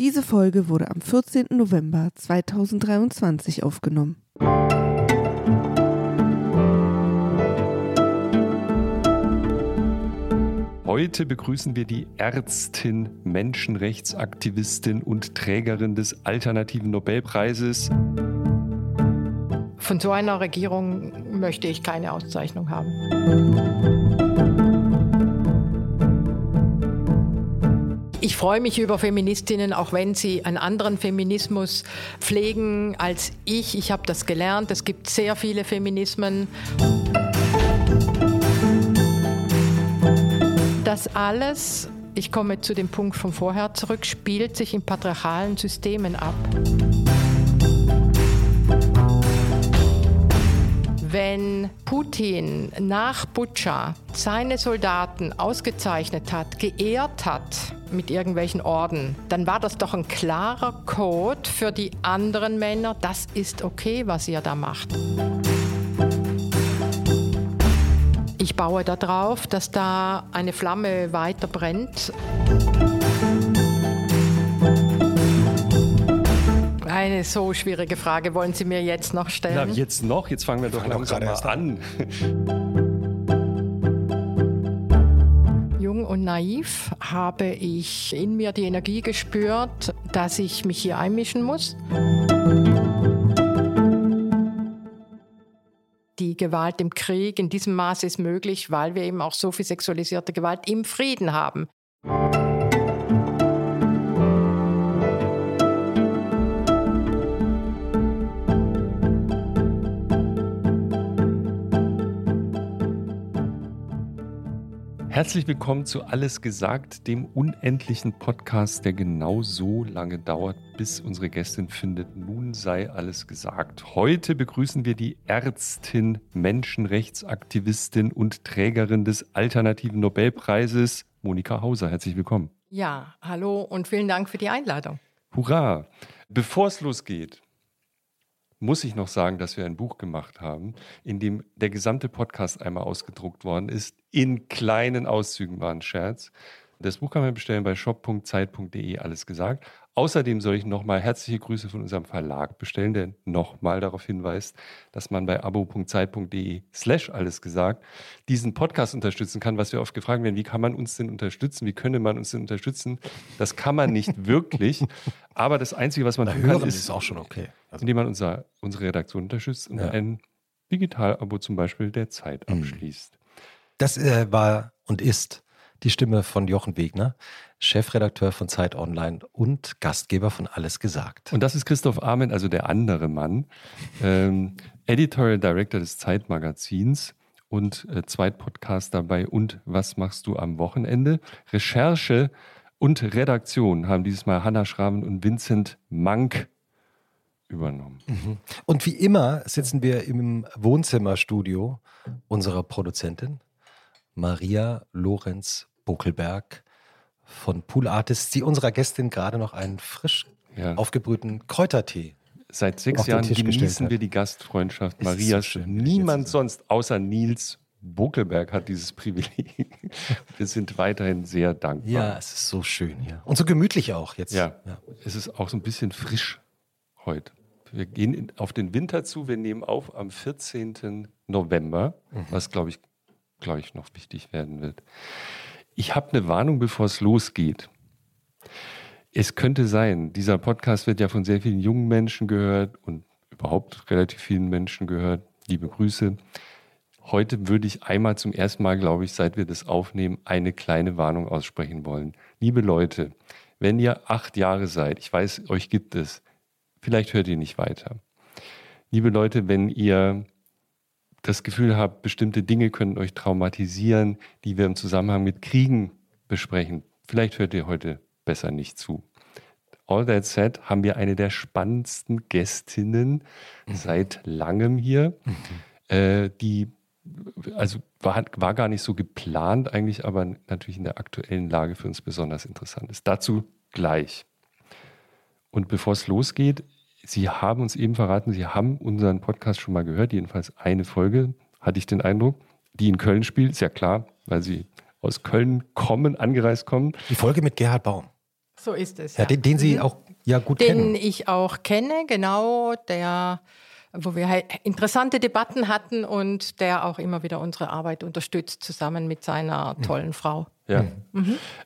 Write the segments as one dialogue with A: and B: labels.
A: Diese Folge wurde am 14. November 2023 aufgenommen.
B: Heute begrüßen wir die Ärztin, Menschenrechtsaktivistin und Trägerin des Alternativen Nobelpreises.
C: Von so einer Regierung möchte ich keine Auszeichnung haben. Ich freue mich über Feministinnen, auch wenn sie einen anderen Feminismus pflegen als ich. Ich habe das gelernt. Es gibt sehr viele Feminismen. Das alles, ich komme zu dem Punkt von vorher zurück, spielt sich in patriarchalen Systemen ab. Wenn Putin nach Butscha seine Soldaten ausgezeichnet hat, geehrt hat mit irgendwelchen Orden, dann war das doch ein klarer Code für die anderen Männer, das ist okay, was ihr da macht. Ich baue darauf, dass da eine Flamme weiter brennt. Eine so schwierige Frage wollen Sie mir jetzt noch stellen?
B: Na, jetzt noch? Jetzt fangen wir doch langsam mal an.
C: Jung und naiv habe ich in mir die Energie gespürt, dass ich mich hier einmischen muss. Die Gewalt im Krieg in diesem Maße ist möglich, weil wir eben auch so viel sexualisierte Gewalt im Frieden haben.
B: Herzlich willkommen zu Alles gesagt, dem unendlichen Podcast, der genau so lange dauert, bis unsere Gästin findet, nun sei alles gesagt. Heute begrüßen wir die Ärztin, Menschenrechtsaktivistin und Trägerin des Alternativen Nobelpreises, Monika Hauser. Herzlich willkommen.
C: Ja, hallo und vielen Dank für die Einladung.
B: Hurra! Bevor es losgeht, muss ich noch sagen, dass wir ein Buch gemacht haben, in dem der gesamte Podcast einmal ausgedruckt worden ist. In kleinen Auszügen war ein Scherz. Das Buch kann man bestellen bei shop.zeit.de, alles gesagt. Außerdem soll ich nochmal herzliche Grüße von unserem Verlag bestellen, der nochmal darauf hinweist, dass man bei abo.zeit.de slash alles gesagt diesen Podcast unterstützen kann, was wir oft gefragt werden, wie kann man uns denn unterstützen, wie könnte man uns denn unterstützen? Das kann man nicht wirklich, aber das Einzige, was man
D: tun kann, ist, ist auch schon okay.
B: Also indem man unser, unsere Redaktion unterstützt und ja. ein Digital-Abo zum Beispiel der Zeit mhm.
D: Das äh, war und ist die Stimme von Jochen Wegner, Chefredakteur von Zeit Online und Gastgeber von Alles gesagt.
B: Und das ist Christoph Arment, also der andere Mann, ähm, Editorial Director des Zeitmagazins und äh, Zweitpodcaster bei Und was machst du am Wochenende? Recherche und Redaktion haben dieses Mal Hanna Schraven und Vincent Mank übernommen. Mhm.
D: Und wie immer sitzen wir im Wohnzimmerstudio unserer Produzentin Maria Lorenz Buckelberg von Pool Artists, die unserer Gästin gerade noch einen frisch ja. aufgebrühten Kräutertee
B: Seit sechs Jahren genießen wir die Gastfreundschaft es Marias. So Niemand sonst außer Nils Buckelberg hat dieses Privileg. Wir sind weiterhin sehr dankbar.
D: Ja, es ist so schön hier. Und so gemütlich auch jetzt.
B: Ja, ja. es ist auch so ein bisschen frisch heute. Wir gehen auf den Winter zu. Wir nehmen auf am 14. November, mhm. was, glaube ich, glaube ich, noch wichtig werden wird. Ich habe eine Warnung, bevor es losgeht. Es könnte sein, dieser Podcast wird ja von sehr vielen jungen Menschen gehört und überhaupt relativ vielen Menschen gehört. Liebe Grüße. Heute würde ich einmal zum ersten Mal, glaube ich, seit wir das aufnehmen, eine kleine Warnung aussprechen wollen. Liebe Leute, wenn ihr acht Jahre seid, ich weiß, euch gibt es, vielleicht hört ihr nicht weiter. Liebe Leute, wenn ihr das Gefühl habt, bestimmte Dinge können euch traumatisieren, die wir im Zusammenhang mit Kriegen besprechen. Vielleicht hört ihr heute besser nicht zu. All that said, haben wir eine der spannendsten Gästinnen mhm. seit langem hier, mhm. äh, die also war, war gar nicht so geplant eigentlich, aber natürlich in der aktuellen Lage für uns besonders interessant ist. Dazu gleich. Und bevor es losgeht, Sie haben uns eben verraten, Sie haben unseren Podcast schon mal gehört, jedenfalls eine Folge, hatte ich den Eindruck, die in Köln spielt, ist ja klar, weil Sie aus Köln kommen, angereist kommen.
D: Die Folge mit Gerhard Baum.
C: So ist es.
D: Ja, den, den Sie auch ja gut
C: den
D: kennen.
C: ich auch kenne, genau, der, wo wir halt interessante Debatten hatten und der auch immer wieder unsere Arbeit unterstützt, zusammen mit seiner tollen Frau.
B: Ja.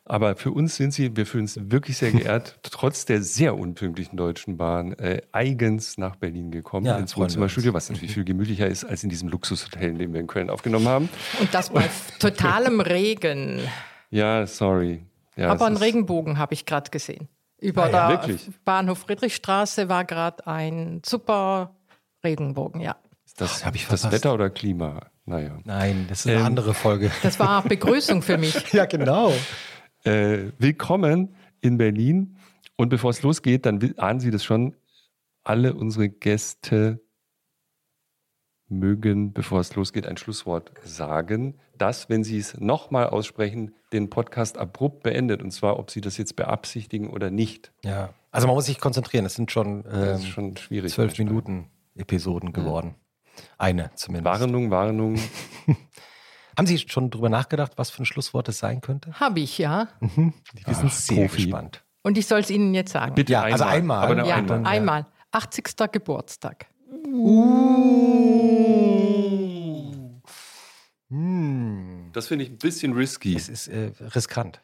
B: Aber für uns sind Sie, wir fühlen uns wirklich sehr geehrt, trotz der sehr unpünktlichen Deutschen Bahn äh, eigens nach Berlin gekommen,
D: Ja,
B: ins. Wohnzimmerstudio, was natürlich viel gemütlicher ist als in diesem Luxushotel, in dem wir in Köln aufgenommen haben.
C: Und das bei totalem Regen.
B: Ja, sorry. Ja,
C: Aber einen Regenbogen habe ich gerade gesehen. Über
B: Ah ja,
C: der
B: wirklich?
C: Bahnhof Friedrichstraße war gerade ein super Regenbogen, ja.
B: Ist das,
D: Das hab ich
B: das
D: verpasst.
B: Wetter oder Klima? Naja.
D: Nein, das ist eine
B: Ähm,
D: andere Folge.
C: Das war Begrüßung für mich.
D: ja, genau.
B: Äh, willkommen in Berlin. Und bevor es losgeht, dann will- ahnen Sie das schon, alle unsere Gäste mögen, bevor es losgeht, ein Schlusswort sagen, das, wenn Sie es nochmal aussprechen, den Podcast abrupt beendet. Und zwar, ob Sie das jetzt beabsichtigen oder nicht.
D: Ja. Also man muss sich konzentrieren. Es sind schon,
B: Das ist
D: ähm,
B: schon schwierig.
D: zwölf
B: manchmal.
D: Minuten Episoden geworden. Eine zumindest.
B: Warnung, Warnung.
D: Haben Sie schon drüber nachgedacht, was für ein Schlusswort es sein könnte?
C: Habe ich, ja.
D: Wir sind sehr
B: Profi.
D: gespannt.
C: Und ich soll es Ihnen jetzt sagen.
B: Bitte
D: Ja, also einmal.
B: Aber
C: ja,
B: einmal.
C: einmal. 80. Geburtstag.
D: Hm.
B: Das finde ich ein bisschen risky.
D: Es ist äh, riskant.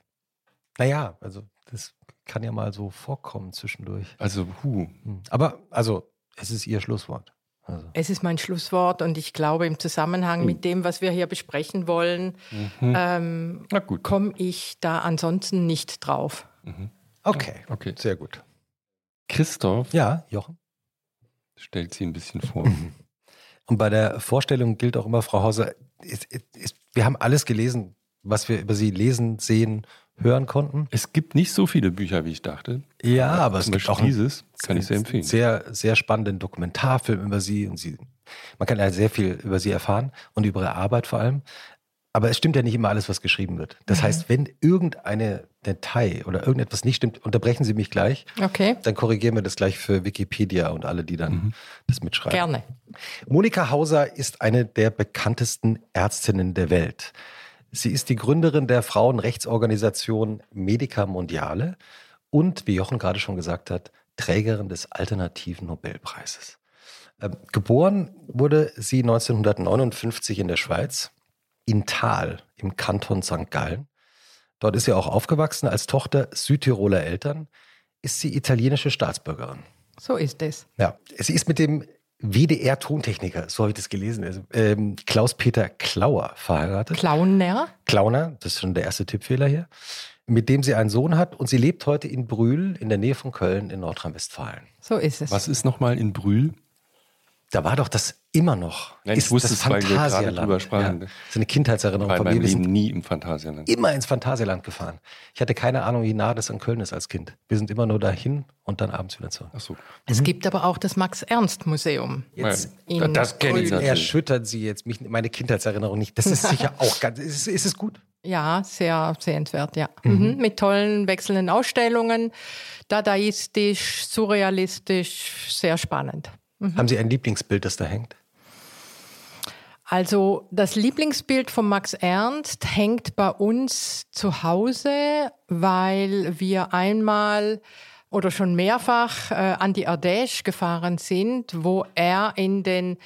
D: Naja, also das kann ja mal so vorkommen zwischendurch.
B: Also, huh.
D: Hm. Aber also, es ist Ihr Schlusswort. Also.
C: Es ist mein Schlusswort und ich glaube, im Zusammenhang
B: Oh.
C: mit dem, was wir hier besprechen wollen,
B: Mhm.
C: ähm, komme ich da ansonsten nicht drauf.
D: Okay,
B: Okay.
D: sehr gut.
B: Christoph
D: Ja, Jochen.
B: stellt sie ein bisschen vor.
D: Und bei der Vorstellung gilt auch immer, Frau Hauser, ist, ist, ist, wir haben alles gelesen, was wir über Sie lesen, sehen, hören konnten.
B: Es gibt nicht so viele Bücher, wie ich dachte.
D: Ja, aber es
B: Zum
D: gibt
B: Beispiel
D: auch einen
B: dieses, kann ich sehr empfehlen.
D: Sehr, sehr spannenden Dokumentarfilm über Sie und Sie. Man kann ja sehr viel über Sie erfahren und über Ihre Arbeit vor allem. Aber es stimmt ja nicht immer alles, was geschrieben wird. Das heißt, wenn irgendeine Detail oder irgendetwas nicht stimmt, unterbrechen Sie mich gleich.
C: Okay,
D: Dann korrigieren wir das gleich für Wikipedia und alle, die dann das mitschreiben.
C: gerne.
D: Monika Hauser ist eine der bekanntesten Ärztinnen der Welt. Sie ist die Gründerin der Frauenrechtsorganisation Medica Mondiale und, wie Jochen gerade schon gesagt hat, Trägerin des alternativen Nobelpreises. Ähm, geboren wurde sie 1959 in der Schweiz, in Thal im Kanton St. Gallen. Dort ist sie auch aufgewachsen. Als Tochter Südtiroler Eltern ist sie italienische Staatsbürgerin.
C: So ist es.
D: Ja, sie ist mit dem WDR-Tontechniker, so habe ich das gelesen, also, ähm, Klaus-Peter Klauer verheiratet.
C: Klauner?
D: Klauner, das ist schon der erste Tippfehler hier, mit dem sie einen Sohn hat und sie lebt heute in Brühl in der Nähe von Köln in Nordrhein-Westfalen.
C: So ist es.
B: Was ist nochmal in Brühl?
D: Da war doch das immer noch.
B: Nein, ich
D: ist
B: wusste
D: das
B: es, weil wir gerade drüber sprachen.
D: Ja, so eine Kindheitserinnerung
B: Bei
D: von mir. Wir
B: Leben
D: sind
B: nie im Phantasialand.
D: immer ins Phantasialand gefahren. Ich hatte keine Ahnung, wie nah das an Köln ist als Kind. Wir sind immer nur dahin und dann abends wieder zurück.
B: Ach so.
C: Es gibt aber auch das Max-Ernst-Museum.
D: Jetzt
B: Ja,
C: in
B: das kenne ich natürlich.
D: erschüttern Sie jetzt mich, meine Kindheitserinnerung nicht. Das ist sicher auch ganz. Ist, ist es gut?
C: Ja, sehr sehenswert, ja. Mhm. Mit tollen wechselnden Ausstellungen, dadaistisch, surrealistisch, sehr spannend.
D: Haben Sie ein Lieblingsbild, das da hängt?
C: Also das Lieblingsbild von Max Ernst hängt bei uns zu Hause, weil wir einmal oder schon mehrfach äh, an die Ardèche gefahren sind, wo er in den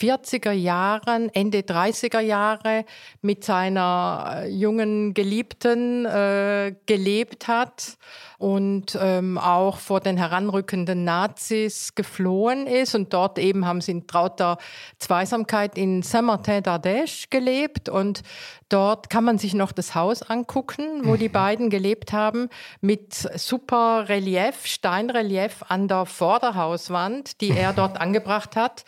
C: 40er Jahren, Ende 30er Jahre mit seiner äh, jungen Geliebten äh, gelebt hat und ähm, auch vor den heranrückenden Nazis geflohen ist. Und dort eben haben sie in trauter Zweisamkeit in Saint-Martin-d'Ardèche gelebt. Und dort kann man sich noch das Haus angucken, wo die beiden gelebt haben, mit super Relief, Steinrelief an der Vorderhauswand, die er dort angebracht hat.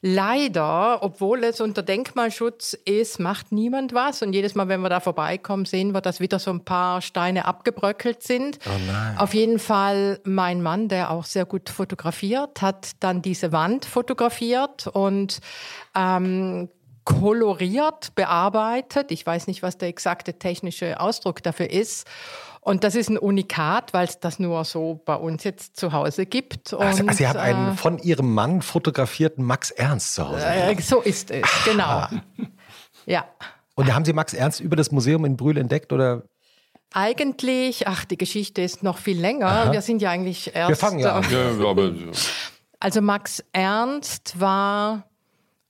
C: Leider, obwohl es unter Denkmalschutz ist, macht niemand was. Und jedes Mal, wenn wir da vorbeikommen, sehen wir, dass wieder so ein paar Steine abgebröckelt sind.
D: Oh nein.
C: Auf jeden Fall mein Mann, der auch sehr gut fotografiert, hat dann diese Wand fotografiert und ähm, koloriert, bearbeitet. Ich weiß nicht, was der exakte technische Ausdruck dafür ist. Und das ist ein Unikat, weil es das nur so bei uns jetzt zu Hause gibt. Und,
D: Also, also Sie haben einen
C: äh,
D: von Ihrem Mann fotografierten Max Ernst zu Hause.
C: äh, so ist es, genau. Ja.
D: Und haben Sie Max Ernst über das Museum in Brühl entdeckt oder?
C: Eigentlich, ach, die Geschichte ist noch viel länger.
D: Aha.
C: Wir sind ja eigentlich erst.
D: Wir fangen ja an.
B: Ja, aber
C: Also Max Ernst war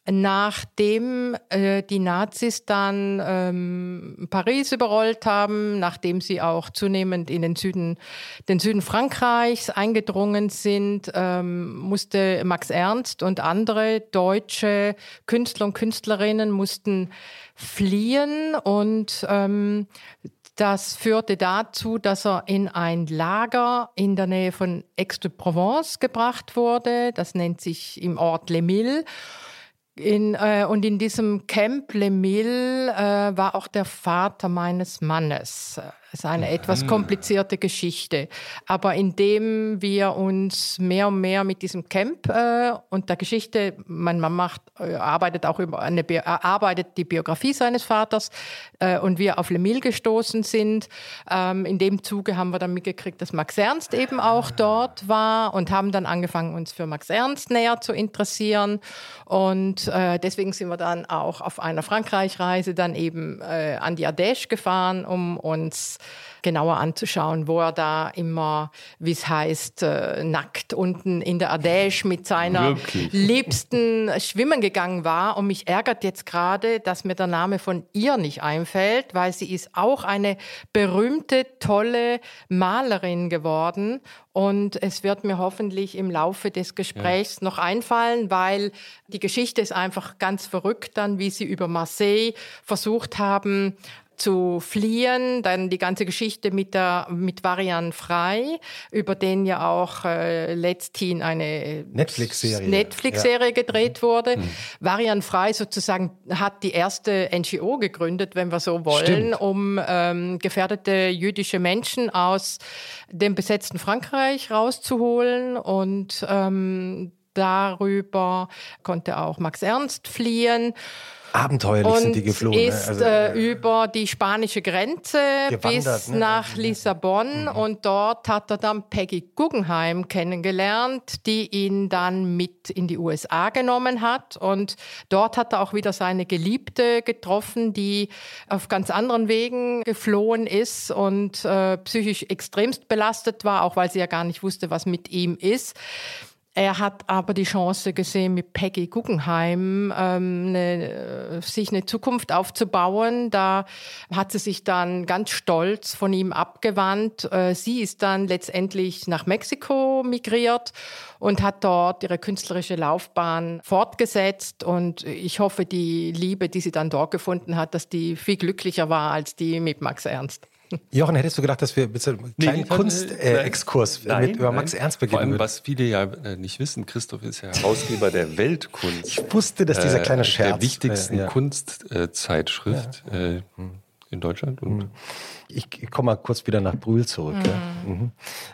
C: nachdem äh, die Nazis dann ähm, Paris überrollt haben, nachdem sie auch zunehmend in den Süden, den Süden Frankreichs eingedrungen sind, ähm, musste Max Ernst und andere deutsche Künstler und Künstlerinnen mussten fliehen und ähm, das führte dazu, dass er in ein Lager in der Nähe von Aix-de-Provence gebracht wurde. Das nennt sich im Ort Les Milles. In, äh, und in diesem Camp Le Mille äh, war auch der Vater meines Mannes. Das ist eine etwas komplizierte Geschichte. Aber indem wir uns mehr und mehr mit diesem Camp äh, und der Geschichte, mein Mann macht, äh, arbeitet auch über eine, erarbeitet die Biografie seines Vaters äh, und wir auf Le Mille gestoßen sind. Ähm, in dem Zuge haben wir dann mitgekriegt, dass Max Ernst eben auch dort war und haben dann angefangen, uns für Max Ernst näher zu interessieren. Und äh, deswegen sind wir dann auch auf einer Frankreich-Reise dann eben äh, an die Ardèche gefahren, um uns genauer anzuschauen, wo er da immer, wie es heißt, äh, nackt unten in der Ardèche mit seiner
B: Wirklich?
C: Liebsten schwimmen gegangen war. Und mich ärgert jetzt gerade, dass mir der Name von ihr nicht einfällt, weil sie ist auch eine berühmte, tolle Malerin geworden. Und es wird mir hoffentlich im Laufe des Gesprächs noch einfallen, weil die Geschichte ist einfach ganz verrückt dann, wie sie über Marseille versucht haben, zu fliehen, dann die ganze Geschichte mit der mit Varian Frei, über den ja auch äh, letzthin eine
D: Netflix-Serie.
C: Netflix-Serie gedreht wurde. Varian Frei sozusagen hat die erste NGO gegründet, wenn wir so wollen,
D: Stimmt.
C: um ähm, gefährdete jüdische Menschen aus dem besetzten Frankreich rauszuholen und ähm, darüber konnte auch Max Ernst fliehen
D: Abenteuerlich
C: und
D: sind die geflogen. ne?
C: ist
D: Also,
C: äh, über die spanische Grenze bis
D: ne?
C: nach Lissabon
D: Mhm.
C: und dort hat er dann Peggy Guggenheim kennengelernt, die ihn dann mit in die USA genommen hat und dort hat er auch wieder seine Geliebte getroffen, die auf ganz anderen Wegen geflohen ist und äh, psychisch extremst belastet war, auch weil sie ja gar nicht wusste, was mit ihm ist. Er hat aber die Chance gesehen, mit Peggy Guggenheim ähm, eine, äh, sich eine Zukunft aufzubauen. Da hat sie sich dann ganz stolz von ihm abgewandt. Äh, sie ist dann letztendlich nach Mexiko migriert und hat dort ihre künstlerische Laufbahn fortgesetzt. Und ich hoffe, die Liebe, die sie dann dort gefunden hat, dass die viel glücklicher war als die mit Max Ernst.
D: Jochen, hättest du gedacht, dass wir mit so einem kleinen
B: ich hatte-
D: Kunstexkurs
B: Nein,
D: mit über
B: nein.
D: Max Ernst
B: Vor
D: beginnen
B: allem,
D: würden?
B: was viele ja äh, nicht wissen, Christoph ist ja Herausgeber der Weltkunst.
D: Ich wusste, dass dieser kleine Scherz.
B: Der wichtigsten
D: äh, ja.
B: Kunstzeitschrift äh, in Deutschland. Und
D: Ich, ich komme mal kurz wieder nach Brühl zurück. Ja. Mhm.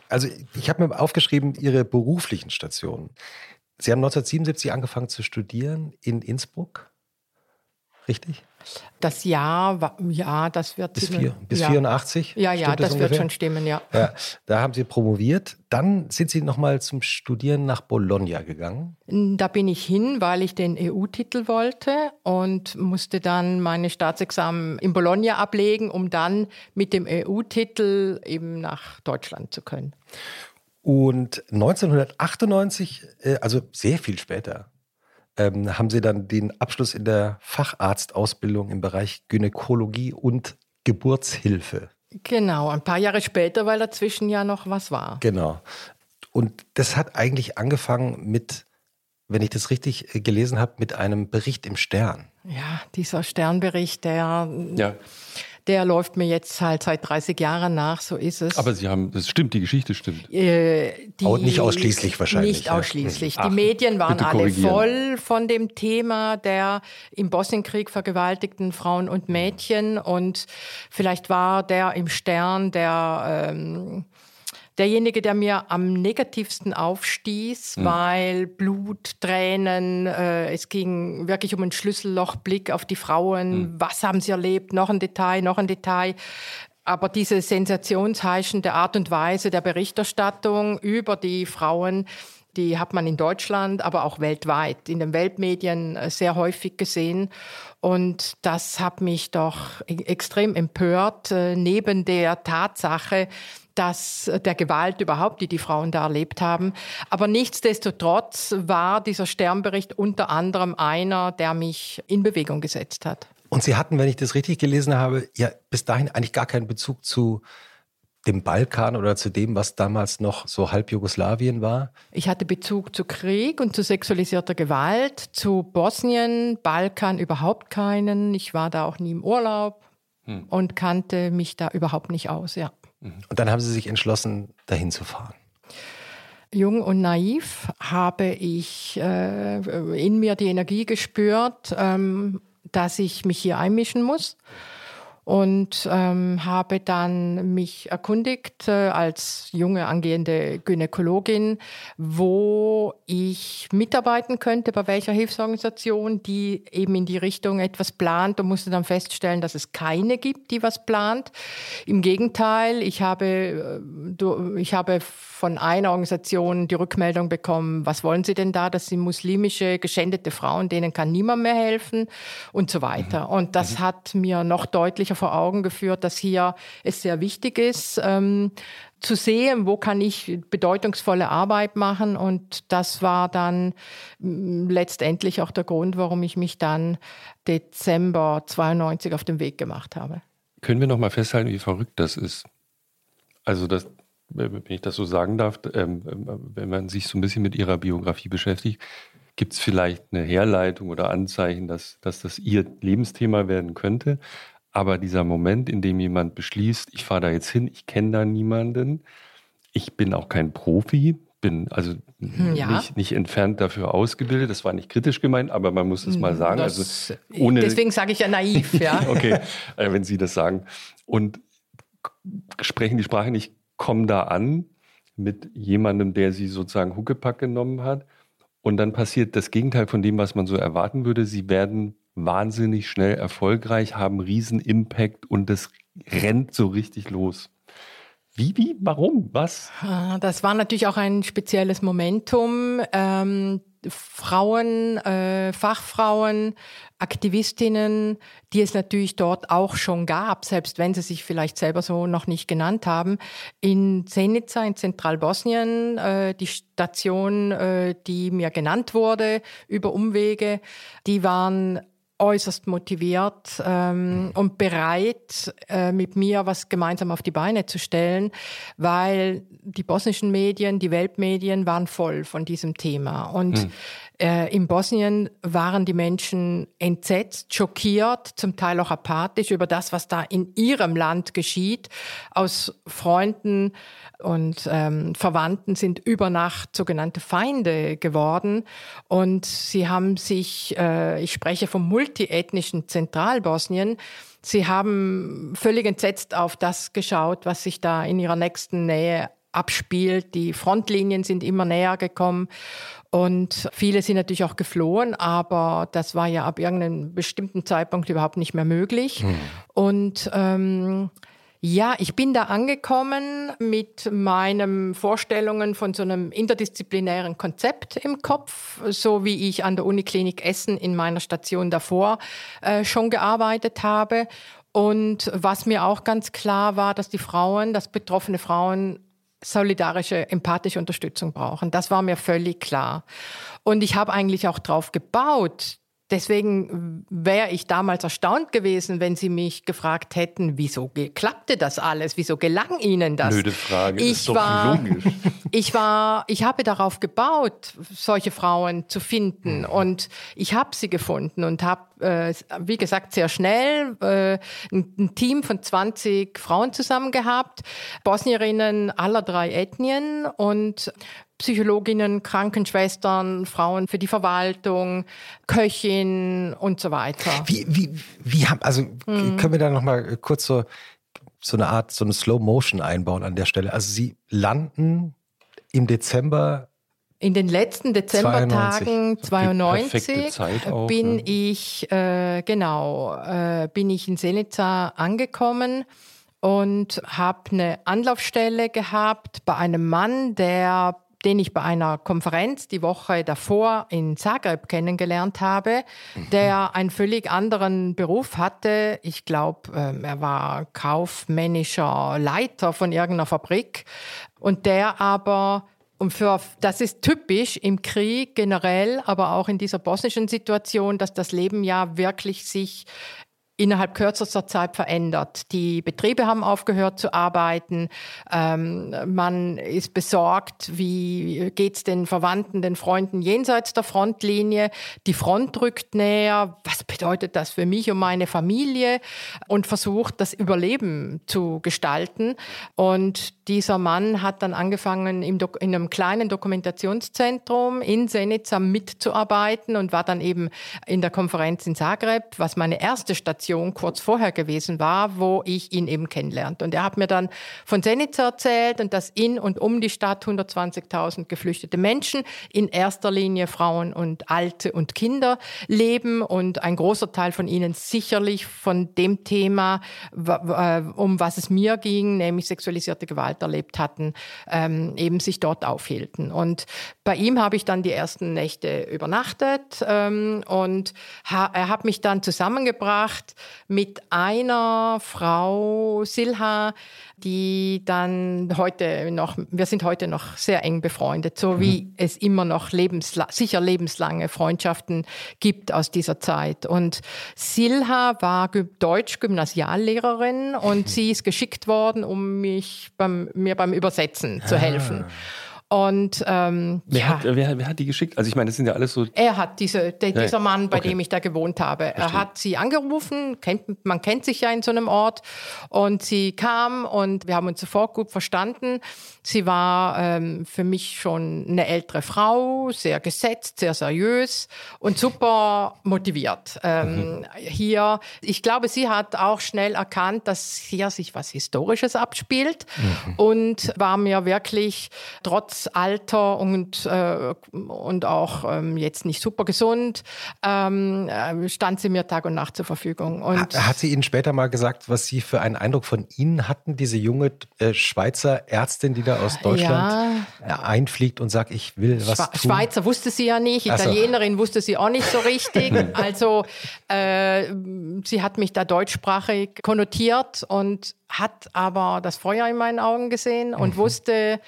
D: Also ich habe mir aufgeschrieben, Ihre beruflichen Stationen. Sie haben 1977 angefangen zu studieren in Innsbruck. Richtig?
C: Das Jahr, war- ja, das wird...
D: Bis, vier, bis
C: ja.
D: 84?
C: Ja, ja,
D: Stimmt
C: das, wird schon stimmen, ja.
D: Ja, da haben Sie promoviert. Dann sind Sie nochmal zum Studieren nach Bologna gegangen.
C: Da bin ich hin, weil ich den EU-Titel wollte und musste dann meine Staatsexamen in Bologna ablegen, um dann mit dem EU-Titel eben nach Deutschland zu können.
D: Und 1998, äh, also sehr viel später, ähm, haben Sie dann den Abschluss in der Facharztausbildung im Bereich Gynäkologie und Geburtshilfe.
C: Genau, ein paar Jahre später, weil dazwischen ja noch was war.
D: Genau. Und das hat eigentlich angefangen mit, wenn ich das richtig äh, gelesen habe, mit einem Bericht im Stern.
C: Ja, dieser Sternbericht, der,
B: ja,
C: der läuft mir jetzt halt seit 30 Jahren nach, so ist es.
B: aber Sie haben, das stimmt, die Geschichte stimmt.
C: Äh, die,
D: Auch nicht ausschließlich wahrscheinlich,
C: Nicht
D: ja.
C: ausschließlich.
B: Ach,
C: die Medien waren alle voll von dem Thema der im Bosnienkrieg vergewaltigten Frauen und Mädchen. Und vielleicht war der im Stern der ähm, derjenige, der mir am negativsten aufstieß, weil Blut, Tränen, äh, es ging wirklich um einen Schlüssellochblick auf die Frauen. Was haben sie erlebt? Noch ein Detail, noch ein Detail. Aber diese sensationsheischende Art und Weise der Berichterstattung über die Frauen, die hat man in Deutschland, aber auch weltweit, in den Weltmedien äh, sehr häufig gesehen. Und das hat mich doch e-, extrem empört, äh, neben der Tatsache, dass äh, der Gewalt überhaupt, die die Frauen da erlebt haben. Aber nichtsdestotrotz war dieser Sternbericht unter anderem einer, der mich in Bewegung gesetzt hat.
D: Und Sie hatten, wenn ich das richtig gelesen habe, ja bis dahin eigentlich gar keinen Bezug zu dem Balkan oder zu dem, was damals noch so halb Jugoslawien war?
C: Ich hatte Bezug zu Krieg und zu sexualisierter Gewalt, zu Bosnien, Balkan überhaupt keinen. Ich war da auch nie im Urlaub hm. und kannte mich da überhaupt nicht aus, ja.
D: Mhm. Und dann haben Sie sich entschlossen, dahin zu fahren.
C: Jung und naiv habe ich äh, in mir die Energie gespürt, ähm, dass ich mich hier einmischen muss und ähm, habe dann mich erkundigt äh, als junge angehende Gynäkologin, wo ich mitarbeiten könnte, bei welcher Hilfsorganisation, die eben in die Richtung etwas plant und musste dann feststellen, dass es keine gibt, die was plant. Im Gegenteil, ich habe, äh, ich habe von einer Organisation die Rückmeldung bekommen, was wollen Sie denn da? Das sind muslimische, geschändete Frauen, denen kann niemand mehr helfen und so weiter. Mhm. Und das mhm. hat mir noch deutlicher vor Augen geführt, dass hier es sehr wichtig ist, ähm, zu sehen, wo kann ich bedeutungsvolle Arbeit machen. Und das war dann mm, letztendlich auch der Grund, warum ich mich dann Dezember 92 auf den Weg gemacht habe.
B: Können wir noch mal festhalten, wie verrückt das ist? Also das, wenn ich das so sagen darf, ähm, wenn man sich so ein bisschen mit ihrer Biografie beschäftigt, gibt es vielleicht eine Herleitung oder Anzeichen, dass, dass das ihr Lebensthema werden könnte. Aber dieser Moment, in dem jemand beschließt, ich fahre da jetzt hin, ich kenne da niemanden, ich bin auch kein Profi, bin also hm, ja. nicht, nicht entfernt dafür ausgebildet. Das war nicht kritisch gemeint, aber man muss es mal hm, sagen. Das,
C: also ohne, deswegen sage ich ja naiv, ja.
B: okay, äh, wenn Sie das sagen. Und sprechen die Sprache nicht, kommen da an mit jemandem, der sie sozusagen Huckepack genommen hat. Und dann passiert das Gegenteil von dem, was man so erwarten würde. Sie werden wahnsinnig schnell erfolgreich, haben riesen Impact und das rennt so richtig los. Wie, wie, warum, was?
C: Das war natürlich auch ein spezielles Momentum. Ähm, Frauen, äh, Fachfrauen, Aktivistinnen, die es natürlich dort auch schon gab, selbst wenn sie sich vielleicht selber so noch nicht genannt haben. In Zenica in Zentralbosnien, äh, die Station, äh, die mir genannt wurde über Umwege, die waren äußerst motiviert ähm, und bereit, äh, mit mir was gemeinsam auf die Beine zu stellen, weil die bosnischen Medien, die Weltmedien waren voll von diesem Thema. Und hm. Äh, in Bosnien waren die Menschen entsetzt, schockiert, zum Teil auch apathisch über das, was da in ihrem Land geschieht. Aus Freunden und ähm, Verwandten sind über Nacht sogenannte Feinde geworden. Und sie haben sich, äh, ich spreche vom multiethnischen Zentralbosnien, sie haben völlig entsetzt auf das geschaut, was sich da in ihrer nächsten Nähe abspielt. Die Frontlinien sind immer näher gekommen und viele sind natürlich auch geflohen, aber das war ja ab irgendeinem bestimmten Zeitpunkt überhaupt nicht mehr möglich. Hm. Und ähm, ja, ich bin da angekommen mit meinen Vorstellungen von so einem interdisziplinären Konzept im Kopf, so wie ich an der Uniklinik Essen in meiner Station davor äh, schon gearbeitet habe. Und was mir auch ganz klar war, dass die Frauen, dass betroffene Frauen solidarische, empathische Unterstützung brauchen. Das war mir völlig klar. Und ich habe eigentlich auch drauf gebaut, Deswegen wäre ich damals erstaunt gewesen, wenn Sie mich gefragt hätten, wieso klappte das alles? Wieso gelang Ihnen das?
B: Blöde Frage,
C: ich ist doch war, logisch. Ich war, ich habe darauf gebaut, solche Frauen zu finden mhm. und ich habe sie gefunden und habe, äh, wie gesagt, sehr schnell äh, ein, ein, Team von 20 Frauen zusammen gehabt, Bosnierinnen aller drei Ethnien und Psychologinnen, Krankenschwestern, Frauen für die Verwaltung, Köchin und so weiter.
D: Wie, wie, wie haben, also mhm. können wir da nochmal kurz so, so eine Art, so eine Slow Motion einbauen an der Stelle? Also Sie landen im Dezember
C: in den letzten Dezembertagen 92 auch, bin ja. ich äh, genau äh, bin ich in Senica angekommen und habe eine Anlaufstelle gehabt bei einem Mann, der den ich bei einer Konferenz die Woche davor in Zagreb kennengelernt habe, der einen völlig anderen Beruf hatte. Ich glaube, ähm, er war kaufmännischer Leiter von irgendeiner Fabrik und der aber und für, das ist typisch im Krieg generell, aber auch in dieser bosnischen Situation, dass das Leben ja wirklich sich innerhalb kürzester Zeit verändert. Die Betriebe haben aufgehört zu arbeiten. Ähm, man ist besorgt, wie geht es den Verwandten, den Freunden jenseits der Frontlinie. Die Front rückt näher. Was bedeutet das für mich und meine Familie? Und versucht, das Überleben zu gestalten. Und dieser Mann hat dann angefangen, in einem kleinen Dokumentationszentrum in Senica mitzuarbeiten und war dann eben in der Konferenz in Zagreb, was meine erste Station Station kurz vorher gewesen war, wo ich ihn eben kennenlernte. Und er hat mir dann von Senica erzählt und dass in und um die Stadt 120.000 geflüchtete Menschen, in erster Linie Frauen und Alte und Kinder leben und ein großer Teil von ihnen sicherlich von dem Thema, äh, um was es mir ging, nämlich sexualisierte Gewalt erlebt hatten, ähm, eben sich dort aufhielten. Und bei ihm habe ich dann die ersten Nächte übernachtet ähm, und er hat mich dann zusammengebracht mit einer Frau, Silha, die dann heute noch, wir sind heute noch sehr eng befreundet, so wie mhm. es immer noch lebensla sicher lebenslange Freundschaften gibt aus dieser Zeit. Und Silha war Deutsch-Gymnasiallehrerin und sie ist geschickt worden, um mich beim, mir beim Übersetzen zu ah. Und ähm,
B: wer, ja. hat, wer, wer, hat die geschickt? Also ich meine, das sind ja alles so.
C: Er hat diese, de, dieser Mann, bei okay. dem ich da gewohnt habe. Verstehe. Er hat sie angerufen, kennt, man kennt sich ja in so einem Ort. Und sie kam und wir haben uns sofort gut verstanden. Sie war ähm, für mich schon eine ältere Frau, sehr gesetzt, sehr seriös und super motiviert. Ähm, mhm. Hier, ich glaube, sie hat auch schnell erkannt, dass hier sich was Historisches abspielt mhm. und war mir wirklich trotz Alter und, äh, und auch ähm, jetzt nicht super gesund, ähm, äh, stand sie mir Tag und Nacht zur Verfügung. Und
D: hat, hat, sie Ihnen später mal gesagt, was Sie für einen Eindruck von Ihnen hatten, diese junge äh, Schweizer Ärztin, die da aus Deutschland ja. einfliegt und sagt, ich will was Schwe
C: tun? Schweizer wusste sie ja nicht, Italienerin so. wusste sie auch nicht so richtig. also äh, sie hat mich da deutschsprachig konnotiert und hat aber das Feuer in meinen Augen gesehen und mhm. wusste,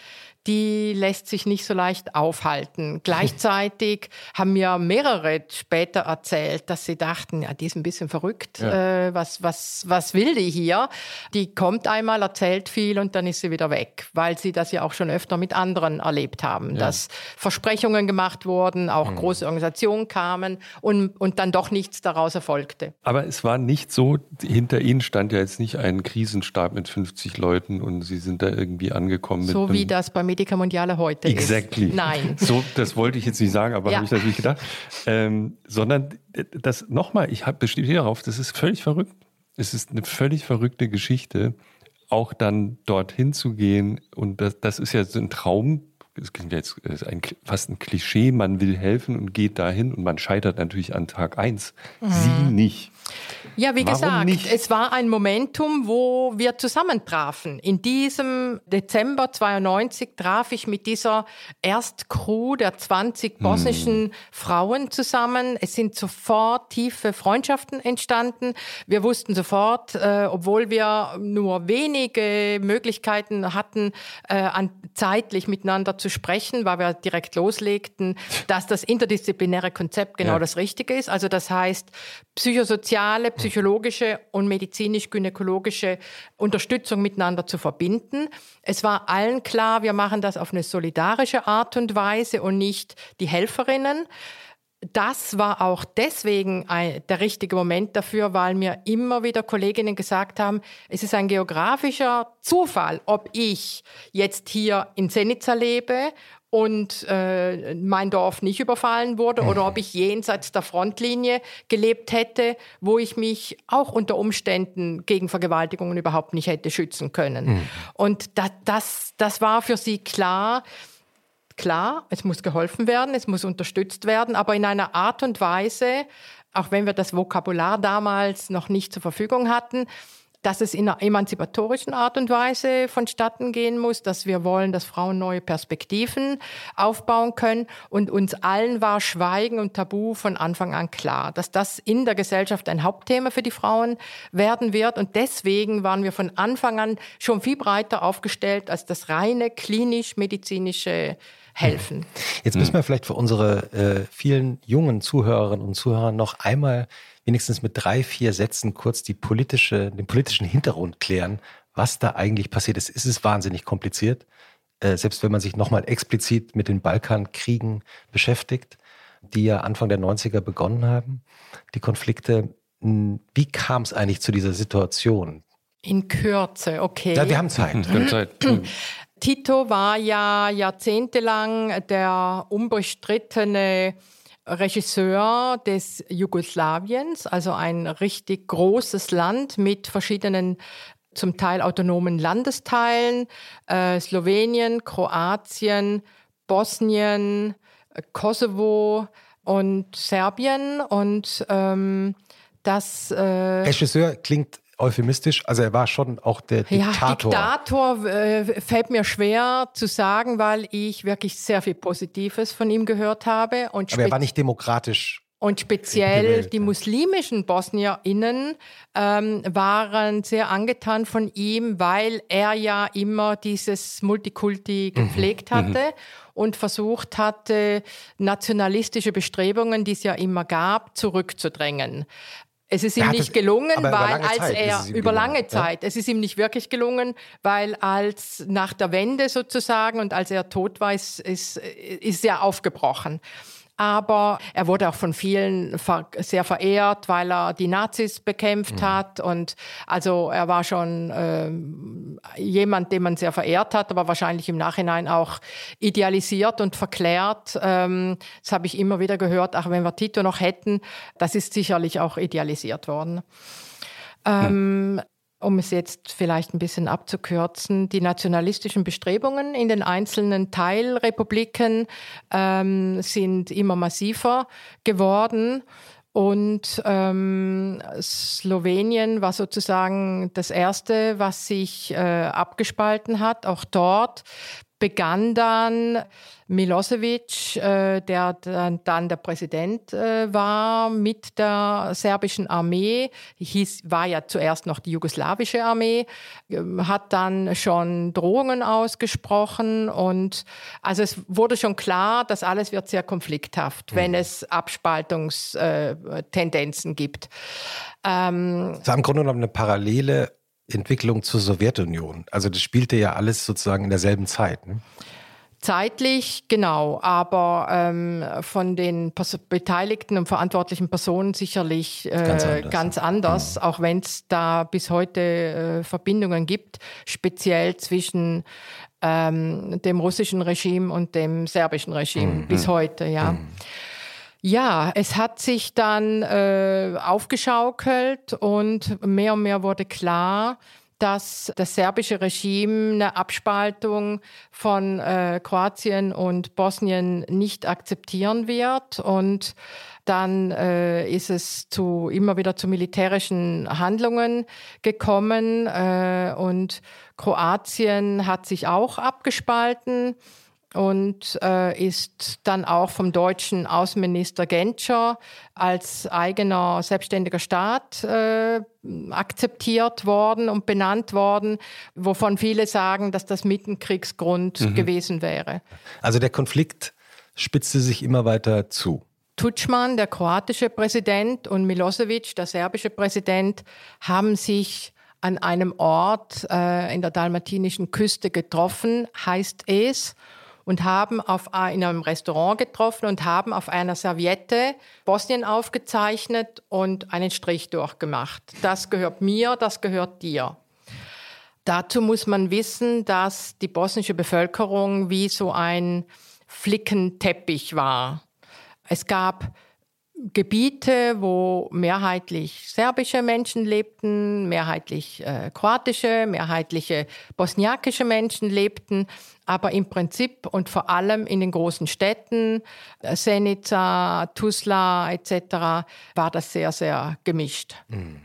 C: die lässt sich nicht so leicht aufhalten. Gleichzeitig haben mir mehrere später erzählt, dass sie dachten, ja, die ist ein bisschen verrückt. Ja. Äh, was, was, was will die hier? Die kommt einmal, erzählt viel und dann ist sie wieder weg, weil sie das ja auch schon öfter mit anderen erlebt haben, ja. dass Versprechungen gemacht wurden, auch mhm. große Organisationen kamen und, und dann doch nichts daraus erfolgte.
B: Aber es war nicht so, hinter Ihnen stand ja jetzt nicht ein Krisenstab mit 50 Leuten und Sie sind da irgendwie angekommen.
C: So wie das bei Medica Mondiale heute
B: exactly.
C: ist.
B: Nein. So, das wollte ich jetzt nicht sagen, aber ja. habe ich natürlich gedacht. Ähm, sondern das nochmal, ich bestehe darauf, das ist völlig verrückt. Es ist eine völlig verrückte Geschichte, auch dann dorthin zu gehen. Und das, das ist ja so ein Traum. Es klingt jetzt ein, fast ein Klischee, man will helfen und geht dahin und man scheitert natürlich an Tag eins. Mhm. Sie nicht.
C: Ja, wie Warum gesagt, nicht? es war ein Momentum, wo wir zusammentrafen. In diesem Dezember 92 traf ich mit dieser Erstcrew der 20 bosnischen hm. Frauen zusammen. Es sind sofort tiefe Freundschaften entstanden. Wir wussten sofort, äh, obwohl wir nur wenige Möglichkeiten hatten, äh, an, zeitlich miteinander zu sprechen, weil wir direkt loslegten, dass das interdisziplinäre Konzept genau ja. das Richtige ist. Also das heißt, psychosoziale, psychologische und medizinisch-gynäkologische Unterstützung miteinander zu verbinden. Es war allen klar, wir machen das auf eine solidarische Art und Weise und nicht die Helferinnen. Das war auch deswegen der richtige Moment dafür, weil mir immer wieder Kolleginnen gesagt haben, es ist ein geografischer Zufall, ob ich jetzt hier in Senica lebe und äh, mein Dorf nicht überfallen wurde oder ob ich jenseits der Frontlinie gelebt hätte, wo ich mich auch unter Umständen gegen Vergewaltigungen überhaupt nicht hätte schützen können. Mhm. Und da, das, das war für sie klar. Klar, es muss geholfen werden, es muss unterstützt werden, aber in einer Art und Weise, auch wenn wir das Vokabular damals noch nicht zur Verfügung hatten, dass es in einer emanzipatorischen Art und Weise vonstatten gehen muss, dass wir wollen, dass Frauen neue Perspektiven aufbauen können. Und uns allen war Schweigen und Tabu von Anfang an klar, dass das in der Gesellschaft ein Hauptthema für die Frauen werden wird. Und deswegen waren wir von Anfang an schon viel breiter aufgestellt als das reine klinisch-medizinische helfen.
D: Jetzt müssen wir vielleicht für unsere äh, vielen jungen Zuhörerinnen und Zuhörer noch einmal wenigstens mit drei, vier Sätzen kurz die politische, den politischen Hintergrund klären, was da eigentlich passiert ist. Es ist wahnsinnig kompliziert, äh, selbst wenn man sich nochmal explizit mit den Balkankriegen beschäftigt, die ja Anfang der 90er begonnen haben, die Konflikte. Wie kam es eigentlich zu dieser Situation?
C: In Kürze, okay.
D: Ja, wir haben Zeit.
B: Wir haben Zeit.
C: Tito war ja jahrzehntelang der unbestrittene Regisseur des Jugoslawiens, also ein richtig großes Land mit verschiedenen zum Teil autonomen Landesteilen, äh, Slowenien, Kroatien, Bosnien, Kosovo und Serbien. Und ähm, das äh,
D: Regisseur klingt euphemistisch. Also er war schon auch der Diktator.
C: Ja, Diktator äh, fällt mir schwer zu sagen, weil ich wirklich sehr viel Positives von ihm gehört habe.
D: Und Aber er war nicht demokratisch.
C: Und speziell gewählt, die muslimischen BosnierInnen ähm, waren sehr angetan von ihm, weil er ja immer dieses Multikulti mhm. gepflegt mhm. hatte. Mhm und versucht hatte, nationalistische Bestrebungen, die es ja immer gab, zurückzudrängen. Es ist ihm nicht gelungen, weil als Zeit er über gelungen, lange Zeit, ja? es ist ihm nicht wirklich gelungen, weil als nach der Wende sozusagen und als er tot war, ist, ist, ist er aufgebrochen aber er wurde auch von vielen sehr verehrt, weil er die Nazis bekämpft mhm. hat und also er war schon äh, jemand, den man sehr verehrt hat, aber wahrscheinlich im Nachhinein auch idealisiert und verklärt. Ähm, das habe ich immer wieder gehört, auch wenn wir Tito noch hätten, das ist sicherlich auch idealisiert worden. Ähm, um es jetzt vielleicht ein bisschen abzukürzen, die nationalistischen Bestrebungen in den einzelnen Teilrepubliken ähm, sind immer massiver geworden. Und ähm, Slowenien war sozusagen das erste, was sich äh, abgespalten hat. Auch dort begann dann Milosevic, äh, der dann, dann, der Präsident äh, war mit der serbischen Armee, hieß, war ja zuerst noch die jugoslawische Armee, äh, hat dann schon Drohungen ausgesprochen und also es wurde schon klar, dass alles wird sehr konflikthaft, mhm. wenn es Abspaltungstendenzen äh, gibt.
D: Ähm, das war im Grunde genommen eine parallele Entwicklung zur Sowjetunion. Also das spielte ja alles sozusagen in derselben Zeit. Ne?
C: Zeitlich, genau, aber ähm, von den beteiligten und verantwortlichen Personen sicherlich äh, ganz anders, ganz anders mhm. auch wenn es da bis heute äh, Verbindungen gibt, speziell zwischen ähm, dem russischen Regime und dem serbischen Regime mhm. bis heute, ja. Mhm. Ja, es hat sich dann äh, aufgeschaukelt und mehr und mehr wurde klar, dass das serbische Regime eine Abspaltung von äh, Kroatien und Bosnien nicht akzeptieren wird. Und dann äh, ist es zu immer wieder zu militärischen Handlungen gekommen äh, und Kroatien hat sich auch abgespalten und äh, ist dann auch vom deutschen Außenminister Genscher als eigener selbstständiger Staat äh, akzeptiert worden und benannt worden, wovon viele sagen, dass das Mittenkriegsgrund mhm. gewesen wäre.
D: Also der Konflikt spitzte sich immer weiter zu.
C: Tutschmann, der kroatische Präsident, und Milosevic, der serbische Präsident, haben sich an einem Ort äh, in der dalmatinischen Küste getroffen, heißt es und haben auf, in einem Restaurant getroffen und haben auf einer Serviette Bosnien aufgezeichnet und einen Strich durchgemacht. Das gehört mir, das gehört dir. Dazu muss man wissen, dass die bosnische Bevölkerung wie so ein Flickenteppich war. Es gab Gebiete, wo mehrheitlich serbische Menschen lebten, mehrheitlich äh, kroatische, mehrheitliche bosniakische Menschen lebten, aber im Prinzip und vor allem in den großen Städten, äh, Senica, Tuzla etc., war das sehr, sehr gemischt. Mhm.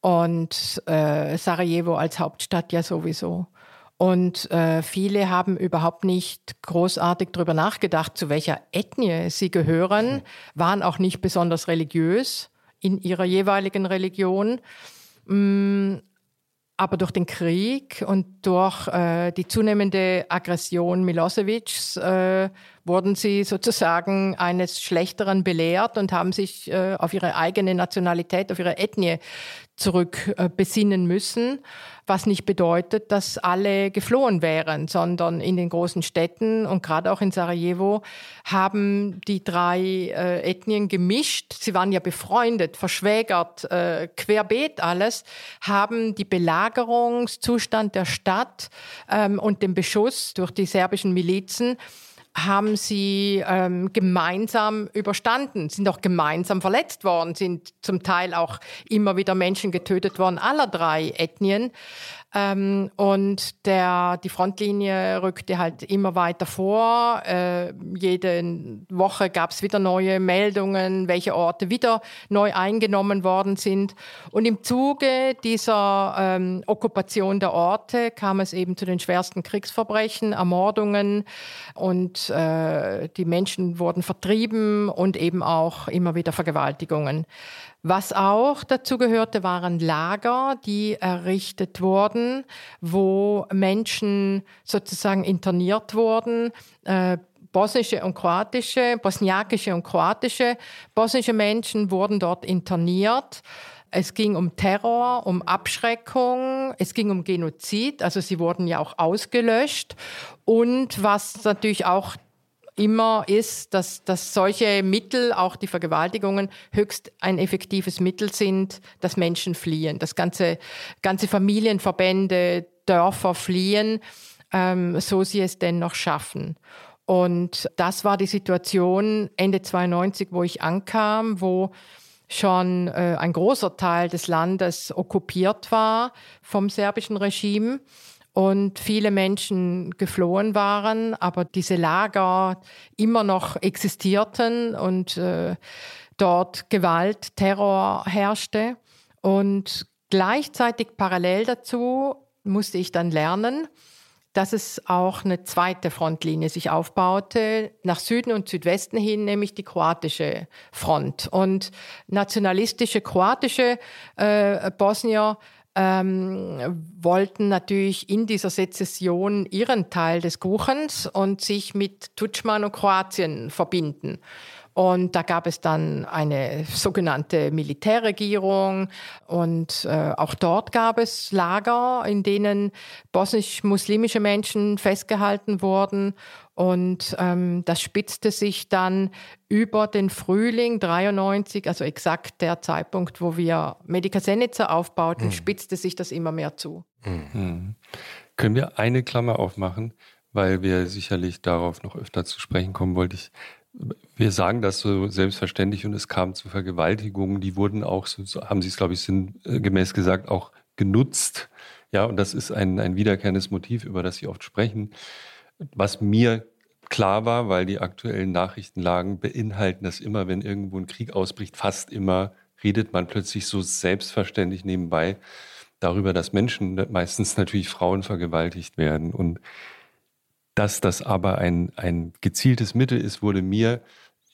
C: und äh, Sarajevo als Hauptstadt ja sowieso. Und äh, viele haben überhaupt nicht großartig darüber nachgedacht, zu welcher Ethnie sie gehören, waren auch nicht besonders religiös in ihrer jeweiligen Religion. Mm, aber durch den Krieg und durch äh, die zunehmende Aggression Milosevics äh, wurden sie sozusagen eines Schlechteren belehrt und haben sich äh, auf ihre eigene Nationalität, auf ihre Ethnie zurück äh, besinnen müssen was nicht bedeutet, dass alle geflohen wären, sondern in den großen Städten und gerade auch in Sarajevo haben die drei äh, Ethnien gemischt. Sie waren ja befreundet, verschwägert, äh, querbeet alles, haben die Belagerungszustand der Stadt ähm, und den Beschuss durch die serbischen Milizen haben sie ähm, gemeinsam überstanden, sind auch gemeinsam verletzt worden, sind zum Teil auch immer wieder Menschen getötet worden, aller drei Ethnien. Ähm, und der, die Frontlinie rückte halt immer weiter vor. Äh, jede Woche gab es wieder neue Meldungen, welche Orte wieder neu eingenommen worden sind. Und im Zuge dieser ähm, Okkupation der Orte kam es eben zu den schwersten Kriegsverbrechen, Ermordungen und äh, die Menschen wurden vertrieben und eben auch immer wieder Vergewaltigungen. Was auch dazu gehörte, waren Lager, die errichtet wurden, wo Menschen sozusagen interniert wurden. Äh, bosnische und kroatische, bosniakische und kroatische, bosnische Menschen wurden dort interniert. Es ging um Terror, um Abschreckung, es ging um Genozid, also sie wurden ja auch ausgelöscht. Und was natürlich auch immer ist, dass, dass solche Mittel, auch die Vergewaltigungen, höchst ein effektives Mittel sind, dass Menschen fliehen, dass ganze, ganze Familienverbände, Dörfer fliehen, ähm, so sie es denn noch schaffen. Und das war die Situation Ende 92, wo ich ankam, wo schon äh, ein großer Teil des Landes okkupiert war vom serbischen Regime und viele Menschen geflohen waren, aber diese Lager immer noch existierten und äh, dort Gewalt, Terror herrschte. Und gleichzeitig parallel dazu musste ich dann lernen, dass es auch eine zweite Frontlinie sich aufbaute, nach Süden und Südwesten hin, nämlich die kroatische Front. Und nationalistische kroatische äh, Bosnier ähm, wollten natürlich in dieser Sezession ihren Teil des Kuchens und sich mit Tutschmann und Kroatien verbinden. Und da gab es dann eine sogenannte Militärregierung und äh, auch dort gab es Lager, in denen bosnisch-muslimische Menschen festgehalten wurden. Und ähm, das spitzte sich dann über den Frühling 93, also exakt der Zeitpunkt, wo wir Medica Senica aufbauten, mhm. spitzte sich das immer mehr zu.
B: Mhm. Können wir eine Klammer aufmachen, weil wir sicherlich darauf noch öfter zu sprechen kommen, wollte ich wir sagen das so selbstverständlich und es kam zu Vergewaltigungen, die wurden auch, so, haben Sie es, glaube ich, sinngemäß gesagt, auch genutzt. Ja, und das ist ein, ein wiederkehrendes Motiv, über das Sie oft sprechen. Was mir klar war, weil die aktuellen Nachrichtenlagen beinhalten dass immer, wenn irgendwo ein Krieg ausbricht, fast immer redet man plötzlich so selbstverständlich nebenbei darüber, dass Menschen, meistens natürlich Frauen, vergewaltigt werden. Und dass das aber ein, ein gezieltes Mittel ist, wurde mir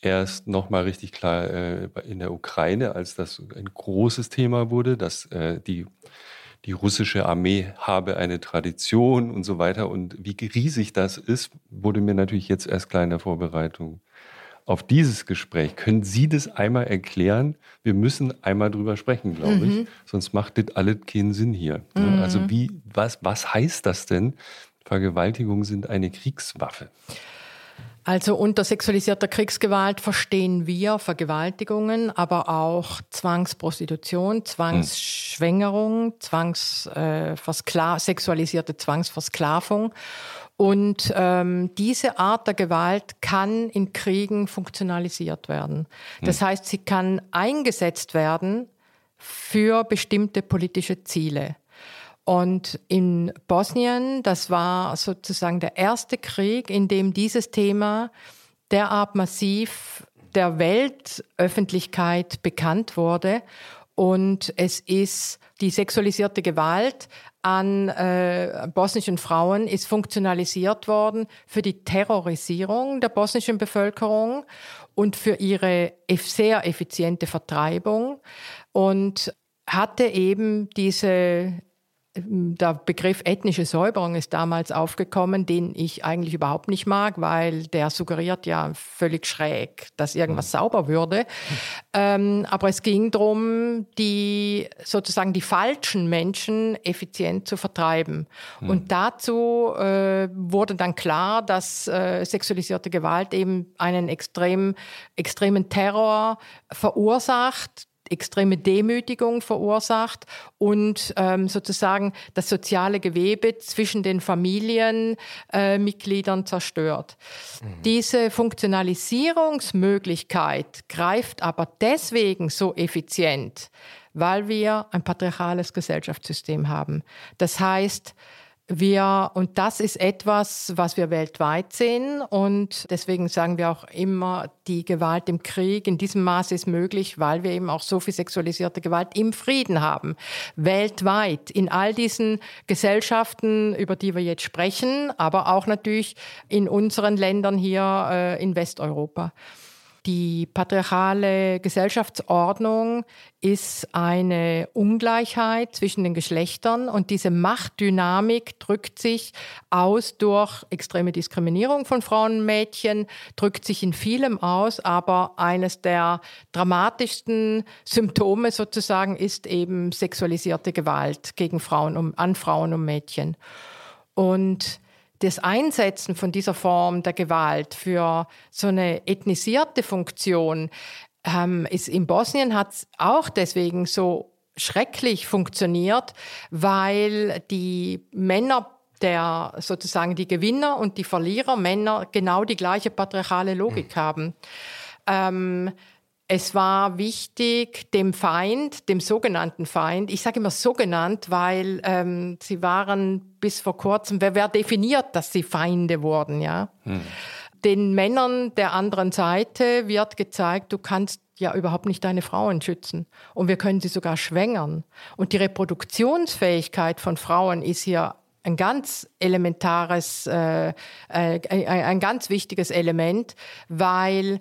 B: erst nochmal richtig klar äh, in der Ukraine, als das ein großes Thema wurde, dass äh, die, die russische Armee habe eine Tradition und so weiter. Und wie riesig das ist, wurde mir natürlich jetzt erst klar in der Vorbereitung auf dieses Gespräch. Können Sie das einmal erklären? Wir müssen einmal drüber sprechen, glaube mhm. ich. Sonst macht das alles keinen Sinn hier. Mhm. Also wie, was, was heißt das denn, Vergewaltigungen sind eine Kriegswaffe.
C: Also unter sexualisierter Kriegsgewalt verstehen wir Vergewaltigungen, aber auch Zwangsprostitution, Zwangsschwängerung, Zwangs, äh, sexualisierte Zwangsversklavung. Und ähm, diese Art der Gewalt kann in Kriegen funktionalisiert werden. Das hm. heißt, sie kann eingesetzt werden für bestimmte politische Ziele. Und in Bosnien, das war sozusagen der erste Krieg, in dem dieses Thema derart massiv der Weltöffentlichkeit bekannt wurde. Und es ist die sexualisierte Gewalt an äh, bosnischen Frauen ist funktionalisiert worden für die Terrorisierung der bosnischen Bevölkerung und für ihre sehr effiziente Vertreibung und hatte eben diese der Begriff ethnische Säuberung ist damals aufgekommen, den ich eigentlich überhaupt nicht mag, weil der suggeriert ja völlig schräg, dass irgendwas mhm. sauber würde. Mhm. Ähm, aber es ging darum, die sozusagen die falschen Menschen effizient zu vertreiben. Mhm. Und dazu äh, wurde dann klar, dass äh, sexualisierte Gewalt eben einen extrem, extremen Terror verursacht, extreme Demütigung verursacht und ähm, sozusagen das soziale Gewebe zwischen den Familienmitgliedern äh, zerstört. Mhm. Diese Funktionalisierungsmöglichkeit greift aber deswegen so effizient, weil wir ein patriarchales Gesellschaftssystem haben. Das heißt, wir, und das ist etwas, was wir weltweit sehen. Und deswegen sagen wir auch immer, die Gewalt im Krieg in diesem Maße ist möglich, weil wir eben auch so viel sexualisierte Gewalt im Frieden haben. Weltweit, in all diesen Gesellschaften, über die wir jetzt sprechen, aber auch natürlich in unseren Ländern hier äh, in Westeuropa. Die patriarchale Gesellschaftsordnung ist eine Ungleichheit zwischen den Geschlechtern und diese Machtdynamik drückt sich aus durch extreme Diskriminierung von Frauen und Mädchen, drückt sich in vielem aus, aber eines der dramatischsten Symptome sozusagen ist eben sexualisierte Gewalt gegen Frauen und an Frauen und Mädchen. Und das Einsetzen von dieser Form der Gewalt für so eine ethnisierte Funktion ähm, ist in Bosnien hat es auch deswegen so schrecklich funktioniert, weil die Männer der sozusagen die Gewinner und die Verlierer Männer genau die gleiche patriarchale Logik mhm. haben. Ähm, es war wichtig, dem Feind, dem sogenannten Feind, ich sage immer sogenannt, weil ähm, sie waren bis vor kurzem, wer, wer definiert, dass sie Feinde wurden, ja? Hm. Den Männern der anderen Seite wird gezeigt, du kannst ja überhaupt nicht deine Frauen schützen. Und wir können sie sogar schwängern. Und die Reproduktionsfähigkeit von Frauen ist hier ein ganz elementares, äh, äh, ein, ein ganz wichtiges Element, weil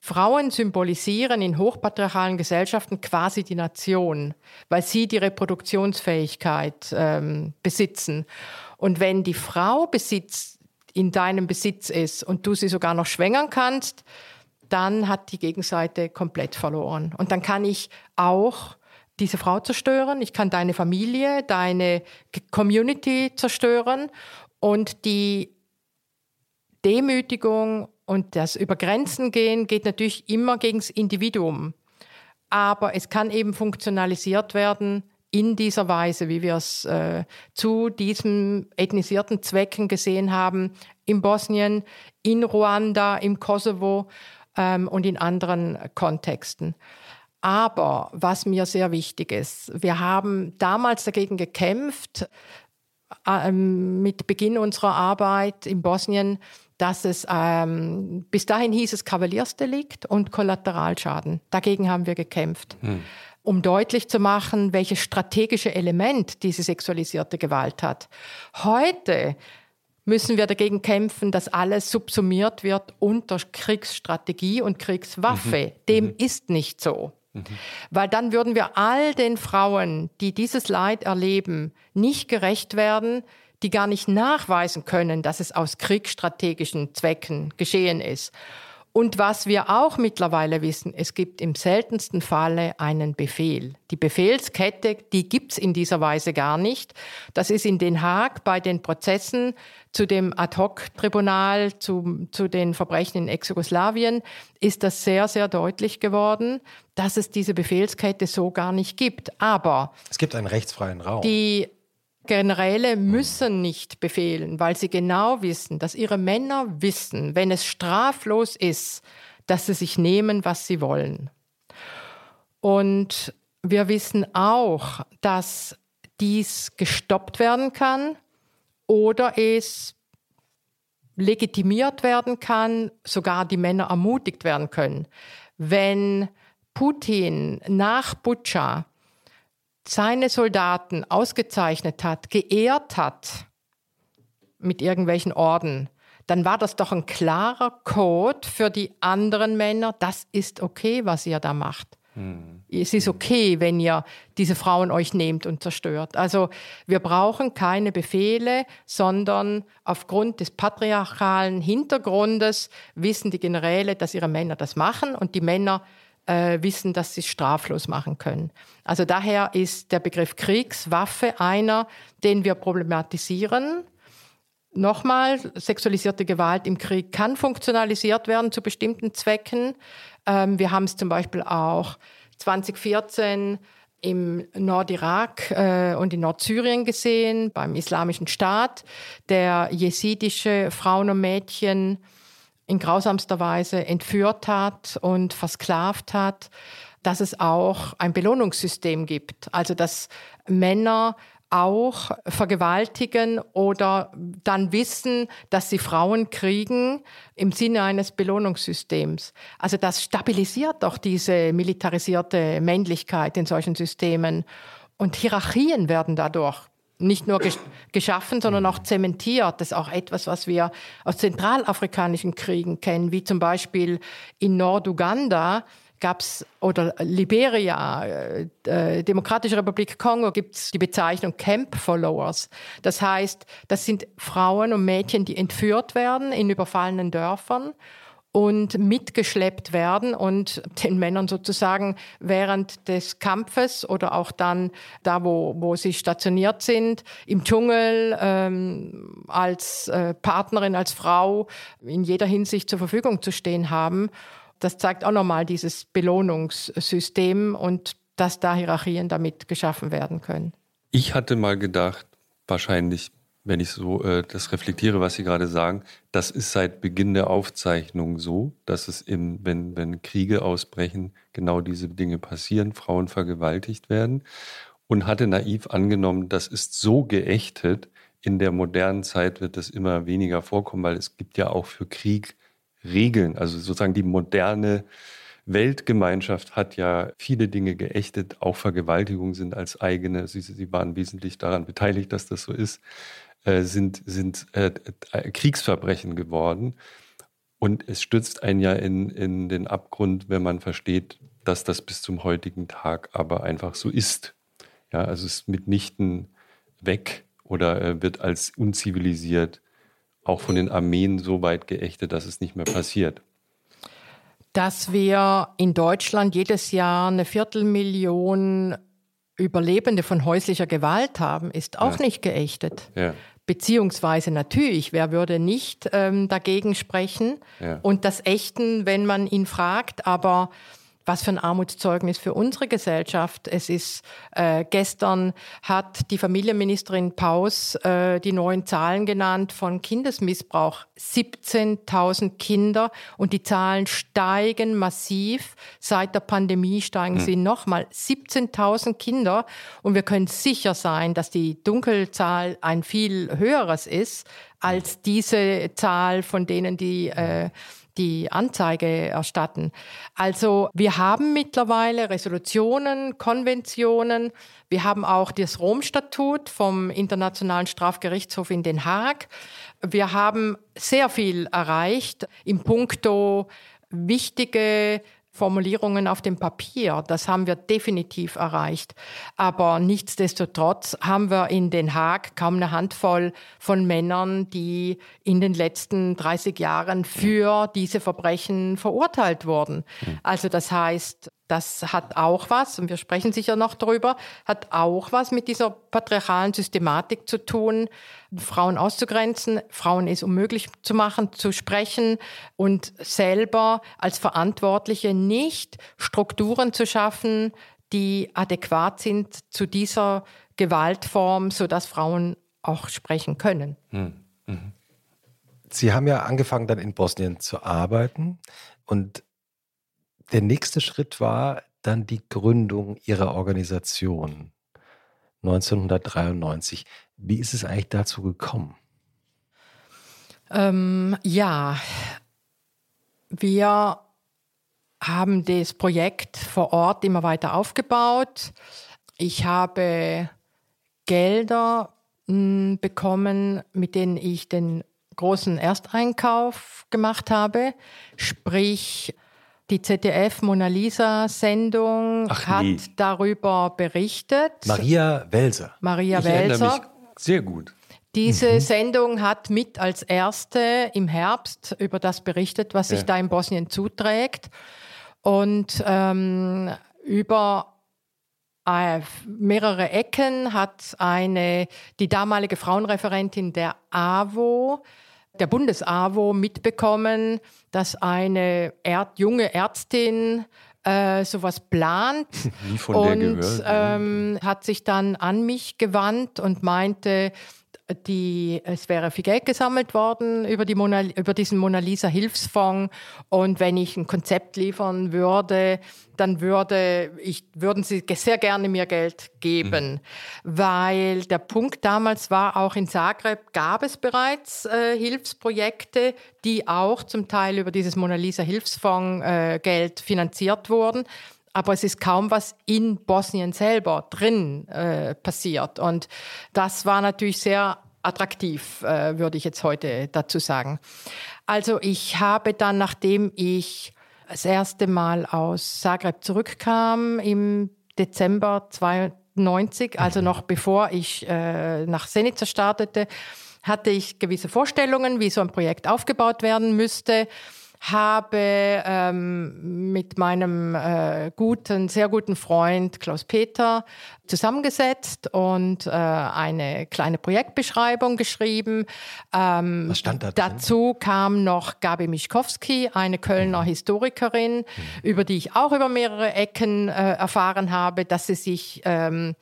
C: Frauen symbolisieren in hochpatriarchalen Gesellschaften quasi die Nation, weil sie die Reproduktionsfähigkeit ähm, besitzen. Und wenn die Frau Besitz in deinem Besitz ist und du sie sogar noch schwängern kannst, dann hat die Gegenseite komplett verloren. Und dann kann ich auch diese Frau zerstören, ich kann deine Familie, deine Community zerstören und die Demütigung und das über Grenzen gehen geht natürlich immer gegen das Individuum. Aber es kann eben funktionalisiert werden in dieser Weise, wie wir es äh, zu diesen ethnisierten Zwecken gesehen haben, in Bosnien, in Ruanda, im Kosovo ähm, und in anderen Kontexten. Aber was mir sehr wichtig ist, wir haben damals dagegen gekämpft, äh, mit Beginn unserer Arbeit in Bosnien, dass es ähm, bis dahin hieß es Kavaliersdelikt und Kollateralschaden. Dagegen haben wir gekämpft. Hm. Um deutlich zu machen, welches strategische Element diese sexualisierte Gewalt hat. Heute müssen wir dagegen kämpfen, dass alles subsumiert wird unter Kriegsstrategie und Kriegswaffe. Mhm. Dem mhm. ist nicht so. Mhm. Weil dann würden wir all den Frauen, die dieses Leid erleben, nicht gerecht werden, die gar nicht nachweisen können, dass es aus kriegsstrategischen Zwecken geschehen ist. Und was wir auch mittlerweile wissen, es gibt im seltensten Falle einen Befehl. Die Befehlskette, die gibt's in dieser Weise gar nicht. Das ist in Den Haag bei den Prozessen zu dem Ad-Hoc-Tribunal, zu, zu den Verbrechen in Ex-Jugoslawien, ist das sehr, sehr deutlich geworden, dass es diese Befehlskette so gar nicht gibt. Aber
D: es gibt einen rechtsfreien Raum.
C: Die Generäle müssen nicht befehlen, weil sie genau wissen, dass ihre Männer wissen, wenn es straflos ist, dass sie sich nehmen, was sie wollen. Und wir wissen auch, dass dies gestoppt werden kann oder es legitimiert werden kann, sogar die Männer ermutigt werden können, wenn Putin nach Butscha seine Soldaten ausgezeichnet hat, geehrt hat mit irgendwelchen Orden, dann war das doch ein klarer Code für die anderen Männer, das ist okay, was ihr da macht. Mhm. Es ist okay, wenn ihr diese Frauen euch nehmt und zerstört. Also wir brauchen keine Befehle, sondern aufgrund des patriarchalen Hintergrundes wissen die Generäle, dass ihre Männer das machen und die Männer äh, wissen, dass sie es straflos machen können. Also daher ist der Begriff Kriegswaffe einer, den wir problematisieren. Nochmal, sexualisierte Gewalt im Krieg kann funktionalisiert werden zu bestimmten Zwecken. Ähm, wir haben es zum Beispiel auch 2014 im Nordirak äh, und in Nordsyrien gesehen, beim Islamischen Staat, der jesidische Frauen und Mädchen in grausamster Weise entführt hat und versklavt hat, dass es auch ein Belohnungssystem gibt. Also dass Männer auch vergewaltigen oder dann wissen, dass sie Frauen kriegen im Sinne eines Belohnungssystems. Also das stabilisiert doch diese militarisierte Männlichkeit in solchen Systemen. Und Hierarchien werden dadurch nicht nur geschaffen, sondern auch zementiert. Das ist auch etwas, was wir aus zentralafrikanischen Kriegen kennen, wie zum Beispiel in Norduganda gab es, oder Liberia, äh, äh, Demokratische Republik Kongo, gibt es die Bezeichnung Camp Followers. Das heißt, das sind Frauen und Mädchen, die entführt werden in überfallenen Dörfern und mitgeschleppt werden und den Männern sozusagen während des Kampfes oder auch dann da, wo, wo sie stationiert sind, im Dschungel ähm, als äh, Partnerin, als Frau in jeder Hinsicht zur Verfügung zu stehen haben. Das zeigt auch nochmal dieses Belohnungssystem und dass da Hierarchien damit geschaffen werden können.
B: Ich hatte mal gedacht, wahrscheinlich wenn ich so äh, das reflektiere, was Sie gerade sagen, das ist seit Beginn der Aufzeichnung so, dass es im, wenn, wenn Kriege ausbrechen, genau diese Dinge passieren, Frauen vergewaltigt werden. Und hatte naiv angenommen, das ist so geächtet, in der modernen Zeit wird das immer weniger vorkommen, weil es gibt ja auch für Krieg Regeln, also sozusagen die moderne Weltgemeinschaft hat ja viele Dinge geächtet, auch Vergewaltigungen sind als eigene, sie, sie waren wesentlich daran beteiligt, dass das so ist. Äh, sind, sind äh, äh, Kriegsverbrechen geworden. Und es stützt einen ja in, in den Abgrund, wenn man versteht, dass das bis zum heutigen Tag aber einfach so ist. Ja, also es ist mitnichten weg oder äh, wird als unzivilisiert auch von den Armeen so weit geächtet, dass es nicht mehr passiert.
C: Dass wir in Deutschland jedes Jahr eine Viertelmillion Überlebende von häuslicher Gewalt haben, ist auch ja. nicht geächtet. Ja. Beziehungsweise natürlich, wer würde nicht ähm, dagegen sprechen ja. und das Ächten, wenn man ihn fragt, aber was für ein Armutszeugnis für unsere Gesellschaft. Es ist, äh, gestern hat die Familienministerin Paus äh, die neuen Zahlen genannt von Kindesmissbrauch. 17.000 Kinder und die Zahlen steigen massiv. Seit der Pandemie steigen mhm. sie nochmal. 17.000 Kinder und wir können sicher sein, dass die Dunkelzahl ein viel höheres ist als diese Zahl von denen, die äh, die Anzeige erstatten. Also wir haben mittlerweile Resolutionen, Konventionen. Wir haben auch das Rom-Statut vom Internationalen Strafgerichtshof in Den Haag. Wir haben sehr viel erreicht im Punkto wichtige Formulierungen auf dem Papier. Das haben wir definitiv erreicht. Aber nichtsdestotrotz haben wir in Den Haag kaum eine Handvoll von Männern, die in den letzten 30 Jahren für diese Verbrechen verurteilt wurden. Also das heißt, das hat auch was, und wir sprechen sicher noch darüber, hat auch was mit dieser patriarchalen Systematik zu tun, Frauen auszugrenzen, Frauen es unmöglich zu machen, zu sprechen und selber als Verantwortliche nicht Strukturen zu schaffen, die adäquat sind zu dieser Gewaltform, sodass Frauen auch sprechen können. Hm, mhm.
D: Sie haben ja angefangen, dann in Bosnien zu arbeiten und der nächste Schritt war dann die Gründung Ihrer Organisation 1993. Wie ist es eigentlich dazu gekommen?
C: Ähm, ja, wir haben das Projekt vor Ort immer weiter aufgebaut. Ich habe Gelder mh, bekommen, mit denen ich den großen Ersteinkauf gemacht habe. Sprich, die ZDF Mona Lisa Sendung
B: Ach,
C: hat
B: nee.
C: darüber berichtet.
D: Maria Welser.
C: Maria
B: Ich
C: Welser.
B: mich sehr gut.
C: Diese Sendung hat mit als erste im Herbst über das berichtet, was sich
B: Ja.
C: da in Bosnien zuträgt. Und ähm, über mehrere Ecken hat eine, die damalige Frauenreferentin der AWO, der Bundes-AWO, mitbekommen, dass eine Erd junge Ärztin äh, sowas plant
B: Nie von der
C: und
B: gehört.
C: ähm, hat sich dann an mich gewandt und meinte, die, es wäre viel Geld gesammelt worden über, die Mona, über diesen Mona Lisa Hilfsfonds. Und wenn ich ein Konzept liefern würde, dann würde ich, würden sie sehr gerne mir Geld geben, weil der Punkt damals war, auch in Zagreb gab es bereits äh, Hilfsprojekte, die auch zum Teil über dieses Mona Lisa Hilfsfonds äh, Geld finanziert wurden aber es ist kaum was in Bosnien selber drin äh, passiert. Und das war natürlich sehr attraktiv, äh, würde ich jetzt heute dazu sagen. Also ich habe dann, nachdem ich das erste Mal aus Zagreb zurückkam im Dezember 92, also noch bevor ich äh, nach Senica startete, hatte ich gewisse Vorstellungen, wie so ein Projekt aufgebaut werden müsste habe ähm, mit meinem äh, guten, sehr guten Freund Klaus Peter zusammengesetzt und äh, eine kleine Projektbeschreibung geschrieben. Ähm,
D: Was stand da drin?
C: Dazu kam noch Gabi Mischkowski, eine Kölner Historikerin, über die ich auch über mehrere Ecken äh, erfahren habe, dass sie sich ähm,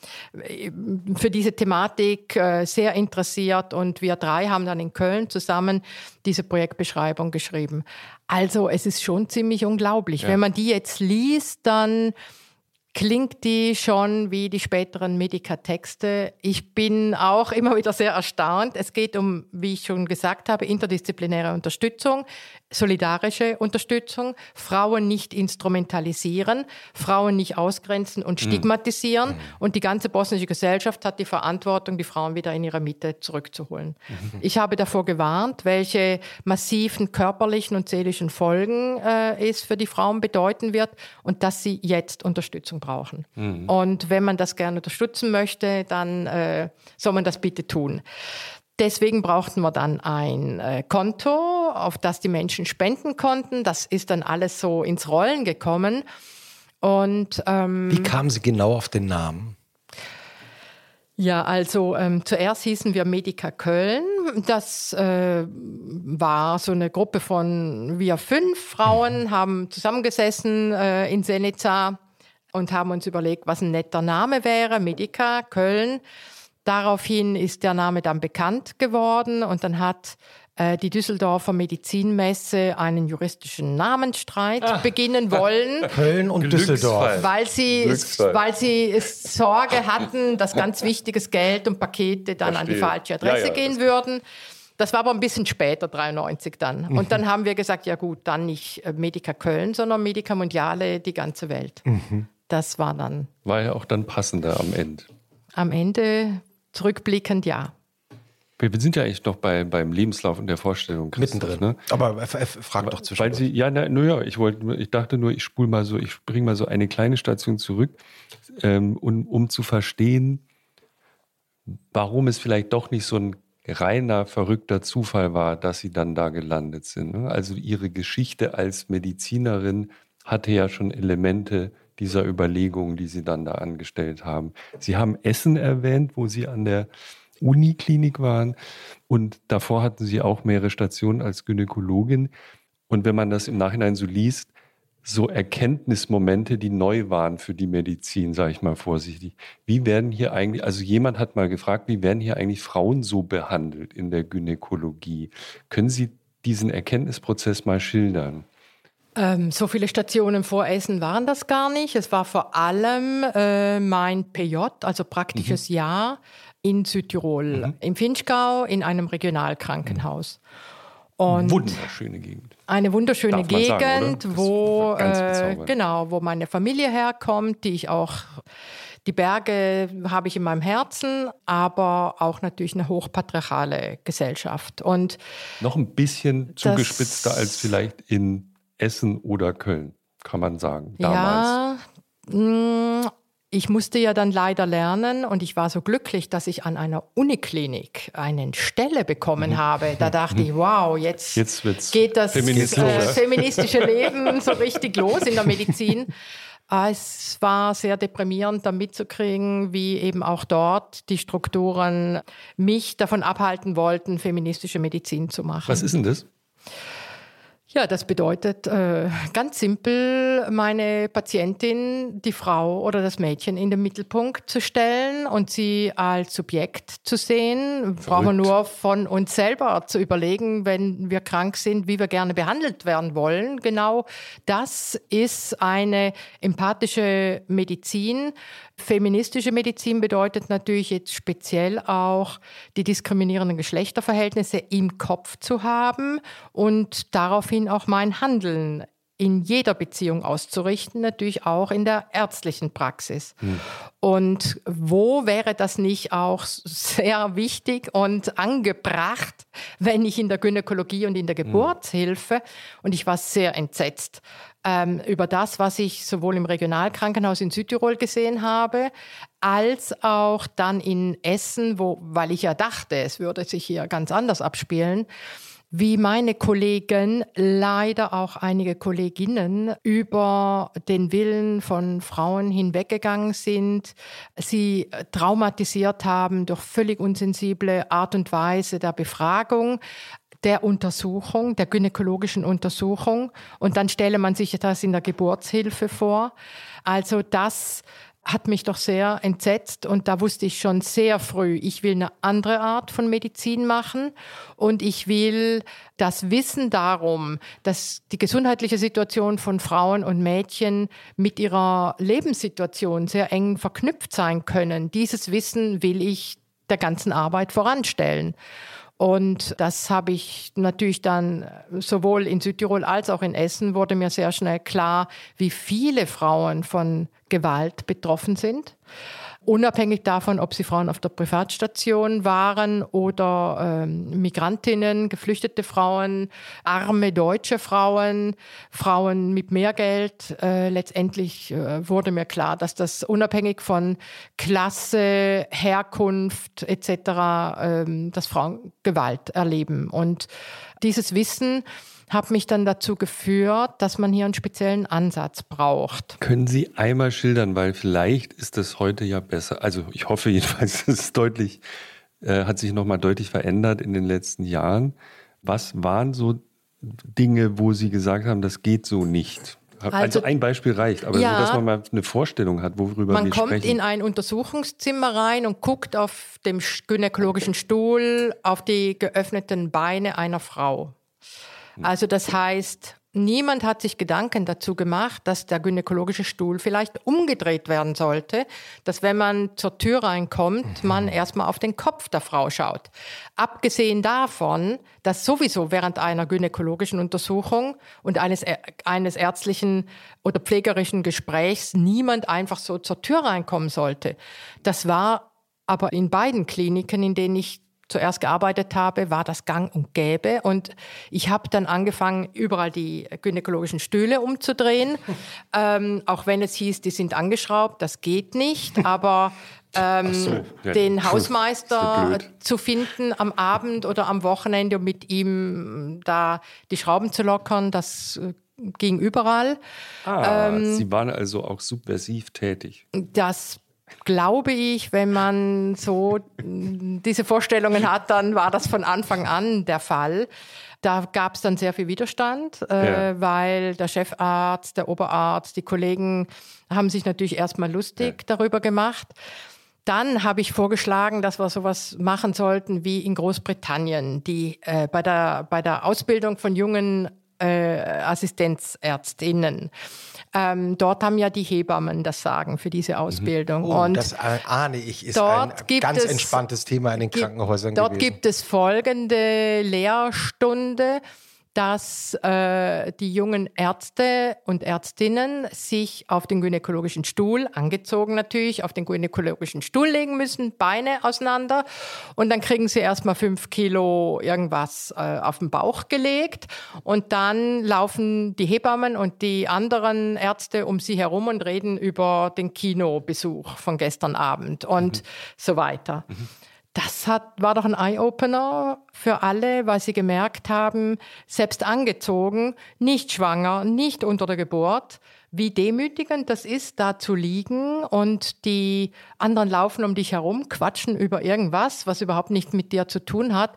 C: für diese Thematik äh, sehr interessiert und wir drei haben dann in Köln zusammen diese Projektbeschreibung geschrieben. Also es ist schon ziemlich unglaublich. Wenn man die jetzt liest, dann klingt die schon wie die späteren Medica-Texte. Ich bin auch immer wieder sehr erstaunt. Es geht um, wie ich schon gesagt habe, interdisziplinäre Unterstützung, solidarische Unterstützung, Frauen nicht instrumentalisieren, Frauen nicht ausgrenzen und stigmatisieren. Und die ganze bosnische Gesellschaft hat die Verantwortung, die Frauen wieder in ihre Mitte zurückzuholen. Ich habe davor gewarnt, welche massiven körperlichen und seelischen Folgen äh, es für die Frauen bedeuten wird und dass sie jetzt Unterstützung brauchen. Und wenn man das gerne unterstützen möchte, dann äh, soll man das bitte tun. Deswegen brauchten wir dann ein äh, Konto, auf das die Menschen spenden konnten. Das ist dann alles so ins Rollen gekommen. Und ähm,
D: Wie kamen Sie genau auf den Namen?
C: ja, also ähm, zuerst hießen wir Medica Köln. Das äh, war so eine Gruppe von wir fünf Frauen, haben zusammengesessen äh, in Senica und haben uns überlegt, was ein netter Name wäre. Medica Köln. Daraufhin ist der Name dann bekannt geworden und dann hat äh, die Düsseldorfer Medizinmesse einen juristischen Namensstreit beginnen wollen
D: Köln und. Düsseldorf.
C: weil sie, weil sie es Sorge hatten, dass ganz wichtiges Geld und Pakete dann an die
B: Verstehe.
C: falsche Adresse
B: Ja, ja,
C: gehen
B: das-
C: würden. Das war aber ein bisschen später, 93 dann. Und dann haben wir gesagt, ja gut, dann nicht äh, Medica Köln, sondern Medica Mondiale, die ganze Welt. Das war dann
B: War ja auch dann passender am Ende.
C: am Ende zurückblickend ja.
B: Wir sind ja eigentlich noch bei, beim Lebenslauf und der Vorstellung.
D: Mittendrin.
B: Ne?
D: Aber frag doch
B: Weil
D: zwischendurch.
B: sie, ja, na, naja, ich wollte, ich dachte nur, ich spule mal so, ich bringe mal so eine kleine Station zurück, ähm, um, um zu verstehen, warum es vielleicht doch nicht so ein reiner, verrückter Zufall war, dass sie dann da gelandet sind. ne? Also ihre Geschichte als Medizinerin hatte ja schon Elemente dieser Überlegungen, die sie dann da angestellt haben. Sie haben Essen erwähnt, wo sie an der Uniklinik waren und davor hatten sie auch mehrere Stationen als Gynäkologin. Und wenn man das im Nachhinein so liest, so Erkenntnismomente, die neu waren für die Medizin, sage ich mal vorsichtig. Wie werden hier eigentlich, also jemand hat mal gefragt, wie werden hier eigentlich Frauen so behandelt in der Gynäkologie? Können Sie diesen Erkenntnisprozess mal schildern?
C: Ähm, so viele Stationen vor Essen waren das gar nicht. Es war vor allem äh, mein PJ, also praktisches Jahr in Südtirol, im Finchgau, in einem Regionalkrankenhaus. Und
B: Wunderschöne Gegend.
C: Eine wunderschöne
B: sagen,
C: Gegend?
B: Das
C: wo äh, genau, wo meine Familie herkommt, die ich auch die Berge habe ich in meinem Herzen, aber auch natürlich eine hochpatriarchale Gesellschaft. Und
B: Noch ein bisschen zugespitzter als vielleicht in Essen oder Köln, kann man sagen. Damals.
C: ja, mh, ich musste ja dann leider lernen und ich war so glücklich, dass ich an einer Uniklinik eine Stelle bekommen habe. Da dachte ich, wow, jetzt,
B: Mhm. Jetzt
C: geht das äh, feministische Leben so richtig los in der Medizin. Ah, Es war sehr deprimierend, da mitzukriegen, wie eben auch dort die Strukturen mich davon abhalten wollten, feministische Medizin zu machen.
B: Was ist denn das?
C: Ja, das bedeutet äh, ganz simpel, meine Patientin, die Frau oder das Mädchen in den Mittelpunkt zu stellen und sie als Subjekt zu sehen. Wir brauchen nur von uns selber zu überlegen, wenn wir krank sind, wie wir gerne behandelt werden wollen. Genau das ist eine empathische Medizin. Feministische Medizin bedeutet natürlich jetzt speziell auch, die diskriminierenden Geschlechterverhältnisse im Kopf zu haben und daraufhin auch mein Handeln in jeder Beziehung auszurichten, natürlich auch in der ärztlichen Praxis. Und wo wäre das nicht auch sehr wichtig und angebracht, wenn ich in der Gynäkologie und in der Geburtshilfe, und ich war sehr entsetzt ähm, über das, was ich sowohl im Regionalkrankenhaus in Südtirol gesehen habe, als auch dann in Essen, wo, weil ich ja dachte, es würde sich hier ganz anders abspielen, wie meine Kollegen, leider auch einige Kolleginnen, über den Willen von Frauen hinweggegangen sind, sie traumatisiert haben durch völlig unsensible Art und Weise der Befragung der Untersuchung, der gynäkologischen Untersuchung. Und dann stelle man sich das in der Geburtshilfe vor. Also das hat mich doch sehr entsetzt und da wusste ich schon sehr früh, ich will eine andere Art von Medizin machen und ich will das Wissen darum, dass die gesundheitliche Situation von Frauen und Mädchen mit ihrer Lebenssituation sehr eng verknüpft sein können. Dieses Wissen will ich der ganzen Arbeit voranstellen. Und das habe ich natürlich dann sowohl in Südtirol als auch in Essen wurde mir sehr schnell klar, wie viele Frauen von Gewalt betroffen sind. Unabhängig davon, ob sie Frauen auf der Privatstation waren oder ähm, Migrantinnen, geflüchtete Frauen, arme deutsche Frauen, Frauen mit mehr Geld. Äh, letztendlich äh, wurde mir klar, dass das unabhängig von Klasse, Herkunft etc., ähm, dass Frauen Gewalt erleben. Und dieses Wissen hat mich dann dazu geführt, dass man hier einen speziellen Ansatz braucht.
B: Können Sie einmal schildern, weil vielleicht ist das heute ja besser. Also ich hoffe jedenfalls, es ist deutlich, äh, hat sich nochmal deutlich verändert in den letzten Jahren. Was waren so Dinge, wo Sie gesagt haben, das geht so nicht? Also,
C: Also-
B: ein Beispiel reicht, aber
C: Ja.
B: so, dass man mal eine Vorstellung hat, worüber
C: Man
B: wir
C: kommt
B: sprechen.
C: in ein Untersuchungszimmer rein und guckt auf dem sch- gynäkologischen Stuhl auf die geöffneten Beine einer Frau. Also das heißt, niemand hat sich Gedanken dazu gemacht, dass der gynäkologische Stuhl vielleicht umgedreht werden sollte, dass wenn man zur Tür reinkommt, man erstmal auf den Kopf der Frau schaut. Abgesehen davon, dass sowieso während einer gynäkologischen Untersuchung und eines, eines ärztlichen oder pflegerischen Gesprächs niemand einfach so zur Tür reinkommen sollte. Das war aber in beiden Kliniken, in denen ich zuerst gearbeitet habe, war das gang und gäbe. Und ich habe dann angefangen, überall die gynäkologischen Stühle umzudrehen. ähm, auch wenn es hieß, die sind angeschraubt, das geht nicht. Aber ähm,
B: so, ja.
C: den Hausmeister zu finden am Abend oder am Wochenende und mit ihm da die Schrauben zu lockern, das äh, ging überall.
B: ah,
C: ähm,
B: Sie waren also auch subversiv tätig.
C: Das glaube ich, wenn man so mm, diese Vorstellungen hat, dann war das von Anfang an der Fall. Da gab es dann sehr viel Widerstand, äh,
B: Ja.
C: weil der Chefarzt, der Oberarzt, die Kollegen haben sich natürlich erstmal lustig darüber gemacht. Dann habe ich vorgeschlagen, dass wir sowas machen sollten wie in Großbritannien, die äh, bei, der, bei der Ausbildung von jungen äh, Assistenzärztinnen. Ähm, dort haben ja die Hebammen das Sagen für diese Ausbildung.
D: Oh,
C: und
D: das ahne ich, ist ein ganz
C: es-
D: entspanntes Thema in den Krankenhäusern
C: Dort
D: gewesen.
C: gibt es folgende Lehrstunde, dass äh, die jungen Ärzte und Ärztinnen sich auf den gynäkologischen Stuhl, angezogen natürlich, auf den gynäkologischen Stuhl legen müssen, Beine auseinander. Und dann kriegen sie erstmal fünf Kilo irgendwas äh, auf den Bauch gelegt. Und dann laufen die Hebammen und die anderen Ärzte um sie herum und reden über den Kinobesuch von gestern Abend und so weiter. Das hat, war doch ein Eye-Opener für alle, weil sie gemerkt haben, selbst angezogen, nicht schwanger, nicht unter der Geburt, wie demütigend das ist, da zu liegen und die anderen laufen um dich herum, quatschen über irgendwas, was überhaupt nichts mit dir zu tun hat.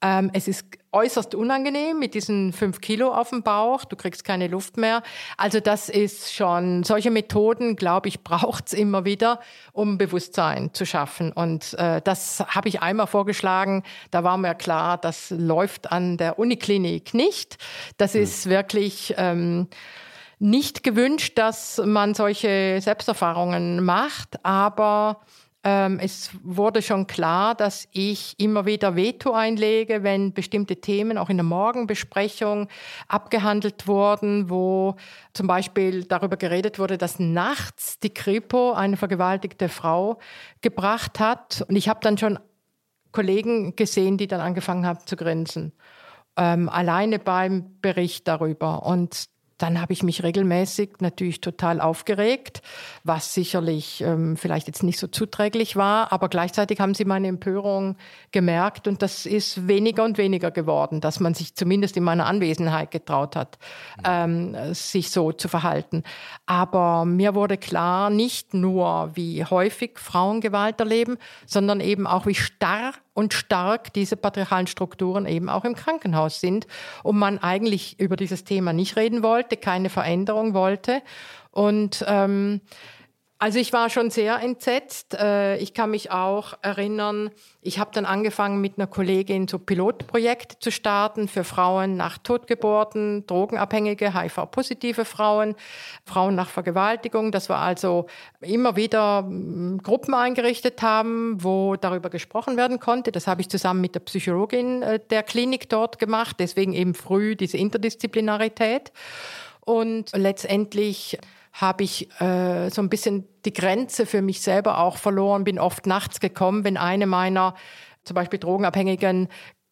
C: Ähm, es ist äußerst unangenehm mit diesen fünf Kilo auf dem Bauch. Du kriegst keine Luft mehr. Also das ist schon, solche Methoden, glaube ich, braucht's immer wieder, um Bewusstsein zu schaffen. Und äh, das habe ich einmal vorgeschlagen. Da war mir klar, das läuft an der Uniklinik nicht. Das ist wirklich... Ähm, nicht gewünscht, dass man solche Selbsterfahrungen macht, aber ähm, es wurde schon klar, dass ich immer wieder Veto einlege, wenn bestimmte Themen auch in der Morgenbesprechung abgehandelt wurden, wo zum Beispiel darüber geredet wurde, dass nachts die Kripo eine vergewaltigte Frau gebracht hat. Und ich habe dann schon Kollegen gesehen, die dann angefangen haben zu grinsen. Ähm, alleine beim Bericht darüber. Und dann habe ich mich regelmäßig natürlich total aufgeregt, was sicherlich ähm, vielleicht jetzt nicht so zuträglich war, aber gleichzeitig haben sie meine Empörung gemerkt und das ist weniger und weniger geworden, dass man sich zumindest in meiner Anwesenheit getraut hat, ähm, sich so zu verhalten. Aber mir wurde klar, nicht nur, wie häufig Frauen Gewalt erleben, sondern eben auch, wie starr und stark diese patriarchalen Strukturen eben auch im Krankenhaus sind und man eigentlich über dieses Thema nicht reden wollte, keine Veränderung wollte. Und ähm, also ich war schon sehr entsetzt. Äh, Ich kann mich auch erinnern, ich habe dann angefangen mit einer Kollegin so Pilotprojekte zu starten für Frauen nach Totgeburten, drogenabhängige, HIV-positive Frauen, Frauen nach Vergewaltigung. Das war also immer wieder mm, Gruppen eingerichtet haben, wo darüber gesprochen werden konnte. Das habe ich zusammen mit der Psychologin äh, der Klinik dort gemacht. Deswegen eben früh diese Interdisziplinarität. Und letztendlich habe ich äh, so ein bisschen die Grenze für mich selber auch verloren, bin oft nachts gekommen, wenn eine meiner zum Beispiel drogenabhängigen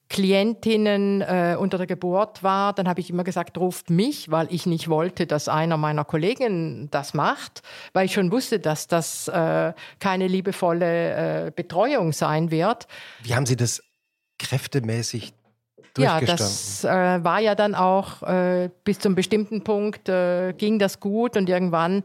C: Klientinnen äh, unter der Geburt war, dann habe ich immer gesagt, ruft mich, weil ich nicht wollte, dass einer meiner Kollegen das macht, weil ich schon wusste, dass das äh, keine liebevolle äh, Betreuung sein wird.
D: Wie haben Sie das kräftemäßig
C: Ja, das äh, war ja dann auch äh, bis zum bestimmten Punkt äh, ging das gut und irgendwann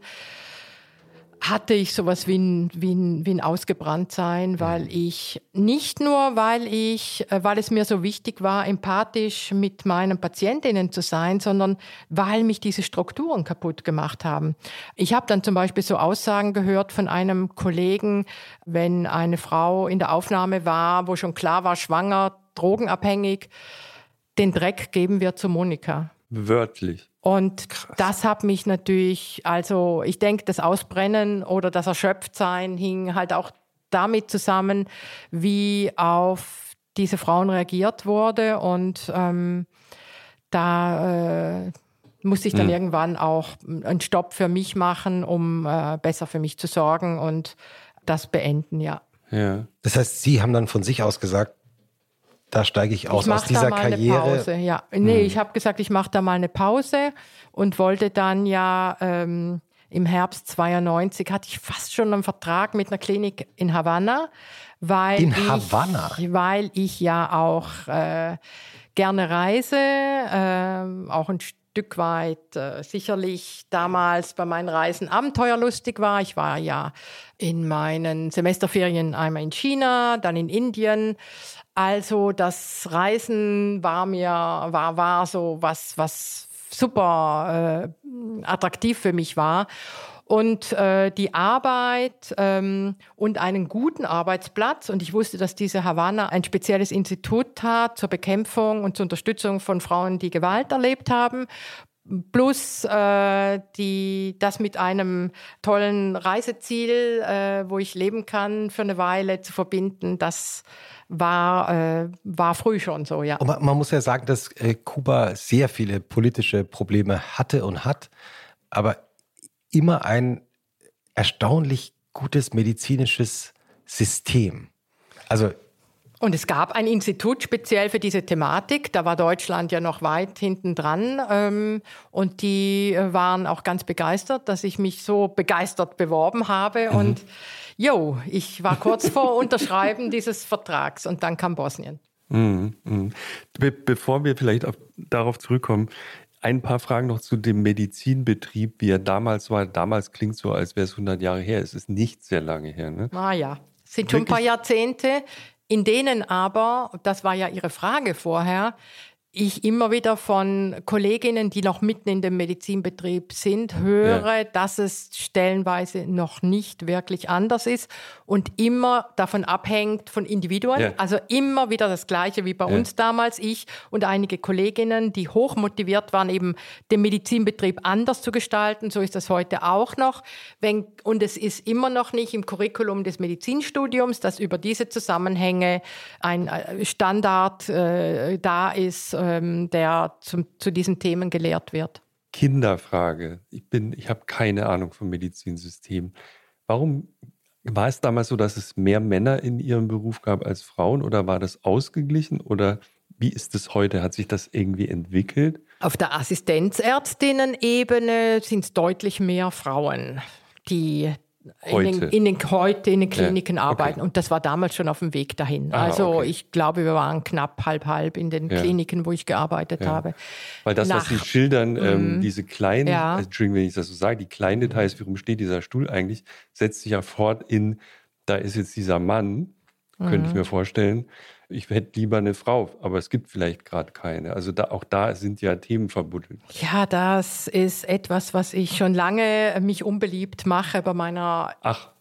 C: hatte ich sowas wie ein, wie ein, wie ein Ausgebranntsein, weil ich nicht nur, weil ich, äh, weil es mir so wichtig war, empathisch mit meinen Patientinnen zu sein, sondern weil mich diese Strukturen kaputt gemacht haben. Ich habe dann zum Beispiel so Aussagen gehört von einem Kollegen, wenn eine Frau in der Aufnahme war, wo schon klar war, schwanger, drogenabhängig, den Dreck geben wir zu Monika.
B: Wörtlich.
C: Und das hat mich natürlich, also ich denke, das Ausbrennen oder das Erschöpftsein hing halt auch damit zusammen, wie auf diese Frauen reagiert wurde. Und ähm, da äh, musste ich dann irgendwann auch einen Stopp für mich machen, um äh, besser für mich zu sorgen und das beenden, ja.
B: Ja.
D: Das heißt, Sie haben dann von sich aus gesagt, da steige ich aus
C: ich
D: aus dieser
C: da mal
D: Karriere.
C: eine Pause. Ja, nee, ich habe gesagt, ich mache da mal eine Pause und wollte dann ja ähm, im Herbst 92 hatte ich fast schon einen Vertrag mit einer Klinik in Havanna, weil
D: In
C: ich,
D: Havanna?
C: weil ich ja auch äh, gerne reise, ähm, auch ein Stück weit äh, sicherlich damals bei meinen Reisen abenteuerlustig war. Ich war ja in meinen Semesterferien einmal in China, dann in Indien. Also das Reisen war mir war war so was was super äh, attraktiv für mich war. und äh, die Arbeit ähm, und einen guten Arbeitsplatz. Und ich wusste, dass diese Havanna ein spezielles Institut hat zur Bekämpfung und zur Unterstützung von Frauen, die Gewalt erlebt haben plus äh, die, das mit einem tollen Reiseziel, äh, wo ich leben kann, für eine Weile zu verbinden, das war, äh, war früh schon so, ja.
D: Man, man muss ja sagen, dass äh, Kuba sehr viele politische Probleme hatte und hat, aber immer ein erstaunlich gutes medizinisches System. Also
C: und es gab ein Institut speziell für diese Thematik. Da war Deutschland ja noch weit hinten dran. Ähm, und die äh, waren auch ganz begeistert, dass ich mich so begeistert beworben habe. Mhm. Und jo, ich war kurz vor Unterschreiben dieses Vertrags und dann kam Bosnien.
B: Mhm, mh. Be bevor wir vielleicht auf, darauf zurückkommen, ein paar Fragen noch zu dem Medizinbetrieb, wie er damals war. Damals klingt so, als wäre es 100 Jahre her. Es ist nicht sehr lange her. Ne?
C: Ah ja, sind schon ein paar Jahrzehnte in denen aber, das war ja Ihre Frage vorher, ich immer wieder von Kolleginnen, die noch mitten in dem Medizinbetrieb sind, höre, ja. dass es stellenweise noch nicht wirklich anders ist und immer davon abhängt von Individuen. Ja. Also immer wieder das Gleiche wie bei ja. uns damals. Ich und einige Kolleginnen, die hoch motiviert waren, eben den Medizinbetrieb anders zu gestalten. So ist das heute auch noch. Wenn, und es ist immer noch nicht im Curriculum des Medizinstudiums, dass über diese Zusammenhänge ein äh, Standard äh, da ist ähm, der zum, zu diesen Themen gelehrt wird.
B: Kinderfrage. Ich bin, ich habe keine Ahnung vom Medizinsystem. Warum war es damals so, dass es mehr Männer in ihrem Beruf gab als Frauen oder war das ausgeglichen oder wie ist es heute? Hat sich das irgendwie entwickelt?
C: Auf der Assistenzärztinnen-Ebene sind es deutlich mehr Frauen, die. In, den, in den, heute in den Kliniken ja. arbeiten. Okay. Und das war damals schon auf dem Weg dahin. Ah, also okay. ich glaube, wir waren knapp halb halb in den ja. Kliniken, wo ich gearbeitet ja. habe.
B: Weil das, Nach, was Sie schildern, ähm, mhm. diese kleinen, also, Entschuldigung, wenn ich das so sage, die kleinen Details, warum steht dieser Stuhl eigentlich, setzt sich ja fort in, da ist jetzt dieser Mann, könnte mhm. ich mir vorstellen, ich hätte lieber eine Frau, aber es gibt vielleicht gerade keine. Also da, auch da sind ja Themen verbuddelt.
C: Ja, das ist etwas, was ich schon lange mich unbeliebt mache bei meiner,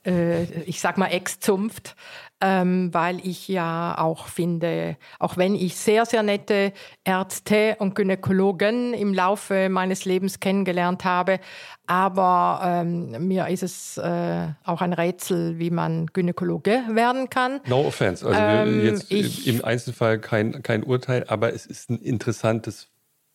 C: äh, ich sag mal, Ex-Zunft ähm, weil ich ja auch finde, auch wenn ich sehr, sehr nette Ärzte und Gynäkologen im Laufe meines Lebens kennengelernt habe, aber ähm, mir ist es äh, auch ein Rätsel, wie man Gynäkologe werden kann.
B: No offense, also ähm, jetzt ich, im Einzelfall kein, kein Urteil, aber es ist ein interessantes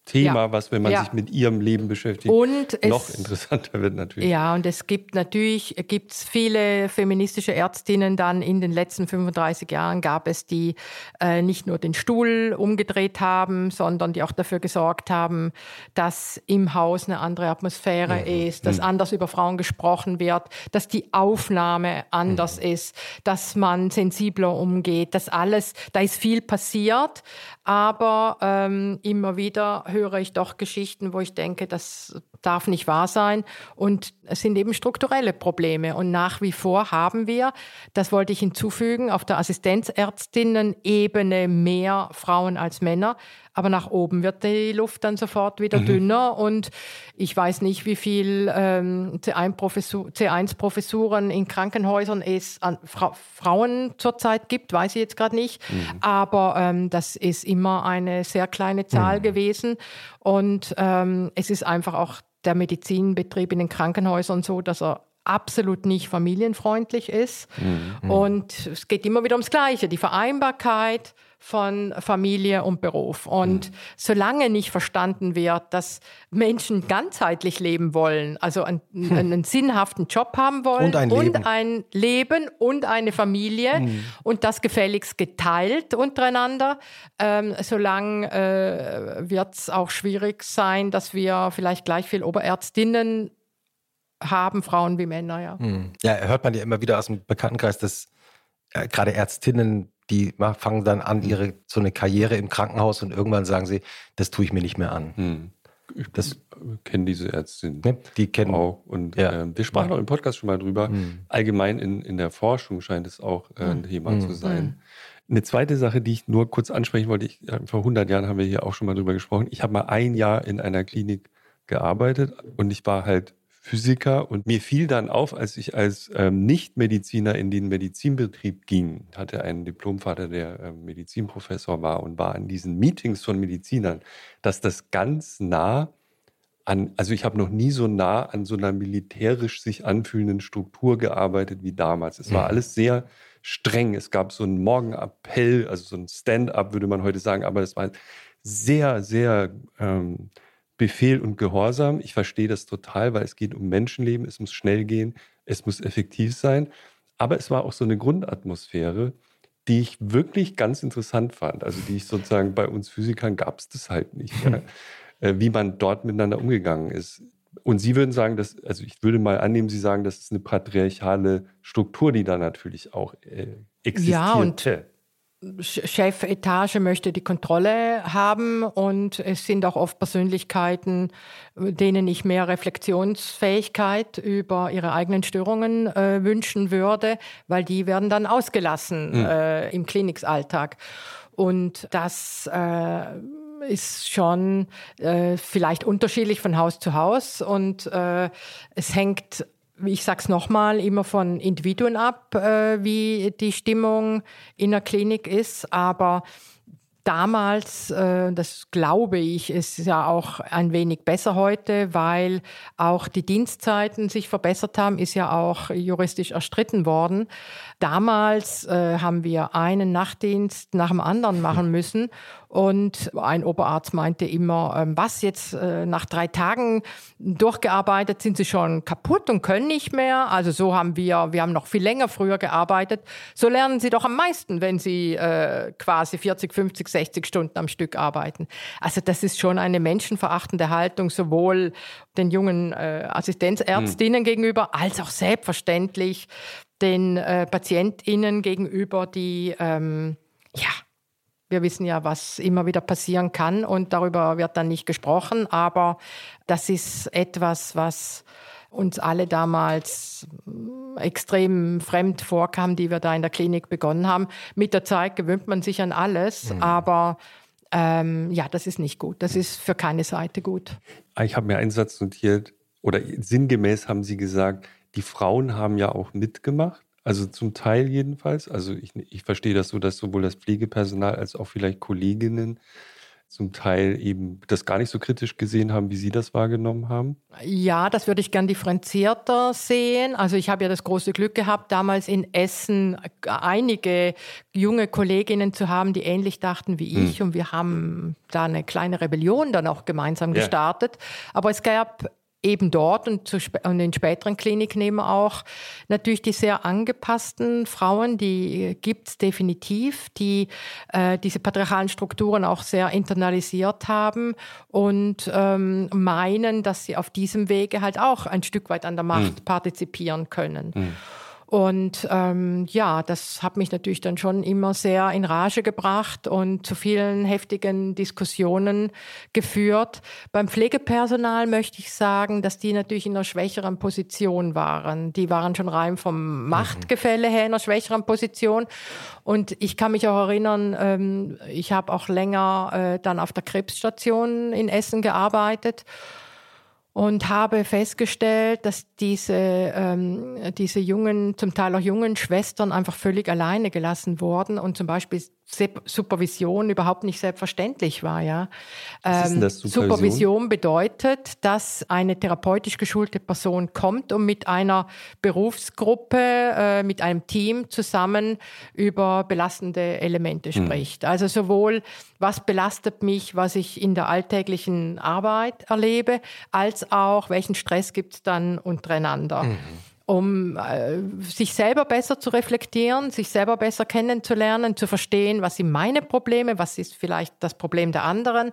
B: Thema, ja. was, wenn man ja. sich mit ihrem Leben beschäftigt, und noch es, interessanter wird natürlich.
C: Ja, und es gibt natürlich gibt's viele feministische Ärztinnen dann in den letzten 35 Jahren gab es, die äh, nicht nur den Stuhl umgedreht haben, sondern die auch dafür gesorgt haben, dass im Haus eine andere Atmosphäre mhm. ist, dass mhm. anders über Frauen gesprochen wird, dass die Aufnahme anders mhm. ist, dass man sensibler umgeht, dass alles, da ist viel passiert, aber ähm, immer wieder höre ich doch Geschichten, wo ich denke, das darf nicht wahr sein. Und es sind eben strukturelle Probleme. Und nach wie vor haben wir, das wollte ich hinzufügen, auf der Assistenzärztinnen-Ebene mehr Frauen als Männer. Aber nach oben wird die Luft dann sofort wieder mhm. dünner. Und ich weiß nicht, wie viel ähm, C1-Professuren in Krankenhäusern es an Fra Frauen zurzeit gibt, weiß ich jetzt gerade nicht. Mhm. Aber ähm, das ist immer eine sehr kleine Zahl mhm. gewesen. Und ähm, es ist einfach auch der Medizinbetrieb in den Krankenhäusern so, dass er absolut nicht familienfreundlich ist. Mhm. Und es geht immer wieder ums Gleiche, die Vereinbarkeit von Familie und Beruf. Und mhm. solange nicht verstanden wird, dass Menschen ganzheitlich leben wollen, also einen, hm. einen sinnhaften Job haben wollen
D: und ein Leben
C: und, ein Leben und eine Familie mhm. und das gefälligst geteilt untereinander, ähm, solange äh, wird es auch schwierig sein, dass wir vielleicht gleich viel Oberärztinnen haben, Frauen wie Männer, ja.
D: Mhm. Ja, hört man ja immer wieder aus dem Bekanntenkreis, dass äh, gerade Ärztinnen die fangen dann an, mhm. ihre so eine Karriere im Krankenhaus und irgendwann sagen sie, das tue ich mir nicht mehr an. Hm.
B: Ich das, kenne diese Ärztin.
D: Ne, die kennen
B: auch. Und ja. äh, wir sprachen auch im Podcast schon mal drüber. Hm. Allgemein in, in der Forschung scheint es auch äh, ein hm. Thema hm. zu sein. Hm. Eine zweite Sache, die ich nur kurz ansprechen wollte, ich, vor 100 Jahren haben wir hier auch schon mal drüber gesprochen. Ich habe mal ein Jahr in einer Klinik gearbeitet und ich war halt Physiker und mir fiel dann auf, als ich als ähm, Nichtmediziner in den Medizinbetrieb ging, hatte einen Diplomvater, der äh, Medizinprofessor war und war an diesen Meetings von Medizinern, dass das ganz nah an, also ich habe noch nie so nah an so einer militärisch sich anfühlenden Struktur gearbeitet wie damals. Es war mhm. alles sehr streng. Es gab so einen Morgenappell, also so ein Stand-up, würde man heute sagen, aber es war sehr, sehr ähm, Befehl und Gehorsam. Ich verstehe das total, weil es geht um Menschenleben, es muss schnell gehen, es muss effektiv sein. Aber es war auch so eine Grundatmosphäre, die ich wirklich ganz interessant fand. Also die ich sozusagen bei uns Physikern gab es das halt nicht. Ja. Äh, wie man dort miteinander umgegangen ist. Und Sie würden sagen, dass, also ich würde mal annehmen, Sie sagen, das ist eine patriarchale Struktur, die da natürlich auch äh, existiert.
C: Ja, und Chefetage möchte die Kontrolle haben und es sind auch oft Persönlichkeiten, denen ich mehr Reflexionsfähigkeit über ihre eigenen Störungen äh, wünschen würde, weil die werden dann ausgelassen mhm. äh, im Klinikalltag. Und das äh, ist schon äh, vielleicht unterschiedlich von Haus zu Haus und äh, es hängt ich sage es nochmal, immer von Individuen ab, äh, wie die Stimmung in der Klinik ist. Aber damals, äh, das glaube ich, ist ja auch ein wenig besser heute, weil auch die Dienstzeiten sich verbessert haben, ist ja auch juristisch erstritten worden. Damals äh, haben wir einen Nachtdienst nach dem anderen machen müssen und ein Oberarzt meinte immer, ähm, was jetzt äh, nach drei Tagen durchgearbeitet, sind sie schon kaputt und können nicht mehr. Also so haben wir, wir haben noch viel länger früher gearbeitet. So lernen sie doch am meisten, wenn sie äh, quasi 40, 50, 60 Stunden am Stück arbeiten. Also das ist schon eine menschenverachtende Haltung, sowohl den jungen äh, Assistenzärztinnen mhm. gegenüber als auch selbstverständlich den äh, PatientInnen gegenüber, die ähm, ja wir wissen ja, was immer wieder passieren kann und darüber wird dann nicht gesprochen, aber das ist etwas, was uns alle damals mm, extrem fremd vorkam, die wir da in der Klinik begonnen haben. Mit der Zeit gewöhnt man sich an alles, mhm. aber ähm, ja, das ist nicht gut. Das ist für keine Seite gut.
B: Ich habe mir einen Satz notiert, oder sinngemäß haben Sie gesagt, die Frauen haben ja auch mitgemacht. Also zum Teil jedenfalls. Also ich, ich verstehe das so, dass sowohl das Pflegepersonal als auch vielleicht Kolleginnen zum Teil eben das gar nicht so kritisch gesehen haben, wie Sie das wahrgenommen haben?
C: Ja, das würde ich gern differenzierter sehen. Also ich habe ja das große Glück gehabt, damals in Essen einige junge Kolleginnen zu haben, die ähnlich dachten wie ich. Hm. Und wir haben da eine kleine Rebellion dann auch gemeinsam ja. gestartet. Aber es gab eben dort und, zu, und in späteren Kliniknehmen auch natürlich die sehr angepassten Frauen, die gibt es definitiv, die äh, diese patriarchalen Strukturen auch sehr internalisiert haben und ähm, meinen, dass sie auf diesem Wege halt auch ein Stück weit an der Macht mhm. partizipieren können. Mhm. Und ähm, ja, das hat mich natürlich dann schon immer sehr in Rage gebracht und zu vielen heftigen Diskussionen geführt. Beim Pflegepersonal möchte ich sagen, dass die natürlich in einer schwächeren Position waren. Die waren schon rein vom mhm. Machtgefälle her in einer schwächeren Position. Und ich kann mich auch erinnern, ähm, ich habe auch länger äh, dann auf der Krebsstation in Essen gearbeitet und habe festgestellt, dass diese, ähm, diese jungen, zum Teil auch jungen Schwestern einfach völlig alleine gelassen wurden und zum Beispiel Supervision überhaupt nicht selbstverständlich war. Ja.
B: Denn das,
C: ähm, Supervision? Supervision bedeutet, dass eine therapeutisch geschulte Person kommt und mit einer Berufsgruppe, äh, mit einem Team zusammen über belastende Elemente hm. spricht. Mhm. Also sowohl, was belastet mich, was ich in der alltäglichen Arbeit erlebe, als auch, welchen Stress gibt es dann untereinander. Mhm um äh, sich selber besser zu reflektieren, sich selber besser kennenzulernen, zu verstehen, was sind meine Probleme, was ist vielleicht das Problem der anderen,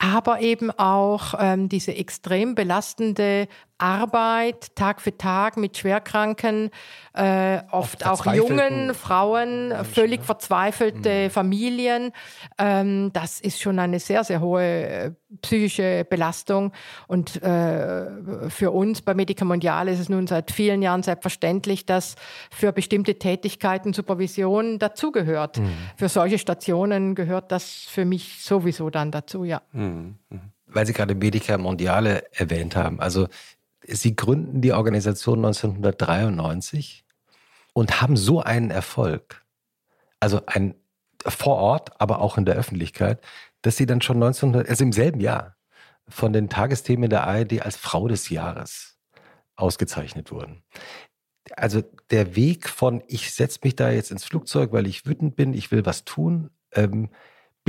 C: aber eben auch ähm, diese extrem belastende Arbeit Tag für Tag mit Schwerkranken, äh, oft auch jungen Frauen, Menschen, völlig verzweifelte mhm. Familien. Ähm, das ist schon eine sehr, sehr hohe äh, psychische Belastung. Und äh, für uns bei Medica Mondial ist es nun seit vielen Jahren selbstverständlich, dass für bestimmte Tätigkeiten Supervision dazugehört. Mhm. Für solche Stationen gehört das für mich sowieso dann dazu, ja. Mhm.
D: Weil Sie gerade Medica Mondiale erwähnt haben. Also Sie gründen die Organisation 1993 und haben so einen Erfolg, also ein vor Ort, aber auch in der Öffentlichkeit, dass Sie dann schon 1900, also im selben Jahr von den Tagesthemen der ARD als Frau des Jahres ausgezeichnet wurden. Also der Weg von, ich setze mich da jetzt ins Flugzeug, weil ich wütend bin, ich will was tun, ähm,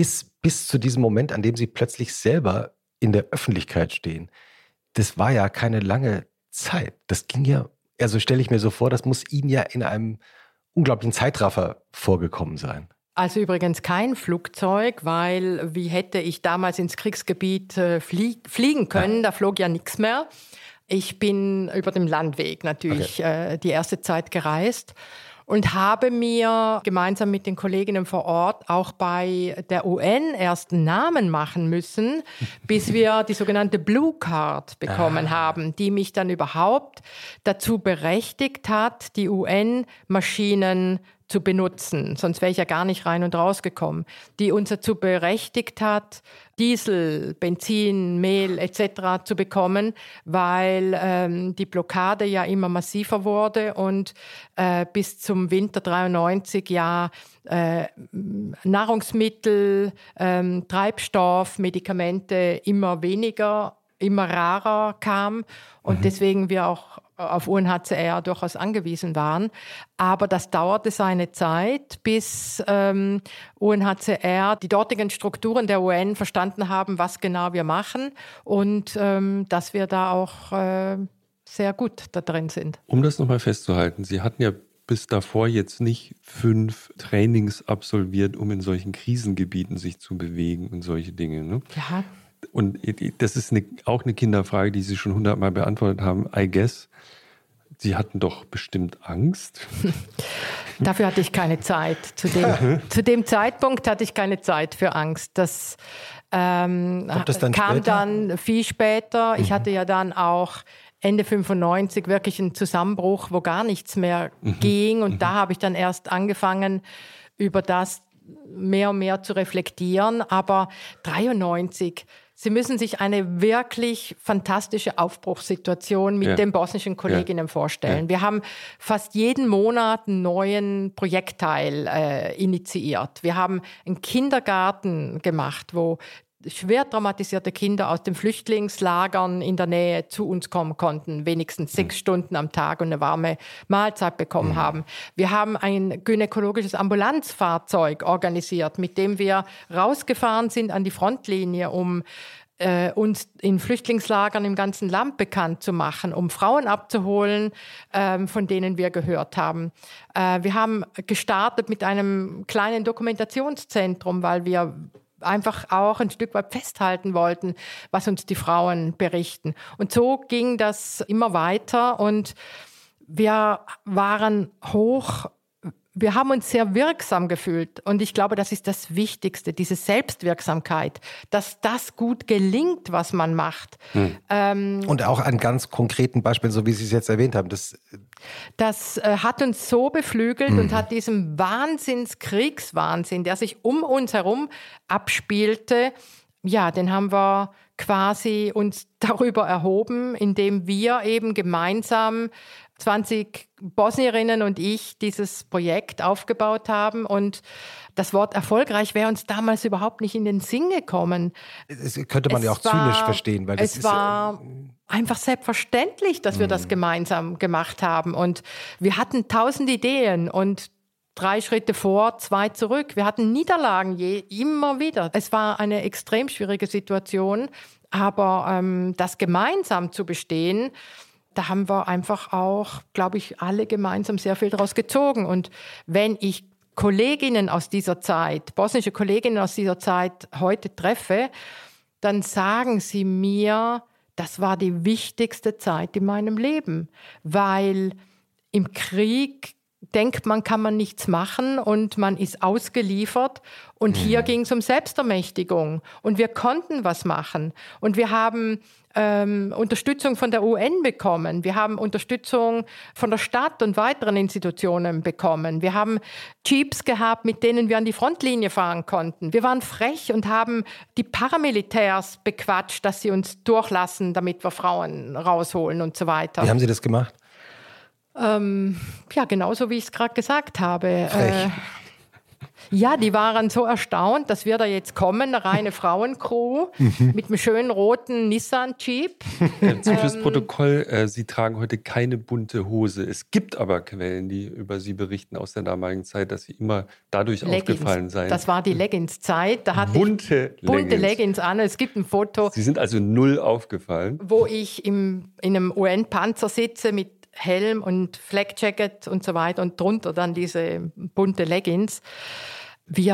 D: bis, bis zu diesem Moment, an dem sie plötzlich selber in der Öffentlichkeit stehen, das war ja keine lange Zeit. Das ging ja, also stelle ich mir so vor, das muss Ihnen ja in einem unglaublichen Zeitraffer vorgekommen sein.
C: Also übrigens kein Flugzeug, weil wie hätte ich damals ins Kriegsgebiet äh, flie fliegen können? Ja. Da flog ja nichts mehr. Ich bin über dem Landweg natürlich okay. äh, die erste Zeit gereist und habe mir gemeinsam mit den Kolleginnen vor Ort auch bei der UN erst Namen machen müssen, bis wir die sogenannte Blue Card bekommen ah. haben, die mich dann überhaupt dazu berechtigt hat, die UN-Maschinen zu benutzen, sonst wäre ich ja gar nicht rein und raus gekommen, die uns dazu berechtigt hat, Diesel, Benzin, Mehl etc. zu bekommen, weil ähm, die Blockade ja immer massiver wurde und äh, bis zum Winter 93 ja äh, Nahrungsmittel, äh, Treibstoff, Medikamente immer weniger immer rarer kam und mhm. deswegen wir auch auf UNHCR durchaus angewiesen waren. Aber das dauerte seine Zeit, bis ähm, UNHCR die dortigen Strukturen der UN verstanden haben, was genau wir machen und ähm, dass wir da auch äh, sehr gut da drin sind.
B: Um das nochmal festzuhalten, Sie hatten ja bis davor jetzt nicht fünf Trainings absolviert, um in solchen Krisengebieten sich zu bewegen und solche Dinge. Ne?
C: Ja.
B: Und das ist eine, auch eine Kinderfrage, die Sie schon hundertmal beantwortet haben. I guess. Sie hatten doch bestimmt Angst.
C: Dafür hatte ich keine Zeit. Zu dem, zu dem Zeitpunkt hatte ich keine Zeit für Angst. Das, ähm, das dann kam später? dann viel später. Mhm. Ich hatte ja dann auch Ende 95 wirklich einen Zusammenbruch, wo gar nichts mehr mhm. ging. Und mhm. da habe ich dann erst angefangen, über das mehr und mehr zu reflektieren. Aber 93 Sie müssen sich eine wirklich fantastische Aufbruchssituation mit ja. den bosnischen Kolleginnen ja. vorstellen. Ja. Wir haben fast jeden Monat einen neuen Projektteil äh, initiiert. Wir haben einen Kindergarten gemacht, wo schwer traumatisierte Kinder aus den Flüchtlingslagern in der Nähe zu uns kommen konnten, wenigstens sechs mhm. Stunden am Tag und eine warme Mahlzeit bekommen mhm. haben. Wir haben ein gynäkologisches Ambulanzfahrzeug organisiert, mit dem wir rausgefahren sind an die Frontlinie, um äh, uns in Flüchtlingslagern im ganzen Land bekannt zu machen, um Frauen abzuholen, ähm, von denen wir gehört haben. Äh, wir haben gestartet mit einem kleinen Dokumentationszentrum, weil wir einfach auch ein Stück weit festhalten wollten, was uns die Frauen berichten. Und so ging das immer weiter und wir waren hoch wir haben uns sehr wirksam gefühlt und ich glaube, das ist das Wichtigste, diese Selbstwirksamkeit, dass das gut gelingt, was man macht. Hm.
D: Ähm, und auch an ganz konkreten Beispielen, so wie Sie es jetzt erwähnt haben.
C: Das, das äh, hat uns so beflügelt hm. und hat diesem Wahnsinnskriegswahnsinn, der sich um uns herum abspielte, ja, den haben wir quasi uns darüber erhoben, indem wir eben gemeinsam 20 Bosnierinnen und ich dieses Projekt aufgebaut haben. Und das Wort erfolgreich wäre uns damals überhaupt nicht in den Sinn gekommen.
D: Das könnte man es ja auch war, zynisch verstehen. Weil
C: es war einfach selbstverständlich, dass wir das mhm. gemeinsam gemacht haben. Und wir hatten tausend Ideen und drei Schritte vor, zwei zurück. Wir hatten Niederlagen je, immer wieder. Es war eine extrem schwierige Situation, aber ähm, das gemeinsam zu bestehen, da haben wir einfach auch, glaube ich, alle gemeinsam sehr viel daraus gezogen. Und wenn ich Kolleginnen aus dieser Zeit, bosnische Kolleginnen aus dieser Zeit heute treffe, dann sagen sie mir, das war die wichtigste Zeit in meinem Leben, weil im Krieg denkt man, kann man nichts machen und man ist ausgeliefert. Und hier
D: Mhm.
C: ging es um Selbstermächtigung. Und wir konnten was machen. Und wir haben ähm, Unterstützung von der UN bekommen. Wir haben Unterstützung von der Stadt und weiteren Institutionen bekommen. Wir haben Jeeps gehabt, mit denen wir an die Frontlinie fahren konnten. Wir waren frech und haben die Paramilitärs bequatscht, dass sie uns durchlassen, damit wir Frauen rausholen und so weiter.
D: Wie haben Sie das gemacht?
C: Ähm, ja, genauso wie ich es gerade gesagt habe.
D: Frech.
C: Äh, ja, die waren so erstaunt, dass wir da jetzt kommen, eine reine Frauencrew
D: Mhm.
C: mit einem schönen roten Nissan Jeep.
B: Zu fürs Protokoll, äh, Sie tragen heute keine bunte Hose. Es gibt aber Quellen, die über Sie berichten aus der damaligen Zeit, dass Sie immer dadurch aufgefallen seien.
C: Das war die Leggings-Zeit. Da hatte
B: bunte
C: ich bunte
B: Leggings.
C: Leggings an. Es gibt ein Foto,
B: Sie sind also null aufgefallen.
C: wo ich im, in einem UN-Panzer sitze mit Helm und Flakjacket und so weiter und drunter dann diese bunte Leggings. Wir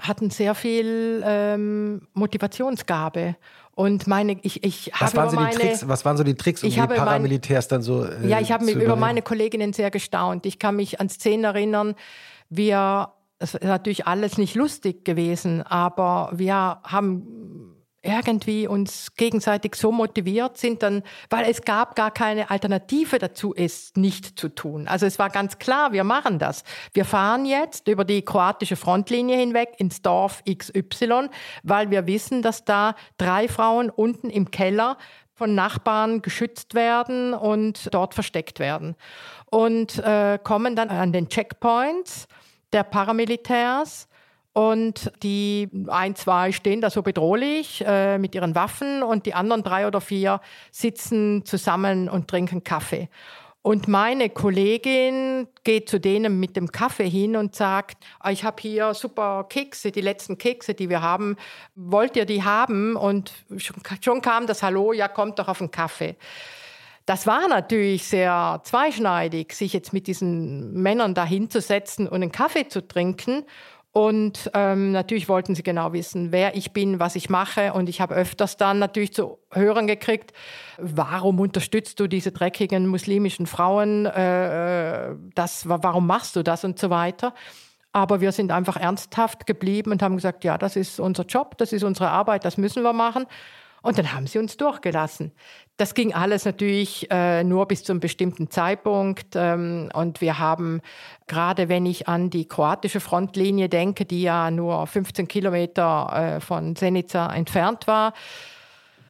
C: äh, hatten sehr viel ähm, Motivationsgabe. Und meine, ich, ich
D: Was
C: habe
D: waren, so
C: über
D: die
C: meine,
D: Tricks, was waren so die Tricks, um
C: Ich
D: die
C: habe mein-
D: Paramilitärs dann so äh,
C: ja, ich habe mich über meine Kolleginnen sehr gestaunt. Ich kann mich an Szenen erinnern, wir, es ist natürlich alles nicht lustig gewesen, aber wir haben irgendwie uns gegenseitig so motiviert sind dann, weil es gab gar keine Alternative dazu, es nicht zu tun. Also es war ganz klar, wir machen das. Wir fahren jetzt über die kroatische Frontlinie hinweg ins Dorf XY, weil wir wissen, dass da drei Frauen unten im Keller von Nachbarn geschützt werden und dort versteckt werden. Und äh, kommen dann an den Checkpoints der Paramilitärs und die ein, zwei stehen da so bedrohlich äh, mit ihren Waffen und die anderen drei oder vier sitzen zusammen und trinken Kaffee. Und meine Kollegin geht zu denen mit dem Kaffee hin und sagt, "Ah, ich habe hier super Kekse, die letzten Kekse, die wir haben. Wollt ihr die haben? Und schon, kam das Hallo, ja, kommt doch auf einen Kaffee. Das war natürlich sehr zweischneidig, sich jetzt mit diesen Männern da hinzusetzen und einen Kaffee zu trinken. Und ähm, natürlich wollten sie genau wissen, wer ich bin, was ich mache. Und ich habe öfters dann natürlich zu hören gekriegt, warum unterstützt du diese dreckigen muslimischen Frauen? Äh, äh, das, wa- warum machst du das und so weiter? Aber wir sind einfach ernsthaft geblieben und haben gesagt, ja, das ist unser Job, das ist unsere Arbeit, das müssen wir machen. Und dann haben sie uns durchgelassen. Das ging alles natürlich äh, nur bis zu einem bestimmten Zeitpunkt. Ähm, und wir haben, gerade wenn ich an die kroatische Frontlinie denke, die ja nur 15 Kilometer äh, von Senica entfernt war,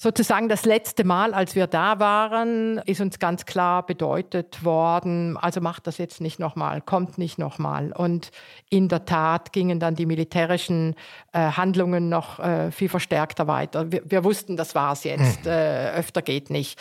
C: sozusagen das letzte Mal, als wir da waren, ist uns ganz klar bedeutet worden, also macht das jetzt nicht nochmal, kommt nicht nochmal. Und in der Tat gingen dann die militärischen äh, Handlungen noch äh, viel verstärkter weiter. Wir, wir wussten, das war's jetzt, äh, öfter geht nicht.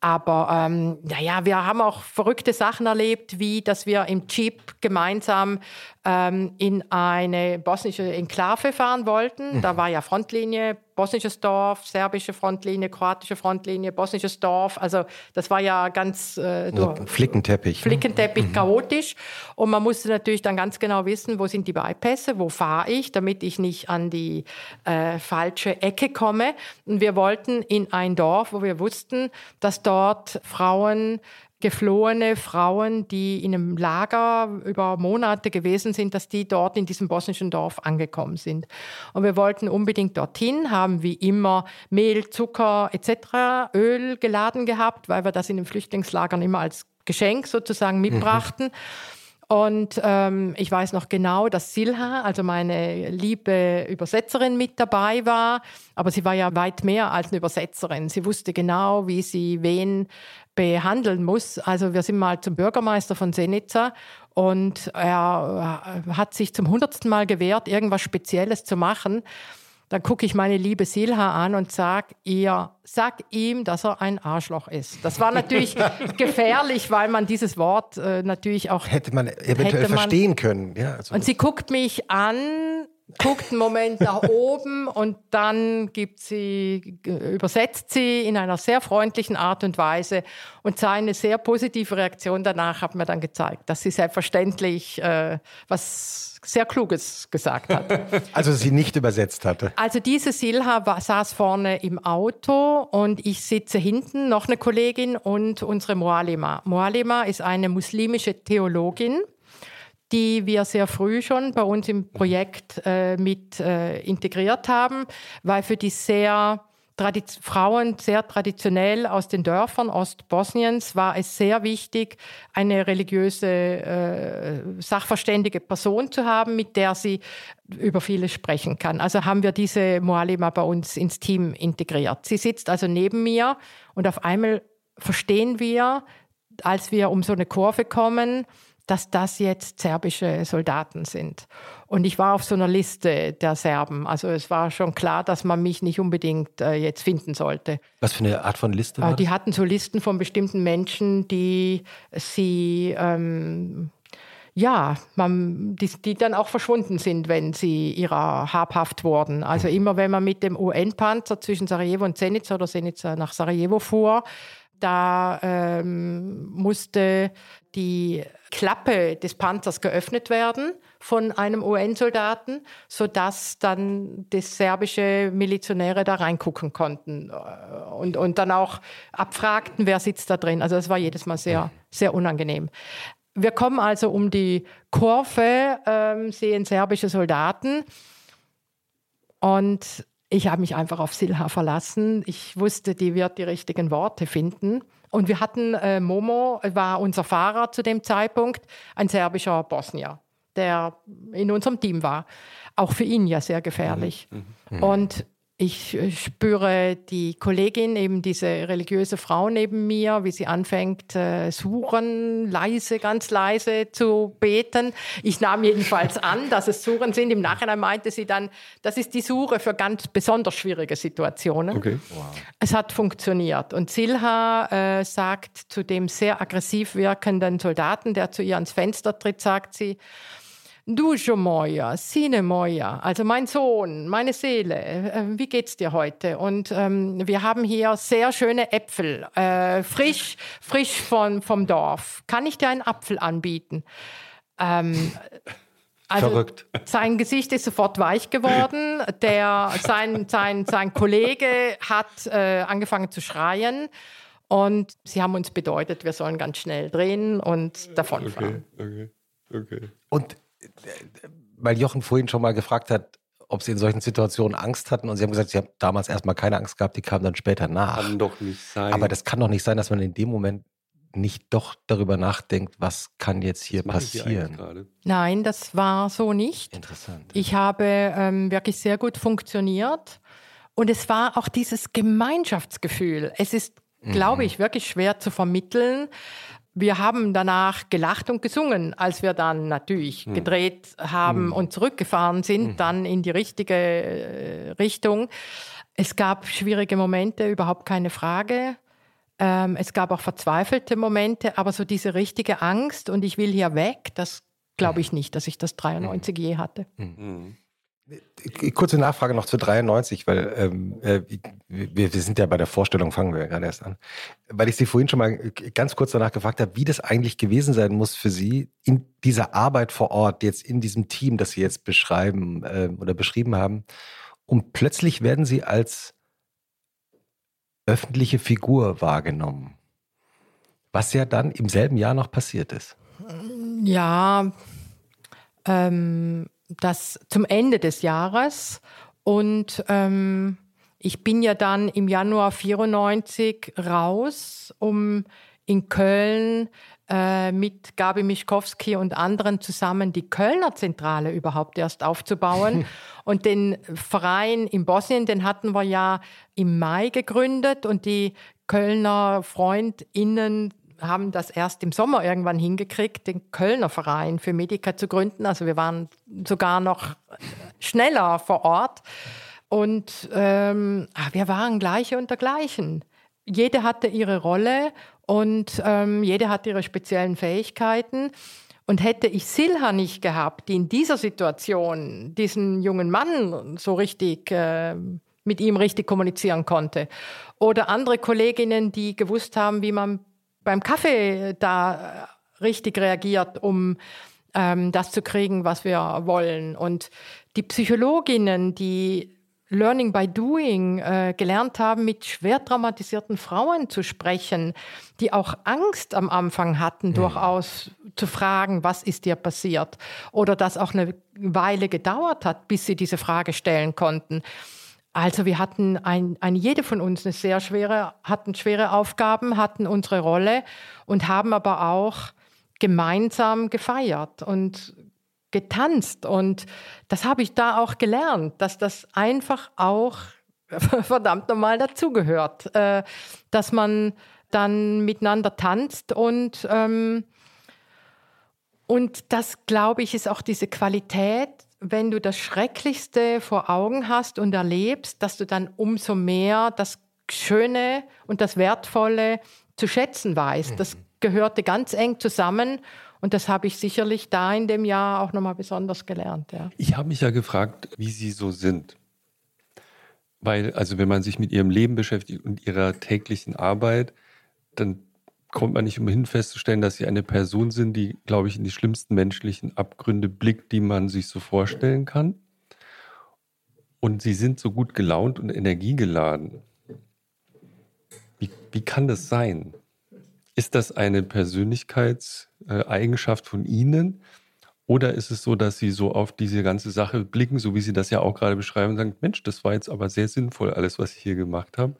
C: Aber ähm, naja, wir haben auch verrückte Sachen erlebt, wie dass wir im Jeep gemeinsam ähm, in eine bosnische Enklave fahren wollten. Da war ja Frontlinie, bosnisches Dorf, serbische Frontlinie, kroatische Frontlinie, bosnisches Dorf. Also das war ja ganz äh,
D: So
C: durch,
D: ein Flickenteppich. ne?
C: Flickenteppich chaotisch. Und man musste natürlich dann ganz genau wissen, wo sind die Bypässe, wo fahre ich, damit ich nicht an die äh, falsche Ecke komme. Und wir wollten in ein Dorf, wo wir wussten, dass dort Frauen geflohene Frauen, die in einem Lager über Monate gewesen sind, dass die dort in diesem bosnischen Dorf angekommen sind. Und wir wollten unbedingt dorthin, haben wie immer Mehl, Zucker etc., Öl geladen gehabt, weil wir das in den Flüchtlingslagern immer als Geschenk sozusagen mitbrachten. Und ähm, ich weiß noch genau, dass Silha, also meine liebe Übersetzerin, mit dabei war. Aber sie war ja weit mehr als eine Übersetzerin. Sie wusste genau, wie sie wen behandeln muss. Also wir sind mal zum Bürgermeister von Senica und er äh, hat sich zum hundertsten Mal gewehrt, irgendwas Spezielles zu machen. Dann gucke ich meine liebe Silha an und sag ihr, sag ihm, dass er ein Arschloch ist. Das war natürlich gefährlich, weil man dieses Wort äh, natürlich auch
D: Hätte man eventuell
C: Hätte man-
D: verstehen können. Ja, also,
C: und sie guckt mich an guckt einen Moment nach oben und dann gibt sie, übersetzt sie in einer sehr freundlichen Art und Weise und seine sehr positive Reaktion danach hat mir dann gezeigt, dass sie selbstverständlich äh, was sehr Kluges gesagt hat.
D: Also sie nicht übersetzt hatte.
C: Also diese Silha war, saß vorne im Auto und ich sitze hinten, noch eine Kollegin und unsere Moalima. Moalima ist eine muslimische Theologin die wir sehr früh schon bei uns im Projekt äh, mit äh, integriert haben, weil für die sehr Frauen sehr traditionell aus den Dörfern Ostbosniens war es sehr wichtig, eine religiöse äh, sachverständige Person zu haben, mit der sie über vieles sprechen kann. Also haben wir diese Moalima bei uns ins Team integriert. Sie sitzt also neben mir und auf einmal verstehen wir, als wir um so eine Kurve kommen, dass das jetzt serbische Soldaten sind. Und ich war auf so einer Liste der Serben. Also es war schon klar, dass man mich nicht unbedingt äh, jetzt finden sollte.
D: Was für eine Art von Liste?
C: War äh, die das? hatten so Listen von bestimmten Menschen, die sie ähm, ja, man, die, die, dann auch verschwunden sind, wenn sie ihrer habhaft wurden. Also mhm. immer wenn man mit dem UN-Panzer zwischen Sarajevo und Zenica oder Zenica nach Sarajevo fuhr, da ähm, musste die Klappe des Panzers geöffnet werden von einem UN-Soldaten, sodass dann das serbische Milizionäre da reingucken konnten äh, und, und dann auch abfragten, wer sitzt da drin. Also das war jedes Mal sehr, sehr unangenehm. Wir kommen also um die Kurve, ähm, sehen serbische Soldaten und ich habe mich einfach auf Silha verlassen. Ich wusste, die wird die richtigen Worte finden. Und wir hatten, äh, Momo war unser Fahrer zu dem Zeitpunkt, ein serbischer Bosnier, der in unserem Team war. Auch für ihn ja sehr gefährlich. Mhm. Mhm. Und ich äh, spüre die Kollegin, eben diese religiöse Frau neben mir, wie sie anfängt, äh, Suren leise, ganz leise zu beten. Ich nahm jedenfalls an, dass es Suren sind. Im Nachhinein meinte sie dann, das ist die Sure für ganz besonders schwierige Situationen. Okay. Wow. Es hat funktioniert. Und Silha äh, sagt zu dem sehr aggressiv wirkenden Soldaten, der zu ihr ans Fenster tritt, sagt sie, Dujo moja, sine moja, also mein Sohn, meine Seele, äh, wie geht's dir heute? Und ähm, wir haben hier sehr schöne Äpfel, äh, frisch, frisch von, vom Dorf. Kann ich dir einen Apfel anbieten? Ähm, also Verrückt. Sein Gesicht ist sofort weich geworden. Der, sein, sein, sein Kollege hat äh, angefangen zu schreien. Und sie haben uns bedeutet, wir sollen ganz schnell drehen und davonfahren.
D: Okay, okay, okay. Und weil Jochen vorhin schon mal gefragt hat, ob sie in solchen Situationen Angst hatten und sie haben gesagt, sie haben damals erstmal keine Angst gehabt, die kam dann später nach.
B: Kann doch nicht sein.
D: Aber das kann doch nicht sein, dass man in dem Moment nicht doch darüber nachdenkt, was kann jetzt hier was passieren.
C: Nein, das war so nicht.
D: Interessant.
C: Ich habe ähm, wirklich sehr gut funktioniert und es war auch dieses Gemeinschaftsgefühl. Es ist, glaube mhm. ich, wirklich schwer zu vermitteln wir haben danach gelacht und gesungen, als wir dann natürlich hm. gedreht haben hm. und zurückgefahren sind, hm. dann in die richtige äh, Richtung. Es gab schwierige Momente, überhaupt keine Frage. Ähm, es gab auch verzweifelte Momente, aber so diese richtige Angst und ich will hier weg, das glaube ich nicht, dass ich das 93 je hatte. Mhm.
D: Kurze Nachfrage noch zu 93, weil ähm, äh, wir, wir, sind ja bei der Vorstellung, fangen wir ja gerade erst an. Weil ich Sie vorhin schon mal ganz kurz danach gefragt habe, wie das eigentlich gewesen sein muss für Sie in dieser Arbeit vor Ort, jetzt in diesem Team, das Sie jetzt beschreiben äh, oder beschrieben haben. Und plötzlich werden Sie als öffentliche Figur wahrgenommen. Was ja dann im selben Jahr noch passiert ist.
C: Ja, ähm, das zum Ende des Jahres und ähm, ich bin ja dann im Januar 94 raus, um in Köln äh, mit Gabi Mischkowski und anderen zusammen die Kölner Zentrale überhaupt erst aufzubauen. und den Verein in Bosnien, den hatten wir ja im Mai gegründet und die Kölner FreundInnen haben das erst im Sommer irgendwann hingekriegt, den Kölner Verein für Medica zu gründen. Also wir waren sogar noch schneller vor Ort. Und ähm, ah, wir waren gleiche unter gleichen. Jede hatte ihre Rolle und ähm, jede hatte ihre speziellen Fähigkeiten. Und hätte ich Silha nicht gehabt, die in dieser Situation diesen jungen Mann so richtig äh, mit ihm richtig kommunizieren konnte, oder andere Kolleginnen, die gewusst haben, wie man beim Kaffee da richtig reagiert, um ähm, das zu kriegen, was wir wollen. Und die Psychologinnen, die Learning by Doing äh, gelernt haben, mit schwer traumatisierten Frauen zu sprechen, die auch Angst am Anfang hatten, mhm. durchaus zu fragen, was ist dir passiert? Oder das auch eine Weile gedauert hat, bis sie diese Frage stellen konnten. Also wir hatten ein, ein jede von uns eine sehr schwere, hatten schwere Aufgaben, hatten unsere Rolle und haben aber auch gemeinsam gefeiert und getanzt. Und das habe ich da auch gelernt, dass das einfach auch verdammt normal dazugehört, äh, dass man dann miteinander tanzt und ähm, und das, glaube ich, ist auch diese Qualität, wenn du das Schrecklichste vor Augen hast und erlebst, dass du dann umso mehr das Schöne und das Wertvolle zu schätzen weißt. Das mhm. gehörte ganz eng zusammen und das habe ich sicherlich da in dem Jahr auch nochmal besonders gelernt. Ja.
B: Ich habe mich ja gefragt, wie Sie so sind. Weil, also wenn man sich mit Ihrem Leben beschäftigt und Ihrer täglichen Arbeit, dann kommt man nicht umhin festzustellen, dass Sie eine Person sind, die, glaube ich, in die schlimmsten menschlichen Abgründe blickt, die man sich so vorstellen kann. Und Sie sind so gut gelaunt und energiegeladen. Wie, wie kann das sein? Ist das eine Persönlichkeitseigenschaft von Ihnen? Oder ist es so, dass Sie so auf diese ganze Sache blicken, so wie Sie das ja auch gerade beschreiben und sagen, Mensch, das war jetzt aber sehr sinnvoll, alles, was ich hier gemacht habe?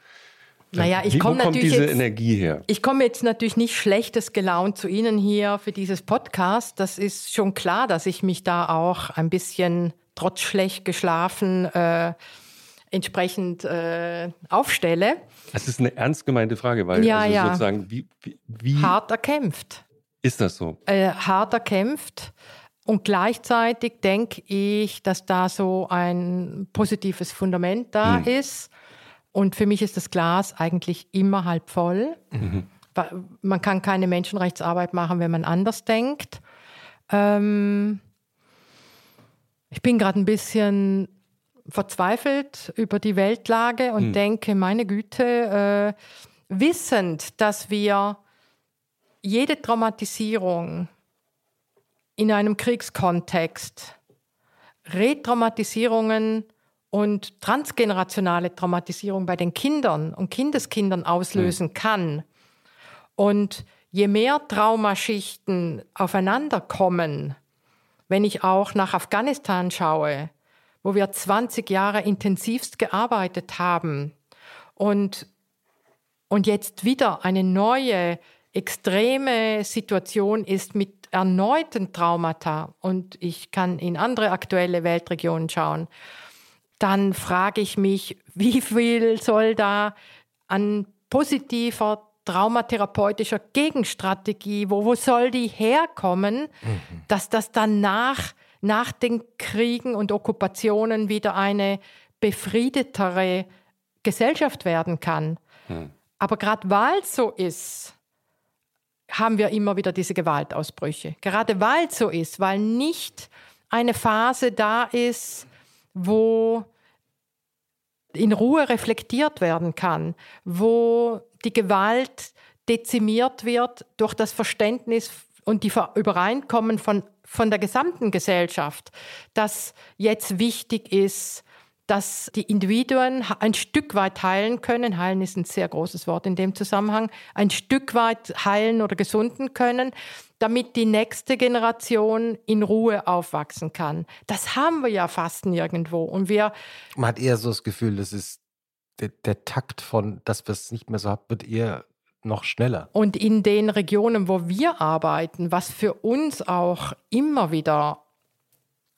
C: Naja, ich komme natürlich
B: diese
C: jetzt,
B: Energie her?
C: Ich komme jetzt natürlich nicht schlechtes gelaunt zu Ihnen hier für dieses Podcast. Das ist schon klar, dass ich mich da auch ein bisschen trotz schlecht geschlafen äh, entsprechend äh, aufstelle.
B: Das ist eine ernst gemeinte Frage, weil
C: ja,
B: also
C: ja.
B: sozusagen wie, wie, wie,
C: hart erkämpft.
B: Ist das so?
C: Äh, hart erkämpft. Und gleichzeitig denke ich, dass da so ein positives Fundament da hm. ist. Und für mich ist das Glas eigentlich immer halb voll. Mhm. Man kann keine Menschenrechtsarbeit machen, wenn man anders denkt. Ähm ich bin gerade ein bisschen verzweifelt über die Weltlage und hm. denke, meine Güte, äh, wissend, dass wir jede Traumatisierung in einem Kriegskontext, Retraumatisierungen und transgenerationale Traumatisierung bei den Kindern und Kindeskindern auslösen hm. kann. Und je mehr Traumaschichten aufeinander kommen, wenn ich auch nach Afghanistan schaue, wo wir 20 Jahre intensivst gearbeitet haben und, und jetzt wieder eine neue, extreme Situation ist mit erneuten Traumata und ich kann in andere aktuelle Weltregionen schauen, dann frage ich mich, wie viel soll da an positiver traumatherapeutischer Gegenstrategie, wo, wo soll die herkommen, mhm. dass das danach nach den Kriegen und Okkupationen wieder eine befriedetere Gesellschaft werden kann. Hm. Aber gerade weil es so ist, haben wir immer wieder diese Gewaltausbrüche. Gerade weil es so ist, weil nicht eine Phase da ist, wo in Ruhe reflektiert werden kann, wo die Gewalt dezimiert wird durch das Verständnis und die Übereinkommen von von der gesamten Gesellschaft, dass jetzt wichtig ist, dass die Individuen ein Stück weit heilen können. Heilen ist ein sehr großes Wort in dem Zusammenhang. Ein Stück weit heilen oder gesunden können, damit die nächste Generation in Ruhe aufwachsen kann. Das haben wir ja fast nirgendwo. Und wir.
D: Man hat eher so das Gefühl, das ist der, der Takt von, dass wir es nicht mehr so haben, wird eher noch schneller.
C: Und in den Regionen, wo wir arbeiten, was für uns auch immer wieder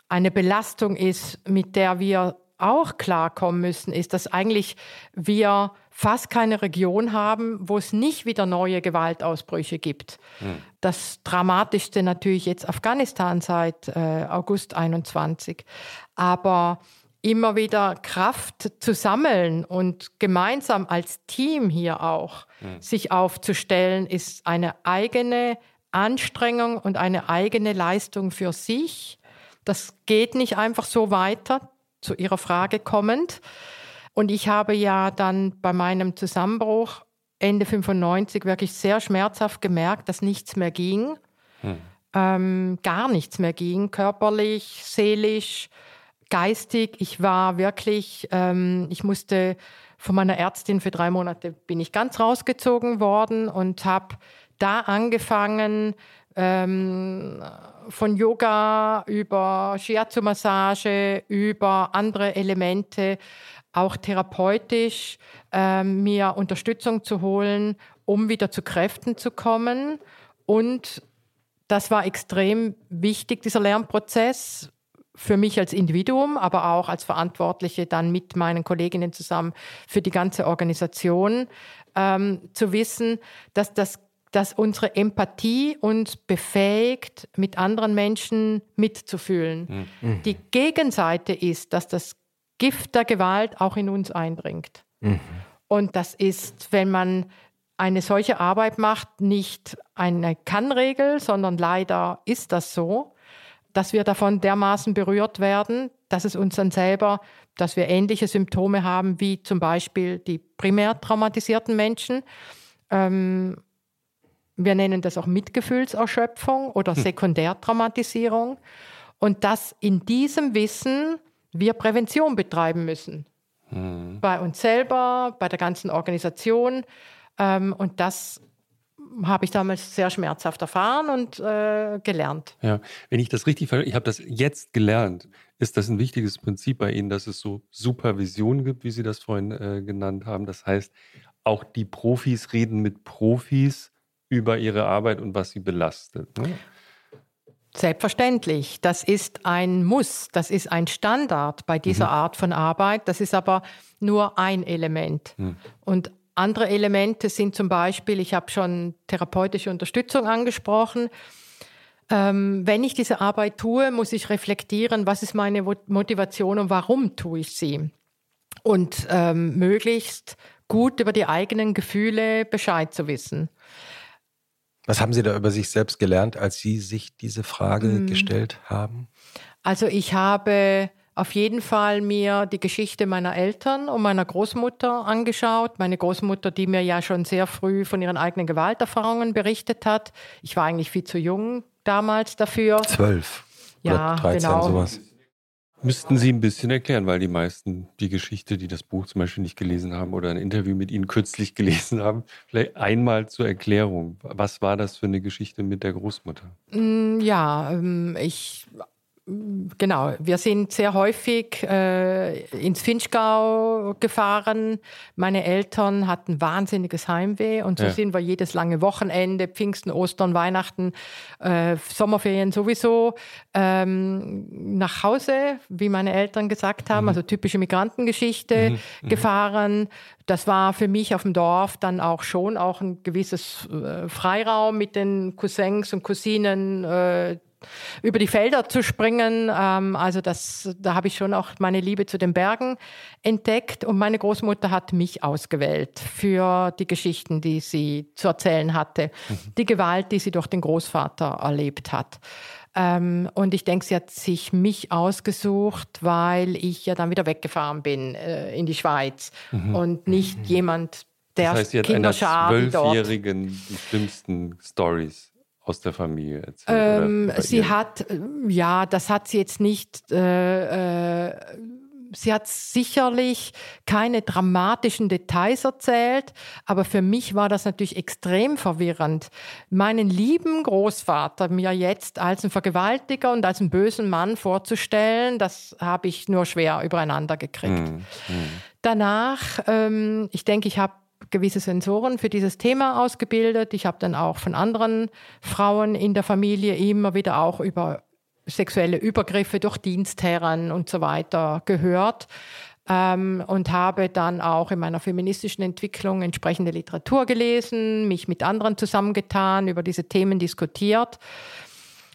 C: eine Belastung ist, mit der wir auch klarkommen müssen, ist, dass eigentlich wir fast keine Region haben, wo es nicht wieder neue Gewaltausbrüche gibt. Hm. Das Dramatischste natürlich jetzt Afghanistan seit äh, August 21. Aber immer wieder Kraft zu sammeln und gemeinsam als Team hier auch mhm. sich aufzustellen, ist eine eigene Anstrengung und eine eigene Leistung für sich. Das geht nicht einfach so weiter, zu Ihrer Frage kommend. Und ich habe ja dann bei meinem Zusammenbruch Ende 95 wirklich sehr schmerzhaft gemerkt, dass nichts mehr ging. Hm. Ähm, gar nichts mehr ging, körperlich, seelisch, geistig. Ich war wirklich, ähm, ich musste von meiner Ärztin für drei Monate, bin ich ganz rausgezogen worden und habe da angefangen, ähm, von Yoga über Shiatsu-Massage, über andere Elemente, auch therapeutisch, ähm, mir Unterstützung zu holen, um wieder zu Kräften zu kommen. Und das war extrem wichtig, dieser Lernprozess, für mich als Individuum, aber auch als Verantwortliche dann mit meinen Kolleginnen zusammen für die ganze Organisation, ähm, zu wissen, dass das dass unsere Empathie uns befähigt, mit anderen Menschen mitzufühlen. Mhm. Die Gegenseite ist, dass das Gift der Gewalt auch in uns eindringt. Mhm. Und das ist, wenn man eine solche Arbeit macht, nicht eine Kannregel, sondern leider ist das so, dass wir davon dermaßen berührt werden, dass es uns dann selber, dass wir ähnliche Symptome haben wie zum Beispiel die primär traumatisierten Menschen. Ähm, wir nennen das auch Mitgefühlserschöpfung oder hm. Sekundärtraumatisierung. Und dass in diesem Wissen wir Prävention betreiben müssen. Mhm. Bei uns selber, bei der ganzen Organisation. Ähm, und das habe ich damals sehr schmerzhaft erfahren und äh, gelernt.
B: Ja, wenn ich das richtig verstehe, ich habe das jetzt gelernt. Ist das ein wichtiges Prinzip bei Ihnen, dass es so Supervision gibt, wie Sie das vorhin äh, genannt haben? Das heißt, auch die Profis reden mit Profis über ihre Arbeit und was sie belastet. Ne?
C: Selbstverständlich. Das ist ein Muss, das ist ein Standard bei dieser mhm. Art von Arbeit. Das ist aber nur ein Element. Mhm. Und andere Elemente sind zum Beispiel, ich habe schon therapeutische Unterstützung angesprochen. Ähm, wenn ich diese Arbeit tue, muss ich reflektieren, was ist meine Motivation und warum tue ich sie. Und ähm, möglichst gut über die eigenen Gefühle Bescheid zu wissen.
D: Was haben Sie da über sich selbst gelernt, als Sie sich diese Frage mhm. gestellt haben?
C: Also ich habe auf jeden Fall mir die Geschichte meiner Eltern und meiner Großmutter angeschaut. Meine Großmutter, die mir ja schon sehr früh von ihren eigenen Gewalterfahrungen berichtet hat. Ich war eigentlich viel zu jung damals dafür.
D: Zwölf.
C: Ja, 13, genau. sowas.
B: Müssten Sie ein bisschen erklären, weil die meisten die Geschichte, die das Buch zum Beispiel nicht gelesen haben oder ein Interview mit Ihnen kürzlich gelesen haben, vielleicht einmal zur Erklärung. Was war das für eine Geschichte mit der Großmutter?
C: Mm, ja, ähm, ich Genau, wir sind sehr häufig äh, ins Finchgau gefahren. Meine Eltern hatten wahnsinniges Heimweh und so ja. sind wir jedes lange Wochenende, Pfingsten, Ostern, Weihnachten, äh, Sommerferien sowieso ähm, nach Hause, wie meine Eltern gesagt haben, mhm. also typische Migrantengeschichte mhm. mhm. gefahren. Das war für mich auf dem Dorf dann auch schon auch ein gewisses äh, Freiraum mit den Cousins und Cousinen äh, über die Felder zu springen. Ähm, also das, da habe ich schon auch meine Liebe zu den Bergen entdeckt. Und meine Großmutter hat mich ausgewählt für die Geschichten, die sie zu erzählen hatte. Mhm. Die Gewalt, die sie durch den Großvater erlebt hat. Ähm, und ich denke, sie hat sich mich ausgesucht, weil ich ja dann wieder weggefahren bin äh, in die Schweiz mhm. und nicht mhm. jemand, der
B: das heißt, sie hat Kinderschar einer Zwölfjährigen die schlimmsten Stories aus der Familie
C: erzählt? Ähm, sie ihr? hat, äh, ja, das hat sie jetzt nicht. Äh, äh, sie hat sicherlich keine dramatischen Details erzählt, aber für mich war das natürlich extrem verwirrend. Meinen lieben Großvater mir jetzt als einen Vergewaltiger und als einen bösen Mann vorzustellen, das habe ich nur schwer übereinander gekriegt. Hm, hm. Danach, ähm, ich denke, ich habe gewisse Sensoren für dieses Thema ausgebildet. Ich habe dann auch von anderen Frauen in der Familie immer wieder auch über sexuelle Übergriffe durch Dienstherren und so weiter gehört. Ähm, und habe dann auch in meiner feministischen Entwicklung entsprechende Literatur gelesen, mich mit anderen zusammengetan, über diese Themen diskutiert.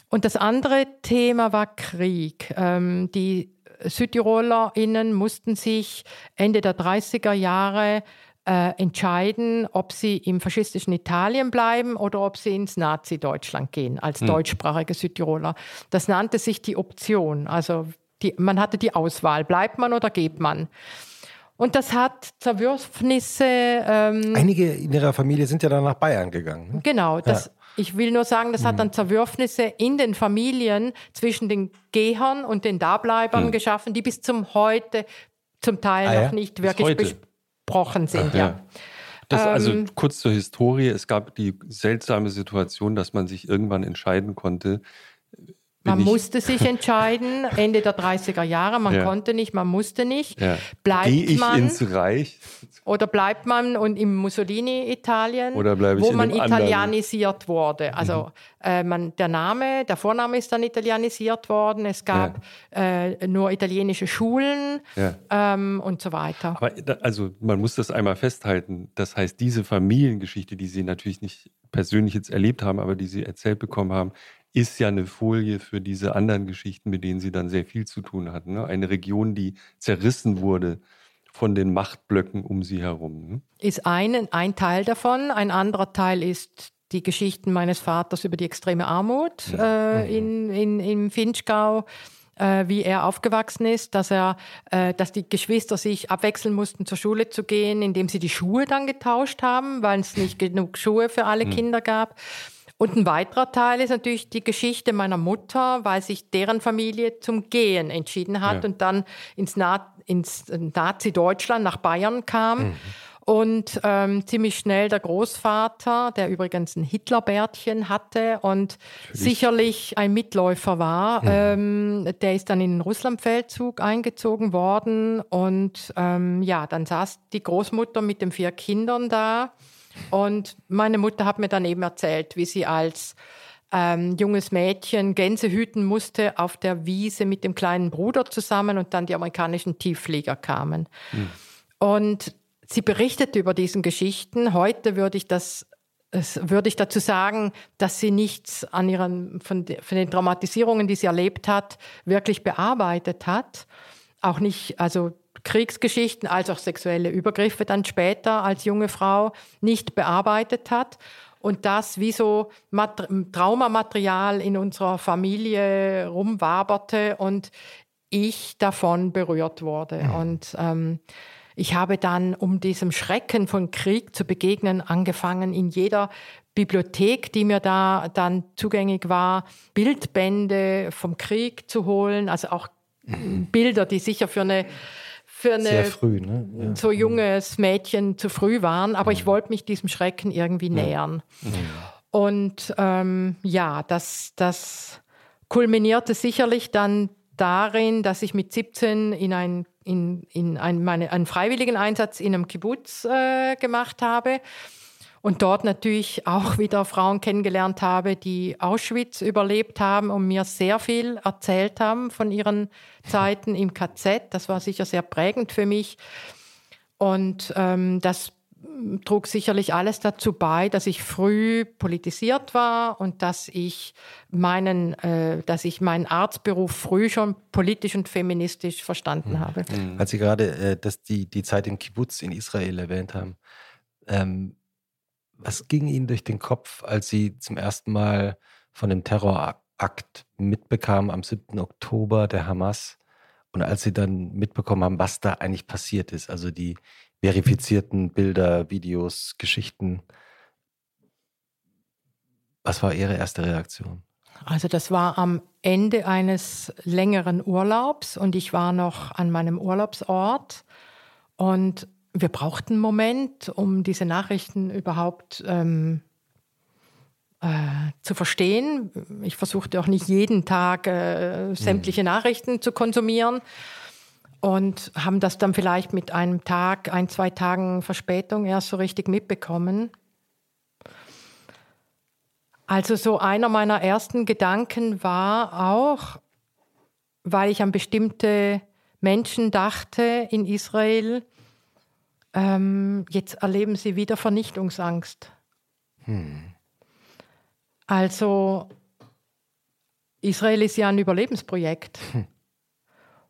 C: Und das andere Thema war Krieg. Ähm, die SüdtirolerInnen mussten sich Ende der 30er Jahre äh, entscheiden, ob sie im faschistischen Italien bleiben oder ob sie ins Nazi-Deutschland gehen, als
B: Hm.
C: deutschsprachige Südtiroler. Das nannte sich die Option. Also die, man hatte die Auswahl, bleibt man oder geht man. Und das hat Zerwürfnisse. Ähm,
D: Einige in ihrer Familie sind ja dann nach Bayern gegangen. Ne?
C: Genau, das, ich will nur sagen, das
B: Mhm.
C: hat dann Zerwürfnisse in den Familien zwischen den Gehern und den Dableibern geschaffen, die bis zum heute zum Teil
D: Ah, ja?
C: noch nicht wirklich
B: heute?
C: besprochen sind.
B: Ach,
C: ja.
B: ja. Das, also
C: Ähm,
B: kurz zur Historie. Es gab die seltsame Situation, dass man sich irgendwann entscheiden konnte.
C: Man musste sich entscheiden, Ende der 30er Jahre, man
B: Ja.
C: konnte nicht, man musste nicht.
B: Ja.
C: Bleibt
B: Gehe ich
C: man
B: ins Reich?
C: oder bleibt man und im Mussolini-Italien, wo man
B: dem anderen? Mhm.
C: italienisiert wurde. Also äh, man, der Name, der Vorname ist dann italienisiert worden. Es gab äh, nur italienische Schulen
B: Ja.
C: ähm, und so weiter.
B: Aber also man muss das einmal festhalten. Das heißt, diese Familiengeschichte, die Sie natürlich nicht persönlich jetzt erlebt haben, aber die Sie erzählt bekommen haben, ist ja eine Folie für diese anderen Geschichten, mit denen Sie dann sehr viel zu tun hatten. Ne? Eine Region, die zerrissen wurde von den Machtblöcken um sie herum. Ne?
C: Ist ein, ein Teil davon. Ein anderer Teil ist die Geschichten meines Vaters über die extreme Armut äh, in, in, im Finchgau. Äh, wie er aufgewachsen ist, dass er, äh, dass die Geschwister sich abwechseln mussten, zur Schule zu gehen, indem sie die Schuhe dann getauscht haben, weil es nicht genug Schuhe für alle Kinder gab. Und ein weiterer Teil ist natürlich die Geschichte meiner Mutter, weil sich deren Familie zum Gehen entschieden hat
B: Ja.
C: und dann ins, Na ins Nazi-Deutschland nach Bayern kam. Und ähm, ziemlich schnell der Großvater, der übrigens ein Hitlerbärtchen hatte und sicherlich ein Mitläufer war, ähm, der ist dann in den Russlandfeldzug eingezogen worden. Und ähm, ja, dann saß die Großmutter mit den vier Kindern da. Und meine Mutter hat mir dann eben erzählt, wie sie als ähm, junges Mädchen Gänse hüten musste auf der Wiese mit dem kleinen Bruder zusammen und dann die amerikanischen Tiefflieger kamen. Und sie berichtete über diesen Geschichten. Heute würde ich das würde ich dazu sagen, dass sie nichts an ihren, von, von den Traumatisierungen, die sie erlebt hat, wirklich bearbeitet hat. Auch nicht, also Kriegsgeschichten als auch sexuelle Übergriffe dann später als junge Frau nicht bearbeitet hat. Und das wie so Mat Traumamaterial in unserer Familie rumwaberte und ich davon berührt wurde. Und ähm, ich habe dann, um diesem Schrecken von Krieg zu begegnen, angefangen, in jeder Bibliothek, die mir da dann zugänglich war, Bildbände vom Krieg zu holen, also auch Bilder, die sicher für eine für eine
D: früh, ne? Ja.
C: so junges Mädchen zu früh waren, aber ich wollte mich diesem Schrecken irgendwie nähern. Und ähm, ja, das, das kulminierte sicherlich dann darin, dass ich mit 17 in, ein, in, in ein, meine, einen freiwilligen Einsatz in einem Kibbutz äh, gemacht habe und dort natürlich auch wieder Frauen kennengelernt habe, die Auschwitz überlebt haben und mir sehr viel erzählt haben von ihren Zeiten im KZ. Das war sicher sehr prägend für mich. Und ähm, das trug sicherlich alles dazu bei, dass ich früh politisiert war und dass ich meinen, äh, dass ich meinen Arztberuf früh schon politisch und feministisch verstanden habe.
D: Als Sie gerade äh, das, die, die Zeit im Kibbutz in Israel erwähnt haben, ähm, was ging Ihnen durch den Kopf, als Sie zum ersten Mal von dem Terrorakt mitbekamen am 7. Oktober der Hamas und als Sie dann mitbekommen haben, was da eigentlich passiert ist, also die verifizierten Bilder, Videos, Geschichten. Was war Ihre erste Reaktion?
C: Also das war am Ende eines längeren Urlaubs und ich war noch an meinem Urlaubsort und wir brauchten einen Moment, um diese Nachrichten überhaupt ähm, äh, zu verstehen. Ich versuchte auch nicht jeden Tag äh, sämtliche Nachrichten zu konsumieren und haben das dann vielleicht mit einem Tag, ein, zwei Tagen Verspätung erst so richtig mitbekommen. Also so einer meiner ersten Gedanken war auch, weil ich an bestimmte Menschen dachte in Israel, ähm, jetzt erleben sie wieder Vernichtungsangst. Also Israel ist ja ein Überlebensprojekt.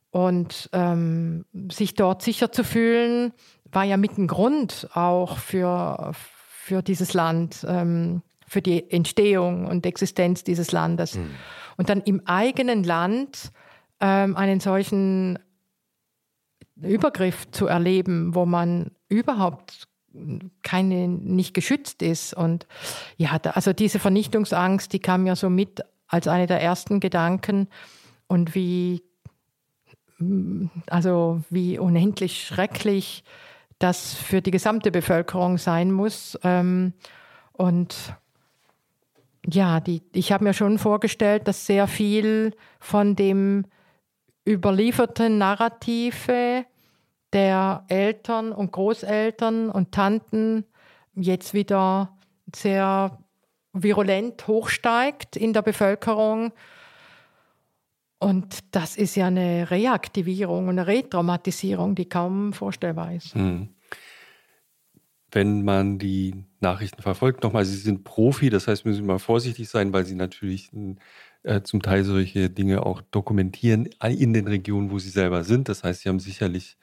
C: Und ähm, sich dort sicher zu fühlen, war ja mit ein Grund auch für, für dieses Land, ähm, für die Entstehung und Existenz dieses Landes. Mhm. Und dann im eigenen Land ähm, einen solchen Übergriff zu erleben, wo man überhaupt keine, nicht geschützt ist. Und ja, da, also diese Vernichtungsangst, die kam ja so mit als eine der ersten Gedanken. Und wie, also wie unendlich schrecklich das für die gesamte Bevölkerung sein muss. Ähm, und ja, die, ich habe mir schon vorgestellt, dass sehr viel von dem überlieferten Narrative der Eltern und Großeltern und Tanten jetzt wieder sehr virulent hochsteigt in der Bevölkerung. Und das ist ja eine Reaktivierung, eine Retraumatisierung, die kaum vorstellbar ist. Hm.
B: Wenn man die Nachrichten verfolgt, nochmal, Sie sind Profi, das heißt, müssen Sie mal vorsichtig sein, weil Sie natürlich äh, zum Teil solche Dinge auch dokumentieren in den Regionen, wo Sie selber sind. Das heißt, Sie haben sicherlich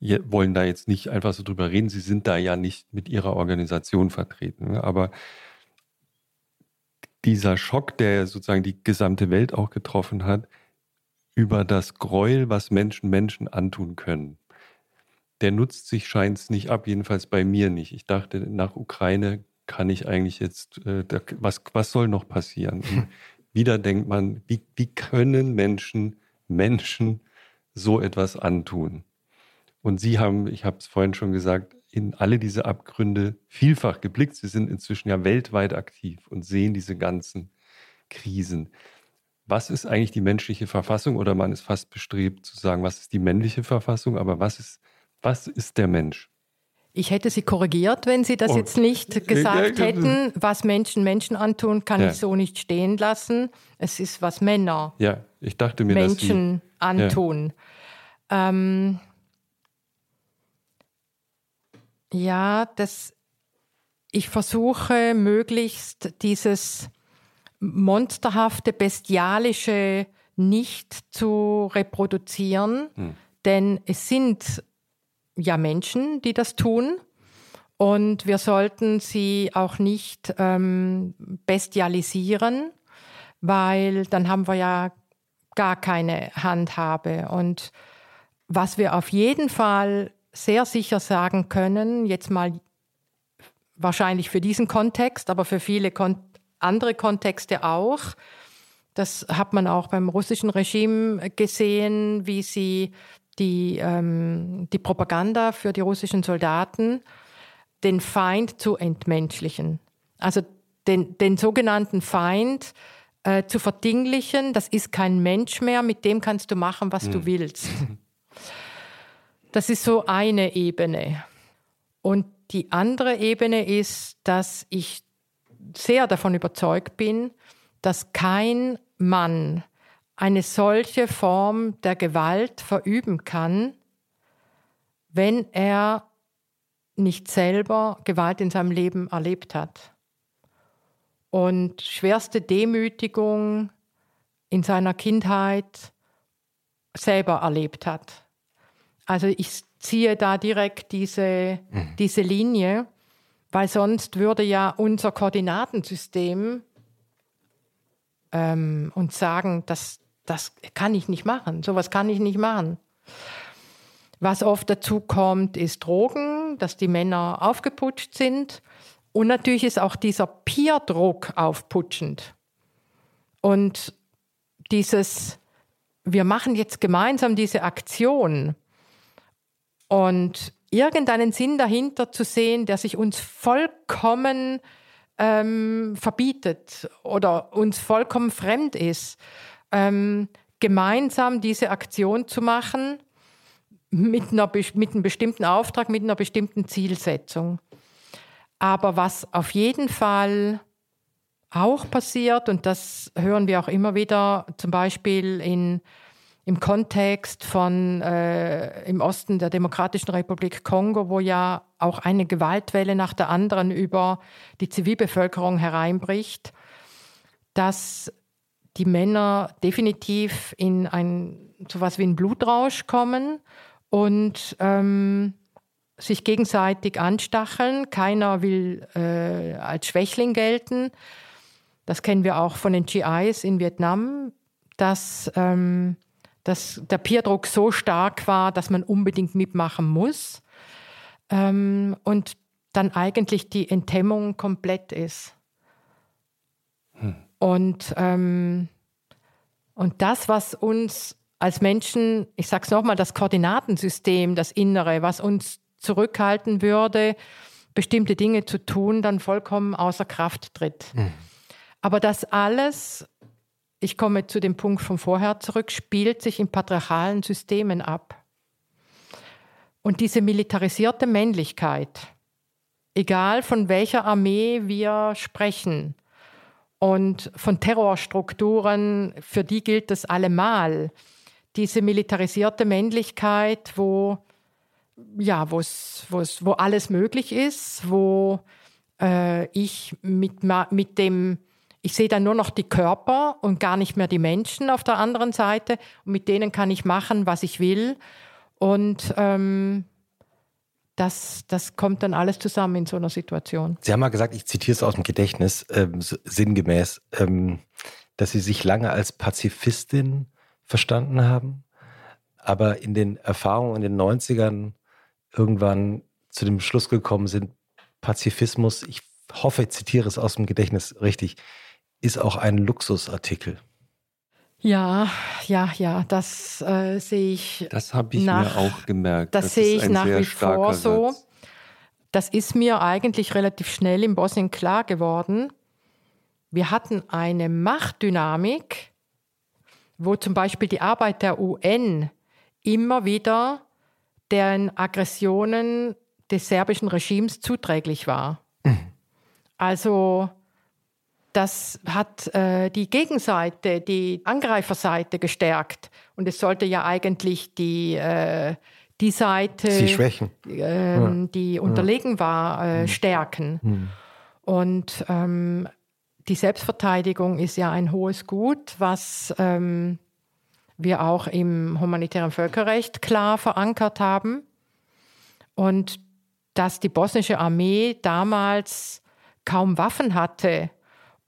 B: wollen da jetzt nicht einfach so drüber reden. Sie sind da ja nicht mit ihrer Organisation vertreten. Ne? Aber dieser Schock, der sozusagen die gesamte Welt auch getroffen hat, über das Gräuel, was Menschen Menschen antun können, der nutzt sich scheint es nicht ab, jedenfalls bei mir nicht. Ich dachte, nach Ukraine kann ich eigentlich jetzt, äh, was, was soll noch passieren? Wieder denkt man, wie, wie können Menschen Menschen so etwas antun? Und Sie haben, ich habe es vorhin schon gesagt, in alle diese Abgründe vielfach geblickt. Sie sind inzwischen ja weltweit aktiv und sehen diese ganzen Krisen. Was ist eigentlich die menschliche Verfassung? Oder man ist fast bestrebt zu sagen, was ist die männliche Verfassung? Aber was ist, was ist der Mensch?
C: Ich hätte Sie korrigiert, wenn Sie das oh. jetzt nicht gesagt hätten. Was Menschen Menschen antun, kann ja. ich so nicht stehen lassen. Es ist, was Männer
B: ja, ich dachte mir,
C: Menschen Sie, antun. Ja. Ähm, ja, das, ich versuche möglichst dieses monsterhafte, bestialische nicht zu reproduzieren, hm. denn es sind ja Menschen, die das tun. Und wir sollten sie auch nicht ähm, bestialisieren, weil dann haben wir ja gar keine Handhabe. Und was wir auf jeden Fall sehr sicher sagen können, jetzt mal wahrscheinlich für diesen Kontext, aber für viele Kon andere Kontexte auch. Das hat man auch beim russischen Regime gesehen, wie sie die, ähm, die Propaganda für die russischen Soldaten, den Feind zu entmenschlichen. Also den, den sogenannten Feind äh, zu verdinglichen, das ist kein Mensch mehr, mit dem kannst du machen, was mhm. du willst. Das ist so eine Ebene. Und die andere Ebene ist, dass ich sehr davon überzeugt bin, dass kein Mann eine solche Form der Gewalt verüben kann, wenn er nicht selber Gewalt in seinem Leben erlebt hat und schwerste Demütigung in seiner Kindheit selber erlebt hat. Also ich ziehe da direkt diese, mhm. diese Linie, weil sonst würde ja unser Koordinatensystem ähm, uns sagen, das, das kann ich nicht machen, sowas kann ich nicht machen. Was oft dazu kommt, ist Drogen, dass die Männer aufgeputscht sind. Und natürlich ist auch dieser Peer-Druck aufputschend. Und dieses, wir machen jetzt gemeinsam diese Aktion, und irgendeinen Sinn dahinter zu sehen, der sich uns vollkommen ähm, verbietet oder uns vollkommen fremd ist, ähm, gemeinsam diese Aktion zu machen mit, einer, mit einem bestimmten Auftrag, mit einer bestimmten Zielsetzung. Aber was auf jeden Fall auch passiert, und das hören wir auch immer wieder, zum Beispiel in im Kontext von äh, im Osten der Demokratischen Republik Kongo, wo ja auch eine Gewaltwelle nach der anderen über die Zivilbevölkerung hereinbricht, dass die Männer definitiv in ein sowas wie einen Blutrausch kommen und ähm, sich gegenseitig anstacheln. Keiner will äh, als Schwächling gelten. Das kennen wir auch von den GIs in Vietnam, dass, ähm, dass der Peerdruck so stark war, dass man unbedingt mitmachen muss. Ähm, und dann eigentlich die Enthemmung komplett ist. Hm. Und, ähm, und das, was uns als Menschen, ich sage es nochmal, das Koordinatensystem, das Innere, was uns zurückhalten würde, bestimmte Dinge zu tun, dann vollkommen außer Kraft tritt. Mhm. Aber das alles, ich komme zu dem Punkt von vorher zurück, spielt sich in patriarchalen Systemen ab. Und diese militarisierte Männlichkeit, egal von welcher Armee wir sprechen und von Terrorstrukturen, für die gilt es allemal, diese militarisierte Männlichkeit, wo ja, wo's, wo's, wo alles möglich ist, wo äh, ich mit, mit dem, ich sehe dann nur noch die Körper und gar nicht mehr die Menschen auf der anderen Seite und mit denen kann ich machen, was ich will. Und ähm, das, das kommt dann alles zusammen in so einer Situation.
D: Sie haben mal gesagt, ich zitiere es aus dem Gedächtnis, ähm, sinngemäß, ähm, dass Sie sich lange als Pazifistin verstanden haben, aber in den Erfahrungen in den 90ern irgendwann zu dem Schluss gekommen sind, Pazifismus, ich hoffe, ich zitiere es aus dem Gedächtnis richtig, ist auch ein Luxusartikel.
C: Ja, ja, ja, das äh, sehe ich.
B: Das habe ich nach, mir auch gemerkt.
C: Das, das sehe ich nach wie vor so. Das ist mir eigentlich relativ schnell in Bosnien klar geworden. Wir hatten eine Machtdynamik, wo zum Beispiel die Arbeit der UN immer wieder deren Aggressionen des serbischen Regimes zuträglich war. Mhm. Also das hat äh, die Gegenseite, die Angreiferseite gestärkt. Und es sollte ja eigentlich die, äh, die Seite. Äh, ja. die unterlegen war, äh, mhm. stärken. Mhm. Und ähm, die Selbstverteidigung ist ja ein hohes Gut, was ähm, wir auch im humanitären Völkerrecht klar verankert haben. Und dass die bosnische Armee damals kaum Waffen hatte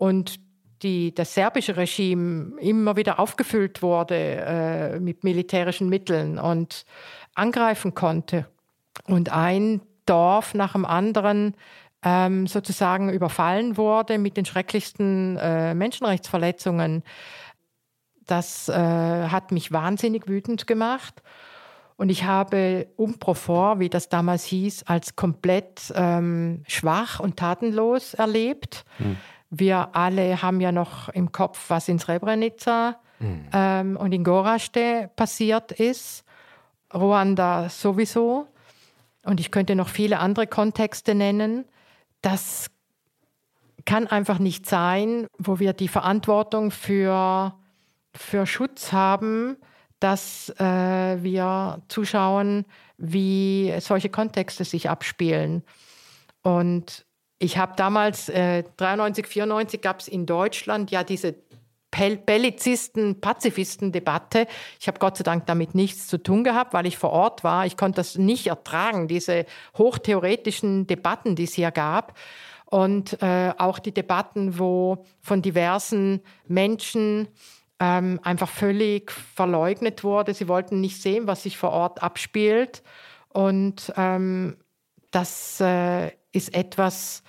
C: und die, das serbische Regime immer wieder aufgefüllt wurde äh, mit militärischen Mitteln und angreifen konnte. Und ein Dorf nach dem anderen ähm, sozusagen überfallen wurde mit den schrecklichsten äh, Menschenrechtsverletzungen. Das äh, hat mich wahnsinnig wütend gemacht. Und ich habe Umprofor, wie das damals hieß, als komplett ähm, schwach und tatenlos erlebt. Hm. Wir alle haben ja noch im Kopf, was in Srebrenica hm. ähm, und in Goraste passiert ist. Ruanda sowieso. Und ich könnte noch viele andere Kontexte nennen. Das kann einfach nicht sein, wo wir die Verantwortung für für Schutz haben, dass äh, wir zuschauen, wie solche Kontexte sich abspielen. Und ich habe damals, äh, 93, 94 gab es in Deutschland ja diese Bellizisten, Pazifisten-Debatte. Ich habe Gott sei Dank damit nichts zu tun gehabt, weil ich vor Ort war. Ich konnte das nicht ertragen, diese hochtheoretischen Debatten, die es hier gab. Und äh, auch die Debatten, wo von diversen Menschen ähm, einfach völlig verleugnet wurde. Sie wollten nicht sehen, was sich vor Ort abspielt. Und ähm, das äh, ist etwas,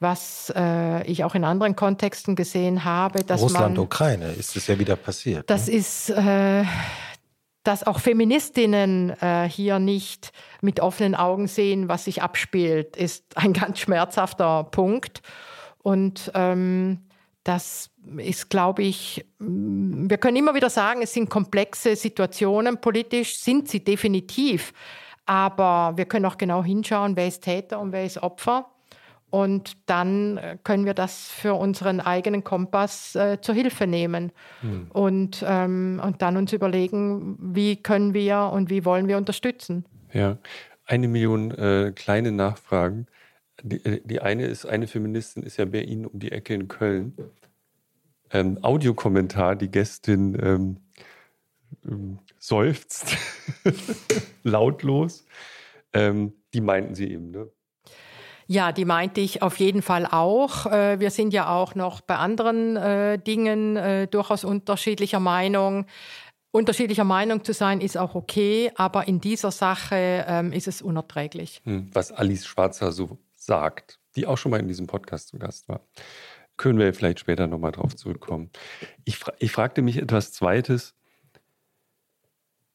C: was äh, ich auch in anderen Kontexten gesehen habe. Dass
D: Russland, man, Ukraine ist es ja wieder passiert.
C: Das ne? ist, äh, dass auch Feministinnen äh, hier nicht mit offenen Augen sehen, was sich abspielt, ist ein ganz schmerzhafter Punkt. Und ähm, das ist, glaube ich, wir können immer wieder sagen, es sind komplexe Situationen politisch, sind sie definitiv. Aber wir können auch genau hinschauen, wer ist Täter und wer ist Opfer. Und dann können wir das für unseren eigenen Kompass äh, zur Hilfe nehmen hm. und, ähm, und dann uns überlegen, wie können wir und wie wollen wir unterstützen.
B: Ja, eine Million äh, kleine Nachfragen. Die, äh, die, eine ist, eine Feministin ist ja bei Ihnen um die Ecke in Köln ähm, Audiokommentar, die Gästin ähm, ähm, seufzt lautlos. Ähm, die meinten Sie eben, ne?
C: Ja, die meinte ich auf jeden Fall auch. Äh, wir sind ja auch noch bei anderen äh, Dingen äh, durchaus unterschiedlicher Meinung. Unterschiedlicher Meinung zu sein ist auch okay, aber in dieser Sache ähm, ist es unerträglich.
B: Hm, was Alice Schwarzer so sagt, die auch schon mal in diesem Podcast zu Gast war. Können wir vielleicht später nochmal drauf zurückkommen. Ich, fra ich fragte mich etwas Zweites.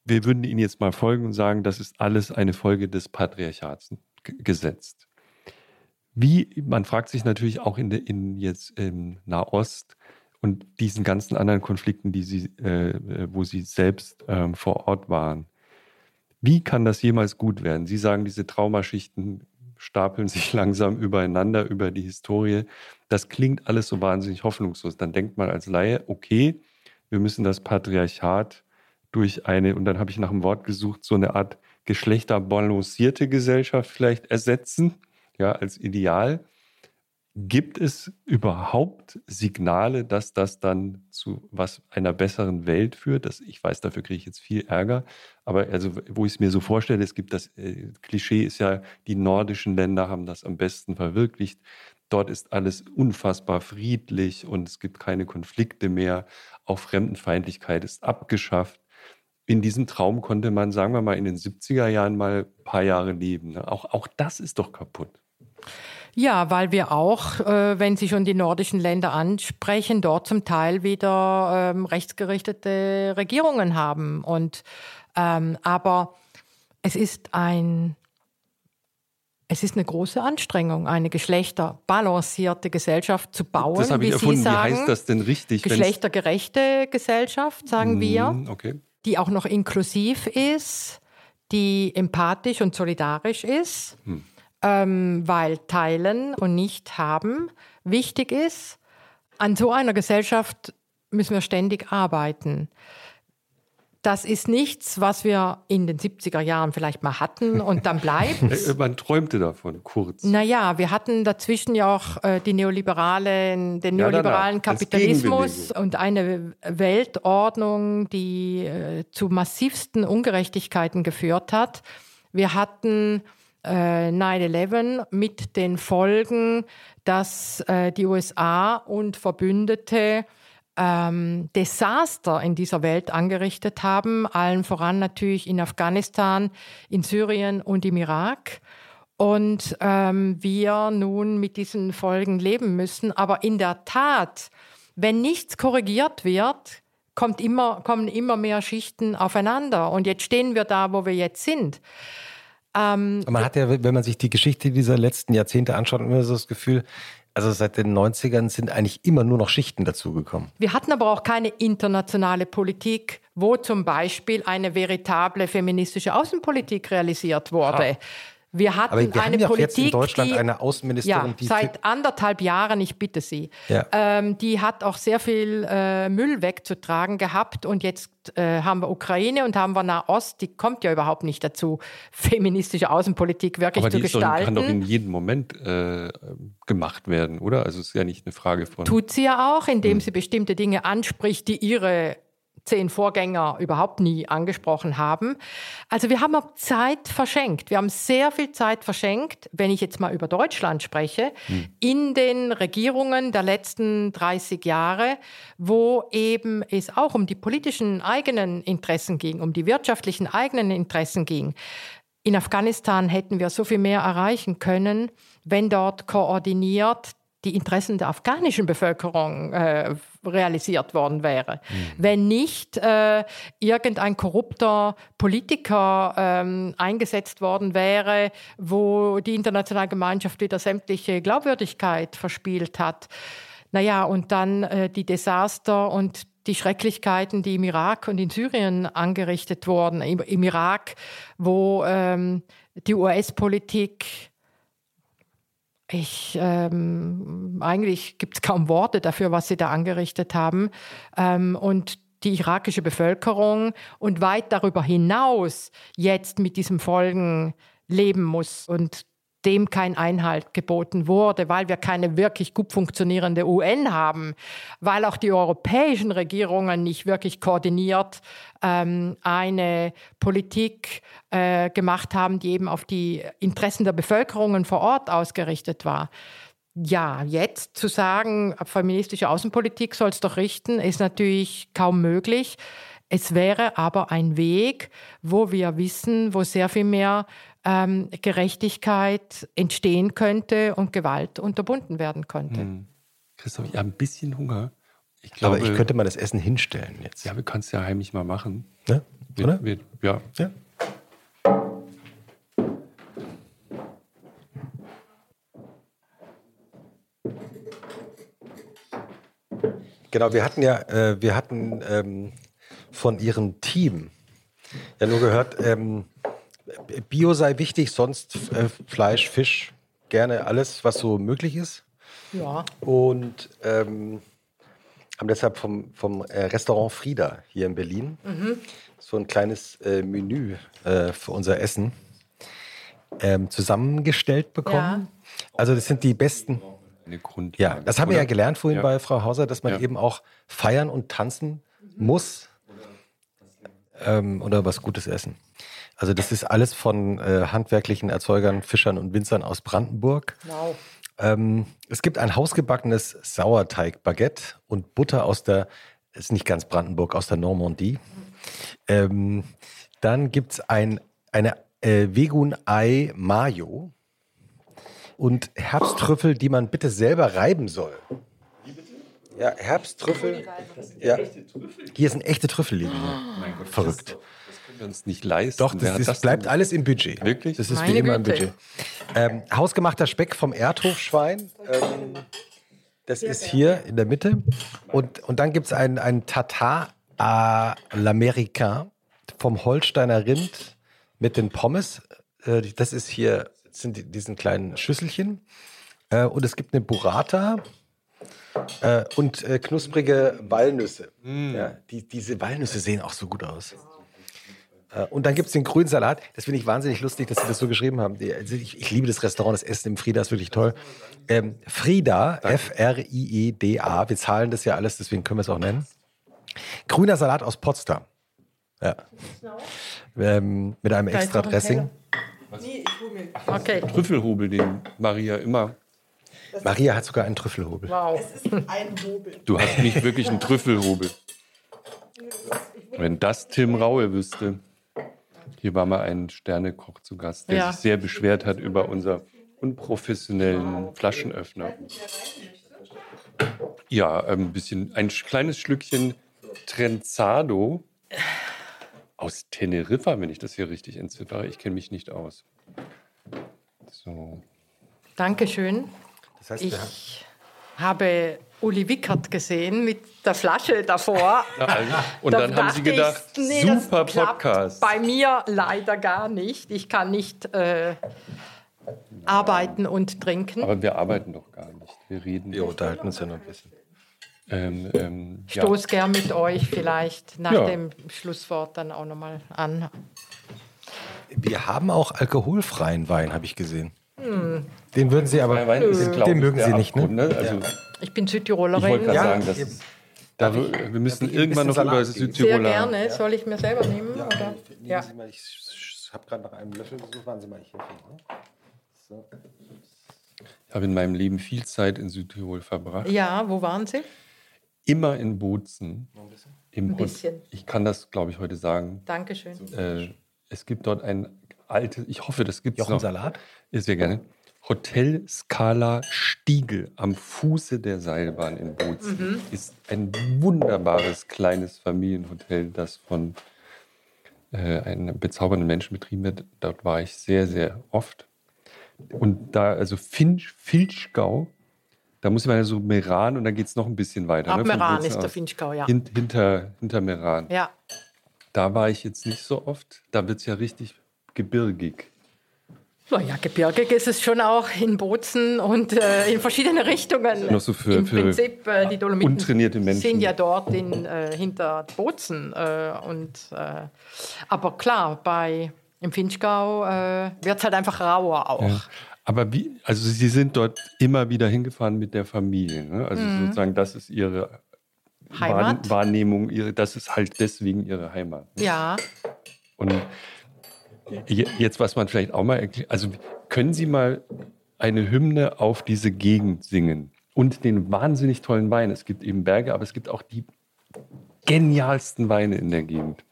B: Wir würden Ihnen jetzt mal folgen und sagen, das ist alles eine Folge des Patriarchats gesetzt. Wie, man fragt sich natürlich auch in, de, in jetzt im Nahost und diesen ganzen anderen Konflikten, die sie, äh, wo sie selbst ähm, vor Ort waren. Wie kann das jemals gut werden? Sie sagen, diese Traumaschichten stapeln sich langsam übereinander über die Historie. Das klingt alles so wahnsinnig hoffnungslos. Dann denkt man als Laie, okay, wir müssen das Patriarchat durch eine, und dann habe ich nach einem Wort gesucht, so eine Art geschlechterbalancierte Gesellschaft vielleicht ersetzen ja, als Ideal. Gibt es überhaupt Signale, dass das dann zu was einer besseren Welt führt? Das, ich weiß, dafür kriege ich jetzt viel Ärger. Aber also, wo ich es mir so vorstelle, es gibt das äh, Klischee ist ja, die nordischen Länder haben das am besten verwirklicht. Dort ist alles unfassbar friedlich und es gibt keine Konflikte mehr. Auch Fremdenfeindlichkeit ist abgeschafft. In diesem Traum konnte man, sagen wir mal, in den 70er Jahren mal ein paar Jahre leben. Ne? Auch, auch das ist doch kaputt.
C: Ja, weil wir auch, äh, wenn Sie schon die nordischen Länder ansprechen, dort zum Teil wieder ähm, rechtsgerichtete Regierungen haben. Und ähm, aber es ist ein es ist eine große Anstrengung, eine geschlechterbalancierte Gesellschaft zu bauen.
B: Das habe ich
C: wie
B: erfunden.
C: Sie sagen.
B: Wie heißt das denn richtig?
C: Geschlechtergerechte Gesellschaft, sagen wir,
B: Hm, Okay.
C: Die auch noch inklusiv ist, die empathisch und solidarisch ist.
B: Hm
C: ähm, weil Teilen und nicht haben wichtig ist. An so einer Gesellschaft müssen wir ständig arbeiten. Das ist nichts, was wir in den 70er Jahren vielleicht mal hatten und dann bleibt.
B: Man träumte davon, kurz.
C: Naja, wir hatten dazwischen ja auch äh, die neoliberalen, den
B: Ja,
C: neoliberalen
B: danach,
C: Kapitalismus und eine Weltordnung, die äh, zu massivsten Ungerechtigkeiten geführt hat. Wir hatten äh, 9-11 mit den Folgen, dass äh, die USA und Verbündete ähm, Desaster in dieser Welt angerichtet haben, allen voran natürlich in Afghanistan, in Syrien und im Irak. Und ähm, wir nun mit diesen Folgen leben müssen. Aber in der Tat, wenn nichts korrigiert wird, kommt immer, kommen immer mehr Schichten aufeinander. Und jetzt stehen wir da, wo wir jetzt sind. Ähm,
D: Man hat ja, wenn man sich die Geschichte dieser letzten Jahrzehnte anschaut, immer so das Gefühl, also seit den 90ern sind eigentlich immer nur noch Schichten dazugekommen.
C: Wir hatten aber auch keine internationale Politik, wo zum Beispiel eine veritable feministische Außenpolitik realisiert wurde. Wir hatten
D: Aber wir
C: eine
D: haben
C: Politik,
D: jetzt in Deutschland
C: die,
D: eine Außenministerin,
C: ja,
D: die
C: seit anderthalb Jahren, ich bitte Sie,
D: Ja.
C: ähm, die hat auch sehr viel äh, Müll wegzutragen gehabt und jetzt äh, haben wir Ukraine und haben wir Nahost, die kommt ja überhaupt nicht dazu, feministische Außenpolitik wirklich
B: Aber
C: zu
B: die ist doch,
C: gestalten.
B: kann doch in jedem Moment äh, gemacht werden, oder? Also es ist ja nicht eine Frage von.
C: Tut sie ja auch,
B: Hm.
C: indem sie bestimmte Dinge anspricht, die ihre zehn Vorgänger überhaupt nie angesprochen haben. Also wir haben Zeit verschenkt. Wir haben sehr viel Zeit verschenkt, wenn ich jetzt mal über Deutschland spreche,
B: Hm.
C: in den Regierungen der letzten 30 Jahre, wo eben es auch um die politischen eigenen Interessen ging, um die wirtschaftlichen eigenen Interessen ging. In Afghanistan hätten wir so viel mehr erreichen können, wenn dort koordiniert die Interessen der afghanischen Bevölkerung äh, realisiert worden wäre. Wenn nicht äh, irgendein korrupter Politiker ähm, eingesetzt worden wäre, wo die internationale Gemeinschaft wieder sämtliche Glaubwürdigkeit verspielt hat. Naja, und dann äh, die Desaster und die Schrecklichkeiten, die im Irak und in Syrien angerichtet wurden. Im, im Irak, wo ähm, die US-Politik ich, ähm, eigentlich gibt es kaum Worte dafür, was sie da angerichtet haben. Ähm, und die irakische Bevölkerung und weit darüber hinaus jetzt mit diesen Folgen leben muss. Und dem kein Einhalt geboten wurde, weil wir keine wirklich gut funktionierende UN haben, weil auch die europäischen Regierungen nicht wirklich koordiniert ähm, eine Politik äh, gemacht haben, die eben auf die Interessen der Bevölkerungen vor Ort ausgerichtet war. Ja, jetzt zu sagen, feministische Außenpolitik soll es doch richten, ist natürlich kaum möglich. Es wäre aber ein Weg, wo wir wissen, wo sehr viel mehr ähm, Gerechtigkeit entstehen könnte und Gewalt unterbunden werden könnte. Hm.
B: Christoph, ich habe ein bisschen Hunger.
D: Ich glaube, Aber ich könnte mal das Essen hinstellen jetzt.
B: Ja, wir können es ja heimlich mal machen.
D: Ja? Oder?
B: Wir, wir, ja. ja.
D: Genau, wir hatten ja, äh, wir hatten ähm, von ihrem Team ja nur gehört, ähm, Bio sei wichtig, sonst äh, Fleisch, Fisch, gerne alles, was so möglich ist.
C: Ja.
D: Und ähm, haben deshalb vom, vom äh, Restaurant Frieda hier in Berlin mhm. so ein kleines äh, Menü äh, für unser Essen ähm, zusammengestellt bekommen. Ja. Also das sind die besten. Ja, das haben wir ja gelernt vorhin ja. bei Frau Hauser, dass man ja. eben auch feiern und tanzen muss ähm, oder was Gutes essen. Also das ist alles von äh, handwerklichen Erzeugern, Fischern und Winzern aus Brandenburg. Wow. Ähm, es gibt ein hausgebackenes Sauerteig-Baguette und Butter aus der, ist nicht ganz Brandenburg, aus der Normandie. Ähm, dann gibt es ein, eine äh, Vegun-Ei Mayo und Herbsttrüffel, die man bitte selber reiben soll. Ja, Herbsttrüffel. Ja. Hier sind echte Trüffel liegen. Oh, Verrückt
B: wir uns nicht leisten.
D: Doch, das, ist, das bleibt alles im Budget.
B: Wirklich?
D: Das ist Meine wie immer Güte. im Budget. Ähm, hausgemachter Speck vom Erdhofschwein. Ähm, das ist hier in der Mitte. Und, und dann gibt es einen, einen Tatar à l'Américain vom Holsteiner Rind mit den Pommes. Äh, das ist hier, sind die, diesen kleinen Schüsselchen. Äh, und es gibt eine Burrata. Äh, und äh, knusprige Walnüsse. Mm. Ja, die, diese Walnüsse sehen auch so gut aus. Äh, und dann gibt es den grünen Salat. Das finde ich wahnsinnig lustig, dass Sie das so geschrieben haben. Also ich, ich, liebe das Restaurant, das Essen im Frieda ist wirklich toll. Ähm, Frieda, F-R-I-E-D-A. Wir zahlen das ja alles, deswegen können wir es auch nennen. Grüner Salat aus Potsdam. Ja. Ähm, mit einem extra Dressing.
B: Nee, ich hole mir. Okay. Trüffelhobel, den Maria immer.
D: Maria hat sogar einen Trüffelhobel.
A: Wow. Es ist ein Hobel.
B: Du hast nicht wirklich einen Trüffelhobel. Wenn das Tim Raue wüsste. Hier war mal ein Sternekoch zu Gast, der ja. sich sehr beschwert hat über unser unprofessionellen Flaschenöffner. Ja, ein bisschen, ein kleines Schlückchen Trenzado aus Teneriffa, wenn ich das hier richtig entziffere. Ich kenne mich nicht aus. So.
C: Dankeschön. Das heißt, ich habe Uli Wickert gesehen mit der Flasche davor.
B: Also, und da dann haben Sie gedacht, ich, nee, super Podcast.
C: Bei mir leider gar nicht. Ich kann nicht äh, arbeiten und trinken.
B: Aber wir arbeiten doch gar nicht. Wir reden.
D: Wir unterhalten uns ja noch ein bisschen.
C: Ähm, ähm, Stoß ja. gern mit euch vielleicht nach ja. dem Schlusswort dann auch nochmal an.
D: Wir haben auch alkoholfreien Wein, habe ich gesehen. Hm. Den würden Sie aber, Wein ist, den mögen Sie nicht, ne?
B: Also,
C: ich bin Südtirolerin.
B: Ich wollte gerade ja, sagen, das da, wir müssen irgendwann noch über Südtiroler...
C: Sehr gerne. Soll ich mir selber nehmen? Ja, oder?
D: ja. Sie mal, ich habe gerade nach einem Löffel gesucht. Waren Sie mal, ich helfe ne?
B: so. Ich habe in meinem Leben viel Zeit in Südtirol verbracht.
C: Ja, wo waren Sie?
B: Immer in Bozen.
C: Ein bisschen. Ein bisschen.
B: Ich kann das, glaube ich, heute sagen.
C: Dankeschön.
B: Äh, es gibt dort ein altes, ich hoffe, das gibt es
D: noch. Salat?
B: Sehr gerne. Hotel Scala Stiegel am Fuße der Seilbahn in Bozen mhm. ist ein wunderbares kleines Familienhotel, das von äh, einem bezaubernden Menschen betrieben wird. Dort war ich sehr, sehr oft. Und da, also Finch, Filchgau, da muss man ja so Meran und dann geht es noch ein bisschen weiter.
C: Ab ne, Meran ist der Finchgau, ja.
B: Hint, hinter, hinter Meran.
C: Ja.
B: Da war ich jetzt nicht so oft. Da wird es ja richtig gebirgig.
C: Naja, gebirgig ist es schon auch in Bozen und äh, in verschiedene Richtungen.
B: Noch so für,
C: Im
B: für
C: Prinzip, äh, die Dolomiten
B: untrainierte Menschen.
C: sind ja dort in, äh, hinter Bozen. Äh, und, äh, aber klar, bei, im Finchgau äh, wird es halt einfach rauer auch. Ja.
B: Aber wie, also Sie sind dort immer wieder hingefahren mit der Familie. Ne? Also
C: Mhm.
B: sozusagen, das ist Ihre
C: Heimat.
B: Wahrn- Wahrnehmung, ihre, das ist halt deswegen Ihre Heimat.
C: Ja,
B: Und jetzt, was man vielleicht auch mal erklärt, also können Sie mal eine Hymne auf diese Gegend singen und den wahnsinnig tollen Wein. Es gibt eben Berge, aber es gibt auch die genialsten Weine in der Gegend.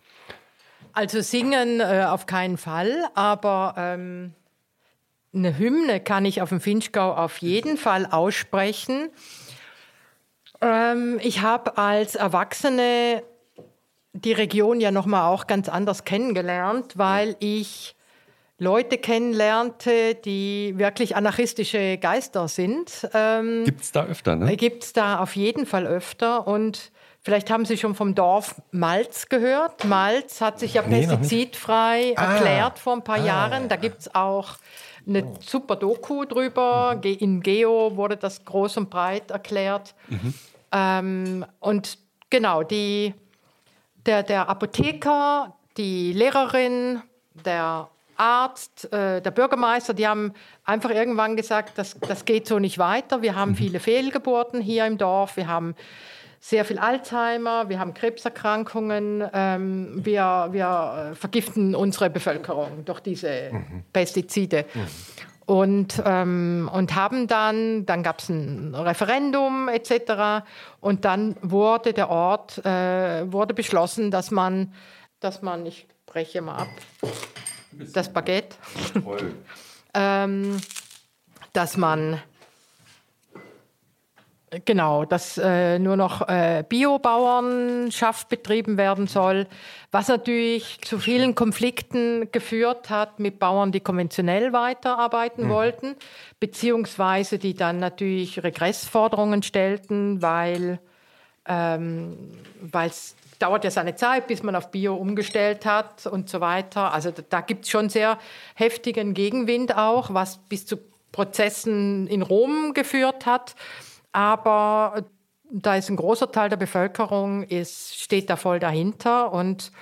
C: also singen äh, auf keinen Fall, aber ähm, eine Hymne kann ich auf dem Finchgau auf jeden Fall aussprechen. Ähm, ich habe als Erwachsene die Region ja nochmal auch ganz anders kennengelernt, weil ich Leute kennenlernte, die wirklich anarchistische Geister sind. Ähm,
B: Gibt es da öfter, ne?
C: Gibt es da auf jeden Fall öfter. Und vielleicht haben Sie schon vom Dorf Malz gehört. Malz hat sich ja
D: Nee,
C: pestizidfrei
D: Ah.
C: erklärt vor ein paar
D: Ah,
C: Jahren. Da gibt es auch eine super Doku drüber. Ge- In Geo wurde das groß und breit erklärt. Ähm, und genau, die, der, der Apotheker, die Lehrerin, der Arzt, äh, der Bürgermeister, die haben einfach irgendwann gesagt, das, das geht so nicht weiter. Wir haben viele Fehlgeburten hier im Dorf, wir haben sehr viel Alzheimer, wir haben Krebserkrankungen, ähm, wir, wir äh, vergiften unsere Bevölkerung durch diese Pestizide. Und, ähm, und haben dann, dann gab es ein Referendum etc. Und dann wurde der Ort, äh, wurde beschlossen, dass man, dass man, ich breche mal ab, das Baguette, ähm, dass man Genau, dass äh, nur noch äh, Biobauernschaft betrieben werden soll, was natürlich zu vielen Konflikten geführt hat mit Bauern, die konventionell weiterarbeiten wollten, beziehungsweise die dann natürlich Regressforderungen stellten, weil ähm, es dauert ja seine Zeit, bis man auf Bio umgestellt hat und so weiter. Also da, da gibt es schon sehr heftigen Gegenwind auch, was bis zu Prozessen in Rom geführt hat. Aber da ist ein großer Teil der Bevölkerung ist, steht da voll dahinter und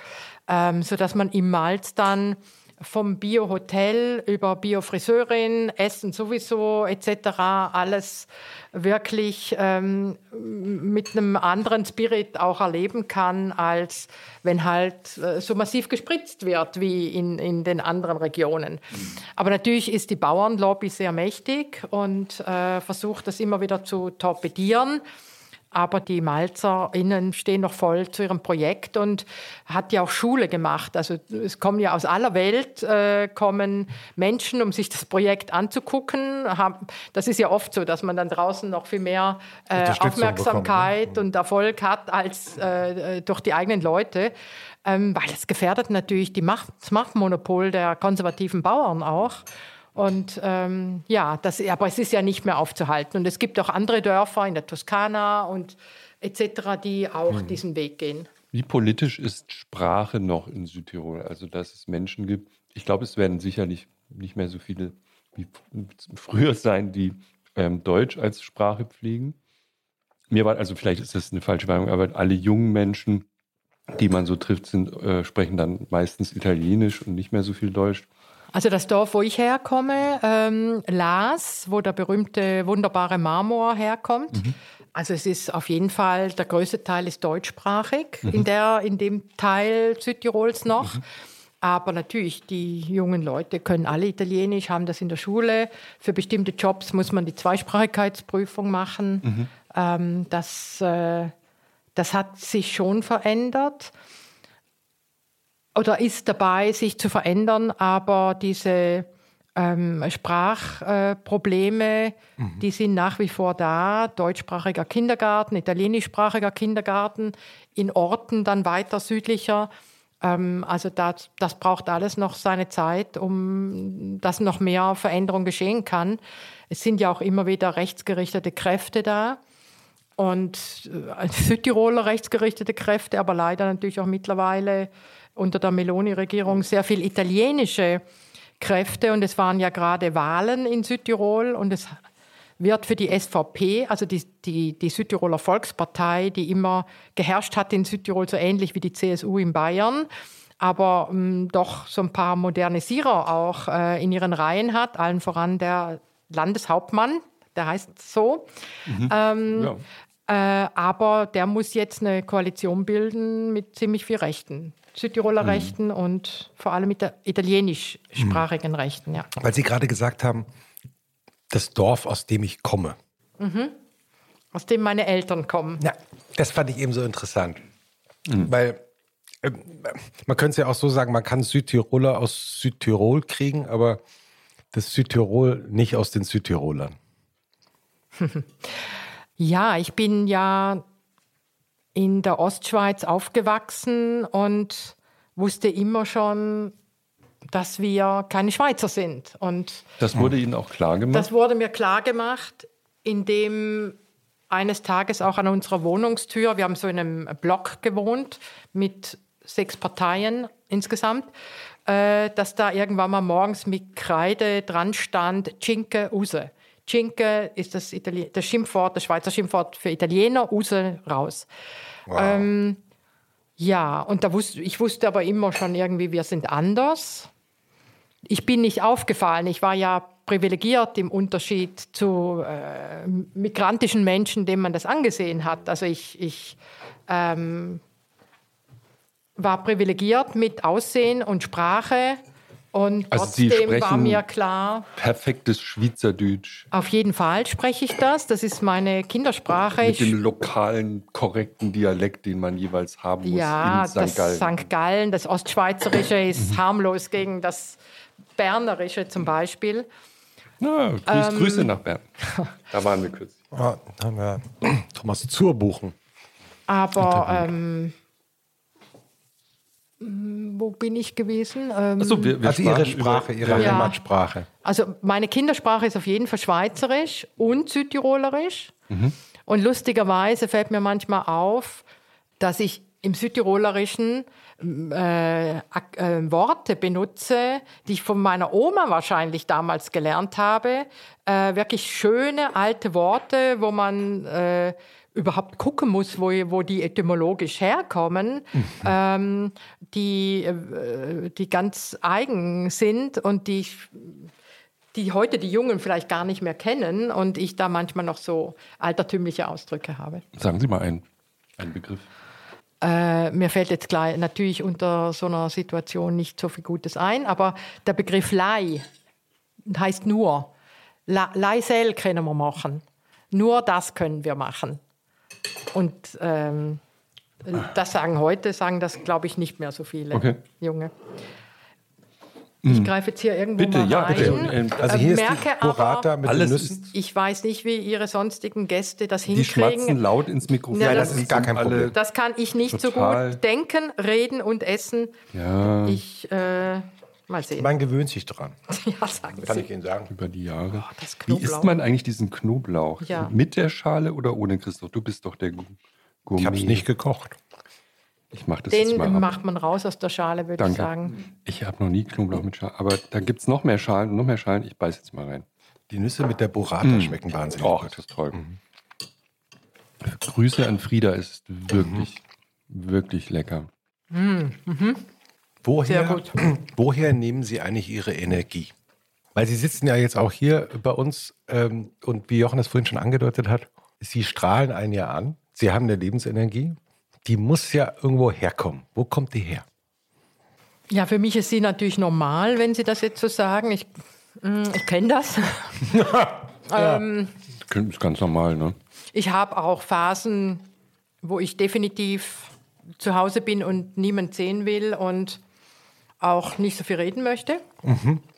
C: ähm, so dass man im Malz dann vom Bio-Hotel über Bio-Friseurin, Essen sowieso etc. alles wirklich ähm, mit einem anderen Spirit auch erleben kann, als wenn halt äh, so massiv gespritzt wird wie in, in den anderen Regionen. Aber natürlich ist die Bauernlobby sehr mächtig und äh, versucht das immer wieder zu torpedieren. Aber die MalzerInnen stehen noch voll zu ihrem Projekt und hat ja auch Schule gemacht. Also es kommen ja aus aller Welt äh, kommen Menschen, um sich das Projekt anzugucken. Das ist ja oft so, dass man dann draußen noch viel mehr äh,
D: Unterstützung
C: Aufmerksamkeit und Erfolg hat als äh, äh, durch die eigenen Leute. Ähm, weil es gefährdet natürlich die Macht, das Machtmonopol der konservativen Bauern auch. Und ähm, ja, das, aber es ist ja nicht mehr aufzuhalten. Und es gibt auch andere Dörfer in der Toskana und etc., die auch diesen Weg gehen.
B: Wie politisch ist Sprache noch in Südtirol? Also, dass es Menschen gibt. Ich glaube, es werden sicherlich nicht mehr so viele wie früher sein, die ähm, Deutsch als Sprache pflegen. Mir war, also vielleicht ist das eine falsche Wahrnehmung, aber alle jungen Menschen, die man so trifft, sind, äh, sprechen dann meistens Italienisch und nicht mehr so viel Deutsch.
C: Also das Dorf, wo ich herkomme, ähm, Laas, wo der berühmte, wunderbare Marmor herkommt. Also es ist auf jeden Fall, der größte Teil ist deutschsprachig in, der, in dem Teil Südtirols noch. Aber natürlich, die jungen Leute können alle Italienisch, haben das in der Schule. Für bestimmte Jobs muss man die Zweisprachigkeitsprüfung machen. Ähm, das, äh, das hat sich schon verändert oder ist dabei, sich zu verändern, aber diese ähm, Sprachprobleme, äh, Probleme, die sind nach wie vor da. Deutschsprachiger Kindergarten, italienischsprachiger Kindergarten, in Orten dann weiter südlicher. Ähm, also das, das braucht alles noch seine Zeit, um dass noch mehr Veränderung geschehen kann. Es sind ja auch immer wieder rechtsgerichtete Kräfte da und äh, Südtiroler rechtsgerichtete Kräfte, aber leider natürlich auch mittlerweile unter der Meloni-Regierung sehr viel italienische Kräfte. Und es waren ja gerade Wahlen in Südtirol und es wird für die SVP, also die, die, die Südtiroler Volkspartei, die immer geherrscht hat in Südtirol, so ähnlich wie die CSU in Bayern, aber ähm, doch so ein paar Modernisierer auch äh, in ihren Reihen hat, allen voran der Landeshauptmann, der heißt so. Ähm,
B: Ja.
C: äh, aber der muss jetzt eine Koalition bilden mit ziemlich viel Rechten. Südtiroler Rechten und vor allem mit der italienischsprachigen Rechten, ja.
D: Weil Sie gerade gesagt haben, das Dorf, aus dem ich komme.
C: Aus dem meine Eltern kommen.
D: Ja, das fand ich eben so interessant. Weil ähm, man könnte es ja auch so sagen, man kann Südtiroler aus Südtirol kriegen, aber das Südtirol nicht aus den Südtirolern.
C: Ja, ich bin ja in der Ostschweiz aufgewachsen und wusste immer schon, dass wir keine Schweizer sind. Und
B: Das wurde Ihnen auch klar gemacht?
C: das wurde mir klar gemacht, indem eines Tages auch an unserer Wohnungstür, wir haben so in einem Block gewohnt mit sechs Parteien insgesamt, äh, dass da irgendwann mal morgens mit Kreide dran stand, Cinque Use. Cinque ist das, Itali das Schimpfwort, das Schweizer Schimpfwort für Italiener, Use raus. Ähm, ja, und da wusste, ich wusste aber immer schon irgendwie, wir sind anders ich bin nicht aufgefallen. Ich war ja privilegiert im Unterschied zu äh, migrantischen Menschen, denen man das angesehen hat. Also ich, ich ähm, war privilegiert mit Aussehen und Sprache und
B: Also Sie
C: trotzdem war
B: sprechen-
C: mir klar,
B: Perfektes Schweizerdeutsch.
C: auf jeden Fall spreche ich das. Das ist meine Kindersprache.
B: Mit dem lokalen, korrekten Dialekt, den man jeweils haben muss
C: Ja,
B: in St.
C: das
B: Gallen.
C: St. Gallen, das Ostschweizerische ist harmlos gegen das Bernerische zum Beispiel.
B: Na, grüß,
C: Ähm.
B: Grüße nach Bern. Da waren wir kürzlich.
D: Ja, haben wir Thomas Zurbuchen.
C: Aber ähm, wo bin ich gewesen? Ähm,
B: Achso, wir, wir
D: Also Ihre Sprache,
B: über,
D: Ihre
C: Ja.
D: Heimatsprache.
C: Also meine Kindersprache ist auf jeden Fall Schweizerisch und Südtirolerisch. Und lustigerweise fällt mir manchmal auf, dass ich im Südtirolerischen äh, ak- äh, Worte benutze, die ich von meiner Oma wahrscheinlich damals gelernt habe. Äh, wirklich schöne alte Worte, wo man äh, überhaupt gucken muss, wo, wo die etymologisch herkommen, ähm, die, äh, die ganz eigen sind und die die heute die Jungen vielleicht gar nicht mehr kennen und ich da manchmal noch so altertümliche Ausdrücke habe.
B: Sagen Sie mal einen, einen Begriff.
C: Äh, mir fällt jetzt gleich natürlich unter so einer Situation nicht so viel Gutes ein, aber der Begriff Lei heißt nur. Leisel können wir machen. Nur das können wir machen. Und ähm, das sagen heute, sagen das, glaube ich, nicht mehr so viele
B: Okay.
C: Junge. Ich greife jetzt hier irgendwo
B: Bitte,
C: mal
B: ja,
C: rein.
B: bitte. Ähm,
D: Also
C: Äh,
D: hier ist
C: merke
D: die Burrata mit den
B: Alles
D: Nüssen.
B: ist,
C: Ich weiß nicht, wie Ihre sonstigen Gäste das
B: die schmatzen
C: hinkriegen.
B: laut ins Mikrofon.
C: Ja,
D: das ist gar kein
B: Alle-
D: Problem.
C: Das kann ich nicht so
B: Total.
C: gut denken, reden und essen.
B: Ja,
C: Ich, äh, mal sehen.
D: Man gewöhnt sich dran,
C: ja, sagen
D: kann
C: Sie.
D: ich Ihnen sagen.
B: über die Jahre.
C: das
B: Wie isst man eigentlich diesen Knoblauch?
C: Ja.
B: Mit der Schale oder ohne, Christoph? Du bist doch der Gu- Gourmet.
D: Ich habe es nicht gekocht.
B: Ich mache das jetzt mal
C: Den
B: ab.
C: macht man raus aus der Schale, würde ich sagen.
B: Ich habe noch nie Knoblauch mit Schale. Aber da gibt es noch mehr Schalen, noch mehr Schalen. Ich beiß jetzt mal rein.
D: Die Nüsse mit der Burrata schmecken wahnsinnig
B: Oh,
D: gut.
B: das ist toll. Grüße an Frieda. Es ist wirklich, wirklich lecker.
D: Woher, woher nehmen Sie eigentlich Ihre Energie? Weil Sie sitzen ja jetzt auch hier bei uns ähm, und wie Jochen es vorhin schon angedeutet hat, Sie strahlen einen ja an. Sie haben eine Lebensenergie. Die muss ja irgendwo herkommen. Wo kommt die her?
C: Ja, für mich ist sie natürlich normal, wenn Sie das jetzt so sagen. Ich, mm, ich kenne das. ähm,
B: Das ist ganz normal, ne?
C: ich habe auch Phasen, wo ich definitiv zu Hause bin und niemand sehen will und auch nicht so viel reden möchte.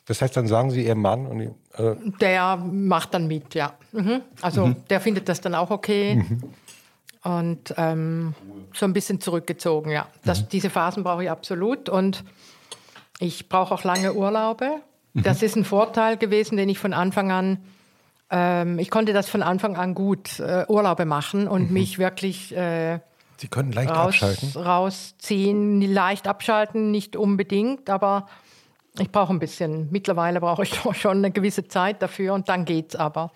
D: Das heißt, dann sagen Sie Ihrem Mann und äh,
C: Der macht dann mit, ja. Mhm. Also der findet das dann auch okay. Und ähm, so ein bisschen zurückgezogen, ja. Das, Diese Phasen brauche ich absolut. Und ich brauche auch lange Urlaube. Das ist ein Vorteil gewesen, den ich von Anfang an, ähm, ich konnte das von Anfang an gut äh, Urlaube machen und mich wirklich äh,
D: Sie können leicht
C: raus,
D: abschalten.
C: rausziehen, leicht abschalten, nicht unbedingt, aber ich brauche ein bisschen. Mittlerweile brauche ich doch schon eine gewisse Zeit dafür und dann geht's aber.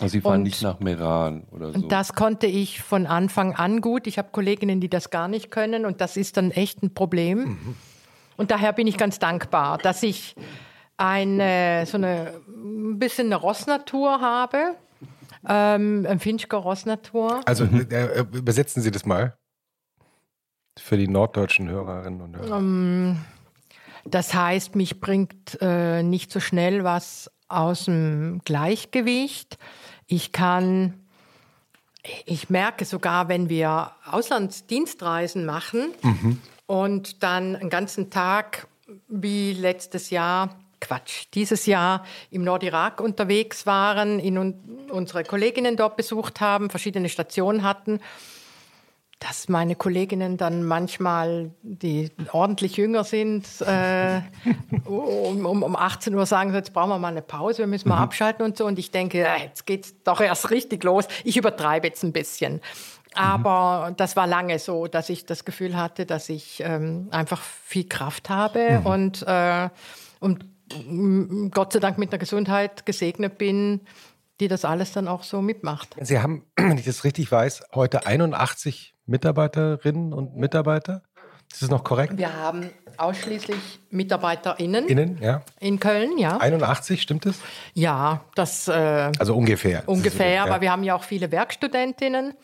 B: Also Sie fahren
C: Und-
B: nicht nach Meran oder so.
C: Das konnte ich von Anfang an gut. Ich habe Kolleginnen, die das gar nicht können und das ist dann echt ein Problem. Und daher bin ich ganz dankbar, dass ich eine, so eine, ein bisschen eine Rossnatur habe. Ähm, ein Finchker Rossnatur.
D: Also äh, übersetzen Sie das mal für die norddeutschen Hörerinnen und Hörer.
C: Ähm, das heißt, mich bringt äh, nicht so schnell was aus dem Gleichgewicht. Ich kann, ich merke sogar, wenn wir Auslandsdienstreisen machen und dann einen ganzen Tag wie letztes Jahr, Quatsch, dieses Jahr im Nordirak unterwegs waren, in un unsere Kolleginnen dort besucht haben, verschiedene Stationen hatten dass meine Kolleginnen dann manchmal, die ordentlich jünger sind, äh, um, um, um 18 Uhr sagen, jetzt brauchen wir mal eine Pause, wir müssen mal
D: Mhm.
C: abschalten und so. Und ich denke, ja, jetzt geht's doch erst richtig los. Ich übertreibe jetzt ein bisschen. Aber das war lange so, dass ich das Gefühl hatte, dass ich ähm, einfach viel Kraft habe und, äh, und Gott sei Dank mit der Gesundheit gesegnet bin, die das alles dann auch so mitmacht.
D: Sie haben, wenn ich das richtig weiß, heute 81 Mitarbeiterinnen und Mitarbeiter. Ist das noch korrekt?
C: Wir haben ausschließlich MitarbeiterInnen
D: Innen, ja.
C: in Köln, ja.
D: 81, stimmt es?
C: Ja, das äh,
D: Also ungefähr.
C: ungefähr,
D: ja.
C: aber wir haben ja auch viele Werkstudentinnen,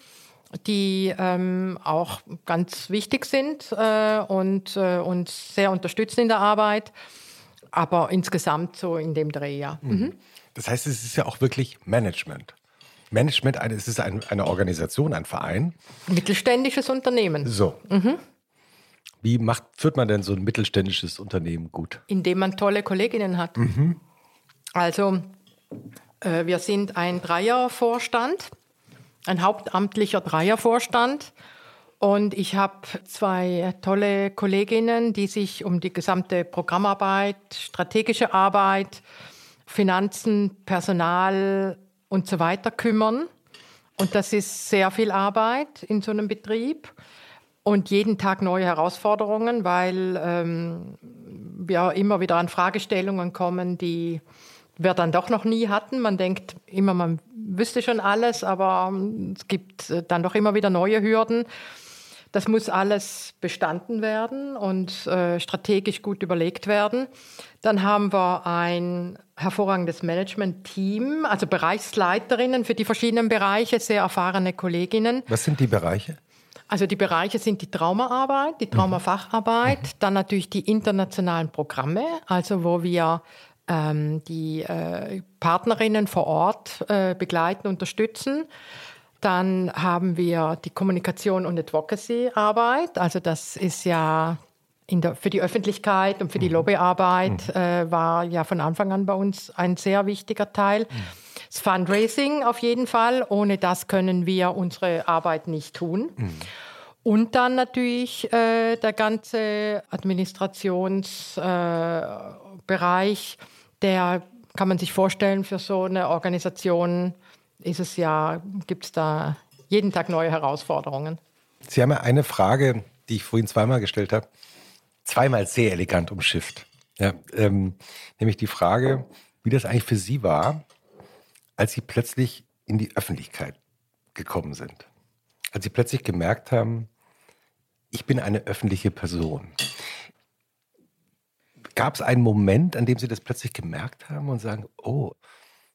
C: die ähm, auch ganz wichtig sind äh, und äh, uns sehr unterstützen in der Arbeit. Aber insgesamt so in dem Dreh, ja. Mhm.
D: Das heißt, es ist ja auch wirklich Management. Management, eine, es ist ein, eine Organisation, ein Verein.
C: Mittelständisches Unternehmen,
D: So.
C: Mhm.
D: Wie macht, führt man denn so ein mittelständisches Unternehmen gut?
C: in dem man tolle Kolleginnen hat. Also äh, wir sind ein Dreiervorstand, ein hauptamtlicher Dreiervorstand. Und ich habe zwei tolle Kolleginnen, die sich um die gesamte Programmarbeit, strategische Arbeit, Finanzen, Personal und so weiter kümmern. Und das ist sehr viel Arbeit in so einem Betrieb und jeden Tag neue Herausforderungen, weil ähm, wir immer wieder an Fragestellungen kommen, die wir dann doch noch nie hatten. Man denkt immer, man wüsste schon alles, aber es gibt äh, dann doch immer wieder neue Hürden. Das muss alles bestanden werden und äh, strategisch gut überlegt werden. Dann haben wir ein hervorragendes Management-Team, also Bereichsleiterinnen für die verschiedenen Bereiche, sehr erfahrene Kolleginnen.
D: Was sind die Bereiche?
C: Also die Bereiche sind die Traumaarbeit, die Traumafacharbeit, dann natürlich die internationalen Programme, also wo wir ähm, die äh, Partnerinnen vor Ort äh, begleiten, unterstützen. Dann haben wir die Kommunikation und Advocacy-Arbeit. Also das ist ja der, für die Öffentlichkeit und für die Lobbyarbeit äh, war ja von Anfang an bei uns ein sehr wichtiger Teil. Das Fundraising auf jeden Fall. Ohne das können wir unsere Arbeit nicht tun. Und dann natürlich äh, der ganze Administrationsbereich, äh, der kann man sich vorstellen, für so eine Organisation ist es ja, gibt es da jeden Tag neue Herausforderungen.
D: Sie haben ja eine Frage, die ich vorhin zweimal gestellt habe, zweimal sehr elegant umschifft. Ja, ähm, nämlich die Frage, wie das eigentlich für Sie war, als Sie plötzlich in die Öffentlichkeit gekommen sind. Als Sie plötzlich gemerkt haben, ich bin eine öffentliche Person. Gab es einen Moment, an dem Sie das plötzlich gemerkt haben und sagen, oh,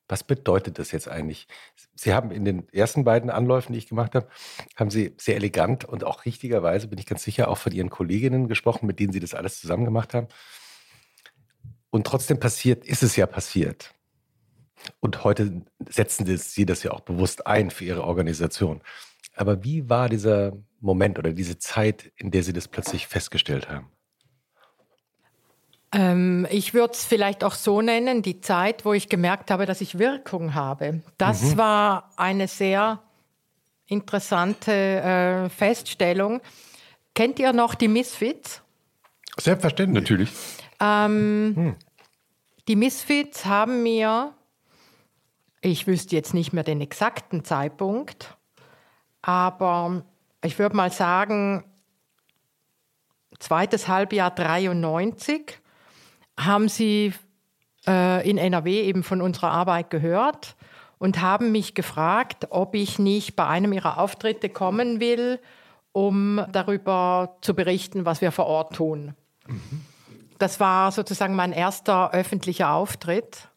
D: was bedeutet das jetzt eigentlich? Sie haben in den ersten beiden Anläufen, die ich gemacht habe, haben Sie sehr elegant und auch richtigerweise, bin ich ganz sicher, auch von Ihren Kolleginnen gesprochen, mit denen Sie das alles zusammen gemacht haben. Und trotzdem passiert, ist es ja passiert. Und heute setzen Sie das ja auch bewusst ein für Ihre Organisation. Aber wie war dieser Moment oder diese Zeit, in der Sie das plötzlich festgestellt haben?
C: Ähm, ich würde es vielleicht auch so nennen, die Zeit, wo ich gemerkt habe, dass ich Wirkung habe. Das war eine sehr interessante äh, Feststellung. Kennt ihr noch die Misfits?
D: Selbstverständlich.
B: Natürlich.
C: Ähm, Die Misfits haben mir, ich wüsste jetzt nicht mehr den exakten Zeitpunkt, aber ich würde mal sagen, zweites Halbjahr 93 haben sie äh, in NRW eben von unserer Arbeit gehört und haben mich gefragt, ob ich nicht bei einem ihrer Auftritte kommen will, um darüber zu berichten, was wir vor Ort tun. das war sozusagen mein erster öffentlicher Auftritt.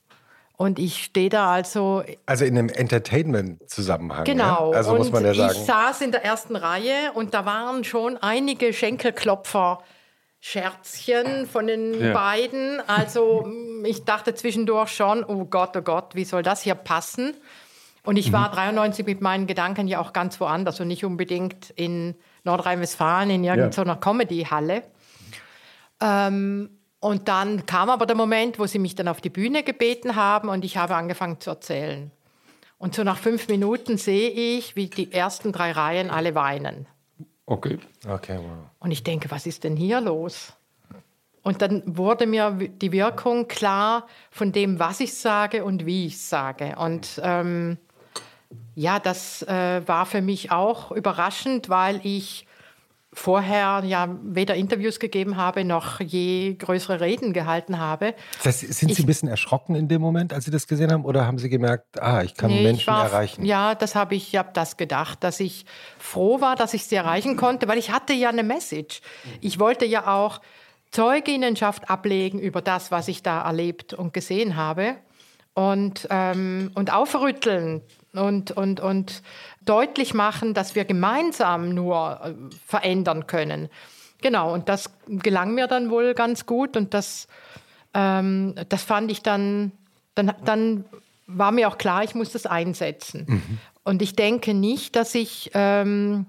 C: Und ich stehe da also.
D: Also in einem Entertainment-Zusammenhang.
C: Genau.
D: Ja? Also
C: und
D: muss man ja sagen.
C: Ich saß in der ersten Reihe und da waren schon einige Schenkelklopfer. Scherzchen von den
B: Ja.
C: beiden. Also mm, ich dachte zwischendurch schon, oh Gott, oh Gott, wie soll das hier passen? Und ich war 93 mit meinen Gedanken ja auch ganz woanders und nicht unbedingt in Nordrhein-Westfalen in irgendeiner Comedy-Halle. Ähm, und dann kam aber der Moment, wo sie mich dann auf die Bühne gebeten haben und ich habe angefangen zu erzählen. Und so nach fünf Minuten sehe ich, wie die ersten drei Reihen alle weinen.
B: Okay.
D: Okay, wow.
C: Und ich denke, was ist denn hier los? Und dann wurde mir die Wirkung klar von dem, was ich sage und wie ich sage. Und ähm, ja, das äh, war für mich auch überraschend, weil ich vorher ja weder Interviews gegeben habe noch je größere Reden gehalten habe.
D: Das heißt, sind Sie
C: Ich-
D: ein bisschen erschrocken in dem Moment, als Sie das gesehen haben? Oder haben Sie gemerkt, ah, ich kann
C: Nee, ich
D: Menschen
C: war-
D: erreichen?
C: Ja, das habe ich, ich habe das gedacht, dass ich froh war, dass ich sie erreichen konnte, weil ich hatte ja eine Message. Ich wollte ja auch Zeuginnenschaft ablegen über das, was ich da erlebt und gesehen habe und, ähm, und aufrütteln und, und, und deutlich machen, dass wir gemeinsam nur äh, verändern können. Genau, und das gelang mir dann wohl ganz gut und das, ähm, das fand ich dann, dann, dann war mir auch klar, ich muss das einsetzen. Und ich denke nicht, dass ich ähm,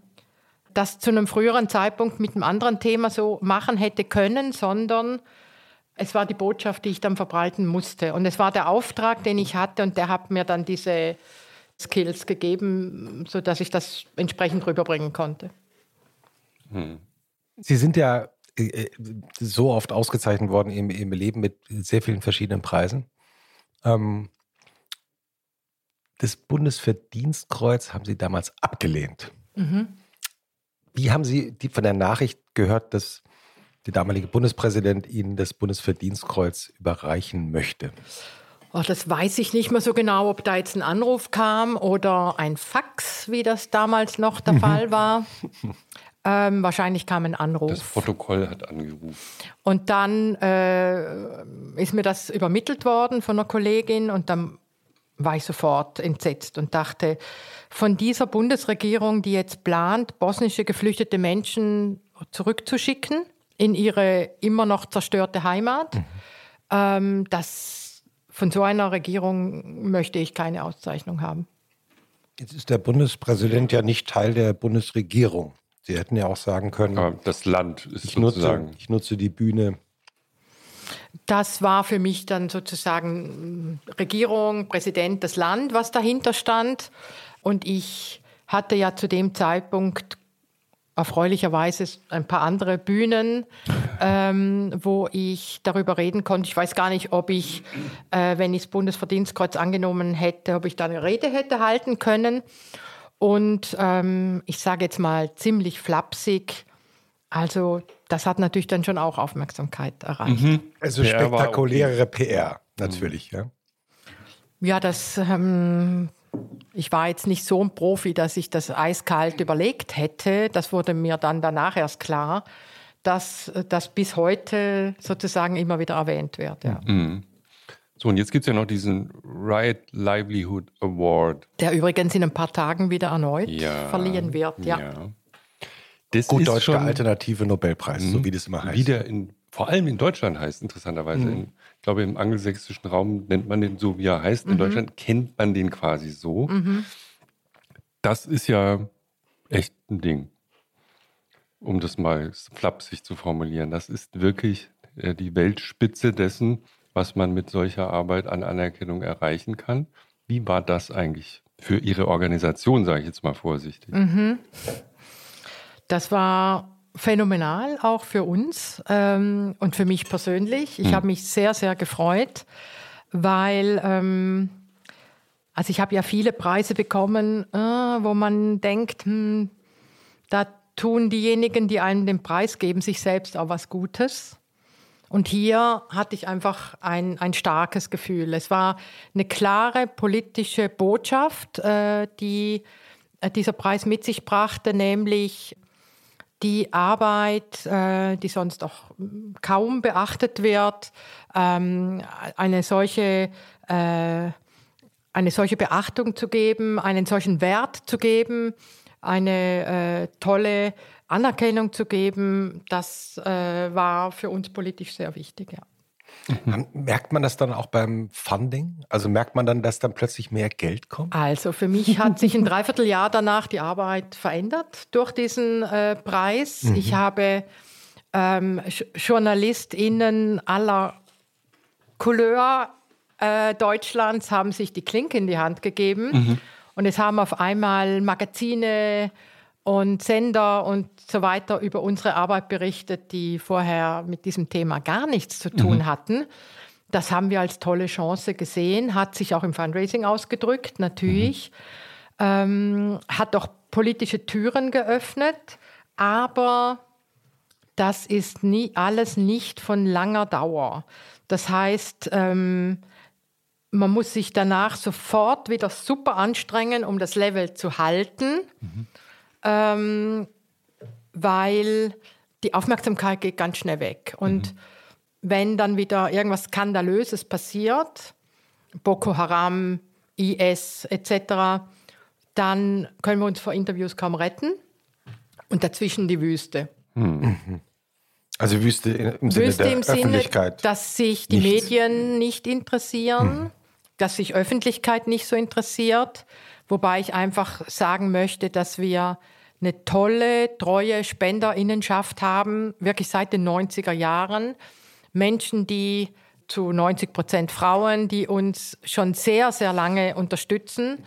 C: das zu einem früheren Zeitpunkt mit einem anderen Thema so machen hätte können, sondern es war die Botschaft, die ich dann verbreiten musste. Und es war der Auftrag, den ich hatte und der hat mir dann diese Skills gegeben, sodass ich das entsprechend rüberbringen konnte.
D: Sie sind ja äh, äh, so oft ausgezeichnet worden im, im Leben mit sehr vielen verschiedenen Preisen. Ähm, das Bundesverdienstkreuz haben Sie damals abgelehnt. Wie haben Sie die, von der Nachricht gehört, dass der damalige Bundespräsident Ihnen das Bundesverdienstkreuz überreichen möchte?
C: Oh, das weiß ich nicht mehr so genau, ob da jetzt ein Anruf kam oder ein Fax, wie das damals noch der Fall war. Ähm, wahrscheinlich kam ein Anruf.
B: Das Protokoll hat angerufen.
C: Und dann äh, ist mir das übermittelt worden von einer Kollegin und dann war ich sofort entsetzt und dachte, von dieser Bundesregierung, die jetzt plant, bosnische geflüchtete Menschen zurückzuschicken in ihre immer noch zerstörte Heimat, ähm, das, von so einer Regierung möchte ich keine Auszeichnung haben.
D: Jetzt ist der Bundespräsident ja nicht Teil der Bundesregierung. Sie hätten ja auch sagen können,
B: Aber das Land ist
D: ich, nutze,
B: sozusagen.
D: ich nutze die Bühne.
C: Das war für mich dann sozusagen Regierung, Präsident, das Land, was dahinter stand. Und ich hatte ja zu dem Zeitpunkt erfreulicherweise ein paar andere Bühnen, ähm, wo ich darüber reden konnte. Ich weiß gar nicht, ob ich, äh, wenn ich das Bundesverdienstkreuz angenommen hätte, ob ich da eine Rede hätte halten können. Und ähm, ich sage jetzt mal ziemlich flapsig, also das hat natürlich dann schon auch Aufmerksamkeit erreicht.
D: Also
B: PR
D: spektakulärere PR, natürlich. Ja.
C: Ja, das, ähm, ich war jetzt nicht so ein Profi, dass ich das eiskalt überlegt hätte. Das wurde mir dann danach erst klar, dass das bis heute sozusagen immer wieder erwähnt wird. Ja.
B: So, und jetzt gibt es ja noch diesen Right Livelihood Award.
C: Der übrigens in ein paar Tagen wieder erneut
B: Ja.
C: verliehen wird. Ja.
B: Das
D: Gut
B: ist
D: Deutsch der
B: schon
D: alternative Nobelpreis, so wie das immer heißt.
B: wieder in, vor allem in Deutschland heißt, interessanterweise. In, ich glaube, im angelsächsischen Raum nennt man den so, wie er heißt. In Deutschland kennt man den quasi so. Das ist ja echt ein Ding. Um das mal flapsig zu formulieren. Das ist wirklich äh, die Weltspitze dessen, was man mit solcher Arbeit an Anerkennung erreichen kann. Wie war das eigentlich für Ihre Organisation, sage ich jetzt mal vorsichtig?
C: Das war phänomenal, auch für uns ähm, und für mich persönlich. Ich habe mich sehr, sehr gefreut, weil ähm, also ich habe ja viele Preise bekommen, äh, wo man denkt, hm, da tun diejenigen, die einem den Preis geben, sich selbst auch was Gutes. Und hier hatte ich einfach ein, ein starkes Gefühl. Es war eine klare politische Botschaft, äh, die äh, dieser Preis mit sich brachte, nämlich die Arbeit, äh, die sonst auch kaum beachtet wird, ähm, eine solche äh, eine solche Beachtung zu geben, einen solchen Wert zu geben, eine äh, tolle Anerkennung zu geben, das äh, war für uns politisch sehr wichtig. Ja.
D: Mhm. Merkt man das dann auch beim Funding? Also merkt man dann, dass dann plötzlich mehr Geld kommt?
C: Also für mich hat sich ein Dreivierteljahr danach die Arbeit verändert durch diesen äh, Preis. Mhm. Ich habe ähm, JournalistInnen aller Couleur äh, Deutschlands haben sich die Klinke in die Hand gegeben. Mhm. Und es haben auf einmal Magazine und Sender und so weiter über unsere Arbeit berichtet, die vorher mit diesem Thema gar nichts zu tun mhm. hatten. Das haben wir als tolle Chance gesehen, hat sich auch im Fundraising ausgedrückt, natürlich, mhm. ähm, hat auch politische Türen geöffnet, aber das ist nie, alles nicht von langer Dauer. Das heißt, ähm, man muss sich danach sofort wieder super anstrengen, um das Level zu halten. Mhm ähm, weil die Aufmerksamkeit geht ganz schnell weg. Und mhm. wenn dann wieder irgendwas Skandalöses passiert, Boko Haram, IS etc., dann können wir uns vor Interviews kaum retten. Und dazwischen die Wüste.
D: Mhm. Also Wüste im Sinne Wüste der im Öffentlichkeit.
C: Sinne, dass sich die Nichts. Medien nicht interessieren, mhm. dass sich Öffentlichkeit nicht so interessiert. Wobei ich einfach sagen möchte, dass wir eine tolle, treue Spenderinnenschaft haben, wirklich seit den 90er Jahren. Menschen, die zu 90 Prozent Frauen, die uns schon sehr, sehr lange unterstützen.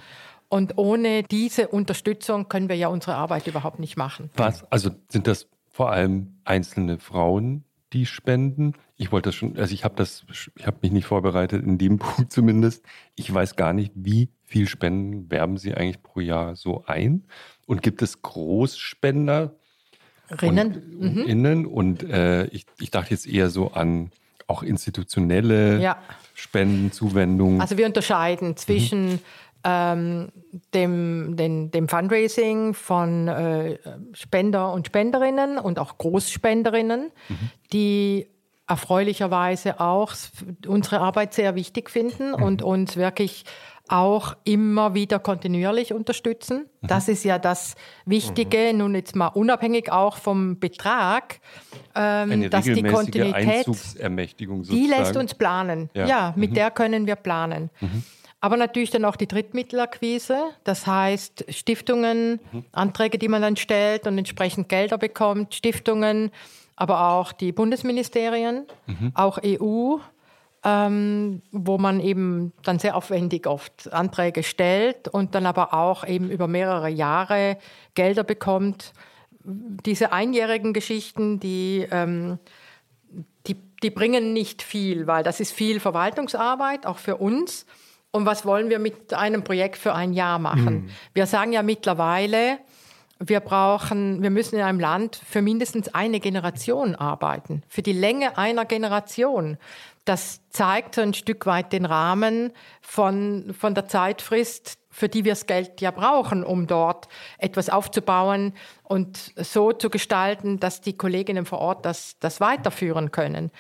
C: Und ohne diese Unterstützung können wir ja unsere Arbeit überhaupt nicht machen.
B: Was? Also sind das vor allem einzelne Frauen, die spenden? Ich wollte das schon, also ich habe das, ich habe mich nicht vorbereitet in dem Punkt zumindest. Ich weiß gar nicht, wie viel Spenden werben Sie eigentlich pro Jahr so ein? Und gibt es Großspender?
C: Rinnen.
B: Und, mhm. Innen. Und äh, ich, ich dachte jetzt eher so an auch institutionelle ja. Spenden, Zuwendungen.
C: Also wir unterscheiden zwischen mhm. ähm, dem, den, dem Fundraising von äh, Spender und Spenderinnen und auch Großspenderinnen, mhm. die erfreulicherweise auch unsere Arbeit sehr wichtig finden mhm. und uns wirklich auch immer wieder kontinuierlich unterstützen. Mhm. Das ist ja das Wichtige, mhm. nun jetzt mal unabhängig auch vom Betrag,
B: ähm, dass die Kontinuität, die
C: lässt uns planen. Ja, ja mit mhm. der können wir planen. Mhm. Aber natürlich dann auch die Drittmittelakquise, das heißt Stiftungen, mhm. Anträge, die man dann stellt und entsprechend Gelder bekommt, Stiftungen, aber auch die Bundesministerien, mhm. auch EU ähm, wo man eben dann sehr aufwendig oft Anträge stellt und dann aber auch eben über mehrere Jahre Gelder bekommt. Diese einjährigen Geschichten, die, ähm, die, die bringen nicht viel, weil das ist viel Verwaltungsarbeit, auch für uns. Und was wollen wir mit einem Projekt für ein Jahr machen? Mhm. Wir sagen ja mittlerweile, wir brauchen, wir müssen in einem Land für mindestens eine Generation arbeiten, für die Länge einer Generation das zeigt so ein Stück weit den Rahmen von, von der Zeitfrist, für die wir das Geld ja brauchen, um dort etwas aufzubauen und so zu gestalten, dass die Kolleginnen vor Ort das, das weiterführen können.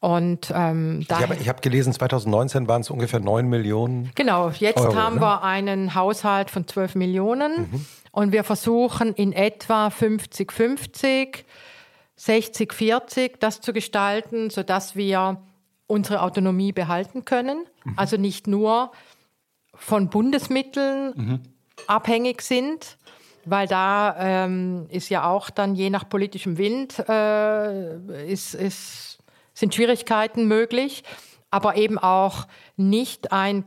C: Und, ähm,
D: ich habe hab gelesen, 2019 waren es ungefähr 9 Millionen.
C: Genau, jetzt Euro, haben ne? wir einen Haushalt von 12 Millionen mhm. Und wir versuchen in etwa 50-50, 60-40 das zu gestalten, sodass wir unsere Autonomie behalten können. Mhm. Also nicht nur von Bundesmitteln mhm. abhängig sind, weil da ähm, ist ja auch dann je nach politischem Wind äh, ist, ist, sind Schwierigkeiten möglich, aber eben auch nicht ein,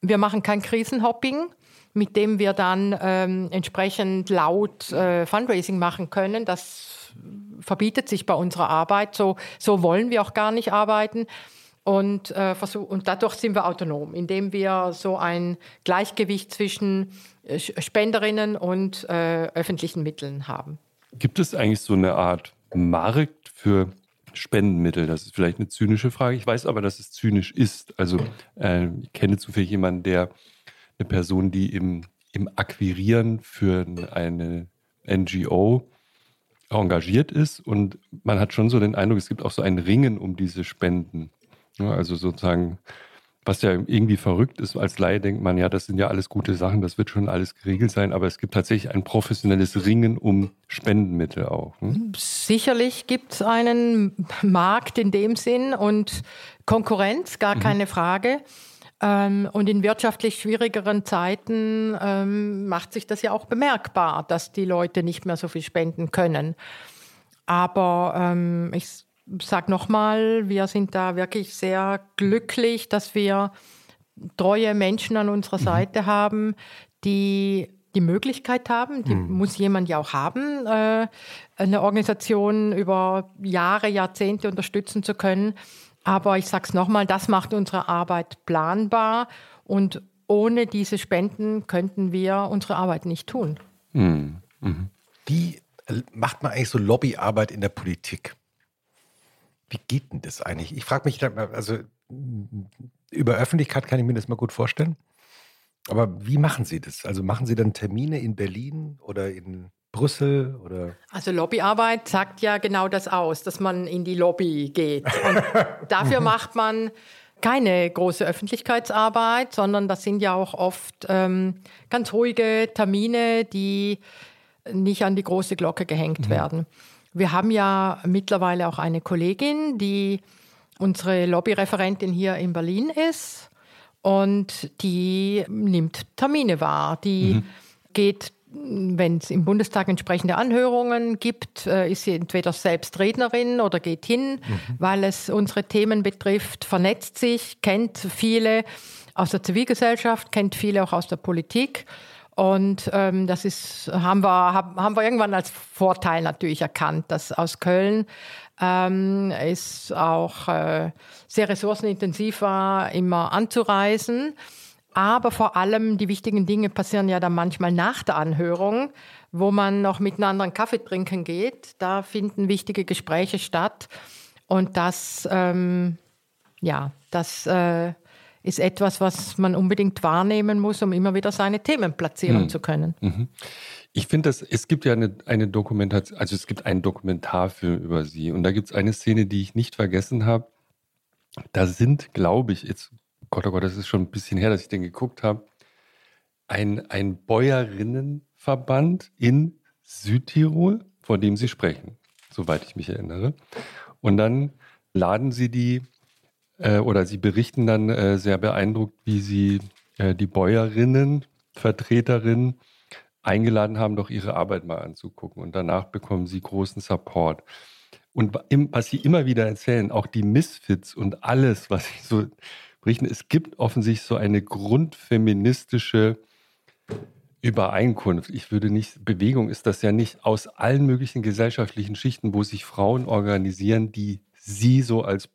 C: wir machen kein Krisenhopping, mit dem wir dann ähm, entsprechend laut äh, Fundraising machen können. Das verbietet sich bei unserer Arbeit. So, so wollen wir auch gar nicht arbeiten, und, äh, versuch, und dadurch sind wir autonom, indem wir so ein Gleichgewicht zwischen äh, Spenderinnen und äh, öffentlichen Mitteln haben.
B: Gibt es eigentlich so eine Art Markt für Spendenmittel? Das ist vielleicht eine zynische Frage. Ich weiß aber, dass es zynisch ist. Also äh, ich kenne zufällig jemanden, der eine Person, die im, im Akquirieren für eine NGO engagiert ist und man hat schon so den Eindruck, es gibt auch so ein Ringen um diese Spenden. Ja, also sozusagen, was ja irgendwie verrückt ist, als Laie denkt man, ja, das sind ja alles gute Sachen, das wird schon alles geregelt sein, aber es gibt tatsächlich ein professionelles Ringen um Spendenmittel auch.
C: Ne? Sicherlich gibt es einen Markt in dem Sinn und Konkurrenz, gar mhm. keine Frage. Ähm, und in wirtschaftlich schwierigeren Zeiten ähm, macht sich das ja auch bemerkbar, dass die Leute nicht mehr so viel spenden können. Aber ähm, ich sage nochmal, wir sind da wirklich sehr glücklich, dass wir treue Menschen an unserer mhm. Seite mhm. haben, die die Möglichkeit haben, die mhm. muss jemand ja auch haben, äh, eine Organisation über Jahre, Jahrzehnte unterstützen zu können. Aber ich sage es nochmal, das macht unsere Arbeit planbar und ohne diese Spenden könnten wir unsere Arbeit nicht tun.
D: Mhm. Mhm. Wie äh, macht man eigentlich so Lobbyarbeit in der Politik? Wie geht denn das eigentlich? Ich frage mich, also über Öffentlichkeit kann ich mir das mal gut vorstellen. Aber wie machen Sie das? Also machen Sie dann Termine in Berlin oder in Brüssel oder?
C: Also Lobbyarbeit sagt ja genau das aus, dass man in die Lobby geht. Und dafür macht man keine große Öffentlichkeitsarbeit, sondern das sind ja auch oft ähm, ganz ruhige Termine, die nicht an die große Glocke gehängt mhm. werden. Wir haben ja mittlerweile auch eine Kollegin, die unsere Lobbyreferentin hier in Berlin ist und die nimmt Termine wahr. Die mhm. geht wenn es im Bundestag entsprechende Anhörungen gibt, äh, ist sie entweder selbst Rednerin oder geht hin, mhm. weil es unsere Themen betrifft, vernetzt sich, kennt viele aus der Zivilgesellschaft, kennt viele auch aus der Politik. Und ähm, das ist, haben wir, haben wir irgendwann als Vorteil natürlich erkannt, dass aus Köln ähm, ist auch äh, sehr ressourcenintensiv war, immer anzureisen. Aber vor allem die wichtigen Dinge passieren ja dann manchmal nach der Anhörung, wo man noch miteinander einen Kaffee trinken geht. Da finden wichtige Gespräche statt. Und das, ähm, ja, das äh, ist etwas, was man unbedingt wahrnehmen muss, um immer wieder seine Themen platzieren mhm. zu können. Mhm.
B: Ich finde, es gibt ja eine, eine Dokumentation, also es gibt einen Dokumentarfilm über sie. Und da gibt es eine Szene, die ich nicht vergessen habe. Da sind, glaube ich, jetzt Gott, oh Gott, das ist schon ein bisschen her, dass ich den geguckt habe. Ein, ein Bäuerinnenverband in Südtirol, von dem Sie sprechen, soweit ich mich erinnere. Und dann laden Sie die äh, oder Sie berichten dann äh, sehr beeindruckt, wie Sie äh, die Bäuerinnen, Vertreterinnen eingeladen haben, doch ihre Arbeit mal anzugucken. Und danach bekommen Sie großen Support. Und was Sie immer wieder erzählen, auch die Misfits und alles, was ich so berichten. Es gibt offensichtlich so eine grundfeministische Übereinkunft. Ich würde nicht, Bewegung ist das ja nicht aus allen möglichen gesellschaftlichen Schichten, wo sich Frauen organisieren, die sie so als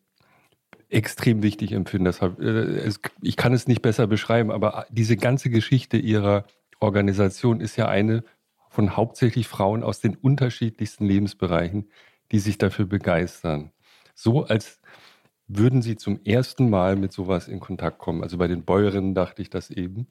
B: extrem wichtig empfinden. Deshalb, äh, ich kann es nicht besser beschreiben, aber diese ganze Geschichte ihrer Organisation ist ja eine von hauptsächlich Frauen aus den unterschiedlichsten Lebensbereichen, die sich dafür begeistern. So als würden Sie zum ersten Mal mit sowas in Kontakt kommen? Also bei den Bäuerinnen dachte ich das eben,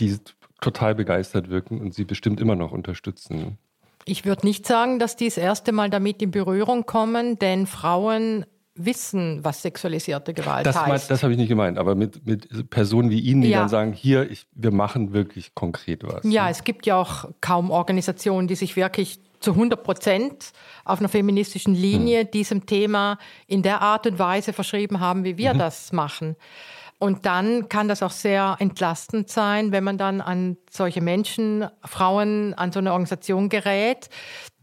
B: die total begeistert wirken und Sie bestimmt immer noch unterstützen.
C: Ich würde nicht sagen, dass die das erste Mal damit in Berührung kommen, denn Frauen wissen, was sexualisierte Gewalt
B: das
C: heißt.
B: das habe ich nicht gemeint, aber mit, mit Personen wie Ihnen, die ja. dann sagen, hier, ich, wir machen wirklich konkret was.
C: Ja, ne? es gibt ja auch kaum Organisationen, die sich wirklich zu 100 Prozent auf einer feministischen Linie mhm. diesem Thema in der Art und Weise verschrieben haben, wie wir mhm. das machen. Und dann kann das auch sehr entlastend sein, wenn man dann an solche Menschen, Frauen, an so eine Organisation gerät,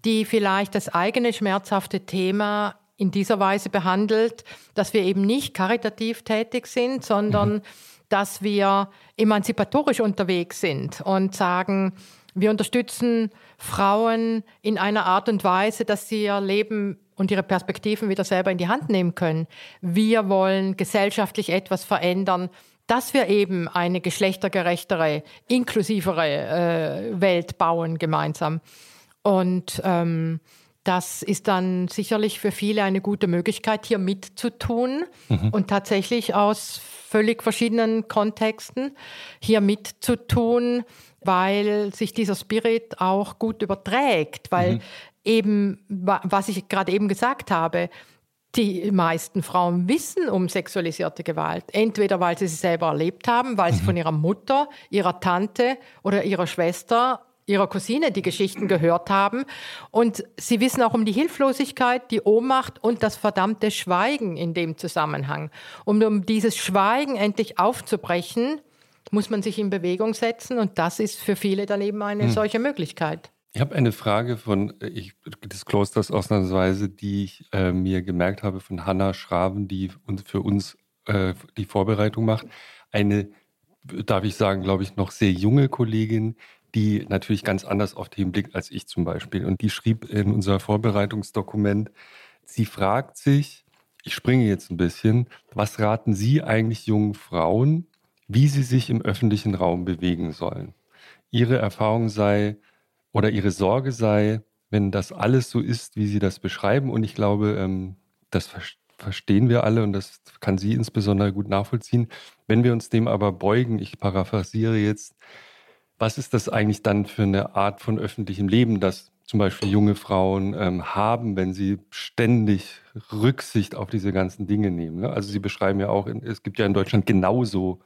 C: die vielleicht das eigene schmerzhafte Thema in dieser Weise behandelt, dass wir eben nicht karitativ tätig sind, sondern mhm. dass wir emanzipatorisch unterwegs sind und sagen, wir unterstützen Frauen in einer Art und Weise, dass sie ihr Leben und ihre Perspektiven wieder selber in die Hand nehmen können. Wir wollen gesellschaftlich etwas verändern, dass wir eben eine geschlechtergerechtere, inklusivere äh, Welt bauen gemeinsam. Und ähm, das ist dann sicherlich für viele eine gute Möglichkeit, hier mitzutun mhm. und tatsächlich aus völlig verschiedenen Kontexten hier mitzutun weil sich dieser Spirit auch gut überträgt, weil mhm. eben, was ich gerade eben gesagt habe, die meisten Frauen wissen um sexualisierte Gewalt. Entweder weil sie sie selber erlebt haben, weil sie mhm. von ihrer Mutter, ihrer Tante oder ihrer Schwester, ihrer Cousine die Geschichten gehört haben. Und sie wissen auch um die Hilflosigkeit, die Ohnmacht und das verdammte Schweigen in dem Zusammenhang. Und um dieses Schweigen endlich aufzubrechen, muss man sich in Bewegung setzen. Und das ist für viele dann eben eine hm. solche Möglichkeit.
B: Ich habe eine Frage von ich, des Klosters ausnahmsweise, die ich äh, mir gemerkt habe von Hanna Schraven, die für uns äh, die Vorbereitung macht. Eine, darf ich sagen, glaube ich, noch sehr junge Kollegin, die natürlich ganz anders auf den blickt als ich zum Beispiel. Und die schrieb in unser Vorbereitungsdokument, sie fragt sich, ich springe jetzt ein bisschen, was raten Sie eigentlich jungen Frauen, wie sie sich im öffentlichen Raum bewegen sollen? Ihre Erfahrung sei, oder ihre Sorge sei, wenn das alles so ist, wie sie das beschreiben. Und ich glaube, ähm, das ver verstehen wir alle und das kann sie insbesondere gut nachvollziehen. Wenn wir uns dem aber beugen, ich paraphrasiere jetzt, was ist das eigentlich dann für eine Art von öffentlichem Leben, das zum Beispiel junge Frauen ähm, haben, wenn sie ständig Rücksicht auf diese ganzen Dinge nehmen? Ne? Also Sie beschreiben ja auch, es gibt ja in Deutschland genauso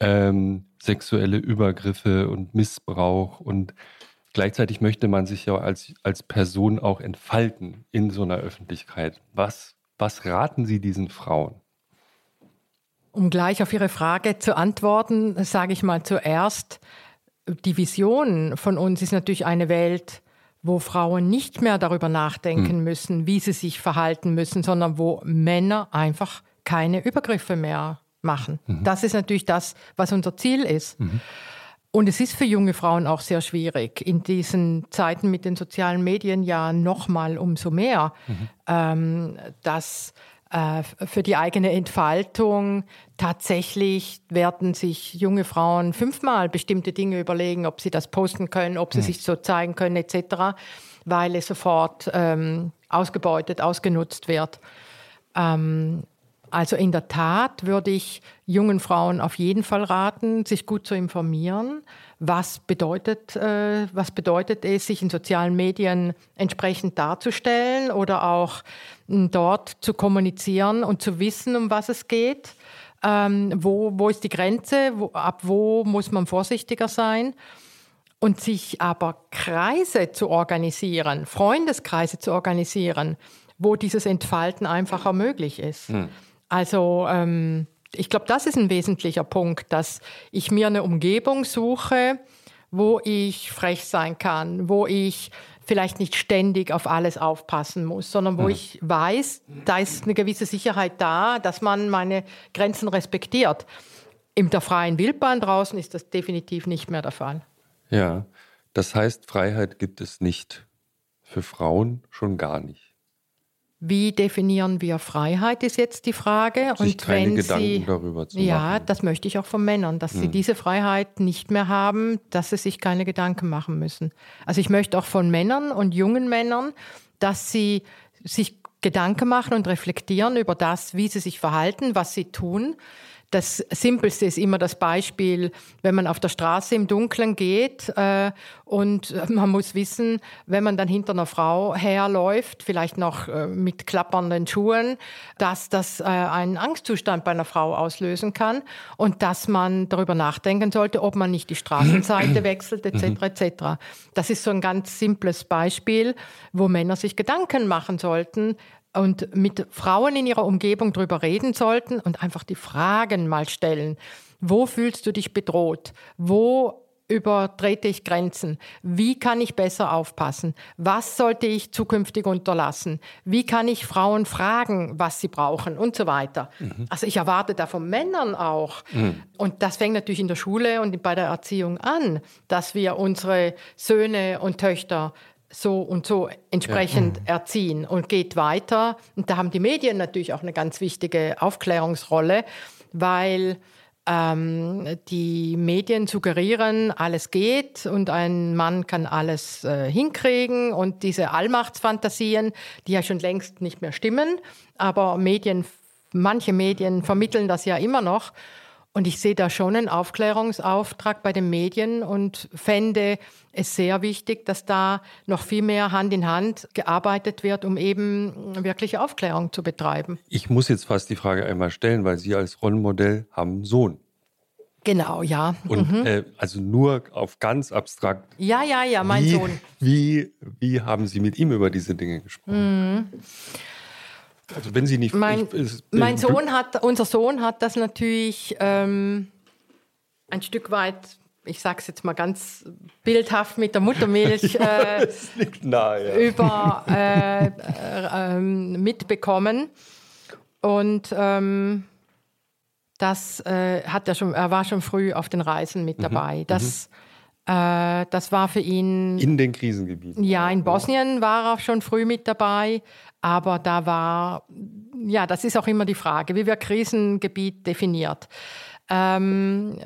B: ähm, sexuelle Übergriffe und Missbrauch und Gleichzeitig möchte man sich ja als, als Person auch entfalten in so einer Öffentlichkeit. Was, was raten Sie diesen Frauen?
C: Um gleich auf Ihre Frage zu antworten, sage ich mal zuerst, die Vision von uns ist natürlich eine Welt, wo Frauen nicht mehr darüber nachdenken hm. müssen, wie sie sich verhalten müssen, sondern wo Männer einfach keine Übergriffe mehr machen. Mhm. Das ist natürlich das, was unser Ziel ist. Mhm. Und es ist für junge Frauen auch sehr schwierig, in diesen Zeiten mit den sozialen Medien ja nochmal umso mehr, mhm. ähm, dass äh, für die eigene Entfaltung tatsächlich werden sich junge Frauen fünfmal bestimmte Dinge überlegen, ob sie das posten können, ob sie mhm. sich so zeigen können etc., weil es sofort ähm, ausgebeutet, ausgenutzt wird. Ähm, also in der Tat würde ich jungen Frauen auf jeden Fall raten, sich gut zu informieren. Was bedeutet, äh, was bedeutet es, sich in sozialen Medien entsprechend darzustellen oder auch hm, dort zu kommunizieren und zu wissen, um was es geht? Ähm, wo, wo ist die Grenze? Wo, ab wo muss man vorsichtiger sein? Und sich aber Kreise zu organisieren, Freundeskreise zu organisieren, wo dieses Entfalten einfacher möglich ist. Hm. Also ähm, ich glaube, das ist ein wesentlicher Punkt, dass ich mir eine Umgebung suche, wo ich frech sein kann, wo ich vielleicht nicht ständig auf alles aufpassen muss, sondern wo mhm. ich weiß, da ist eine gewisse Sicherheit da, dass man meine Grenzen respektiert. In der freien Wildbahn draußen ist das definitiv nicht mehr der Fall.
B: Ja, das heißt, Freiheit gibt es nicht für Frauen schon gar nicht.
C: Wie definieren wir Freiheit, ist jetzt die Frage.
B: Sich und keine wenn Gedanken sie, darüber zu
C: ja, machen. das möchte ich auch von Männern, dass hm. sie diese Freiheit nicht mehr haben, dass sie sich keine Gedanken machen müssen. Also ich möchte auch von Männern und jungen Männern, dass sie sich Gedanken machen und reflektieren über das, wie sie sich verhalten, was sie tun das Simpelste ist immer das Beispiel, wenn man auf der Straße im Dunkeln geht äh, und man muss wissen, wenn man dann hinter einer Frau herläuft, vielleicht noch äh, mit klappernden Schuhen, dass das äh, einen Angstzustand bei einer Frau auslösen kann und dass man darüber nachdenken sollte, ob man nicht die Straßenseite wechselt etc. etc. Das ist so ein ganz simples Beispiel, wo Männer sich Gedanken machen sollten, und mit Frauen in ihrer Umgebung darüber reden sollten und einfach die Fragen mal stellen. Wo fühlst du dich bedroht? Wo übertrete ich Grenzen? Wie kann ich besser aufpassen? Was sollte ich zukünftig unterlassen? Wie kann ich Frauen fragen, was sie brauchen und so weiter? Mhm. Also ich erwarte da von Männern auch. Mhm. Und das fängt natürlich in der Schule und bei der Erziehung an, dass wir unsere Söhne und Töchter so und so entsprechend ja. erziehen und geht weiter. Und da haben die Medien natürlich auch eine ganz wichtige Aufklärungsrolle, weil ähm, die Medien suggerieren, alles geht und ein Mann kann alles äh, hinkriegen und diese Allmachtsfantasien, die ja schon längst nicht mehr stimmen, aber Medien, manche Medien vermitteln das ja immer noch. Und ich sehe da schon einen Aufklärungsauftrag bei den Medien und fände es sehr wichtig, dass da noch viel mehr Hand in Hand gearbeitet wird, um eben wirklich Aufklärung zu betreiben.
B: Ich muss jetzt fast die Frage einmal stellen, weil Sie als Rollenmodell haben einen Sohn.
C: Genau, ja.
B: Und mhm. äh, also nur auf ganz abstrakt.
C: Ja, ja, ja, mein
B: wie,
C: Sohn.
B: Wie, wie haben Sie mit ihm über diese Dinge gesprochen? Mhm. Also wenn Sie nicht.
C: Mein, ich, mein Sohn hat, unser Sohn hat das natürlich ähm, ein Stück weit, ich sage es jetzt mal ganz bildhaft mit der Muttermilch äh,
B: nahe, ja.
C: über äh, äh, mitbekommen. Und ähm, das äh, hat er schon, er war schon früh auf den Reisen mit mhm. dabei. Mhm. Das, mhm. das war für ihn.
B: In den Krisengebieten.
C: Ja, in Bosnien war er schon früh mit dabei. Aber da war, ja, das ist auch immer die Frage, wie wird Krisengebiet definiert? Ähm,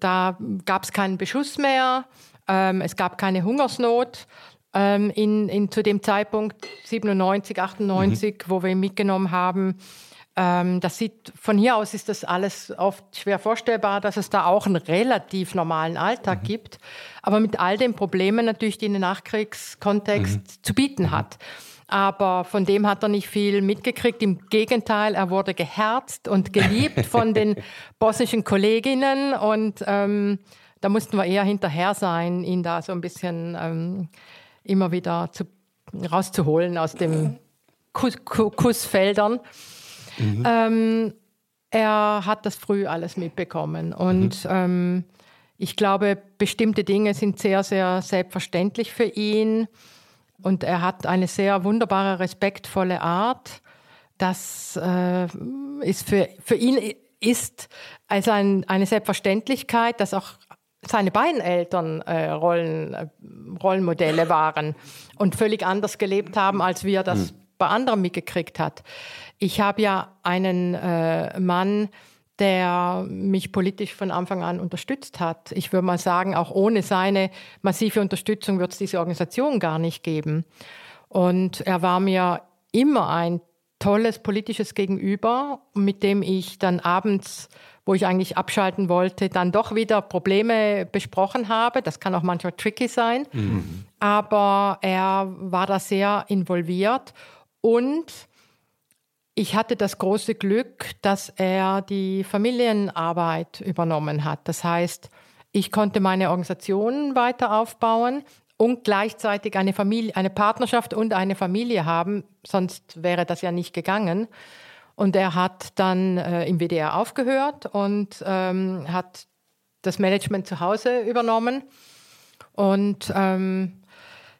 C: da gab es keinen Beschuss mehr, ähm, es gab keine Hungersnot. Ähm, in, in, zu dem Zeitpunkt 97, 98, mhm. wo wir ihn mitgenommen haben, ähm, das sieht, von hier aus ist das alles oft schwer vorstellbar, dass es da auch einen relativ normalen Alltag mhm. gibt, aber mit all den Problemen natürlich, die ein Nachkriegskontext mhm. zu bieten hat aber von dem hat er nicht viel mitgekriegt. Im Gegenteil, er wurde geherzt und geliebt von den bosnischen Kolleginnen und ähm, da mussten wir eher hinterher sein, ihn da so ein bisschen ähm, immer wieder zu, rauszuholen aus den Kuss, Kussfeldern. Mhm. Ähm, er hat das früh alles mitbekommen und mhm. ähm, ich glaube, bestimmte Dinge sind sehr, sehr selbstverständlich für ihn. Und er hat eine sehr wunderbare, respektvolle Art. Das äh, ist für, für ihn ist also ein, eine Selbstverständlichkeit, dass auch seine beiden Eltern äh, Rollen, äh, Rollenmodelle waren und völlig anders gelebt haben, als wir das mhm. bei anderen mitgekriegt hat. Ich habe ja einen äh, Mann, der mich politisch von Anfang an unterstützt hat. Ich würde mal sagen, auch ohne seine massive Unterstützung wird es diese Organisation gar nicht geben. Und er war mir immer ein tolles politisches Gegenüber, mit dem ich dann abends, wo ich eigentlich abschalten wollte, dann doch wieder Probleme besprochen habe. Das kann auch manchmal tricky sein. Mhm. Aber er war da sehr involviert und ich hatte das große Glück, dass er die Familienarbeit übernommen hat. Das heißt, ich konnte meine Organisation weiter aufbauen und gleichzeitig eine Familie, eine Partnerschaft und eine Familie haben, sonst wäre das ja nicht gegangen. Und er hat dann äh, im WDR aufgehört und ähm, hat das Management zu Hause übernommen. Und ähm,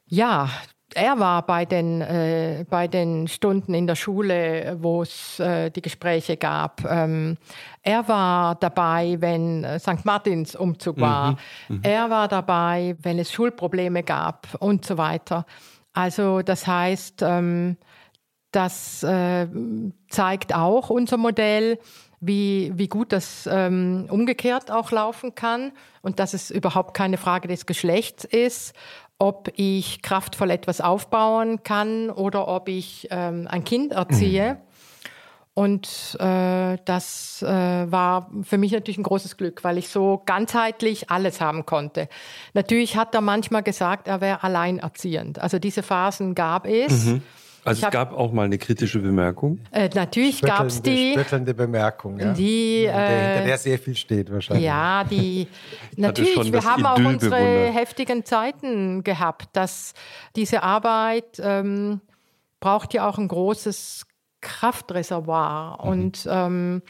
C: ja, er war bei den, äh, bei den Stunden in der Schule, wo es äh, die Gespräche gab. Ähm, er war dabei, wenn äh, St. Martins Umzug mhm, war. Mhm, er war dabei, wenn es Schulprobleme gab und so weiter. Also das heißt, ähm, das äh, zeigt auch unser Modell, wie, wie gut das ähm, umgekehrt auch laufen kann und dass es überhaupt keine Frage des Geschlechts ist ob ich kraftvoll etwas aufbauen kann oder ob ich ähm, ein Kind erziehe. Mhm. Und äh, das äh, war für mich natürlich ein großes Glück, weil ich so ganzheitlich alles haben konnte. Natürlich hat er manchmal gesagt, er wäre alleinerziehend. Also diese Phasen gab es. Mhm.
B: Also es gab auch mal eine kritische Bemerkung.
C: Äh, natürlich gab es die.
D: Spöttelnde Bemerkung, ja.
C: Die, äh,
D: hinter der sehr viel steht wahrscheinlich.
C: Ja, die. natürlich, wir haben Idyll auch unsere bewundert. heftigen Zeiten gehabt, dass diese Arbeit ähm, braucht ja auch ein großes Kraftreservoir mhm. und ähm,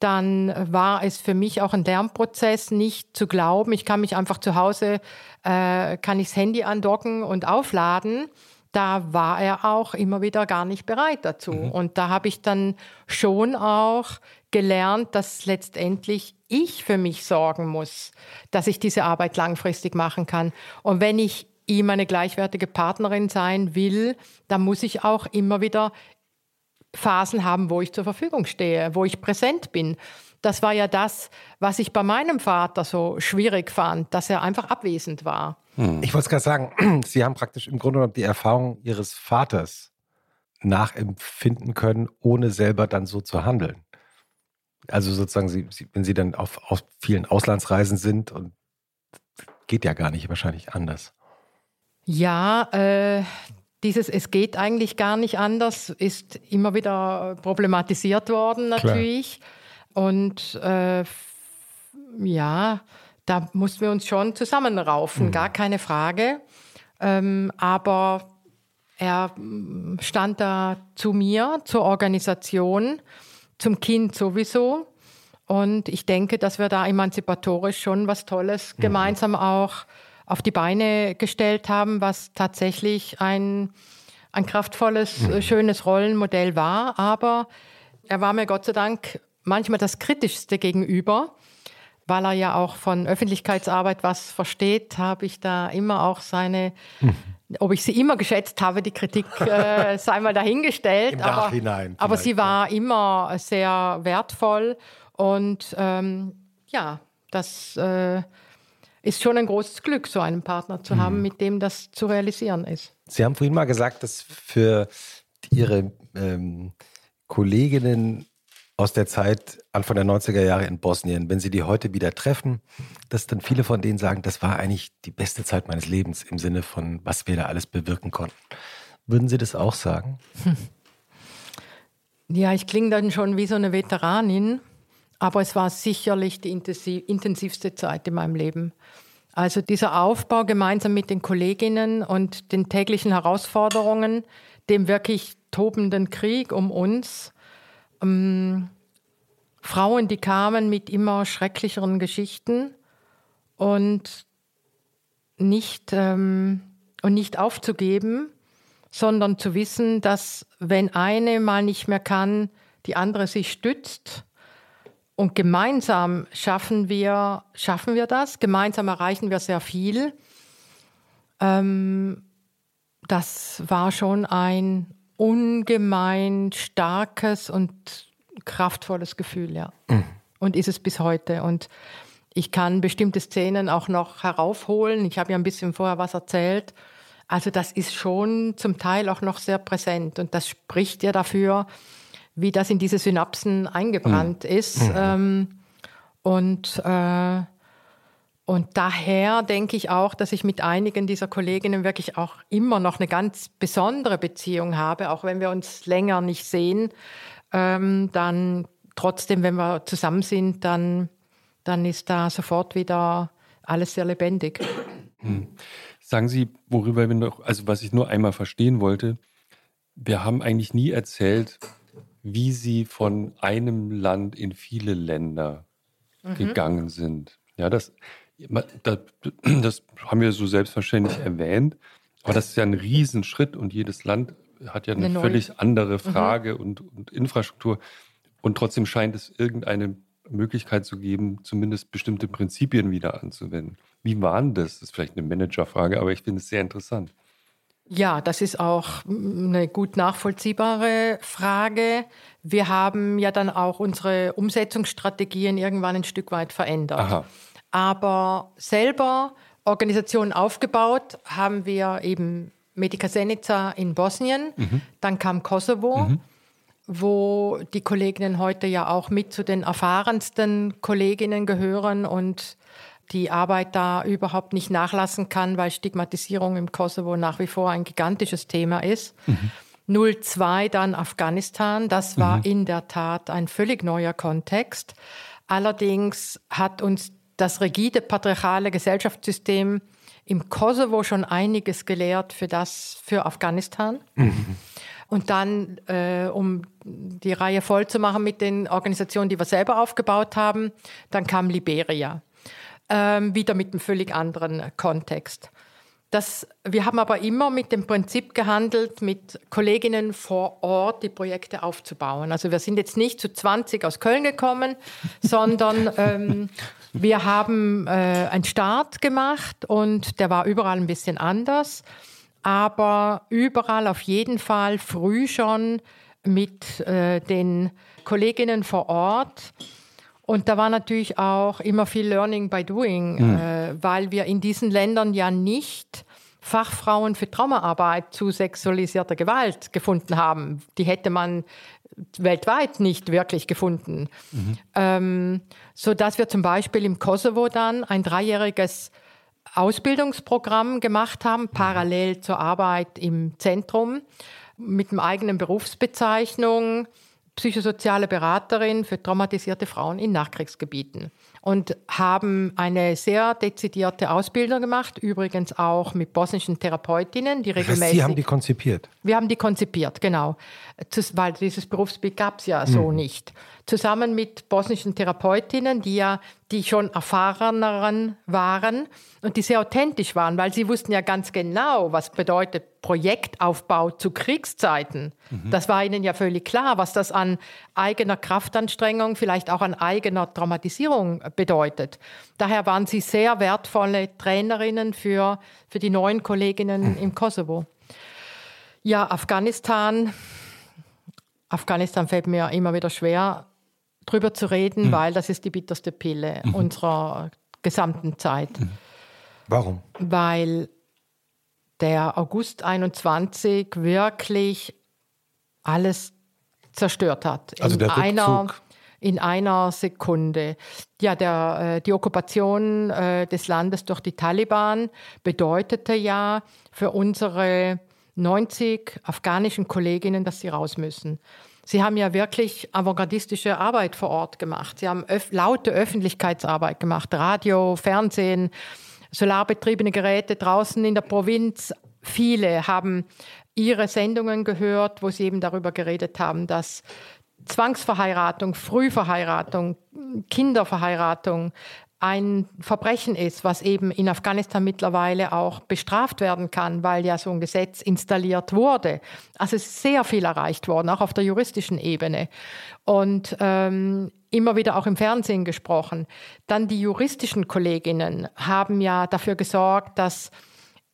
C: dann war es für mich auch ein Lernprozess, nicht zu glauben, ich kann mich einfach zu Hause, äh, kann ich das Handy andocken und aufladen, da war er auch immer wieder gar nicht bereit dazu. Mhm. Und da habe ich dann schon auch gelernt, dass letztendlich ich für mich sorgen muss, dass ich diese Arbeit langfristig machen kann. Und wenn ich ihm eine gleichwertige Partnerin sein will, dann muss ich auch immer wieder Phasen haben, wo ich zur Verfügung stehe, wo ich präsent bin. Das war ja das, was ich bei meinem Vater so schwierig fand, dass er einfach abwesend war.
D: Hm. Ich wollte es gerade sagen, Sie haben praktisch im Grunde genommen die Erfahrung Ihres Vaters nachempfinden können, ohne selber dann so zu handeln. Also sozusagen, Sie, Sie, wenn Sie dann auf, auf vielen Auslandsreisen sind und geht ja gar nicht wahrscheinlich anders.
C: Ja, äh, dieses Es geht eigentlich gar nicht anders ist immer wieder problematisiert worden natürlich. Klar. Und äh, ja, da mussten wir uns schon zusammenraufen, mhm. gar keine Frage. Ähm, aber er mm, stand da zu mir, zur Organisation, zum Kind sowieso. Und ich denke, dass wir da emanzipatorisch schon was Tolles mhm. gemeinsam auch auf die Beine gestellt haben, was tatsächlich ein, ein kraftvolles, mhm. schönes Rollenmodell war. Aber er war mir Gott sei Dank manchmal das Kritischste gegenüber, weil er ja auch von Öffentlichkeitsarbeit was versteht, habe ich da immer auch seine, mhm. ob ich sie immer geschätzt habe, die Kritik äh, sei mal dahingestellt.
D: Im
C: aber,
D: Nachhinein
C: aber sie war immer sehr wertvoll und ähm, ja, das äh, ist schon ein großes Glück, so einen Partner zu haben, mhm. mit dem das zu realisieren ist.
D: Sie haben vorhin mal gesagt, dass für Ihre ähm, Kolleginnen aus der Zeit Anfang der 90er Jahre in Bosnien, wenn Sie die heute wieder treffen, dass dann viele von denen sagen, das war eigentlich die beste Zeit meines Lebens im Sinne von, was wir da alles bewirken konnten. Würden Sie das auch sagen?
C: Ja, ich klinge dann schon wie so eine Veteranin. Aber es war sicherlich die intensivste Zeit in meinem Leben. Also dieser Aufbau gemeinsam mit den Kolleginnen und den täglichen Herausforderungen, dem wirklich tobenden Krieg um uns, ähm, Frauen, die kamen mit immer schrecklicheren Geschichten und nicht, ähm, und nicht aufzugeben, sondern zu wissen, dass wenn eine mal nicht mehr kann, die andere sich stützt und gemeinsam schaffen wir, schaffen wir das, gemeinsam erreichen wir sehr viel. Ähm, das war schon ein ungemein starkes und kraftvolles Gefühl, ja. Mhm. Und ist es bis heute. Und ich kann bestimmte Szenen auch noch heraufholen. Ich habe ja ein bisschen vorher was erzählt. Also das ist schon zum Teil auch noch sehr präsent. Und das spricht ja dafür, wie das in diese Synapsen eingebrannt mhm. ist. Mhm. Ähm, und, äh, und daher denke ich auch, dass ich mit einigen dieser Kolleginnen wirklich auch immer noch eine ganz besondere Beziehung habe, auch wenn wir uns länger nicht sehen. Ähm, dann trotzdem, wenn wir zusammen sind, dann, dann ist da sofort wieder alles sehr lebendig.
B: Mhm. Sagen Sie, worüber wir noch, also was ich nur einmal verstehen wollte, wir haben eigentlich nie erzählt, wie sie von einem Land in viele Länder mhm. gegangen sind. Ja, das, das, haben wir so selbstverständlich erwähnt, aber das ist ja ein Riesenschritt und jedes Land hat ja eine, eine völlig andere mhm. Frage mhm. und, und Infrastruktur. Und trotzdem scheint es irgendeine Möglichkeit zu geben, zumindest bestimmte Prinzipien wieder anzuwenden. Wie waren das? Das ist vielleicht eine Managerfrage, aber ich finde es sehr interessant.
C: Ja, das ist auch eine gut nachvollziehbare Frage. Wir haben ja dann auch unsere Umsetzungsstrategien irgendwann ein Stück weit verändert. Aha. Aber selber Organisationen aufgebaut haben wir eben Medica Senica in Bosnien, mhm. dann kam Kosovo, mhm. wo die Kolleginnen heute ja auch mit zu den erfahrensten Kolleginnen gehören und die Arbeit da überhaupt nicht nachlassen kann, weil Stigmatisierung im Kosovo nach wie vor ein gigantisches Thema ist. Mhm. 02 dann Afghanistan, das war mhm. in der Tat ein völlig neuer Kontext. Allerdings hat uns das rigide patriarchale Gesellschaftssystem im Kosovo schon einiges gelehrt für das für Afghanistan. Mhm. Und dann, äh, um die Reihe voll zu machen mit den Organisationen, die wir selber aufgebaut haben, dann kam Liberia ähm, wieder mit einem völlig anderen Kontext. Das, wir haben aber immer mit dem Prinzip gehandelt, mit Kolleginnen vor Ort die Projekte aufzubauen. Also wir sind jetzt nicht zu 20 aus Köln gekommen, sondern ähm, wir haben äh, einen Start gemacht und der war überall ein bisschen anders, aber überall auf jeden Fall früh schon mit äh, den Kolleginnen vor Ort und da war natürlich auch immer viel Learning by Doing, mhm. äh, weil wir in diesen Ländern ja nicht Fachfrauen für Traumaarbeit zu sexualisierter Gewalt gefunden haben. Die hätte man weltweit nicht wirklich gefunden. Mhm. Ähm, so dass wir zum Beispiel im Kosovo dann ein dreijähriges Ausbildungsprogramm gemacht haben, parallel zur Arbeit im Zentrum mit einem eigenen Berufsbezeichnung, psychosoziale Beraterin für traumatisierte Frauen in Nachkriegsgebieten und haben eine sehr dezidierte Ausbildung gemacht, übrigens auch mit bosnischen Therapeutinnen, die regelmäßig.
D: Sie haben die konzipiert?
C: Wir haben die konzipiert, genau, weil dieses Berufsbild gab es ja so hm. nicht. Zusammen mit bosnischen Therapeutinnen, die ja die schon erfahreneren waren und die sehr authentisch waren, weil sie wussten ja ganz genau, was bedeutet Projektaufbau zu Kriegszeiten. Mhm. Das war ihnen ja völlig klar, was das an eigener Kraftanstrengung, vielleicht auch an eigener Traumatisierung bedeutet. Daher waren sie sehr wertvolle Trainerinnen für, für die neuen Kolleginnen im Kosovo. Ja, Afghanistan. Afghanistan fällt mir immer wieder schwer, drüber zu reden, mhm. weil das ist die bitterste Pille mhm. unserer gesamten Zeit. Mhm.
D: Warum?
C: Weil der August 21 wirklich alles zerstört hat.
D: Also in der einer,
C: in einer Sekunde. Ja, der, äh, die Okkupation äh, des Landes durch die Taliban bedeutete ja für unsere 90 afghanischen Kolleginnen, dass sie raus müssen. Sie haben ja wirklich avantgardistische Arbeit vor Ort gemacht. Sie haben öf laute Öffentlichkeitsarbeit gemacht, Radio, Fernsehen, solarbetriebene Geräte draußen in der Provinz. Viele haben ihre Sendungen gehört, wo sie eben darüber geredet haben, dass Zwangsverheiratung, Frühverheiratung, Kinderverheiratung ein Verbrechen ist, was eben in Afghanistan mittlerweile auch bestraft werden kann, weil ja so ein Gesetz installiert wurde. Also ist sehr viel erreicht worden, auch auf der juristischen Ebene. Und ähm, immer wieder auch im Fernsehen gesprochen. Dann die juristischen Kolleginnen haben ja dafür gesorgt, dass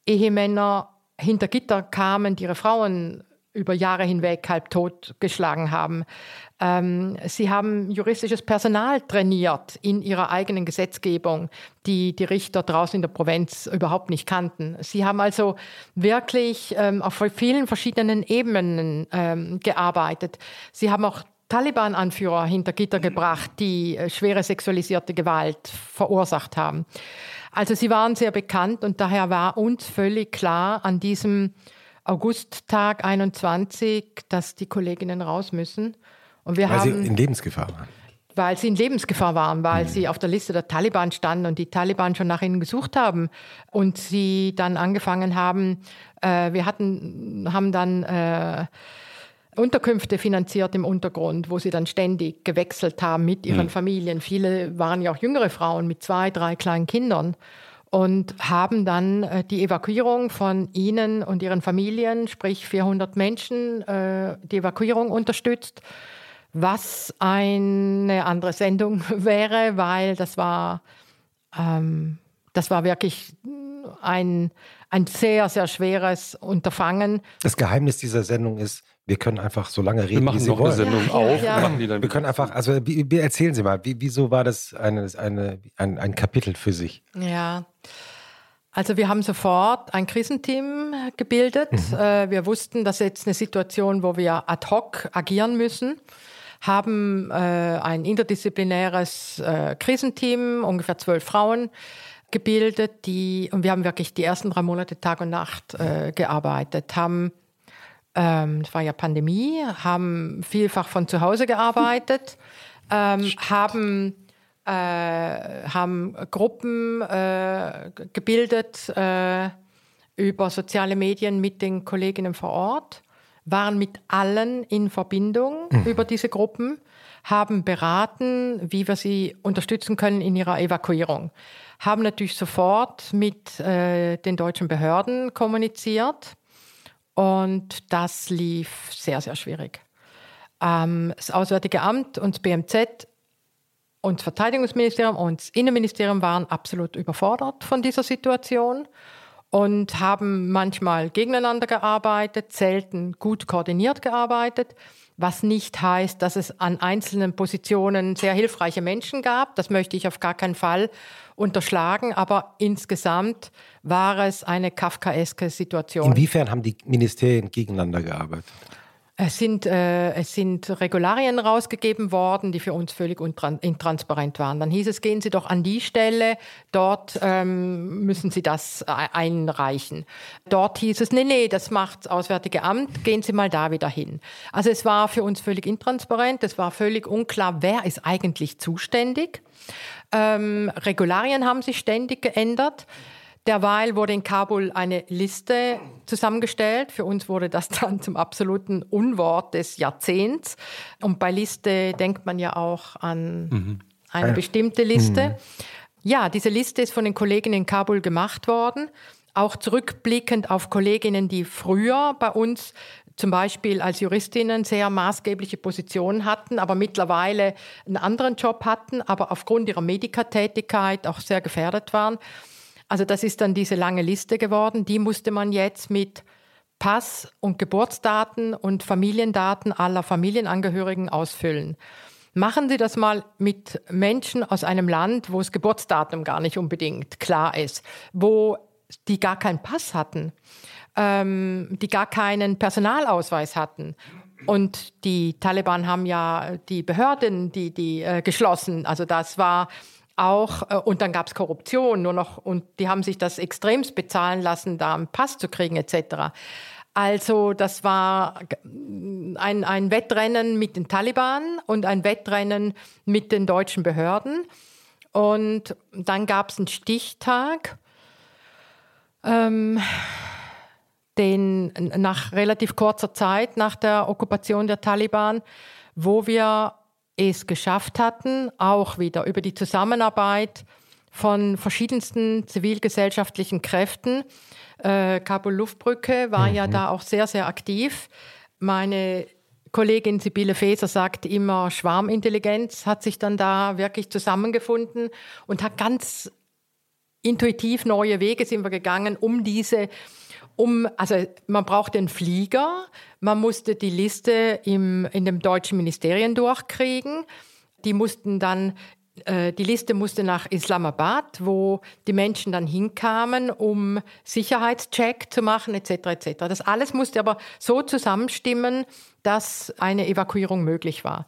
C: Ehemänner hinter Gitter kamen, die ihre Frauen über Jahre hinweg halb tot geschlagen haben. Ähm, sie haben juristisches Personal trainiert in ihrer eigenen Gesetzgebung, die die Richter draußen in der Provinz überhaupt nicht kannten. Sie haben also wirklich ähm, auf vielen verschiedenen Ebenen ähm, gearbeitet. Sie haben auch Taliban-Anführer hinter Gitter gebracht, die äh, schwere sexualisierte Gewalt verursacht haben. Also sie waren sehr bekannt und daher war uns völlig klar an diesem Augusttag 21, dass die Kolleginnen raus müssen.
D: Und wir weil haben, sie in Lebensgefahr waren.
C: Weil sie in Lebensgefahr waren, weil mhm. sie auf der Liste der Taliban standen und die Taliban schon nach ihnen gesucht haben und sie dann angefangen haben, äh, wir hatten, haben dann äh, Unterkünfte finanziert im Untergrund, wo sie dann ständig gewechselt haben mit ihren mhm. Familien. Viele waren ja auch jüngere Frauen mit zwei, drei kleinen Kindern und haben dann äh, die Evakuierung von ihnen und ihren Familien, sprich 400 Menschen, äh, die Evakuierung unterstützt, was eine andere Sendung wäre, weil das war, ähm, das war wirklich ein, ein sehr, sehr schweres Unterfangen.
D: Das Geheimnis dieser Sendung ist, wir können einfach so lange reden,
B: wir machen
D: wie Sie
B: noch
D: wollen.
B: eine Sendung ja, auf. Ja,
D: ja. wir können einfach, also wie, wie erzählen Sie mal, wie, wieso war das eine, eine, ein, ein Kapitel für sich?
C: Ja, also wir haben sofort ein Krisenteam gebildet. Mhm. Äh, wir wussten, dass jetzt eine Situation, wo wir ad hoc agieren müssen haben äh, ein interdisziplinäres äh, Krisenteam, ungefähr zwölf Frauen, gebildet, die, und wir haben wirklich die ersten drei Monate Tag und Nacht äh, gearbeitet, haben ähm, es war ja Pandemie, haben vielfach von zu Hause gearbeitet, ähm, haben, äh, haben Gruppen äh, gebildet äh, über soziale Medien mit den Kolleginnen vor Ort, waren mit allen in Verbindung mhm. über diese Gruppen, haben beraten, wie wir sie unterstützen können in ihrer Evakuierung, haben natürlich sofort mit äh, den deutschen Behörden kommuniziert und das lief sehr, sehr schwierig. Ähm, das Auswärtige Amt und das BMZ und das Verteidigungsministerium und das Innenministerium waren absolut überfordert von dieser Situation und haben manchmal gegeneinander gearbeitet, selten gut koordiniert gearbeitet, was nicht heißt, dass es an einzelnen Positionen sehr hilfreiche Menschen gab. Das möchte ich auf gar keinen Fall unterschlagen, aber insgesamt war es eine kafkaeske Situation.
D: Inwiefern haben die Ministerien gegeneinander gearbeitet?
C: Es sind, äh, es sind Regularien rausgegeben worden, die für uns völlig intransparent waren. Dann hieß es, gehen Sie doch an die Stelle, dort ähm, müssen Sie das e-, einreichen. Dort hieß es, nee, nee, das macht das Auswärtige Amt, gehen Sie mal da wieder hin. Also es war für uns völlig intransparent, es war völlig unklar, wer ist eigentlich zuständig. Ähm, Regularien haben sich ständig geändert. Derweil wurde in Kabul eine Liste zusammengestellt. Für uns wurde das dann zum absoluten Unwort des Jahrzehnts. Und bei Liste denkt man ja auch an mhm. eine bestimmte Liste. Mhm. Ja, diese Liste ist von den Kolleginnen in Kabul gemacht worden. Auch zurückblickend auf Kolleginnen, die früher bei uns zum Beispiel als Juristinnen sehr maßgebliche Positionen hatten, aber mittlerweile einen anderen Job hatten, aber aufgrund ihrer Medikertätigkeit auch sehr gefährdet waren. Also das ist dann diese lange Liste geworden. Die musste man jetzt mit Pass und Geburtsdaten und Familiendaten aller Familienangehörigen ausfüllen. Machen Sie das mal mit Menschen aus einem Land, wo das Geburtsdatum gar nicht unbedingt klar ist, wo die gar keinen Pass hatten, ähm, die gar keinen Personalausweis hatten. Und die Taliban haben ja die Behörden, die, die äh, geschlossen. Also das war auch, äh, und dann gab es Korruption nur noch, und die haben sich das extremst bezahlen lassen, da einen Pass zu kriegen etc. Also das war ein, ein Wettrennen mit den Taliban und ein Wettrennen mit den deutschen Behörden. Und dann gab es einen Stichtag, ähm, den nach relativ kurzer Zeit nach der Okkupation der Taliban, wo wir es geschafft hatten, auch wieder über die Zusammenarbeit von verschiedensten zivilgesellschaftlichen Kräften. Äh, Kabul Luftbrücke war mhm. ja da auch sehr, sehr aktiv. Meine Kollegin Sibylle Faeser sagt immer, Schwarmintelligenz hat sich dann da wirklich zusammengefunden und hat ganz intuitiv neue Wege sind wir gegangen, um diese um, also man brauchte einen Flieger, man musste die Liste im, in dem deutschen Ministerien durchkriegen. Die mussten dann, äh, die Liste musste nach Islamabad, wo die Menschen dann hinkamen, um Sicherheitscheck zu machen, etc. etc. Das alles musste aber so zusammenstimmen, dass eine Evakuierung möglich war.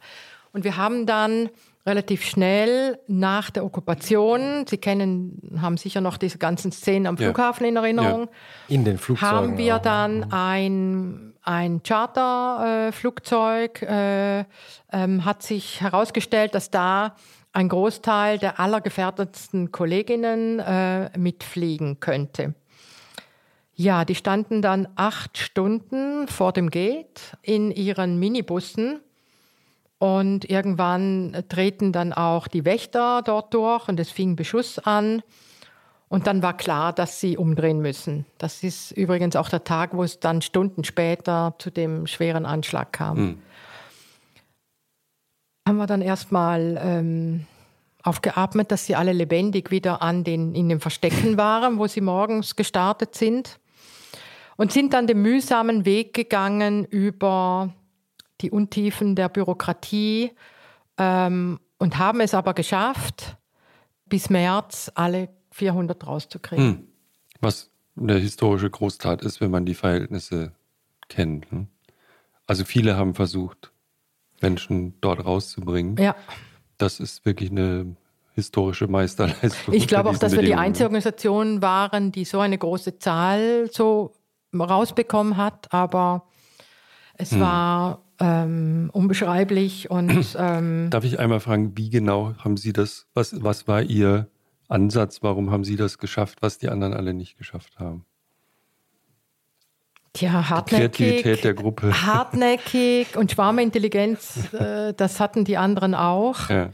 C: Und wir haben dann relativ schnell nach der Okkupation, Sie kennen, haben sicher noch diese ganzen Szenen am Flughafen ja. in Erinnerung.
D: Ja. In den Flugzeugen.
C: Haben wir auch. dann ein, ein Charterflugzeug, äh, äh, ähm, hat sich herausgestellt, dass da ein Großteil der allergefährdetsten Kolleginnen äh, mitfliegen könnte. Ja, die standen dann acht Stunden vor dem Gate in ihren Minibussen und irgendwann treten dann auch die Wächter dort durch und es fing Beschuss an. Und dann war klar, dass sie umdrehen müssen. Das ist übrigens auch der Tag, wo es dann Stunden später zu dem schweren Anschlag kam. Mhm. Haben wir dann erstmal ähm, aufgeatmet, dass sie alle lebendig wieder an den, in den Verstecken waren, wo sie morgens gestartet sind. Und sind dann den mühsamen Weg gegangen über die Untiefen der Bürokratie ähm, und haben es aber geschafft, bis März alle 400 rauszukriegen. Hm.
B: Was eine historische Großtat ist, wenn man die Verhältnisse kennt. Hm? Also viele haben versucht, Menschen dort rauszubringen.
C: Ja.
B: Das ist wirklich eine historische Meisterleistung.
C: Ich glaube auch, dass wir die einzige Organisation waren, die so eine große Zahl so rausbekommen hat, aber es hm. war ähm, unbeschreiblich und ähm,
B: Darf ich einmal fragen, wie genau haben Sie das, was, was war Ihr Ansatz, warum haben Sie das geschafft, was die anderen alle nicht geschafft haben?
C: Tja, hartnäckig. Die Kreativität der Gruppe. Hartnäckig und Schwarmintelligenz, äh, das hatten die anderen auch. Ja.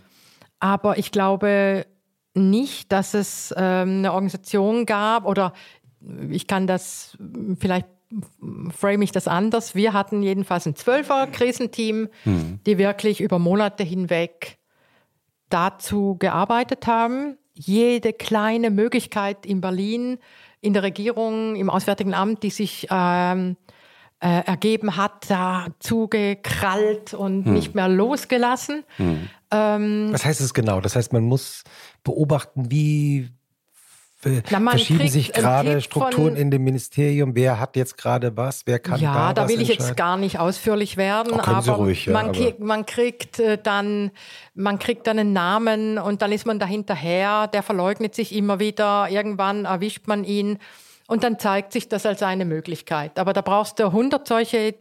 C: Aber ich glaube nicht, dass es ähm, eine Organisation gab oder ich kann das vielleicht frame ich das anders. Wir hatten jedenfalls ein Zwölfer-Krisenteam, mhm. die wirklich über Monate hinweg dazu gearbeitet haben, jede kleine Möglichkeit in Berlin, in der Regierung, im Auswärtigen Amt, die sich ähm, äh, ergeben hat, da zugekrallt und hm. nicht mehr losgelassen. Hm.
D: Ähm, Was heißt es genau? Das heißt, man muss beobachten, wie
C: Na,
D: verschieben sich gerade Strukturen
C: von-
D: in dem Ministerium? Wer hat jetzt gerade was? Wer kann da
C: Ja, da will ich jetzt gar nicht ausführlich werden,
D: Oh,
C: aber,
D: ruhig, ja,
C: man,
D: aber-
C: kriegt, man kriegt äh, dann man kriegt dann einen Namen und dann ist man da hinterher, der verleugnet sich immer wieder, irgendwann erwischt man ihn und dann zeigt sich das als eine Möglichkeit. Aber da brauchst du 100 solche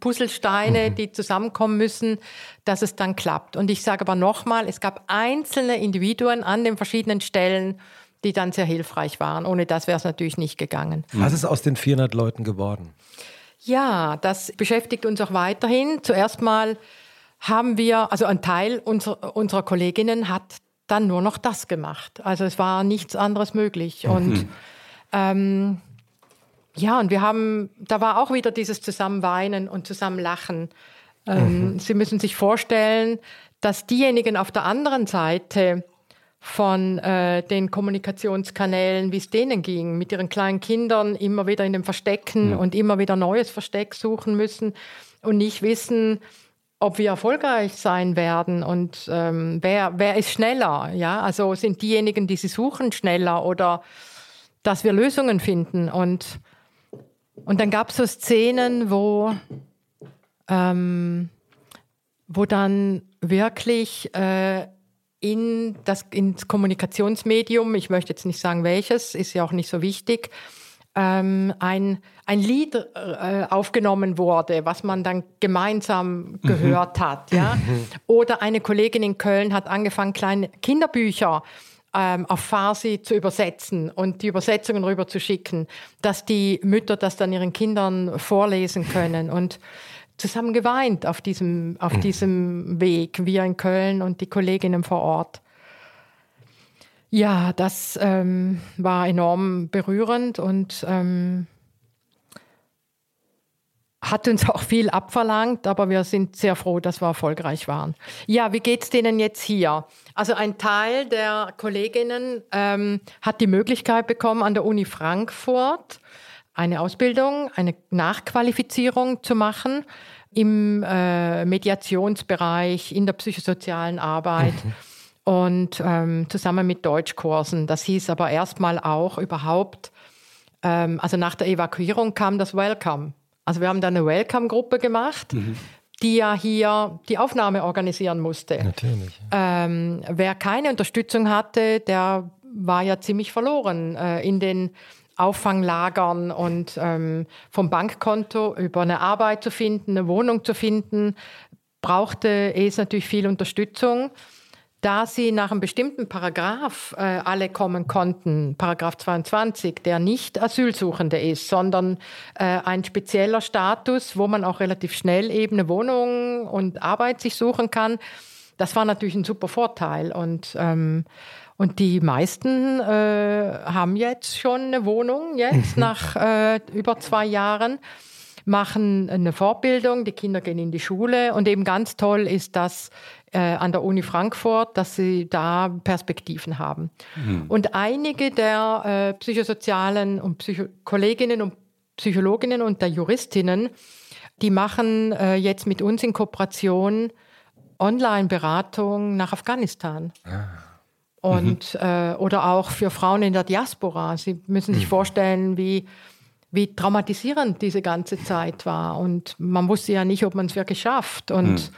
C: Puzzlesteine, die zusammenkommen müssen, dass es dann klappt. Und ich sage aber nochmal, es gab einzelne Individuen an den verschiedenen Stellen, die dann sehr hilfreich waren. Ohne das wäre es natürlich nicht gegangen.
D: Was ist aus den 400 Leuten geworden?
C: Ja, das beschäftigt uns auch weiterhin. Zuerst mal haben wir, also ein Teil unserer, unserer Kolleginnen hat dann nur noch das gemacht. Also es war nichts anderes möglich. Und ähm, ja, und wir haben, da war auch wieder dieses Zusammenweinen und Zusammenlachen. Ähm, Sie müssen sich vorstellen, dass diejenigen auf der anderen Seite von äh, den Kommunikationskanälen, wie es denen ging, mit ihren kleinen Kindern immer wieder in den Verstecken und immer wieder neues Versteck suchen müssen und nicht wissen, ob wir erfolgreich sein werden und ähm, wer, wer ist schneller. Ja? Also sind diejenigen, die sie suchen, schneller oder dass wir Lösungen finden. Und, und dann gab es so Szenen, wo, ähm, wo dann wirklich äh, in das, ins Kommunikationsmedium, ich möchte jetzt nicht sagen welches, ist ja auch nicht so wichtig, ähm, ein, ein Lied äh, aufgenommen wurde, was man dann gemeinsam gehört hat. Ja? Oder eine Kollegin in Köln hat angefangen, kleine Kinderbücher ähm, auf Farsi zu übersetzen und die Übersetzungen rüber zu schicken, dass die Mütter das dann ihren Kindern vorlesen können und zusammen geweint auf diesem, auf diesem Weg, wir in Köln und die Kolleginnen vor Ort. Ja, das ähm, war enorm berührend und ähm, hat uns auch viel abverlangt, aber wir sind sehr froh, dass wir erfolgreich waren. Ja, wie geht's denen jetzt hier? Also ein Teil der Kolleginnen ähm, hat die Möglichkeit bekommen, an der Uni Frankfurt eine Ausbildung, eine Nachqualifizierung zu machen im äh, Mediationsbereich, in der psychosozialen Arbeit und ähm, zusammen mit Deutschkursen. Das hieß aber erstmal auch überhaupt, ähm, also nach der Evakuierung kam das Welcome. Also wir haben dann eine Welcome-Gruppe gemacht, die ja hier die Aufnahme organisieren musste.
D: Natürlich.
C: Ähm, wer keine Unterstützung hatte, der war ja ziemlich verloren äh, in den Auffanglagern und ähm, vom Bankkonto über eine Arbeit zu finden, eine Wohnung zu finden, brauchte es natürlich viel Unterstützung. Da sie nach einem bestimmten Paragraph äh, alle kommen konnten, Paragraph 22, der nicht Asylsuchende ist, sondern äh, ein spezieller Status, wo man auch relativ schnell eben eine Wohnung und Arbeit sich suchen kann, das war natürlich ein super Vorteil. Und, ähm, und die meisten äh, haben jetzt schon eine Wohnung, jetzt nach äh, über zwei Jahren machen eine Fortbildung, die Kinder gehen in die Schule und eben ganz toll ist das äh, an der Uni Frankfurt, dass sie da Perspektiven haben. Und einige der äh, psychosozialen und Psycho Kolleginnen und Psychologinnen und der Juristinnen, die machen äh, jetzt mit uns in Kooperation Online-Beratung nach Afghanistan. Und, äh, oder auch für Frauen in der Diaspora. Sie müssen sich vorstellen, wie, wie traumatisierend diese ganze Zeit war. Und man wusste ja nicht, ob man es wirklich schafft. Und,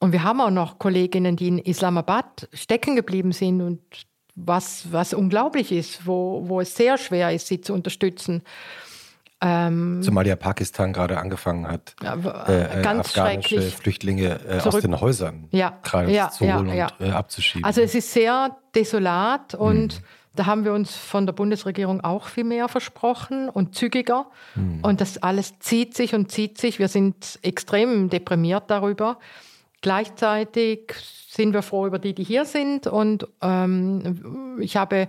C: und wir haben auch noch Kolleginnen, die in Islamabad stecken geblieben sind und was, was unglaublich ist, wo, wo es sehr schwer ist, sie zu unterstützen.
D: Zumal ja Pakistan gerade angefangen hat, äh, äh,
C: ganz
D: afghanische. Flüchtlinge äh, aus den Häusern
C: Ja, ja,
D: zu holen
C: ja.
D: und äh, abzuschieben.
C: Also es ist sehr desolat und da haben wir uns von der Bundesregierung auch viel mehr versprochen und zügiger. Und das alles zieht sich und zieht sich. Wir sind extrem deprimiert darüber. Gleichzeitig sind wir froh über die, die hier sind. Und ähm, ich habe,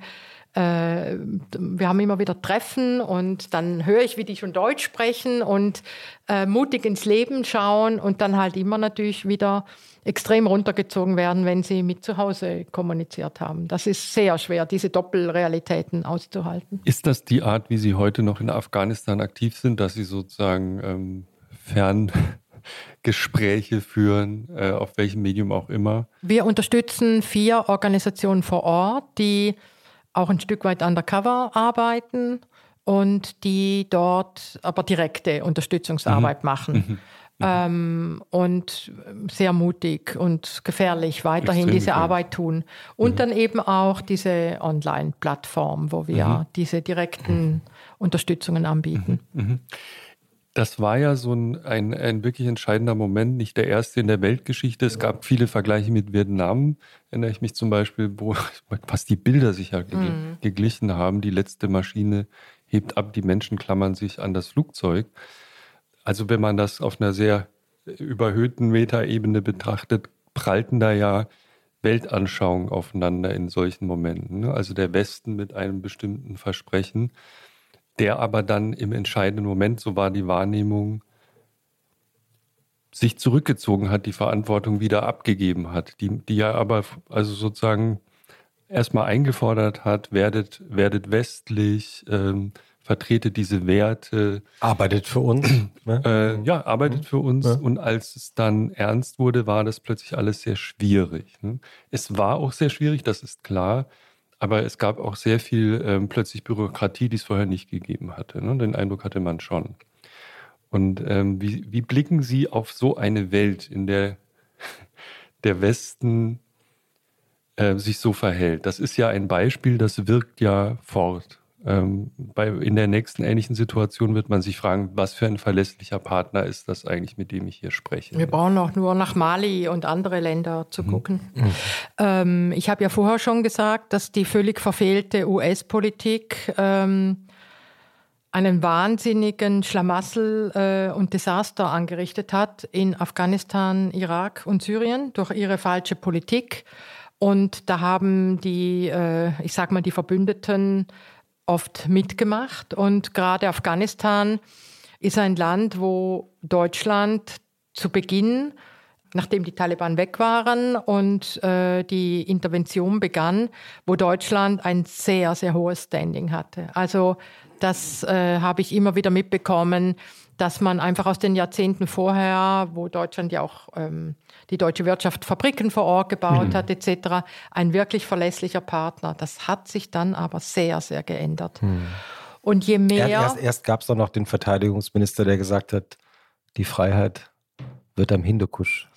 C: äh, wir haben immer wieder Treffen und dann höre ich, wie die schon Deutsch sprechen und äh, mutig ins Leben schauen und dann halt immer natürlich wieder extrem runtergezogen werden, wenn sie mit zu Hause kommuniziert haben. Das ist sehr schwer, diese Doppelrealitäten auszuhalten.
B: Ist das die Art, wie Sie heute noch in Afghanistan aktiv sind, dass Sie sozusagen ähm, Ferngespräche führen, äh, auf welchem Medium auch immer?
C: Wir unterstützen vier Organisationen vor Ort, die auch ein Stück weit undercover arbeiten und die dort aber direkte Unterstützungsarbeit
B: Mhm.
C: machen. Ähm, und sehr mutig und gefährlich weiterhin
B: Extrem
C: diese
B: gefährlich.
C: Arbeit tun. Und dann eben auch diese Online-Plattform, wo wir
B: Mhm.
C: diese direkten Unterstützungen anbieten.
B: Das war ja so ein, ein, ein wirklich entscheidender Moment, nicht der erste in der Weltgeschichte. Es gab viele Vergleiche mit Vietnam, erinnere ich mich zum Beispiel, wo was die Bilder sich ja ge geglichen haben. Die letzte Maschine hebt ab, die Menschen klammern sich an das Flugzeug. Also wenn man das auf einer sehr überhöhten Metaebene betrachtet, prallten da ja Weltanschauungen aufeinander in solchen Momenten. ne? Also der Westen mit einem bestimmten Versprechen, der aber dann im entscheidenden Moment, so war die Wahrnehmung, sich zurückgezogen hat, die Verantwortung wieder abgegeben hat, die, die ja aber also sozusagen erstmal eingefordert hat, werdet, werdet westlich, ähm, vertretet diese Werte,
D: Arbeitet für uns. ne?
B: äh, ja, arbeitet für uns.
D: Ja.
B: Und als es dann ernst wurde, war das plötzlich alles sehr schwierig. Ne? Es war auch sehr schwierig, das ist klar. Aber es gab auch sehr viel ähm, plötzlich Bürokratie, die es vorher nicht gegeben hatte. Ne? Den Eindruck hatte man schon. Und ähm, wie, wie blicken Sie auf so eine Welt, in der der Westen äh, sich so verhält? Das ist ja ein Beispiel, das wirkt ja fort. Ähm, bei, in der nächsten ähnlichen Situation wird man sich fragen, was für ein verlässlicher Partner ist das eigentlich, mit dem ich hier spreche?
C: Wir brauchen auch nur nach Mali und andere Länder zu
B: Mhm.
C: gucken. Ähm, ich habe ja vorher schon gesagt, dass die völlig verfehlte US-Politik ähm, einen wahnsinnigen Schlamassel äh, und Desaster angerichtet hat in Afghanistan, Irak und Syrien durch ihre falsche Politik. Und da haben die, äh, ich sag mal, die Verbündeten oft mitgemacht. Und gerade Afghanistan ist ein Land, wo Deutschland zu Beginn, nachdem die Taliban weg waren und äh, die Intervention begann, wo Deutschland ein sehr, sehr hohes Standing hatte. Also das äh, habe ich immer wieder mitbekommen, dass man einfach aus den Jahrzehnten vorher, wo Deutschland ja auch ähm, die deutsche Wirtschaft Fabriken vor Ort gebaut hat etc., ein wirklich verlässlicher Partner. Das hat sich dann aber sehr, sehr geändert. Und je mehr...
D: Erst, erst, erst gab es doch noch den Verteidigungsminister, der gesagt hat, die Freiheit wird am Hindukusch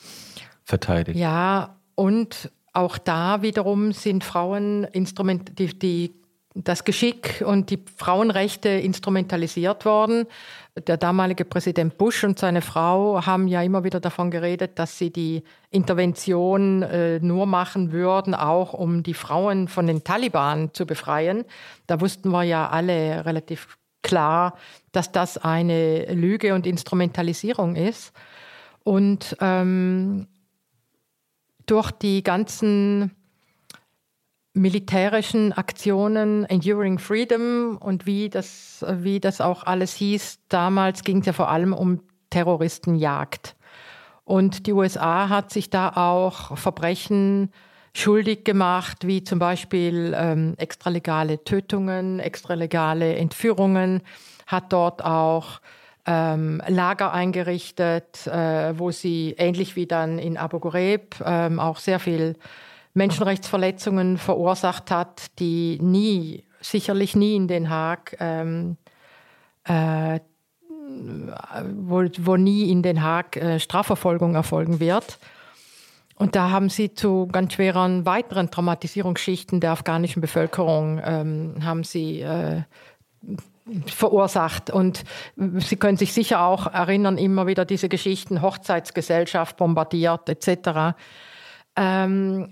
D: verteidigt.
C: Ja, und auch da wiederum sind Frauen instrument, die, die, das Geschick und die Frauenrechte instrumentalisiert worden. Der damalige Präsident Bush und seine Frau haben ja immer wieder davon geredet, dass sie die Intervention äh, nur machen würden, auch um die Frauen von den Taliban zu befreien. Da wussten wir ja alle relativ klar, dass das eine Lüge und Instrumentalisierung ist. Und ähm, durch die ganzen militärischen Aktionen, Enduring Freedom und wie das, wie das auch alles hieß, damals ging es ja vor allem um Terroristenjagd. Und die USA hat sich da auch Verbrechen schuldig gemacht, wie zum Beispiel ähm, extralegale Tötungen, extralegale Entführungen, hat dort auch ähm, Lager eingerichtet, äh, wo sie ähnlich wie dann in Abu Ghraib ähm, auch sehr viel Menschenrechtsverletzungen verursacht hat, die nie, sicherlich nie in Den Haag, ähm, äh, wo, wo nie in Den Haag äh, Strafverfolgung erfolgen wird. Und da haben sie zu ganz schweren weiteren Traumatisierungsschichten der afghanischen Bevölkerung ähm, haben sie äh, verursacht. Und Sie können sich sicher auch erinnern, immer wieder diese Geschichten, Hochzeitsgesellschaft bombardiert etc. Ähm,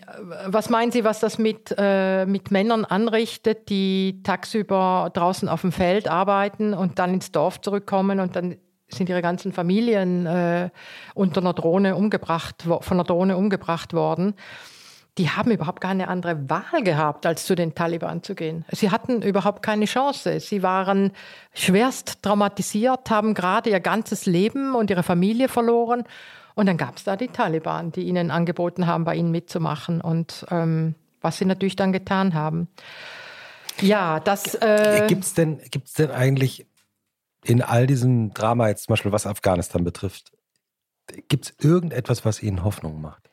C: was meinen Sie, was das mit, äh, mit Männern anrichtet, die tagsüber draußen auf dem Feld arbeiten und dann ins Dorf zurückkommen und dann sind ihre ganzen Familien äh, unter einer Drohne umgebracht, von einer Drohne umgebracht worden? Die haben überhaupt keine andere Wahl gehabt, als zu den Taliban zu gehen. Sie hatten überhaupt keine Chance. Sie waren schwerst traumatisiert, haben gerade ihr ganzes Leben und ihre Familie verloren. Und dann gab es da die Taliban, die ihnen angeboten haben, bei ihnen mitzumachen. Und ähm, was sie natürlich dann getan haben. Ja, das. Äh,
D: Gibt es denn, gibt's denn eigentlich in all diesem Drama, jetzt zum Beispiel was Afghanistan betrifft, gibt es irgendetwas, was Ihnen Hoffnung macht?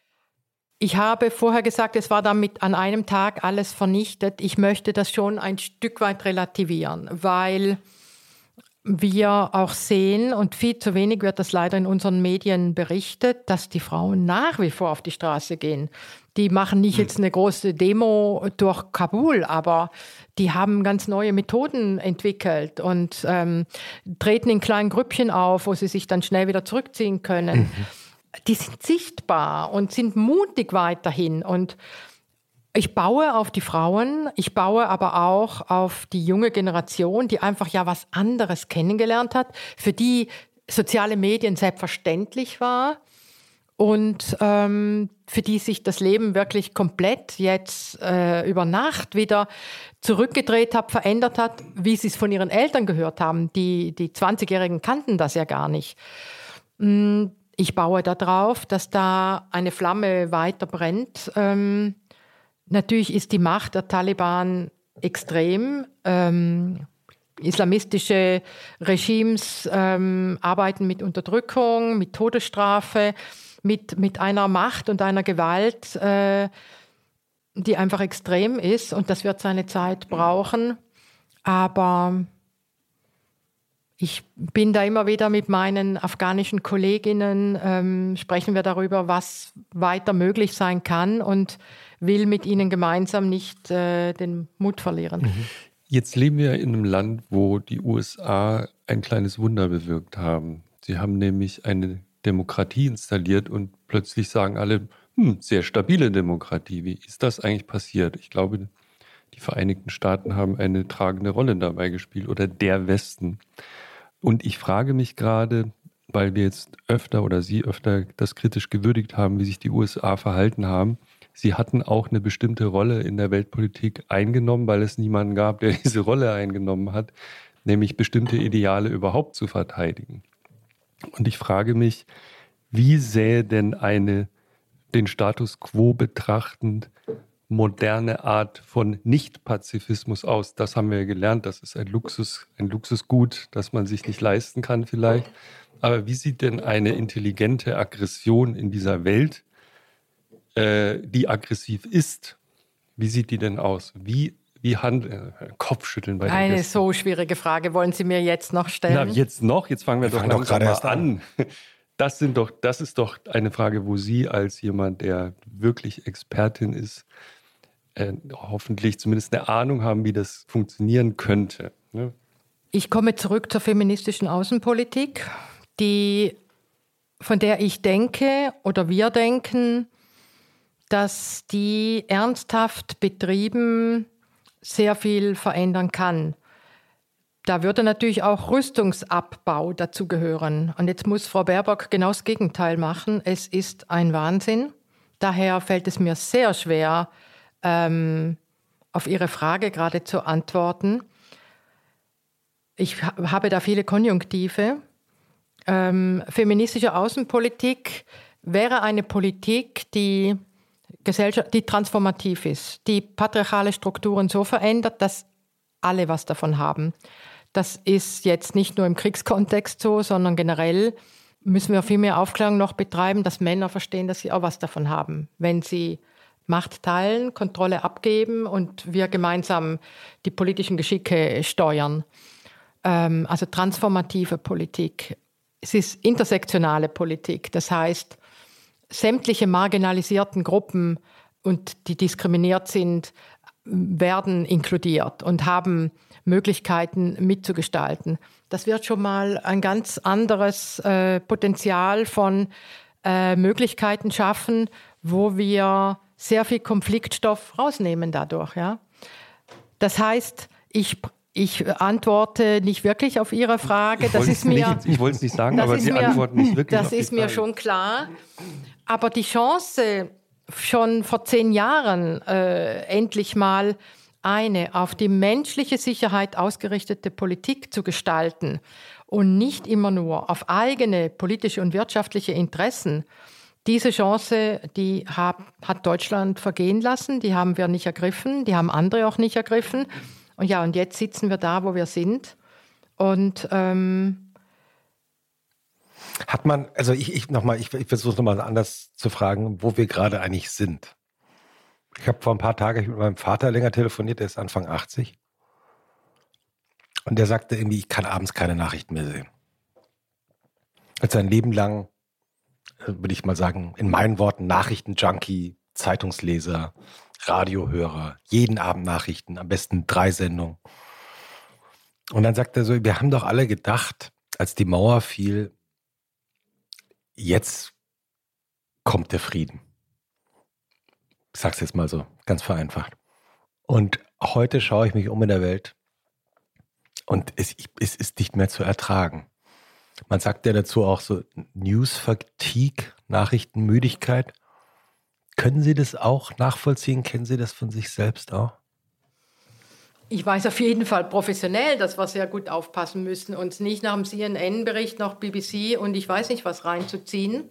C: Ich habe vorher gesagt, es war damit an einem Tag alles vernichtet. Ich möchte das schon ein Stück weit relativieren, weil wir auch sehen, und viel zu wenig wird das leider in unseren Medien berichtet, dass die Frauen nach wie vor auf die Straße gehen. Die machen nicht jetzt eine große Demo durch Kabul, aber die haben ganz neue Methoden entwickelt und ähm, treten in kleinen Grüppchen auf, wo sie sich dann schnell wieder zurückziehen können. Mhm. Die sind sichtbar und sind mutig weiterhin. Und ich baue auf die Frauen, ich baue aber auch auf die junge Generation, die einfach ja was anderes kennengelernt hat, für die soziale Medien selbstverständlich war und ähm, für die sich das Leben wirklich komplett jetzt äh, über Nacht wieder zurückgedreht hat, verändert hat, wie sie es von ihren Eltern gehört haben. Die, die 20-Jährigen kannten das ja gar nicht. Mm, ich baue darauf, dass da eine Flamme weiter brennt. Ähm, natürlich ist die Macht der Taliban extrem. Ähm, islamistische Regimes ähm, arbeiten mit Unterdrückung, mit Todesstrafe mit, mit einer Macht und einer Gewalt, äh, die einfach extrem ist und das wird seine Zeit brauchen. Aber ich bin da immer wieder mit meinen afghanischen Kolleginnen, ähm, sprechen wir darüber, was weiter möglich sein kann und will mit ihnen gemeinsam nicht äh, den Mut verlieren. Mhm.
B: Jetzt leben wir in einem Land, wo die USA ein kleines Wunder bewirkt haben. Sie haben nämlich eine Demokratie installiert und plötzlich sagen alle, hm, sehr stabile Demokratie. Wie ist das eigentlich passiert? Ich glaube, die Vereinigten Staaten haben eine tragende Rolle dabei gespielt oder der Westen. Und ich frage mich gerade, weil wir jetzt öfter oder Sie öfter das kritisch gewürdigt haben, wie sich die USA verhalten haben. Sie hatten auch eine bestimmte Rolle in der Weltpolitik eingenommen, weil es niemanden gab, der diese Rolle eingenommen hat, nämlich bestimmte Ideale überhaupt zu verteidigen. Und ich frage mich, wie sähe denn eine den Status quo betrachtend moderne Art von Nicht-Pazifismus aus? Das haben wir gelernt. Das ist ein Luxus, ein Luxusgut, das man sich nicht leisten kann vielleicht. Aber wie sieht denn eine intelligente Aggression in dieser Welt, äh, die aggressiv ist, wie sieht die denn aus? Wie wie Hand, äh, Kopfschütteln bei
C: Eine Gästen. so schwierige Frage wollen Sie mir jetzt noch stellen?
B: Na, jetzt noch? Jetzt fangen wir, wir doch, fangen doch gerade erst an. Das, sind doch, das ist doch eine Frage, wo Sie als jemand, der wirklich Expertin ist, äh, hoffentlich zumindest eine Ahnung haben, wie das funktionieren könnte. Ne?
C: Ich komme zurück zur feministischen Außenpolitik, die, von der ich denke oder wir denken, dass die ernsthaft betrieben sehr viel verändern kann. Da würde natürlich auch Rüstungsabbau dazugehören. Und jetzt muss Frau Baerbock genau das Gegenteil machen. Es ist ein Wahnsinn. Daher fällt es mir sehr schwer, ähm, auf Ihre Frage gerade zu antworten. Ich habe da viele Konjunktive. Ähm, feministische Außenpolitik wäre eine Politik, die Gesellschaft, die transformativ ist, die patriarchale Strukturen so verändert, dass alle was davon haben. Das ist jetzt nicht nur im Kriegskontext so, sondern generell müssen wir viel mehr Aufklärung noch betreiben, dass Männer verstehen, dass sie auch was davon haben, wenn sie Macht teilen, Kontrolle abgeben und wir gemeinsam die politischen Geschicke steuern. Ähm, also transformative Politik. Es ist intersektionale Politik. Das heißt, sämtliche marginalisierten Gruppen und die diskriminiert sind, werden inkludiert und haben Möglichkeiten mitzugestalten. Das wird schon mal ein ganz anderes äh, Potenzial von äh, Möglichkeiten schaffen, wo wir sehr viel Konfliktstoff rausnehmen dadurch. Ja? Das heißt, ich ich antworte nicht wirklich auf Ihre Frage. Das ist mir,
B: nicht, ich wollte es nicht sagen, aber Sie mir, antworten nicht wirklich.
C: Das ist mir schon klar. Aber die Chance, schon vor zehn Jahren äh, endlich mal eine auf die menschliche Sicherheit ausgerichtete Politik zu gestalten und nicht immer nur auf eigene politische und wirtschaftliche Interessen, diese Chance, die hat, Deutschland vergehen lassen, die haben wir nicht ergriffen, die haben andere auch nicht ergriffen. Und ja, und jetzt sitzen wir da, wo wir sind. Und ähm,
D: Hat man, also ich, ich nochmal, ich, ich versuche nochmal anders zu fragen, wo wir gerade eigentlich sind. Ich habe vor ein paar Tagen mit meinem Vater länger telefoniert, der ist Anfang 80. Und der sagte irgendwie, ich kann abends keine Nachrichten mehr sehen. Hat sein Leben lang, würde ich mal sagen, in meinen Worten Nachrichtenjunkie, Zeitungsleser, Radiohörer, jeden Abend Nachrichten, am besten drei Sendungen. Und dann sagt er so, wir haben doch alle gedacht, als die Mauer fiel, jetzt kommt der Frieden. Ich sag's jetzt mal so, ganz vereinfacht. Und heute schaue ich mich um in der Welt und es, es ist nicht mehr zu ertragen. Man sagt ja dazu auch so News Fatigue, Nachrichtenmüdigkeit. Können Sie das auch nachvollziehen? Kennen Sie das von sich selbst auch?
C: Ich weiß auf jeden Fall professionell, dass wir sehr gut aufpassen müssen, uns nicht nach dem CNN-Bericht noch BBC und ich weiß nicht was reinzuziehen.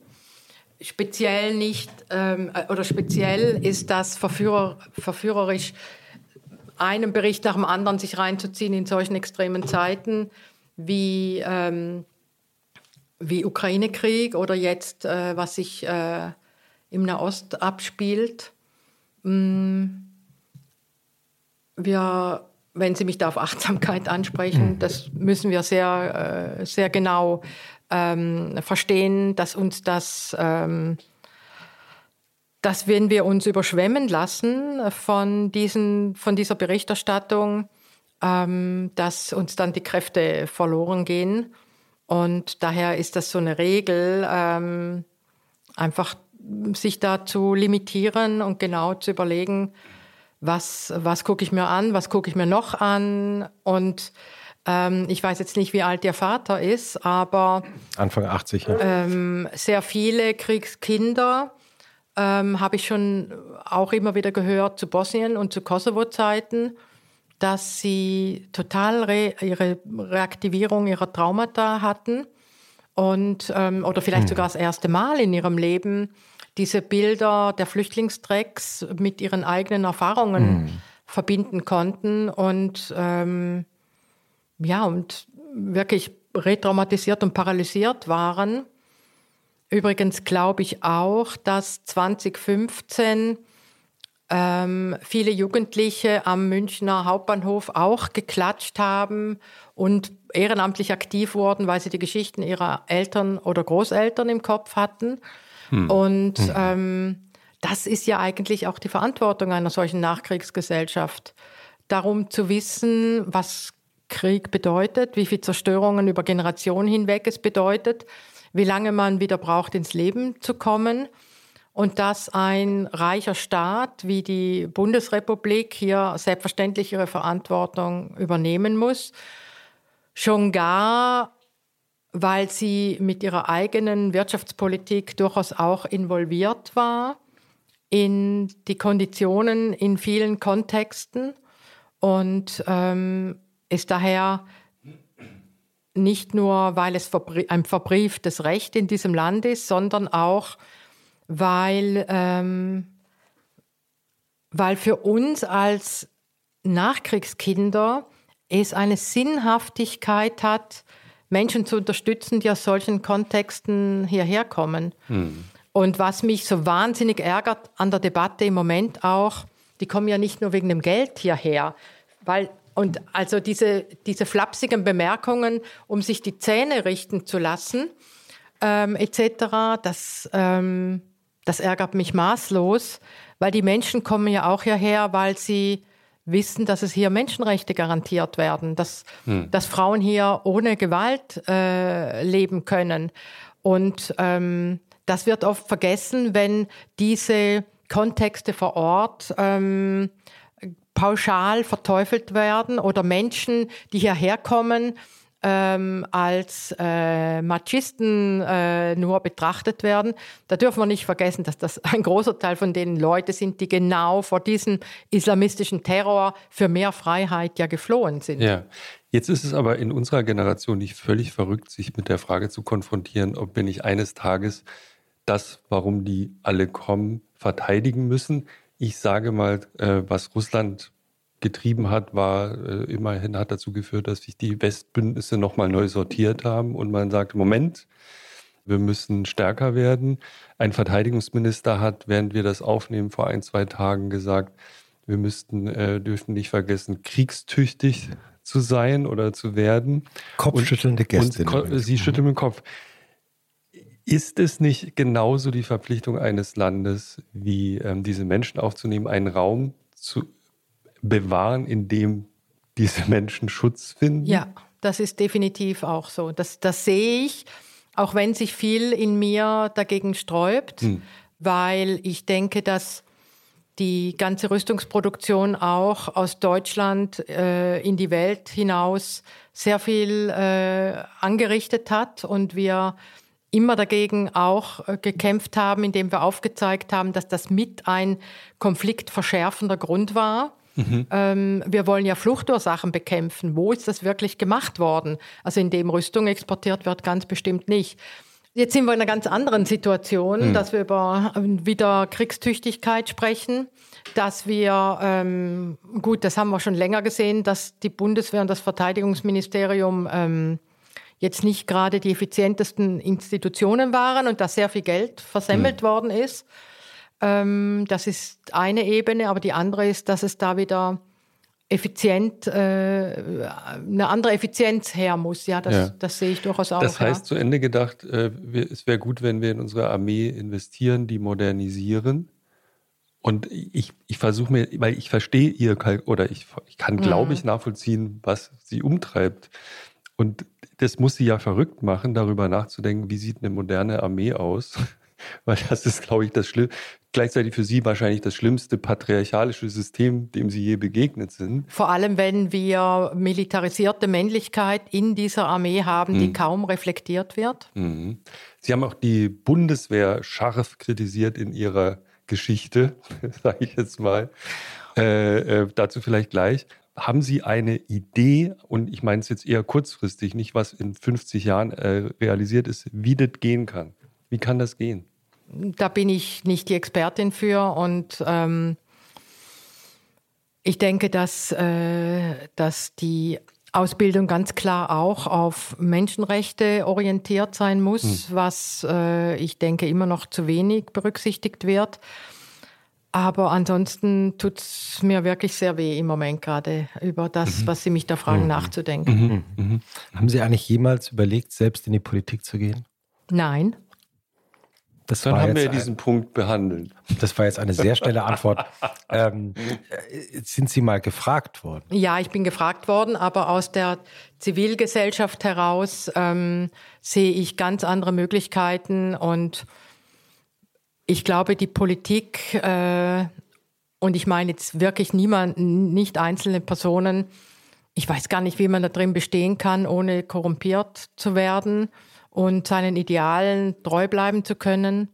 C: Speziell nicht, ähm, oder speziell ist das verführer, verführerisch, einen Bericht nach dem anderen sich reinzuziehen in solchen extremen Zeiten wie, ähm, wie Ukraine-Krieg oder jetzt, äh, was sich äh, im Nahost abspielt. Mm. Wir wenn Sie mich da auf Achtsamkeit ansprechen, mhm. das müssen wir sehr, äh, sehr genau ähm, verstehen, dass uns das, ähm, dass wenn wir uns überschwemmen lassen von, diesen, von dieser Berichterstattung, ähm, dass uns dann die Kräfte verloren gehen. Und daher ist das so eine Regel, ähm, einfach sich da zu limitieren und genau zu überlegen, was, was gucke ich mir an, was gucke ich mir noch an. Und ähm, ich weiß jetzt nicht, wie alt Ihr Vater ist, aber
D: Anfang 80, ja.
C: ähm, sehr viele Kriegskinder ähm, habe ich schon auch immer wieder gehört zu Bosnien und zu Kosovo-Zeiten, dass sie total re ihre Reaktivierung ihrer Traumata hatten und ähm, oder vielleicht hm. sogar das erste Mal in ihrem Leben diese Bilder der Flüchtlingstrecks mit ihren eigenen Erfahrungen mhm. verbinden konnten und ähm, ja, und wirklich retraumatisiert und paralysiert waren. Übrigens glaube ich auch, dass 2015 ähm, viele Jugendliche am Münchner Hauptbahnhof auch geklatscht haben und ehrenamtlich aktiv wurden, weil sie die Geschichten ihrer Eltern oder Großeltern im Kopf hatten. Hm. Und hm. Ähm, das ist ja eigentlich auch die Verantwortung einer solchen Nachkriegsgesellschaft, darum zu wissen, was Krieg bedeutet, wie viel Zerstörungen über Generationen hinweg es bedeutet, wie lange man wieder braucht, ins Leben zu kommen und dass ein reicher Staat wie die Bundesrepublik hier selbstverständlich ihre Verantwortung übernehmen muss. Schon gar weil sie mit ihrer eigenen Wirtschaftspolitik durchaus auch involviert war in die Konditionen in vielen Kontexten und ähm, ist daher nicht nur, weil es ein verbrieftes Recht in diesem Land ist, sondern auch, weil, ähm, weil für uns als Nachkriegskinder es eine Sinnhaftigkeit hat, Menschen zu unterstützen, die aus solchen Kontexten hierher kommen. Hm. Und was mich so wahnsinnig ärgert an der Debatte im Moment auch, die kommen ja nicht nur wegen dem Geld hierher, weil und also diese, diese flapsigen Bemerkungen, um sich die Zähne richten zu lassen, ähm, etc., das, ähm, das ärgert mich maßlos, weil die Menschen kommen ja auch hierher, weil sie wissen, dass es hier Menschenrechte garantiert werden, dass, hm. dass Frauen hier ohne Gewalt äh, leben können. Und ähm, das wird oft vergessen, wenn diese Kontexte vor Ort ähm, pauschal verteufelt werden oder Menschen, die hierher kommen, ähm, als äh, Machisten äh, nur betrachtet werden. Da dürfen wir nicht vergessen, dass das ein großer Teil von denen Leute sind, die genau vor diesem islamistischen Terror für mehr Freiheit ja geflohen sind.
B: Ja. Jetzt ist es aber in unserer Generation nicht völlig verrückt, sich mit der Frage zu konfrontieren, ob wir nicht eines Tages das, warum die alle kommen, verteidigen müssen. Ich sage mal, äh, was Russland getrieben hat, war äh, immerhin hat dazu geführt, dass sich die Westbündnisse nochmal neu sortiert haben und man sagt, Moment, wir müssen stärker werden. Ein Verteidigungsminister hat, während wir das aufnehmen, vor ein, zwei Tagen gesagt, wir müssten, äh, dürfen nicht vergessen, kriegstüchtig zu sein oder zu werden.
D: Kopfschüttelnde Gäste.
B: Sie schütteln den Kopf. Ist es nicht genauso die Verpflichtung eines Landes, wie ähm, diese Menschen aufzunehmen, einen Raum zu bewahren, in dem diese Menschen Schutz finden?
C: Ja, das ist definitiv auch so. Das, das sehe ich, auch wenn sich viel in mir dagegen sträubt, hm. weil ich denke, dass die ganze Rüstungsproduktion auch aus Deutschland äh, in die Welt hinaus sehr viel äh, angerichtet hat und wir immer dagegen auch äh, gekämpft haben, indem wir aufgezeigt haben, dass das mit ein konfliktverschärfender Grund war. Mhm. Ähm, wir wollen ja Fluchtursachen bekämpfen. Wo ist das wirklich gemacht worden? Also indem Rüstung exportiert wird, ganz bestimmt nicht. Jetzt sind wir in einer ganz anderen Situation, mhm. dass wir über ähm, wieder Kriegstüchtigkeit sprechen, dass wir, ähm, gut, das haben wir schon länger gesehen, dass die Bundeswehr und das Verteidigungsministerium ähm, jetzt nicht gerade die effizientesten Institutionen waren und dass sehr viel Geld versemmelt mhm. worden ist. Ähm, das ist eine Ebene, aber die andere ist, dass es da wieder effizient, äh, eine andere Effizienz her muss. Ja, das, ja. das sehe ich durchaus auch.
B: Das heißt, ja. zu Ende gedacht, äh, es wäre gut, wenn wir in unsere Armee investieren, die modernisieren. Und ich, ich versuche mir, weil ich verstehe ihr, oder ich, ich kann, glaube mhm. ich, nachvollziehen, was sie umtreibt. Und das muss sie ja verrückt machen, darüber nachzudenken, wie sieht eine moderne Armee aus. Weil das ist, glaube ich, das Schlimm gleichzeitig für Sie wahrscheinlich das schlimmste patriarchalische System, dem Sie je begegnet sind.
C: Vor allem, wenn wir militarisierte Männlichkeit in dieser Armee haben, die mhm. kaum reflektiert wird.
B: Mhm. Sie haben auch die Bundeswehr scharf kritisiert in ihrer Geschichte, sage ich jetzt mal. Äh, äh, dazu vielleicht gleich. Haben Sie eine Idee, und ich meine es jetzt eher kurzfristig, nicht was in 50 Jahren äh, realisiert ist, wie das gehen kann? Wie kann das gehen?
C: Da bin ich nicht die Expertin für und ähm, ich denke, dass, äh, dass die Ausbildung ganz klar auch auf Menschenrechte orientiert sein muss, hm. was äh, ich denke immer noch zu wenig berücksichtigt wird. Aber ansonsten tut es mir wirklich sehr weh im Moment gerade über das, mhm. was Sie mich da fragen, mhm. nachzudenken. Mhm.
D: mhm. Haben Sie eigentlich jemals überlegt, selbst in die Politik zu gehen?
C: Nein.
B: Das Dann haben wir ein, diesen Punkt behandelt.
D: Das war jetzt eine sehr schnelle Antwort. ähm, sind Sie mal gefragt worden?
C: Ja, ich bin gefragt worden, aber aus der Zivilgesellschaft heraus ähm, sehe ich ganz andere Möglichkeiten und ich glaube, die Politik, äh, und ich meine jetzt wirklich niemand, nicht einzelne Personen, ich weiß gar nicht, wie man da drin bestehen kann, ohne korrumpiert zu werden und seinen Idealen treu bleiben zu können.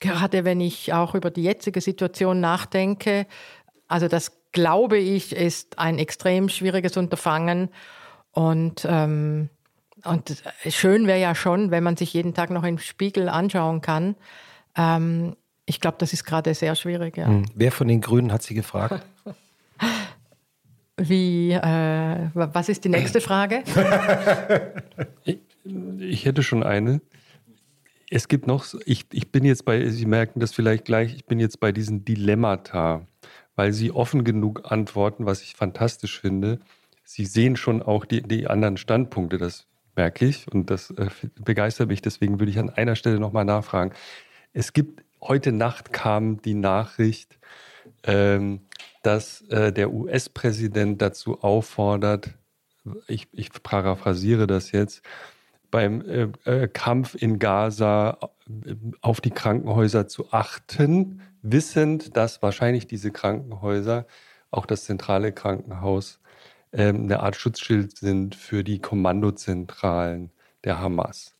C: Gerade wenn ich auch über die jetzige Situation nachdenke. Also das glaube ich ist ein extrem schwieriges Unterfangen. Und, ähm, und schön wäre ja schon, wenn man sich jeden Tag noch im Spiegel anschauen kann. Ähm, ich glaube, das ist gerade sehr schwierig. Ja. Hm.
D: Wer von den Grünen hat Sie gefragt?
C: Wie, äh, was ist die nächste Frage?
B: Ich hätte schon eine. Es gibt noch, ich, ich bin jetzt bei, Sie merken das vielleicht gleich, ich bin jetzt bei diesen Dilemmata, weil Sie offen genug antworten, was ich fantastisch finde. Sie sehen schon auch die, die anderen Standpunkte, das merke ich und das äh, begeistert mich. Deswegen würde ich an einer Stelle nochmal nachfragen. Es gibt, heute Nacht kam die Nachricht, ähm, dass äh, der US-Präsident dazu auffordert, ich, ich paraphrasiere das jetzt, beim äh, äh, Kampf in Gaza äh, auf die Krankenhäuser zu achten, wissend, dass wahrscheinlich diese Krankenhäuser, auch das zentrale Krankenhaus, äh, eine Art Schutzschild sind für die Kommandozentralen der Hamas.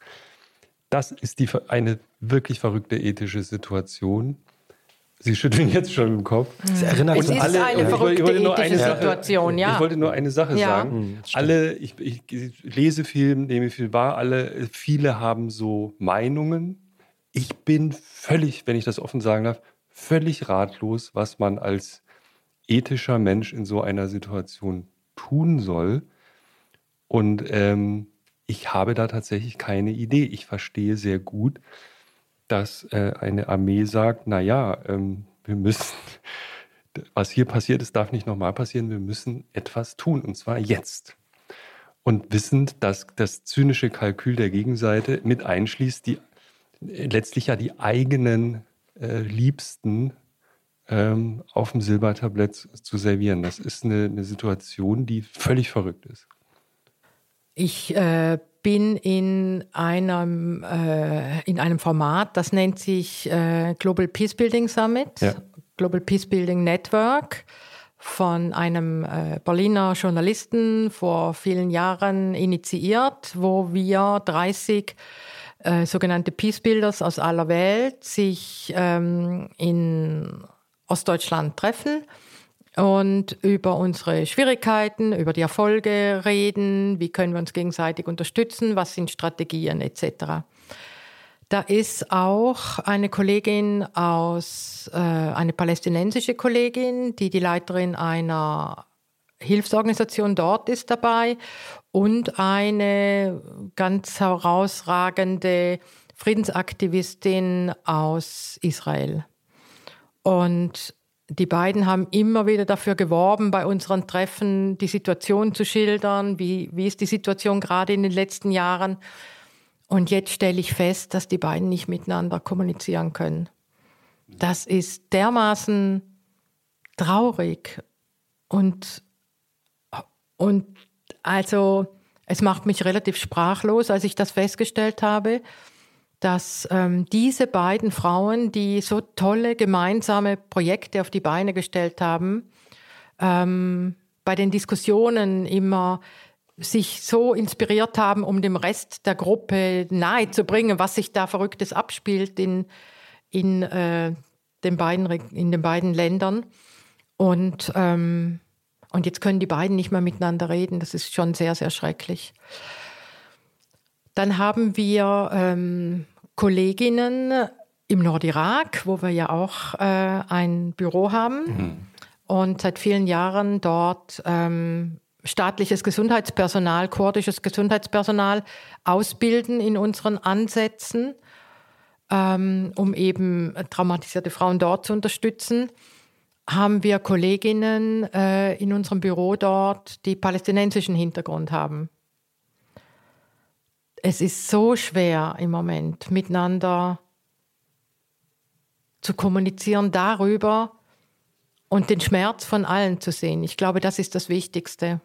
B: Das ist die, eine wirklich verrückte ethische Situation. Sie schütteln jetzt schon im Kopf.
C: Es erinnert es ist alle, eine verrückte ethische eine Situation, ja.
B: Ich wollte nur eine Sache ja. sagen. Mhm, alle, ich, ich, lese viel, nehme viel wahr, alle, viele haben so Meinungen. Ich bin völlig, wenn ich das offen sagen darf, völlig ratlos, was man als ethischer Mensch in so einer Situation tun soll. Und ähm, ich habe da tatsächlich keine Idee. Ich verstehe sehr gut, dass äh, eine Armee sagt, naja, ähm, wir müssen, was hier passiert ist, darf nicht nochmal passieren, wir müssen etwas tun, und zwar jetzt. Und wissend, dass das zynische Kalkül der Gegenseite mit einschließt, die letztlich ja die eigenen äh, Liebsten ähm, auf dem Silbertablett zu servieren. Das ist eine, eine Situation, die völlig verrückt ist.
C: Ich äh, bin in einem, äh, in einem Format, das nennt sich äh, Global Peace Building Summit, ja. Global Peace Building Network von einem äh, Berliner Journalisten vor vielen Jahren initiiert, wo wir 30 äh, sogenannte Peace Builders aus aller Welt sich ähm, in Ostdeutschland treffen und über unsere Schwierigkeiten, über die Erfolge reden, wie können wir uns gegenseitig unterstützen, was sind Strategien etc. Da ist auch eine Kollegin aus, äh, eine palästinensische Kollegin, die die Leiterin einer Hilfsorganisation dort ist dabei und eine ganz herausragende Friedensaktivistin aus Israel. Und die beiden haben immer wieder dafür geworben, bei unseren Treffen die Situation zu schildern. Wie, wie ist die Situation gerade in den letzten Jahren? Und jetzt stelle ich fest, dass die beiden nicht miteinander kommunizieren können. Das ist dermaßen traurig und, und also es macht mich relativ sprachlos, als ich das festgestellt habe dass ähm, diese beiden Frauen, die so tolle gemeinsame Projekte auf die Beine gestellt haben, ähm, bei den Diskussionen immer sich so inspiriert haben, um dem Rest der Gruppe nahezubringen, was sich da Verrücktes abspielt in, in, äh, den, beiden, in den beiden Ländern. Und, ähm, und jetzt können die beiden nicht mehr miteinander reden. Das ist schon sehr, sehr schrecklich. Dann haben wir ähm, Kolleginnen im Nordirak, wo wir ja auch äh, ein Büro haben mhm. und seit vielen Jahren dort ähm, staatliches Gesundheitspersonal, kurdisches Gesundheitspersonal ausbilden in unseren Ansätzen, ähm, um eben traumatisierte Frauen dort zu unterstützen haben wir Kolleginnen äh, in unserem Büro dort, die palästinensischen Hintergrund haben es ist so schwer im Moment miteinander zu kommunizieren darüber und den Schmerz von allen zu sehen. Ich glaube, das ist das Wichtigste.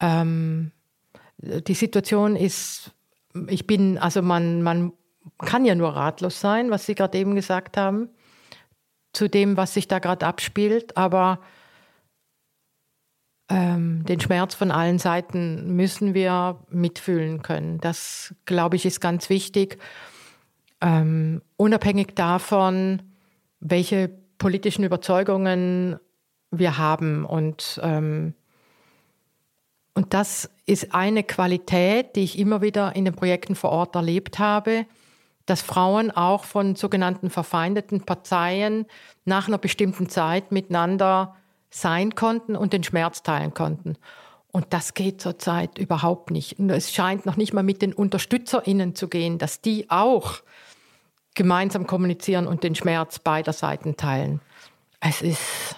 C: Ähm, die Situation ist, ich bin, also man, man kann ja nur ratlos sein, was Sie gerade eben gesagt haben, zu dem, was sich da gerade abspielt, aber ähm, den Schmerz von allen Seiten müssen wir mitfühlen können. Das, glaube ich, ist ganz wichtig. Ähm, unabhängig davon, welche politischen Überzeugungen wir haben. Und, ähm, und das ist eine Qualität, die ich immer wieder in den Projekten vor Ort erlebt habe, dass Frauen auch von sogenannten verfeindeten Parteien nach einer bestimmten Zeit miteinander sein konnten und den Schmerz teilen konnten. Und das geht zurzeit überhaupt nicht. Und es scheint noch nicht mal mit den UnterstützerInnen zu gehen, dass die auch gemeinsam kommunizieren und den Schmerz beider Seiten teilen. Es ist,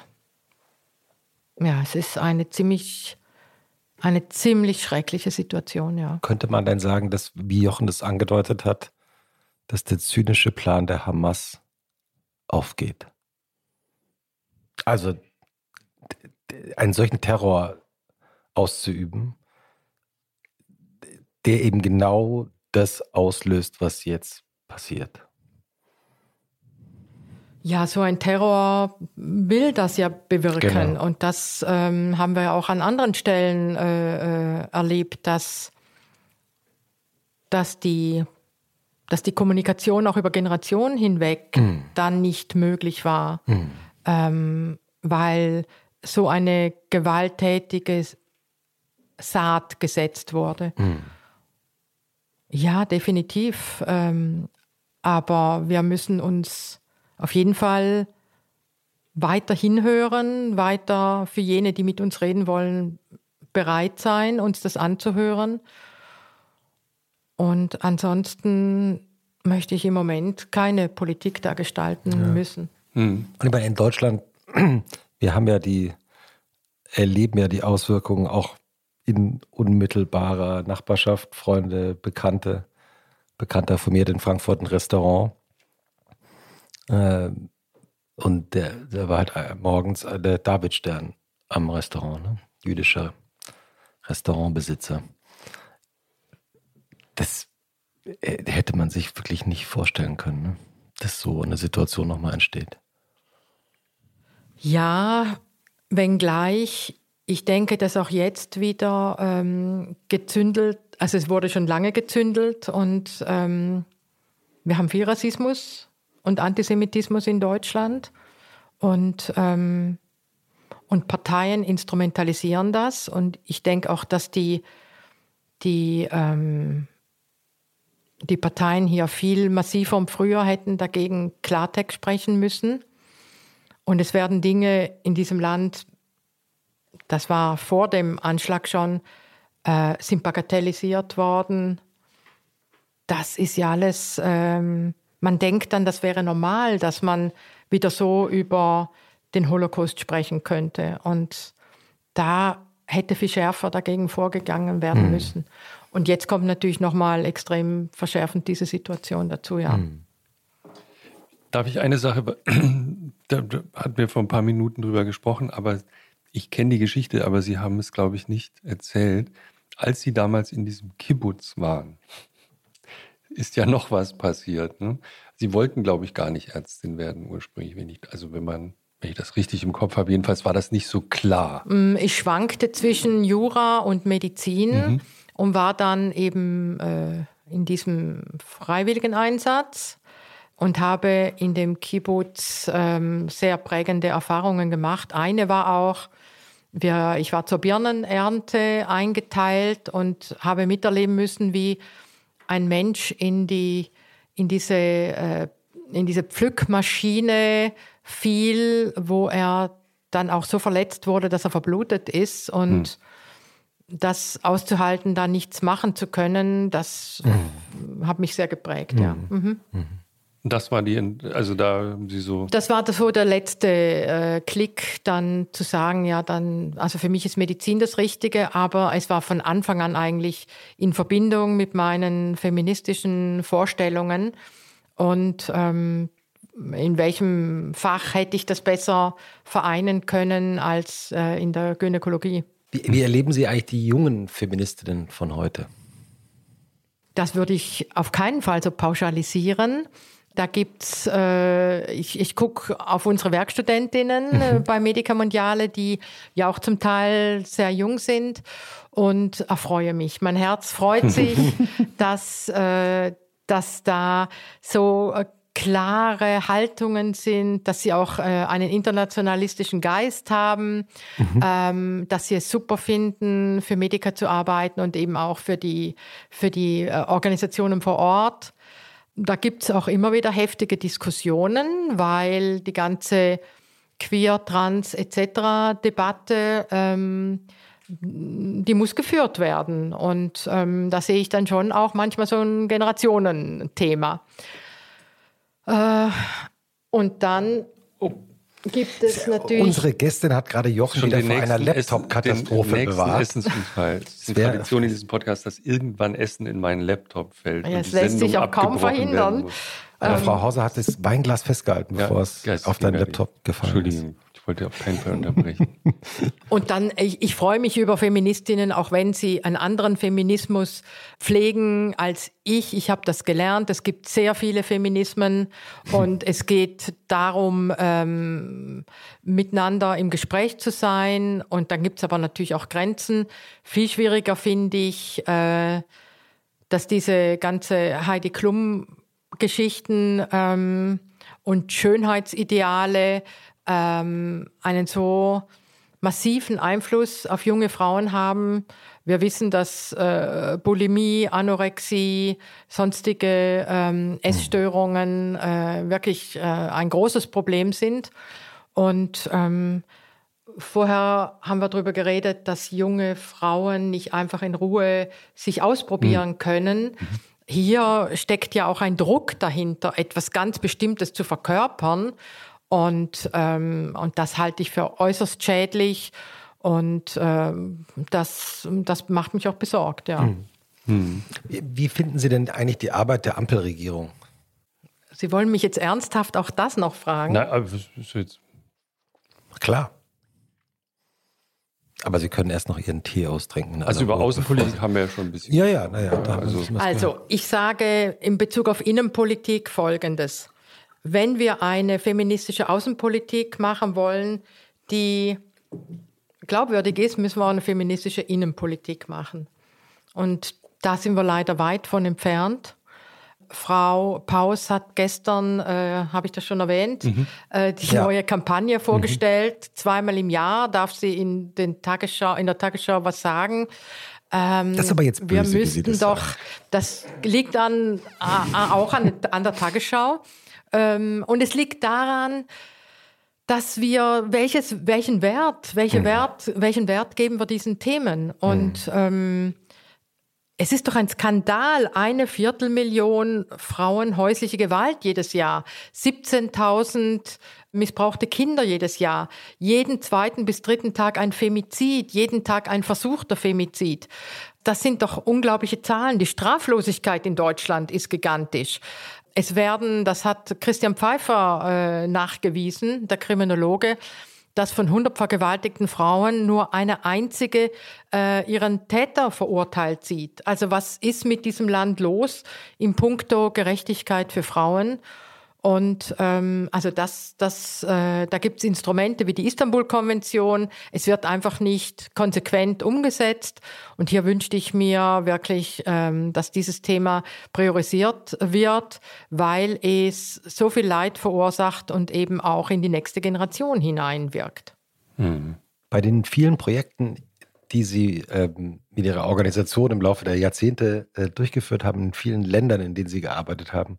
C: ja, es ist eine ziemlich, eine ziemlich schreckliche Situation, ja.
D: Könnte man denn sagen, dass, wie Jochen das angedeutet hat, dass der zynische Plan der Hamas aufgeht? Also einen solchen Terror auszuüben, der eben genau das auslöst, was jetzt passiert.
C: Ja, so ein Terror will das ja bewirken. Genau. Und das ähm, haben wir auch an anderen Stellen äh, äh, erlebt, dass, dass, die, dass die Kommunikation auch über Generationen hinweg mm. dann nicht möglich war. Mm. Ähm, weil so eine gewalttätige Saat gesetzt wurde. Mhm. Ja, definitiv. Ähm, aber wir müssen uns auf jeden Fall weiter hinhören, weiter für jene, die mit uns reden wollen, bereit sein, uns das anzuhören. Und ansonsten möchte ich im Moment keine Politik da gestalten ja. müssen.
D: Mhm. Und ich meine, in Deutschland, wir haben ja die, erleben ja die Auswirkungen auch in unmittelbarer Nachbarschaft, Freunde, Bekannte. Bekannter von mir in Frankfurt ein Restaurant. Äh, und der, der war halt morgens der Davidstern am Restaurant, ne? jüdischer Restaurantbesitzer. Das äh, hätte man sich wirklich nicht vorstellen können, ne? dass so eine Situation nochmal entsteht.
C: Ja, wenngleich ich denke, dass auch jetzt wieder ähm, gezündelt, also es wurde schon lange gezündelt und ähm, wir haben viel Rassismus und Antisemitismus in Deutschland und ähm, und Parteien instrumentalisieren das. Und ich denke auch, dass die, die, ähm, die Parteien hier viel massiver und früher hätten dagegen Klartext sprechen müssen. Und es werden Dinge in diesem Land, das war vor dem Anschlag schon, äh, sind bagatellisiert worden. Das ist ja alles, ähm, man denkt dann, das wäre normal, dass man wieder so über den Holocaust sprechen könnte. Und da hätte viel schärfer dagegen vorgegangen werden mhm. müssen. Und jetzt kommt natürlich nochmal extrem verschärfend diese Situation dazu, ja. Mhm.
B: Darf ich eine Sache, da hat mir vor ein paar Minuten drüber gesprochen, aber ich kenne die Geschichte, aber Sie haben es, glaube ich, nicht erzählt. Als Sie damals in diesem Kibbutz waren, ist ja noch was passiert. Ne? Sie wollten, glaube ich, gar nicht Ärztin werden ursprünglich, wenn ich, also wenn man wenn ich das richtig im Kopf habe, jedenfalls war das nicht so klar.
C: Mm, ich schwankte zwischen Jura und Medizin mhm. und war dann eben äh, in diesem freiwilligen Einsatz und habe in dem Kibbutz ähm, sehr prägende Erfahrungen gemacht. Eine war auch, wir, ich war zur Birnenernte eingeteilt und habe miterleben müssen, wie ein Mensch in, die, in, diese, äh, in diese Pflückmaschine viel, wo er dann auch so verletzt wurde, dass er verblutet ist und hm. das auszuhalten, da nichts machen zu können, das hm. hat mich sehr geprägt, hm. ja. Mhm.
B: mhm. Das war die, also da haben Sie so.
C: Das war so der letzte äh, Klick, dann zu sagen, ja, dann, also für mich ist Medizin das Richtige, aber es war von Anfang an eigentlich in Verbindung mit meinen feministischen Vorstellungen. Und ähm, in welchem Fach hätte ich das besser vereinen können als äh, in der Gynäkologie.
D: Wie, wie, erleben Sie eigentlich die jungen Feministinnen von heute?
C: Das würde ich auf keinen Fall so pauschalisieren. Da gibt's, äh, ich, ich gucke auf unsere Werkstudentinnen äh, mhm. bei Medica Mondiale, die ja auch zum Teil sehr jung sind und erfreue mich. Mein Herz freut sich, dass, äh, dass da so äh, klare Haltungen sind, dass sie auch äh, einen internationalistischen Geist haben, mhm. ähm, dass sie es super finden, für Medica zu arbeiten und eben auch für die, für die äh, Organisationen vor Ort. Da gibt es auch immer wieder heftige Diskussionen, weil die ganze Queer, Trans etc. Debatte, ähm, die muss geführt werden. Und ähm, da sehe ich dann schon auch manchmal so ein Generationenthema. Äh, und dann oh. Gibt es natürlich.
D: Unsere Gästin hat gerade Jochen wieder vor einer Laptop-Katastrophe bewahrt.
B: Essensunfall. Es ist eine Tradition in diesem Podcast, dass irgendwann Essen in meinen Laptop fällt.
C: Ja, das lässt sich auch kaum verhindern.
D: Ähm, Frau Hauser hat das Weinglas festgehalten, bevor ja, es auf deinen Laptop gefallen ist. Entschuldigung
B: wollte auf keinen Fall unterbrechen.
C: Und dann, ich, ich freue mich über Feministinnen, auch wenn sie einen anderen Feminismus pflegen als ich. Ich habe das gelernt. Es gibt sehr viele Feminismen und es geht darum, ähm, miteinander im Gespräch zu sein. Und dann gibt es aber natürlich auch Grenzen. Viel schwieriger finde ich, äh, dass diese ganze Heidi Klum Geschichten ähm, und Schönheitsideale ähm, einen so massiven Einfluss auf junge Frauen haben. Wir wissen, dass äh, Bulimie, Anorexie, sonstige ähm, Essstörungen äh, wirklich äh, ein großes Problem sind. Und ähm, Vorher haben wir darüber geredet, dass junge Frauen nicht einfach in Ruhe sich ausprobieren mhm. können. Hier steckt ja auch ein Druck dahinter, etwas ganz Bestimmtes zu verkörpern. Und, ähm, und das halte ich für äußerst schädlich. Und ähm, das, das macht mich auch besorgt, ja. Hm.
D: Hm. Wie finden Sie denn eigentlich die Arbeit der Ampelregierung?
C: Sie wollen mich jetzt ernsthaft auch das noch fragen?
B: Nein, aber ist jetzt
D: Klar. Aber Sie können erst noch Ihren Tee austrinken.
B: Also, also über Außenpolitik haben wir ja schon ein bisschen.
D: Ja, ja, naja.
C: Also, also ich sage in Bezug auf Innenpolitik Folgendes. Wenn wir eine feministische Außenpolitik machen wollen, die glaubwürdig ist, müssen wir auch eine feministische Innenpolitik machen. Und da sind wir leider weit von entfernt. Frau Paus hat gestern, äh, habe ich das schon erwähnt, mhm. äh, die ja. neue Kampagne vorgestellt. Mhm. Zweimal im Jahr darf sie in, den Tagesschau, in der Tagesschau was sagen.
D: Ähm, das ist aber jetzt böse,
C: Wir müssten das doch, sagen. das liegt an, äh, auch an, an, der Tagesschau. Ähm, und es liegt daran, dass wir welches, welchen Wert, welche mhm. Wert, welchen Wert geben wir diesen Themen? Und mhm. ähm, es ist doch ein Skandal, eine Viertelmillion Frauen häusliche Gewalt jedes Jahr, 17.000 missbrauchte Kinder jedes Jahr, jeden zweiten bis dritten Tag ein Femizid, jeden Tag ein versuchter Femizid. Das sind doch unglaubliche Zahlen. Die Straflosigkeit in Deutschland ist gigantisch. Es werden, das hat Christian Pfeiffer äh, nachgewiesen, der Kriminologe, dass von 100 vergewaltigten Frauen nur eine einzige äh, ihren Täter verurteilt sieht. Also was ist mit diesem Land los im Punkto Gerechtigkeit für Frauen? Und ähm, also das, das, äh, da gibt es Instrumente wie die Istanbul-Konvention. Es wird einfach nicht konsequent umgesetzt. Und hier wünschte ich mir wirklich, ähm, dass dieses Thema priorisiert wird, weil es so viel Leid verursacht und eben auch in die nächste Generation hineinwirkt.
D: Hm. Bei den vielen Projekten, die Sie ähm, mit Ihrer Organisation im Laufe der Jahrzehnte äh, durchgeführt haben, in vielen Ländern, in denen Sie gearbeitet haben,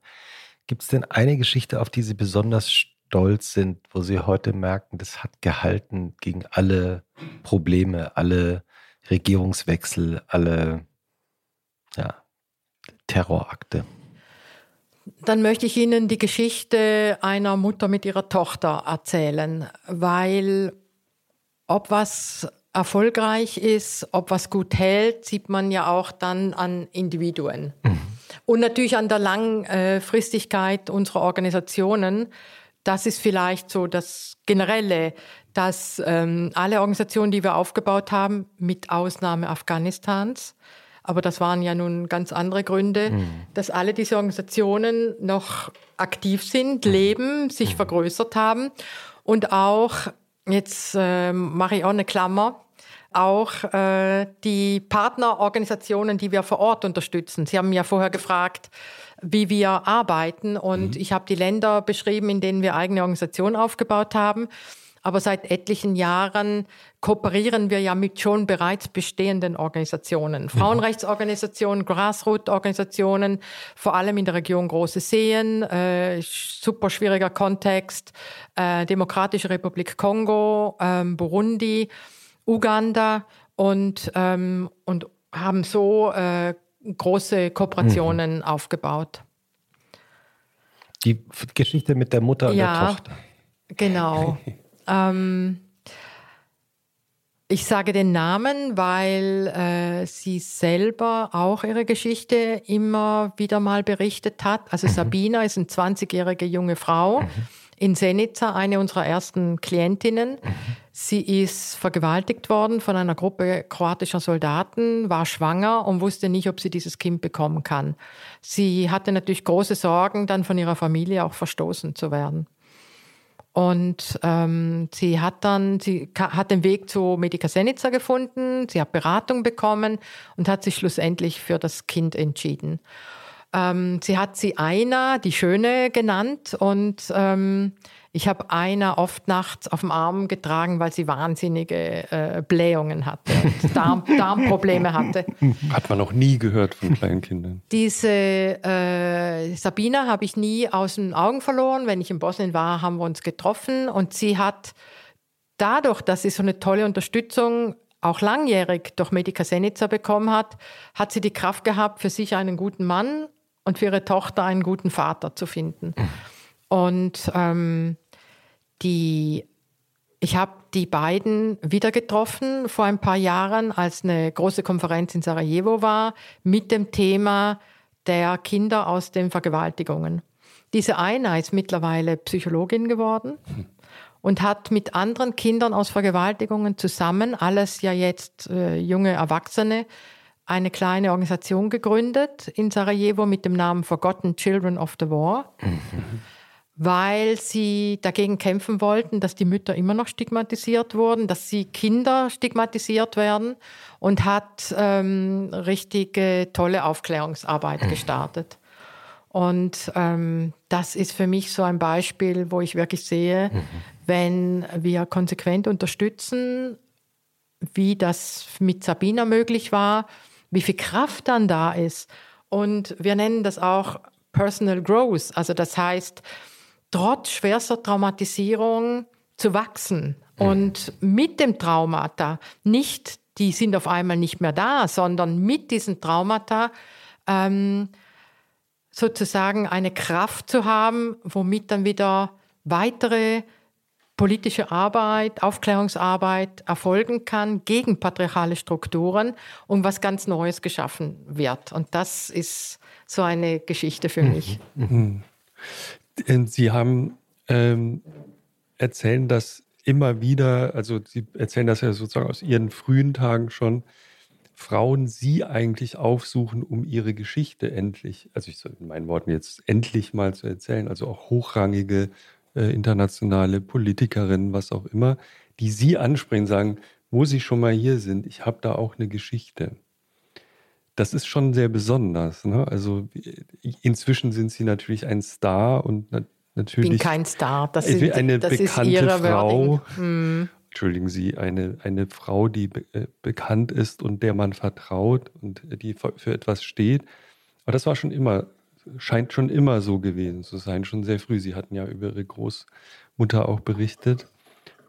D: Gibt es denn eine Geschichte, auf die Sie besonders stolz sind, wo Sie heute merken, das hat gehalten gegen alle Probleme, alle Regierungswechsel, alle ja, Terrorakte?
C: Dann möchte ich Ihnen die Geschichte einer Mutter mit ihrer Tochter erzählen, weil ob was erfolgreich ist, ob was gut hält, sieht man ja auch dann an Individuen. Mhm. Und natürlich an der Langfristigkeit unserer Organisationen. Das ist vielleicht so das Generelle, dass ähm, alle Organisationen, die wir aufgebaut haben, mit Ausnahme Afghanistans, aber das waren ja nun ganz andere Gründe, mhm. dass alle diese Organisationen noch aktiv sind, mhm. leben, sich mhm. vergrößert haben und auch, jetzt äh, mache ich auch eine Klammer, auch äh, die Partnerorganisationen, die wir vor Ort unterstützen. Sie haben ja vorher gefragt, wie wir arbeiten und mhm. ich habe die Länder beschrieben, in denen wir eigene Organisationen aufgebaut haben. Aber seit etlichen Jahren kooperieren wir ja mit schon bereits bestehenden Organisationen. Mhm. Frauenrechtsorganisationen, Grassroot-Organisationen, vor allem in der Region Große Seen, äh, super schwieriger Kontext, äh, Demokratische Republik Kongo, äh, Burundi. Uganda und, ähm, und haben so äh, große Kooperationen mhm. aufgebaut.
D: Die Geschichte mit der Mutter und ja, der Tochter.
C: Genau. ähm, ich sage den Namen, weil äh, sie selber auch ihre Geschichte immer wieder mal berichtet hat. Also mhm. Sabina ist eine 20-jährige junge Frau. Mhm in Senica, eine unserer ersten Klientinnen. Mhm. Sie ist vergewaltigt worden von einer Gruppe kroatischer Soldaten, war schwanger und wusste nicht, ob sie dieses Kind bekommen kann. Sie hatte natürlich große Sorgen, dann von ihrer Familie auch verstoßen zu werden. Und ähm, sie hat dann, sie hat den Weg zu Medica Senica gefunden, sie hat Beratung bekommen und hat sich schlussendlich für das Kind entschieden. Ähm, sie hat sie Aina, die Schöne, genannt und ähm, ich habe Aina oft nachts auf dem Arm getragen, weil sie wahnsinnige äh, Blähungen hatte und Darm, Darmprobleme hatte.
B: Hat man noch nie gehört von kleinen Kindern.
C: Diese äh, Sabina habe ich nie aus den Augen verloren. Wenn ich in Bosnien war, haben wir uns getroffen und sie hat dadurch, dass sie so eine tolle Unterstützung auch langjährig durch Medica Senica bekommen hat, hat sie die Kraft gehabt, für sich einen guten Mann und für ihre Tochter einen guten Vater zu finden. Und ähm, die, ich habe die beiden wieder getroffen vor ein paar Jahren, als eine große Konferenz in Sarajevo war, mit dem Thema der Kinder aus den Vergewaltigungen. Diese eine ist mittlerweile Psychologin geworden und hat mit anderen Kindern aus Vergewaltigungen zusammen, alles ja jetzt äh, junge Erwachsene, eine kleine Organisation gegründet in Sarajevo mit dem Namen Forgotten Children of the War, mhm. weil sie dagegen kämpfen wollten, dass die Mütter immer noch stigmatisiert wurden, dass sie Kinder stigmatisiert werden und hat ähm, richtige tolle Aufklärungsarbeit mhm. gestartet. Und ähm, das ist für mich so ein Beispiel, wo ich wirklich sehe, mhm. wenn wir konsequent unterstützen, wie das mit Sabina möglich war, wie viel Kraft dann da ist. Und wir nennen das auch Personal Growth. Also das heißt, trotz schwerster Traumatisierung zu wachsen mhm. und mit dem Traumata nicht, die sind auf einmal nicht mehr da, sondern mit diesen Traumata ähm, sozusagen eine Kraft zu haben, womit dann wieder weitere politische Arbeit, Aufklärungsarbeit erfolgen kann gegen patriarchale Strukturen und was ganz Neues geschaffen wird. Und das ist so eine Geschichte für mich.
B: Mhm. Sie haben ähm, erzählen das immer wieder, also Sie erzählen das ja sozusagen aus Ihren frühen Tagen schon, Frauen Sie eigentlich aufsuchen, um ihre Geschichte endlich, also ich soll in meinen Worten jetzt endlich mal zu erzählen, also auch hochrangige äh, internationale Politikerinnen, was auch immer, die Sie ansprechen, sagen, wo Sie schon mal hier sind, ich habe da auch eine Geschichte. Das ist schon sehr besonders. Ne? Also inzwischen sind Sie natürlich ein Star und na natürlich.
C: Ich bin kein Star.
B: Das, sind, eine das bekannte Frau. Hm. Entschuldigen Sie, eine, eine Frau, die be äh, bekannt ist und der man vertraut und die für etwas steht. Aber das war schon immer scheint schon immer so gewesen zu sein, schon sehr früh. Sie hatten ja über Ihre Großmutter auch berichtet.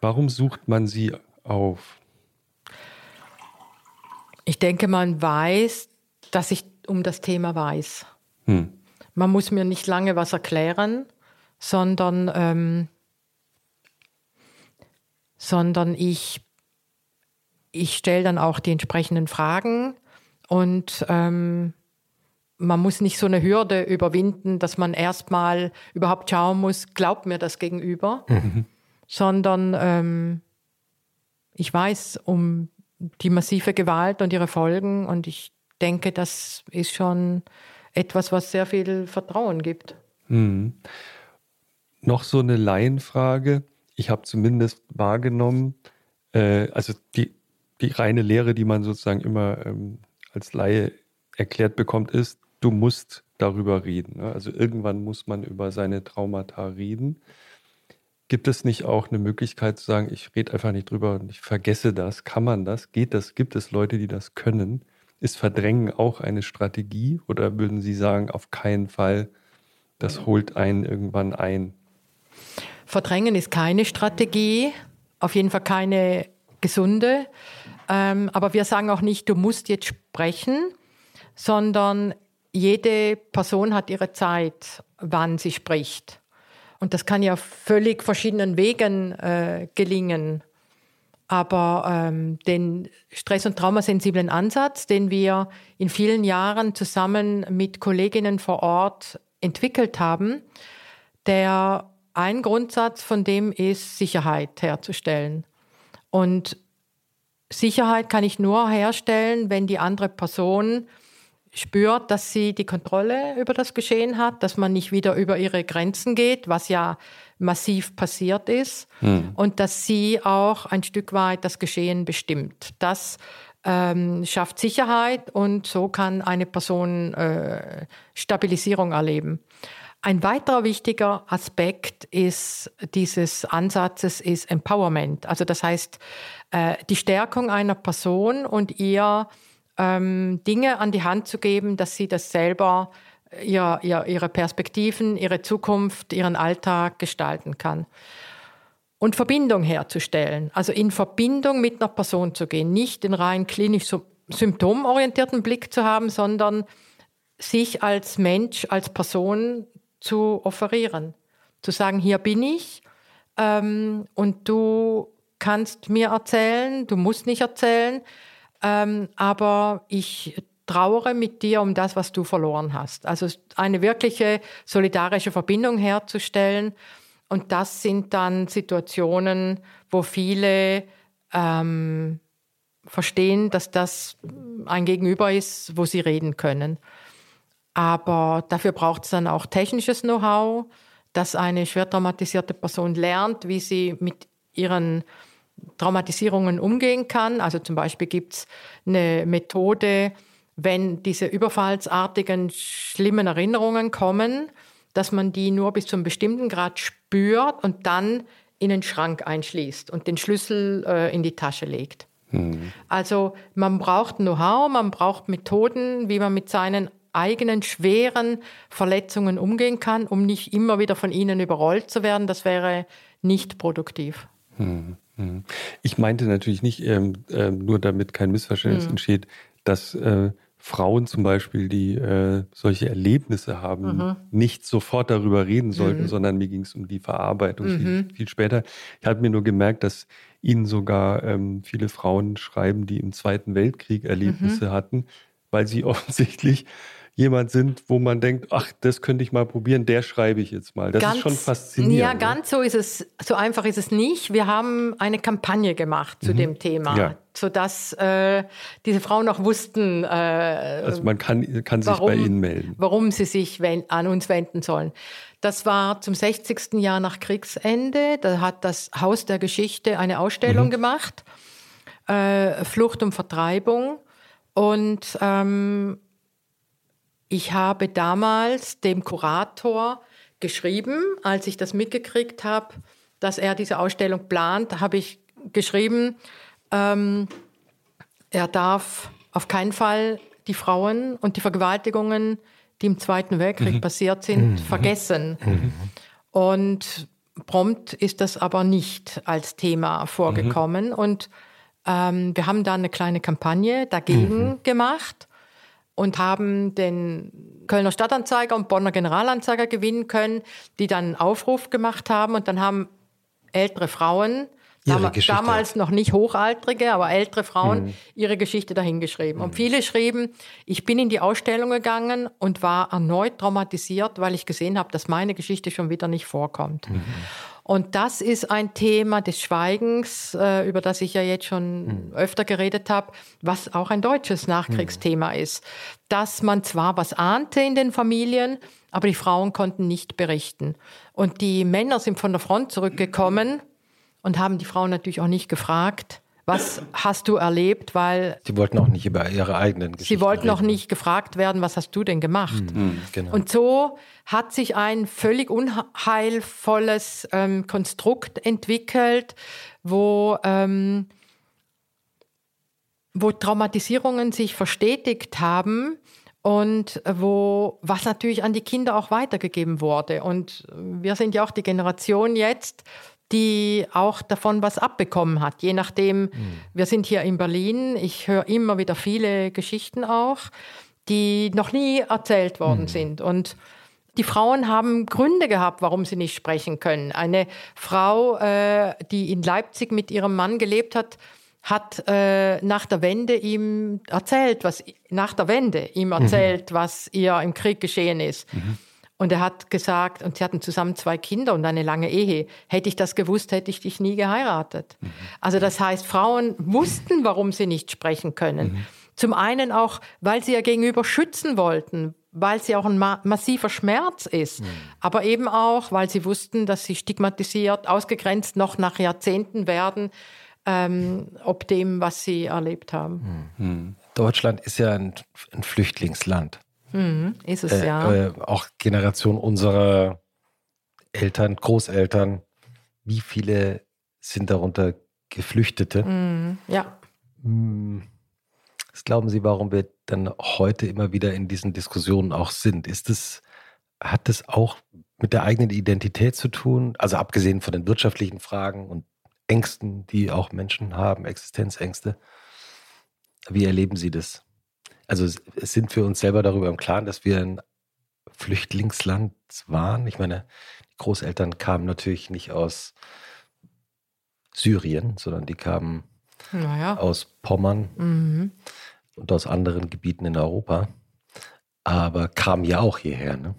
B: Warum sucht man sie auf?
C: Ich denke, man weiß, dass ich um das Thema weiß. Hm. Man muss mir nicht lange was erklären, sondern, ähm, sondern ich, ich stelle dann auch die entsprechenden Fragen und ähm, man muss nicht so eine Hürde überwinden, dass man erstmal überhaupt schauen muss, glaubt mir das gegenüber, mhm. sondern ähm, ich weiß um die massive Gewalt und ihre Folgen und ich denke, das ist schon etwas, was sehr viel Vertrauen gibt. Mhm.
B: Noch so eine Laienfrage. Ich habe zumindest wahrgenommen, äh, also die, die reine Lehre, die man sozusagen immer ähm, als Laie erklärt bekommt, ist, du musst darüber reden. Ne? Also irgendwann muss man über seine Traumata reden. Gibt es nicht auch eine Möglichkeit zu sagen, ich rede einfach nicht drüber und ich vergesse das? Kann man das? Geht das? Gibt es Leute, die das können? Ist Verdrängen auch eine Strategie oder würden Sie sagen, auf keinen Fall, das holt einen irgendwann ein?
C: Verdrängen ist keine Strategie, auf jeden Fall keine gesunde. Ähm, aber wir sagen auch nicht, du musst jetzt sprechen, sondern jede Person hat ihre Zeit, wann sie spricht. Und das kann ja völlig verschiedenen Wegen äh, gelingen. Aber ähm, den stress- und traumasensiblen Ansatz, den wir in vielen Jahren zusammen mit Kolleginnen vor Ort entwickelt haben, der ein Grundsatz von dem ist, Sicherheit herzustellen. Und Sicherheit kann ich nur herstellen, wenn die andere Person spürt, dass sie die Kontrolle über das Geschehen hat, dass man nicht wieder über ihre Grenzen geht, was ja massiv passiert ist, hm. und dass sie auch ein Stück weit das Geschehen bestimmt. Das ähm, schafft Sicherheit und so kann eine Person äh, Stabilisierung erleben. Ein weiterer wichtiger Aspekt ist dieses Ansatzes ist Empowerment. Also das heißt, äh, die Stärkung einer Person und ihr ähm, Dinge an die Hand zu geben, dass sie das selber, äh, ihr, ihr, ihre, ihre, ihre Perspektiven, ihre Zukunft, ihren Alltag gestalten kann. und Verbindung herzustellen. Also in Verbindung mit einer Person zu gehen, nicht den rein klinisch symptomorientierten Blick zu haben, sondern sich als Mensch, als Person zu offerieren. Zu sagen, hier bin ich ähm, und du kannst mir erzählen, du musst nicht erzählen, ähm, aber ich trauere mit dir um das, was du verloren hast. Also eine wirkliche solidarische Verbindung herzustellen. Und das sind dann Situationen, wo viele ähm, verstehen, dass das ein Gegenüber ist, wo sie reden können. Aber dafür braucht es dann auch technisches Know-how, dass eine schwer traumatisierte Person lernt, wie sie mit ihren Traumatisierungen umgehen kann. Also zum Beispiel gibt es eine Methode, wenn diese überfallsartigen schlimmen Erinnerungen kommen, dass man die nur bis zu einem bestimmten Grad spürt und dann in den Schrank einschließt und den Schlüssel äh, in die Tasche legt. Mhm. Also man braucht Know-how, man braucht Methoden, wie man mit seinen eigenen schweren Verletzungen umgehen kann, um nicht immer wieder von ihnen überrollt zu werden. Das wäre nicht produktiv. Mhm.
B: Ich meinte natürlich nicht, ähm, äh, nur damit kein Missverständnis mhm. entsteht, dass äh, Frauen zum Beispiel, die äh, solche Erlebnisse haben, mhm. nicht sofort darüber reden sollten, mhm. sondern mir ging es um die Verarbeitung mhm. viel, viel, später. Ich habe mir nur gemerkt, dass ihnen sogar ähm, viele Frauen schreiben, die im Zweiten Weltkrieg Erlebnisse mhm. hatten, weil sie offensichtlich jemand sind, wo man denkt, ach, das könnte ich mal probieren, der schreibe ich jetzt mal. Das ganz, ist schon faszinierend.
C: Ja, ganz so ist es, so einfach ist es nicht. Wir haben eine Kampagne gemacht zu mhm. dem Thema, ja. sodass äh, diese Frauen noch wussten, äh,
B: also man kann, kann sich warum, bei Ihnen melden.
C: Warum sie sich an uns wenden sollen. Das war zum 60. Jahr nach Kriegsende. Da hat das Haus der Geschichte eine Ausstellung mhm. gemacht, äh, Flucht und Vertreibung. Und ähm, ich habe damals dem Kurator geschrieben, als ich das mitgekriegt habe, dass er diese Ausstellung plant, habe ich geschrieben, ähm, er darf auf keinen Fall die Frauen und die Vergewaltigungen, die im Zweiten Weltkrieg mhm. passiert sind, mhm. vergessen. Mhm. Und prompt ist das aber nicht als Thema vorgekommen. Mhm. Und ähm, wir haben da eine kleine Kampagne dagegen mhm. gemacht und haben den Kölner Stadtanzeiger und Bonner Generalanzeiger gewinnen können, die dann einen Aufruf gemacht haben und dann haben ältere Frauen, Dam damals noch nicht Hochaltrige, aber ältere Frauen, mhm. ihre Geschichte dahingeschrieben. Mhm. Und viele schrieben, ich bin in die Ausstellung gegangen und war erneut traumatisiert, weil ich gesehen habe, dass meine Geschichte schon wieder nicht vorkommt. Mhm. Und das ist ein Thema des Schweigens, äh, über das ich ja jetzt schon mhm. öfter geredet habe, was auch ein deutsches Nachkriegsthema mhm. ist. Dass man zwar was ahnte in den Familien, aber die Frauen konnten nicht berichten. Und die Männer sind von der Front zurückgekommen und haben die Frauen natürlich auch nicht gefragt, was hast du erlebt? Weil
D: sie wollten auch nicht über ihre eigenen
C: Geschichten Sie wollten auch nicht gefragt werden, was hast du denn gemacht? Mhm, genau. Und so hat sich ein völlig unheilvolles ähm, Konstrukt entwickelt, wo, ähm, wo Traumatisierungen sich verstetigt haben und wo was natürlich an die Kinder auch weitergegeben wurde. Und wir sind ja auch die Generation jetzt, die auch davon was abbekommen hat. Je nachdem, mhm. wir sind hier in Berlin, ich höre immer wieder viele Geschichten auch, die noch nie erzählt worden mhm. sind. Und die Frauen haben Gründe gehabt, warum sie nicht sprechen können. Eine Frau, äh, die in Leipzig mit ihrem Mann gelebt hat, hat äh, nach der Wende ihm erzählt, was nach der Wende ihm mhm. erzählt, mhm. was ihr im Krieg geschehen ist. Mhm. Und er hat gesagt, und sie hatten zusammen zwei Kinder und eine lange Ehe. Hätte ich das gewusst, hätte ich dich nie geheiratet. Mhm. Also das heißt, Frauen wussten, warum sie nicht sprechen können. Mhm. Zum einen auch, weil sie ihr Gegenüber schützen wollten, weil sie auch ein ma massiver Schmerz ist, mhm. aber eben auch, weil sie wussten, dass sie stigmatisiert, ausgegrenzt noch nach Jahrzehnten werden, ähm, ob dem, was sie erlebt haben.
D: Mhm. Mhm. Deutschland ist ja ein, ein Flüchtlingsland.
C: Mhm, ist es
D: äh,
C: ja.
D: Äh, auch Generation unserer Eltern, Großeltern. Wie viele sind darunter Geflüchtete?
C: Mhm, ja.
D: Hm. Was glauben Sie, warum wir dann heute immer wieder in diesen Diskussionen auch sind? Ist es, hat es auch mit der eigenen Identität zu tun, also abgesehen von den wirtschaftlichen Fragen und Ängsten, die auch Menschen haben, Existenzängste. Wie erleben Sie das? Also sind wir uns selber darüber im Klaren, dass wir ein Flüchtlingsland waren? Ich meine, die Großeltern kamen natürlich nicht aus Syrien, sondern die kamen naja. aus Pommern mhm. und aus anderen Gebieten in Europa, aber kamen ja auch hierher. Ne?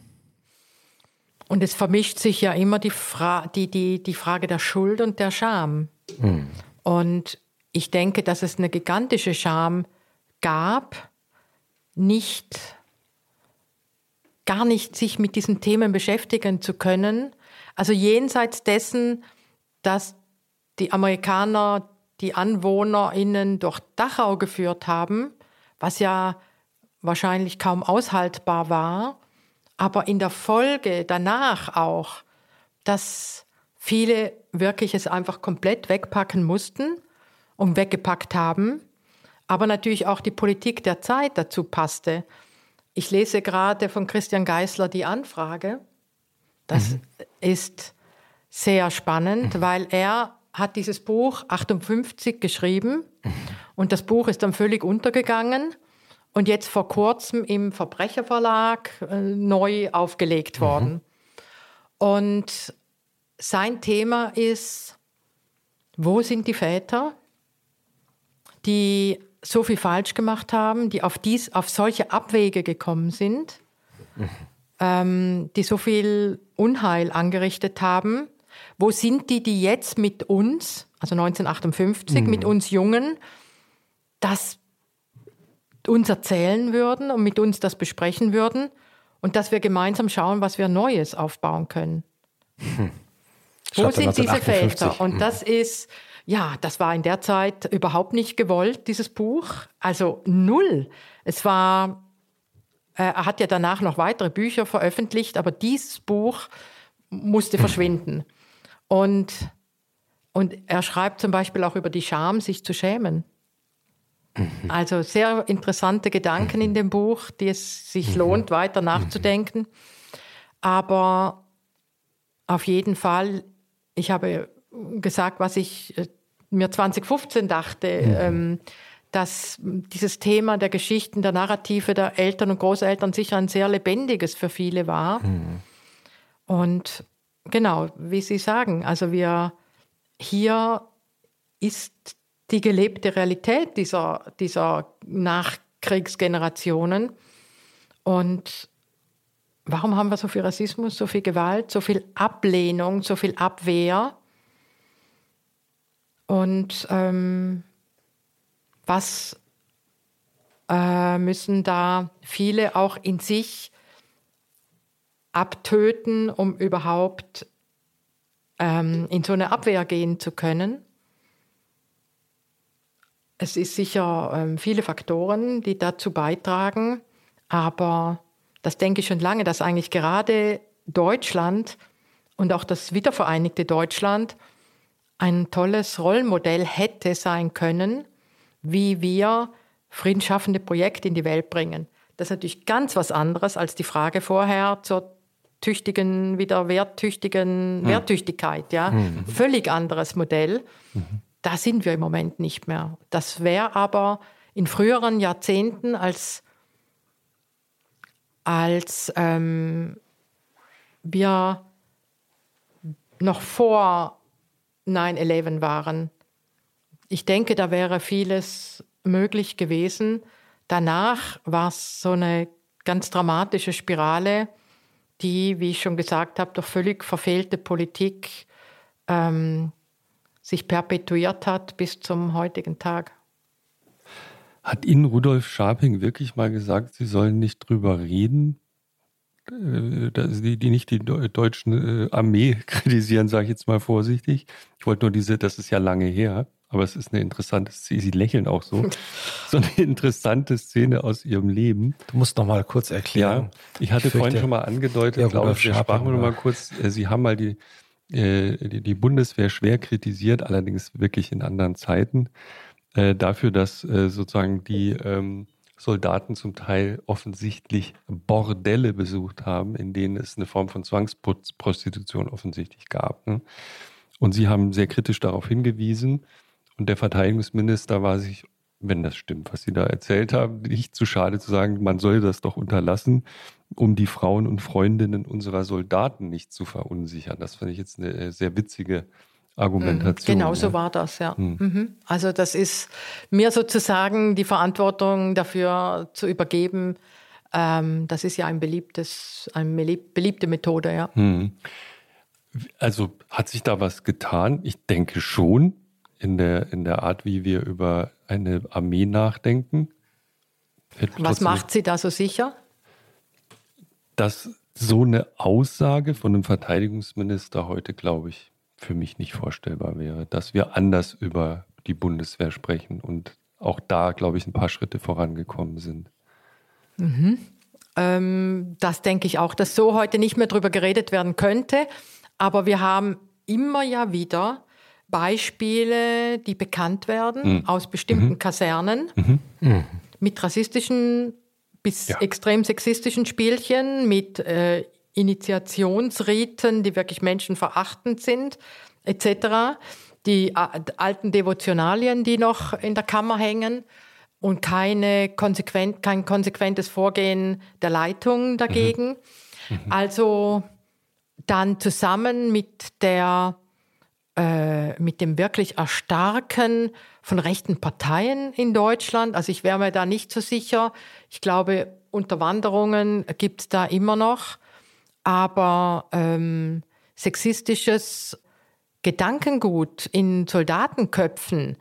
C: Und es vermischt sich ja immer die, Fra die, die, die Frage der Schuld und der Scham. Mhm. Und ich denke, dass es eine gigantische Scham gab, nicht, gar nicht sich mit diesen Themen beschäftigen zu können. Also jenseits dessen, dass die Amerikaner die AnwohnerInnen durch Dachau geführt haben, was ja wahrscheinlich kaum aushaltbar war aber in der Folge danach auch, dass viele wirklich es einfach komplett wegpacken mussten und weggepackt haben, aber natürlich auch die Politik der Zeit dazu passte. Ich lese gerade von Christian Geisler die Anfrage. Das mhm. ist sehr spannend, mhm. weil er hat dieses Buch 58 geschrieben mhm. und das Buch ist dann völlig untergegangen und jetzt vor kurzem im Verbrecherverlag äh, neu aufgelegt mhm. worden. Und sein Thema ist, wo sind die Väter, die so viel falsch gemacht haben, die auf, dies, auf solche Abwege gekommen sind, mhm. ähm, die so viel Unheil angerichtet haben. Wo sind die, die jetzt mit uns, also 1958, mhm. mit uns Jungen, das uns erzählen würden und mit uns das besprechen würden und dass wir gemeinsam schauen, was wir Neues aufbauen können. Hm. Wo sind diese Väter? Und das ist, ja, das war in der Zeit überhaupt nicht gewollt, dieses Buch. Also null. Es war, äh, er hat ja danach noch weitere Bücher veröffentlicht, aber dieses Buch musste verschwinden. Und, und er schreibt zum Beispiel auch über die Scham, sich zu schämen. Mhm. Also sehr interessante Gedanken in dem Buch, die es sich mhm. lohnt, weiter nachzudenken. Aber auf jeden Fall, ich habe gesagt, was ich äh, mir 2015 dachte, mhm. ähm, dass dieses Thema der Geschichten, der Narrative der Eltern und Großeltern sicher ein sehr lebendiges für viele war. Mhm. Und genau, wie Sie sagen, also wir hier ist die gelebte Realität dieser, dieser Nachkriegsgenerationen. Und warum haben wir so viel Rassismus, so viel Gewalt, so viel Ablehnung, so viel Abwehr? Und ähm, was äh, müssen da viele auch in sich abtöten, um überhaupt ähm, in so eine Abwehr gehen zu können? Es ist sicher ähm, viele Faktoren, die dazu beitragen, aber das denke ich schon lange, dass eigentlich gerade Deutschland und auch das wiedervereinigte Deutschland ein tolles Rollenmodell hätte sein können, wie wir friedensschaffende Projekte in die Welt bringen. Das ist natürlich ganz was anderes als die Frage vorher zur tüchtigen, wieder werttüchtigen hm. Werttüchtigkeit. Ja? Mhm. Völlig anderes Modell. Mhm da sind wir im Moment nicht mehr. Das wäre aber in früheren Jahrzehnten, als, als ähm, wir noch vor 9-11 waren. Ich denke, da wäre vieles möglich gewesen. Danach war es so eine ganz dramatische Spirale, die, wie ich schon gesagt habe, durch völlig verfehlte Politik ähm, sich perpetuiert hat bis zum heutigen Tag.
B: Hat Ihnen Rudolf Scharping wirklich mal gesagt, Sie sollen nicht drüber reden? Äh, die, die nicht die deutsche äh, Armee kritisieren, sage ich jetzt mal vorsichtig. Ich wollte nur diese, das ist ja lange her, aber es ist eine interessante Szene, Sie lächeln auch so, so eine interessante Szene aus Ihrem Leben.
D: Du musst noch mal kurz erklären.
B: Ja, ich hatte ich vorhin schon mal angedeutet, ja, glaube ich, wir sprachen noch mal kurz, äh, Sie haben mal die die, die Bundeswehr schwer kritisiert, allerdings wirklich in anderen Zeiten, dafür, dass sozusagen die ähm, Soldaten zum Teil offensichtlich Bordelle besucht haben, in denen es eine Form von Zwangsprostitution offensichtlich gab. Ne? Und sie haben sehr kritisch darauf hingewiesen. Und der Verteidigungsminister war sich, wenn das stimmt, was Sie da erzählt haben, nicht zu schade zu sagen, man solle das doch unterlassen, um die Frauen und Freundinnen unserer Soldaten nicht zu verunsichern. Das fand ich jetzt eine äh, sehr witzige Argumentation.
C: Genau so war das, ja. Hm. Mhm. Also das ist mir sozusagen die Verantwortung dafür zu übergeben. Ähm, das ist ja ein beliebtes, eine beliebte Methode, ja. Hm.
B: Also hat sich da was getan? Ich denke schon in der, in der Art, wie wir über eine Armee nachdenken.
C: Was macht sie da so sicher?
B: Dass so eine Aussage von einem Verteidigungsminister heute, glaube ich, für mich nicht vorstellbar wäre, dass wir anders über die Bundeswehr sprechen und auch da, glaube ich, ein paar Schritte vorangekommen sind.
C: Mhm. Ähm, das denke ich auch, dass so heute nicht mehr darüber geredet werden könnte. Aber wir haben immer ja wieder Beispiele, die bekannt werden mhm. aus bestimmten mhm. Kasernen mhm. mit rassistischen bis ja. extrem sexistischen Spielchen, mit äh, Initiationsriten, die wirklich menschenverachtend sind, etc. Die äh, alten Devotionalien, die noch in der Kammer hängen und keine konsequent, kein konsequentes Vorgehen der Leitung dagegen. Mhm. Mhm. Also dann zusammen mit der äh, mit dem wirklich Erstarken von rechten Parteien in Deutschland. Also ich wäre mir da nicht so sicher. Ich glaube, Unterwanderungen gibt es da immer noch aber ähm, sexistisches Gedankengut in Soldatenköpfen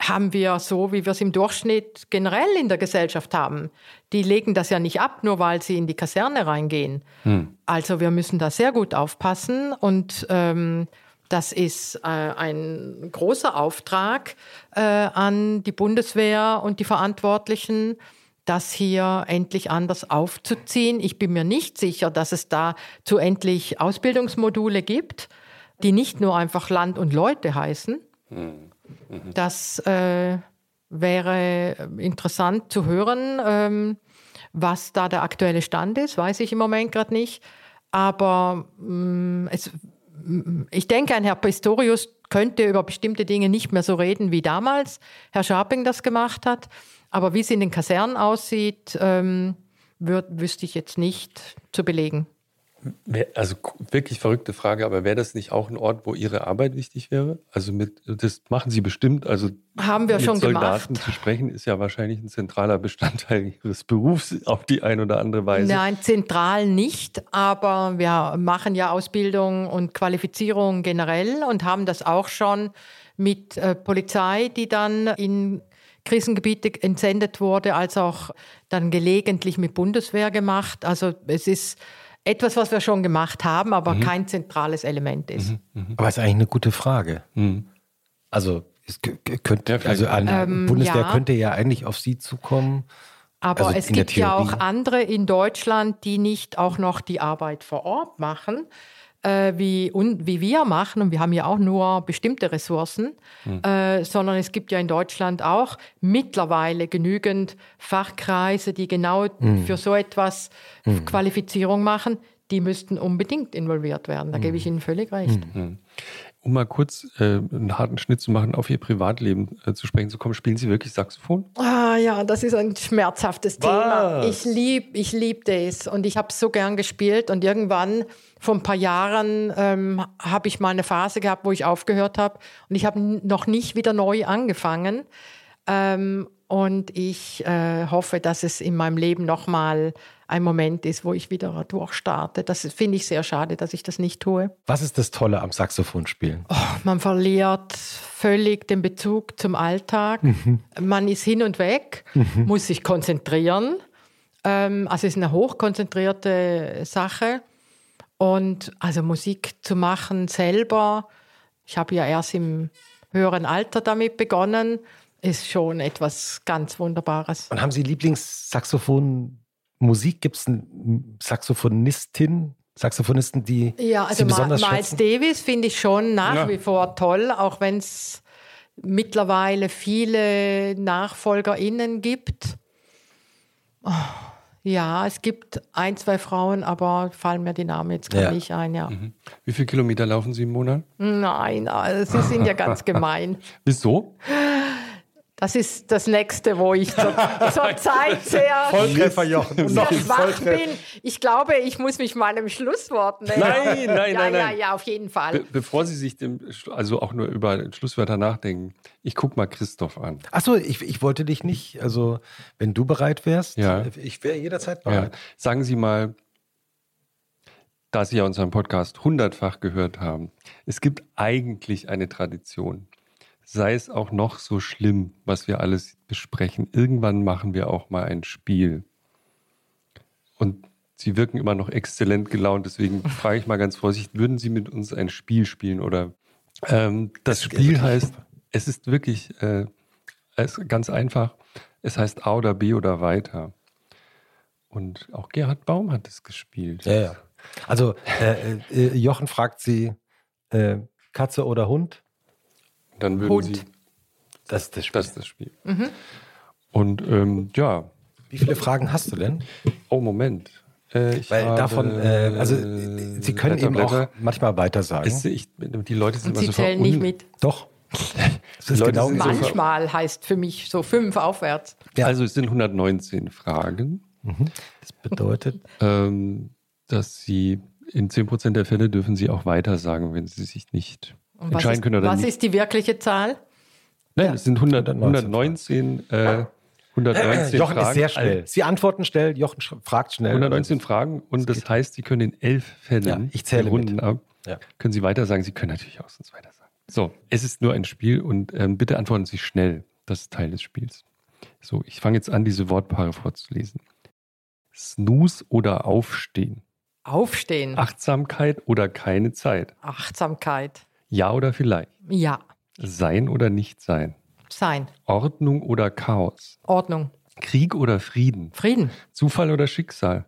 C: haben wir so, wie wir es im Durchschnitt generell in der Gesellschaft haben. Die legen das ja nicht ab, nur weil sie in die Kaserne reingehen. Hm. Also wir müssen da sehr gut aufpassen und ähm, das ist äh, ein großer Auftrag äh, an die Bundeswehr und die Verantwortlichen, das hier endlich anders aufzuziehen. Ich bin mir nicht sicher, dass es da zu endlich Ausbildungsmodule gibt, die nicht nur einfach Land und Leute heißen. Mhm. Das äh, wäre interessant zu hören, ähm, was da der aktuelle Stand ist, weiß ich im Moment gerade nicht. Aber ähm, es, ich denke, ein Herr Pistorius könnte über bestimmte Dinge nicht mehr so reden wie damals Herr Scharping das gemacht hat. Aber wie es in den Kasernen aussieht, ähm, würd, wüsste ich jetzt nicht zu belegen.
B: Also wirklich verrückte Frage, aber wäre das nicht auch ein Ort, wo Ihre Arbeit wichtig wäre? Also mit, das machen Sie bestimmt. Also
C: haben wir
B: mit
C: schon
B: Soldaten
C: gemacht.
B: zu sprechen ist ja wahrscheinlich ein zentraler Bestandteil Ihres Berufs auf die eine oder andere Weise.
C: Nein, zentral nicht, aber wir machen ja Ausbildung und Qualifizierung generell und haben das auch schon mit äh, Polizei, die dann in Krisengebiete entsendet wurde, als auch dann gelegentlich mit Bundeswehr gemacht. Also es ist etwas, was wir schon gemacht haben, aber mhm. kein zentrales Element ist. Mhm.
D: Mhm. Aber es ist eigentlich eine gute Frage. Mhm. Also es könnte, also eine ähm, Bundeswehr ja. könnte ja eigentlich auf Sie zukommen.
C: Aber also es gibt ja auch andere in Deutschland, die nicht auch noch die Arbeit vor Ort machen äh, wie, und, wie wir machen, und wir haben ja auch nur bestimmte Ressourcen, mhm. äh, sondern es gibt ja in Deutschland auch mittlerweile genügend Fachkreise, die genau mhm. für so etwas mhm. Qualifizierung machen. Die müssten unbedingt involviert werden. Da gebe ich hm. Ihnen völlig recht.
B: Um mal kurz äh, einen harten Schnitt zu machen, auf Ihr Privatleben äh, zu sprechen zu kommen, spielen Sie wirklich Saxophon?
C: Ah ja, das ist ein schmerzhaftes Was? Thema. Ich liebe ich lieb das und ich habe es so gern gespielt und irgendwann vor ein paar Jahren ähm, habe ich mal eine Phase gehabt, wo ich aufgehört habe und ich habe noch nicht wieder neu angefangen. Ähm, und ich äh, hoffe, dass es in meinem Leben nochmal ein Moment ist, wo ich wieder durchstarte. Das finde ich sehr schade, dass ich das nicht tue.
D: Was ist das Tolle am Saxophonspielen?
C: Oh, man verliert völlig den Bezug zum Alltag. Mhm. Man ist hin und weg, mhm. muss sich konzentrieren. Ähm, also es ist eine hochkonzentrierte Sache. Und also Musik zu machen selber, ich habe ja erst im höheren Alter damit begonnen, ist schon etwas ganz Wunderbares.
D: Und haben Sie Lieblingssaxophon-Musik? Gibt es eine Saxophonistin, Saxophonisten, die
C: ja, also
D: Sie besonders
C: Miles
D: schätzen?
C: Davis finde ich schon nach ja. wie vor toll, auch wenn es mittlerweile viele NachfolgerInnen gibt. Ja, es gibt ein, zwei Frauen, aber fallen mir die Namen jetzt gar
D: Ja.
C: nicht ein, ja.
B: Wie viele Kilometer laufen Sie im Monat?
C: Nein, also Sie sind ja ganz gemein.
B: Wieso?
C: Das ist das Nächste, wo ich zur, zur Zeit sehr,
D: Volltreffer, Jochen.
C: sehr schwach bin. Ich glaube, ich muss mich meinem Schlusswort nehmen.
B: Nein, nein,
C: ja,
B: nein,
C: Ja,
B: nein.
C: ja, auf jeden
B: Be
C: Fall.
B: bevor Sie sich dem, also auch nur über Schlusswörter nachdenken, ich gucke mal Christoph an.
D: Achso, ich, ich wollte dich nicht, also wenn du bereit wärst,
B: Ja.
D: ich wäre jederzeit
B: Ja.
D: bereit.
B: Sagen Sie mal, da Sie ja unseren Podcast hundertfach gehört haben, es gibt eigentlich eine Tradition. Sei es auch noch so schlimm, was wir alles besprechen. Irgendwann machen wir auch mal ein Spiel. Und Sie wirken immer noch exzellent gelaunt, deswegen frage ich mal ganz vorsichtig, würden Sie mit uns ein Spiel spielen oder ähm, das Spiel heißt, es ist wirklich äh, es ist ganz einfach, es heißt A oder B oder weiter. Und auch Gerhard Baum hat es gespielt.
D: Ja, ja. Also äh, äh, Jochen fragt sie, äh, Katze oder Hund?
B: Dann würden
C: Hund.
B: Sie,
D: Das ist das Spiel.
B: das ist das Spiel. Und ähm, ja,
D: Wie viele Fragen hast du denn?
B: oh Moment. Äh, ich
D: Weil
B: habe,
D: davon, äh, also äh, sie können
B: Blätter,
D: eben auch manchmal weiter sagen.
B: Es, ich, die Leute sind
C: Und
B: immer
C: Sie
B: so
C: zählen nicht mit.
D: Doch. Das ist genau
B: so
C: Manchmal heißt für mich so fünf aufwärts.
D: Ja.
B: Also es sind 119 Fragen,
D: Das bedeutet,
B: ähm, dass Sie in 10% der Fälle dürfen Sie auch weiter sagen, wenn Sie sich nicht
C: Und was,
B: entscheiden
C: ist,
B: können oder
C: was
B: nicht.
C: ist die wirkliche Zahl?
B: Nein, es sind 100,
D: 119
B: 119, äh, 119
D: Jochen
B: Fragen.
D: ist sehr schnell. Sie antworten schnell, Jochen fragt schnell.
B: 119 Fragen und das heißt, Sie können in elf Fällen
D: Ja, ich zähle
B: die Runden
D: mit.
B: ab.
D: Ja.
B: Können Sie weiter sagen? Sie können natürlich auch sonst weiter sagen. So, es ist nur ein Spiel und ähm, bitte antworten Sie schnell. Das ist Teil des Spiels. So, ich fange jetzt an, diese Wortpaare vorzulesen. Snooze oder Aufstehen.
C: Aufstehen.
B: Achtsamkeit oder keine Zeit.
C: Achtsamkeit.
B: Ja oder vielleicht.
C: Ja.
B: Sein oder nicht sein.
C: Sein.
B: Ordnung oder Chaos.
C: Ordnung.
B: Krieg oder Frieden.
C: Frieden.
B: Zufall oder Schicksal.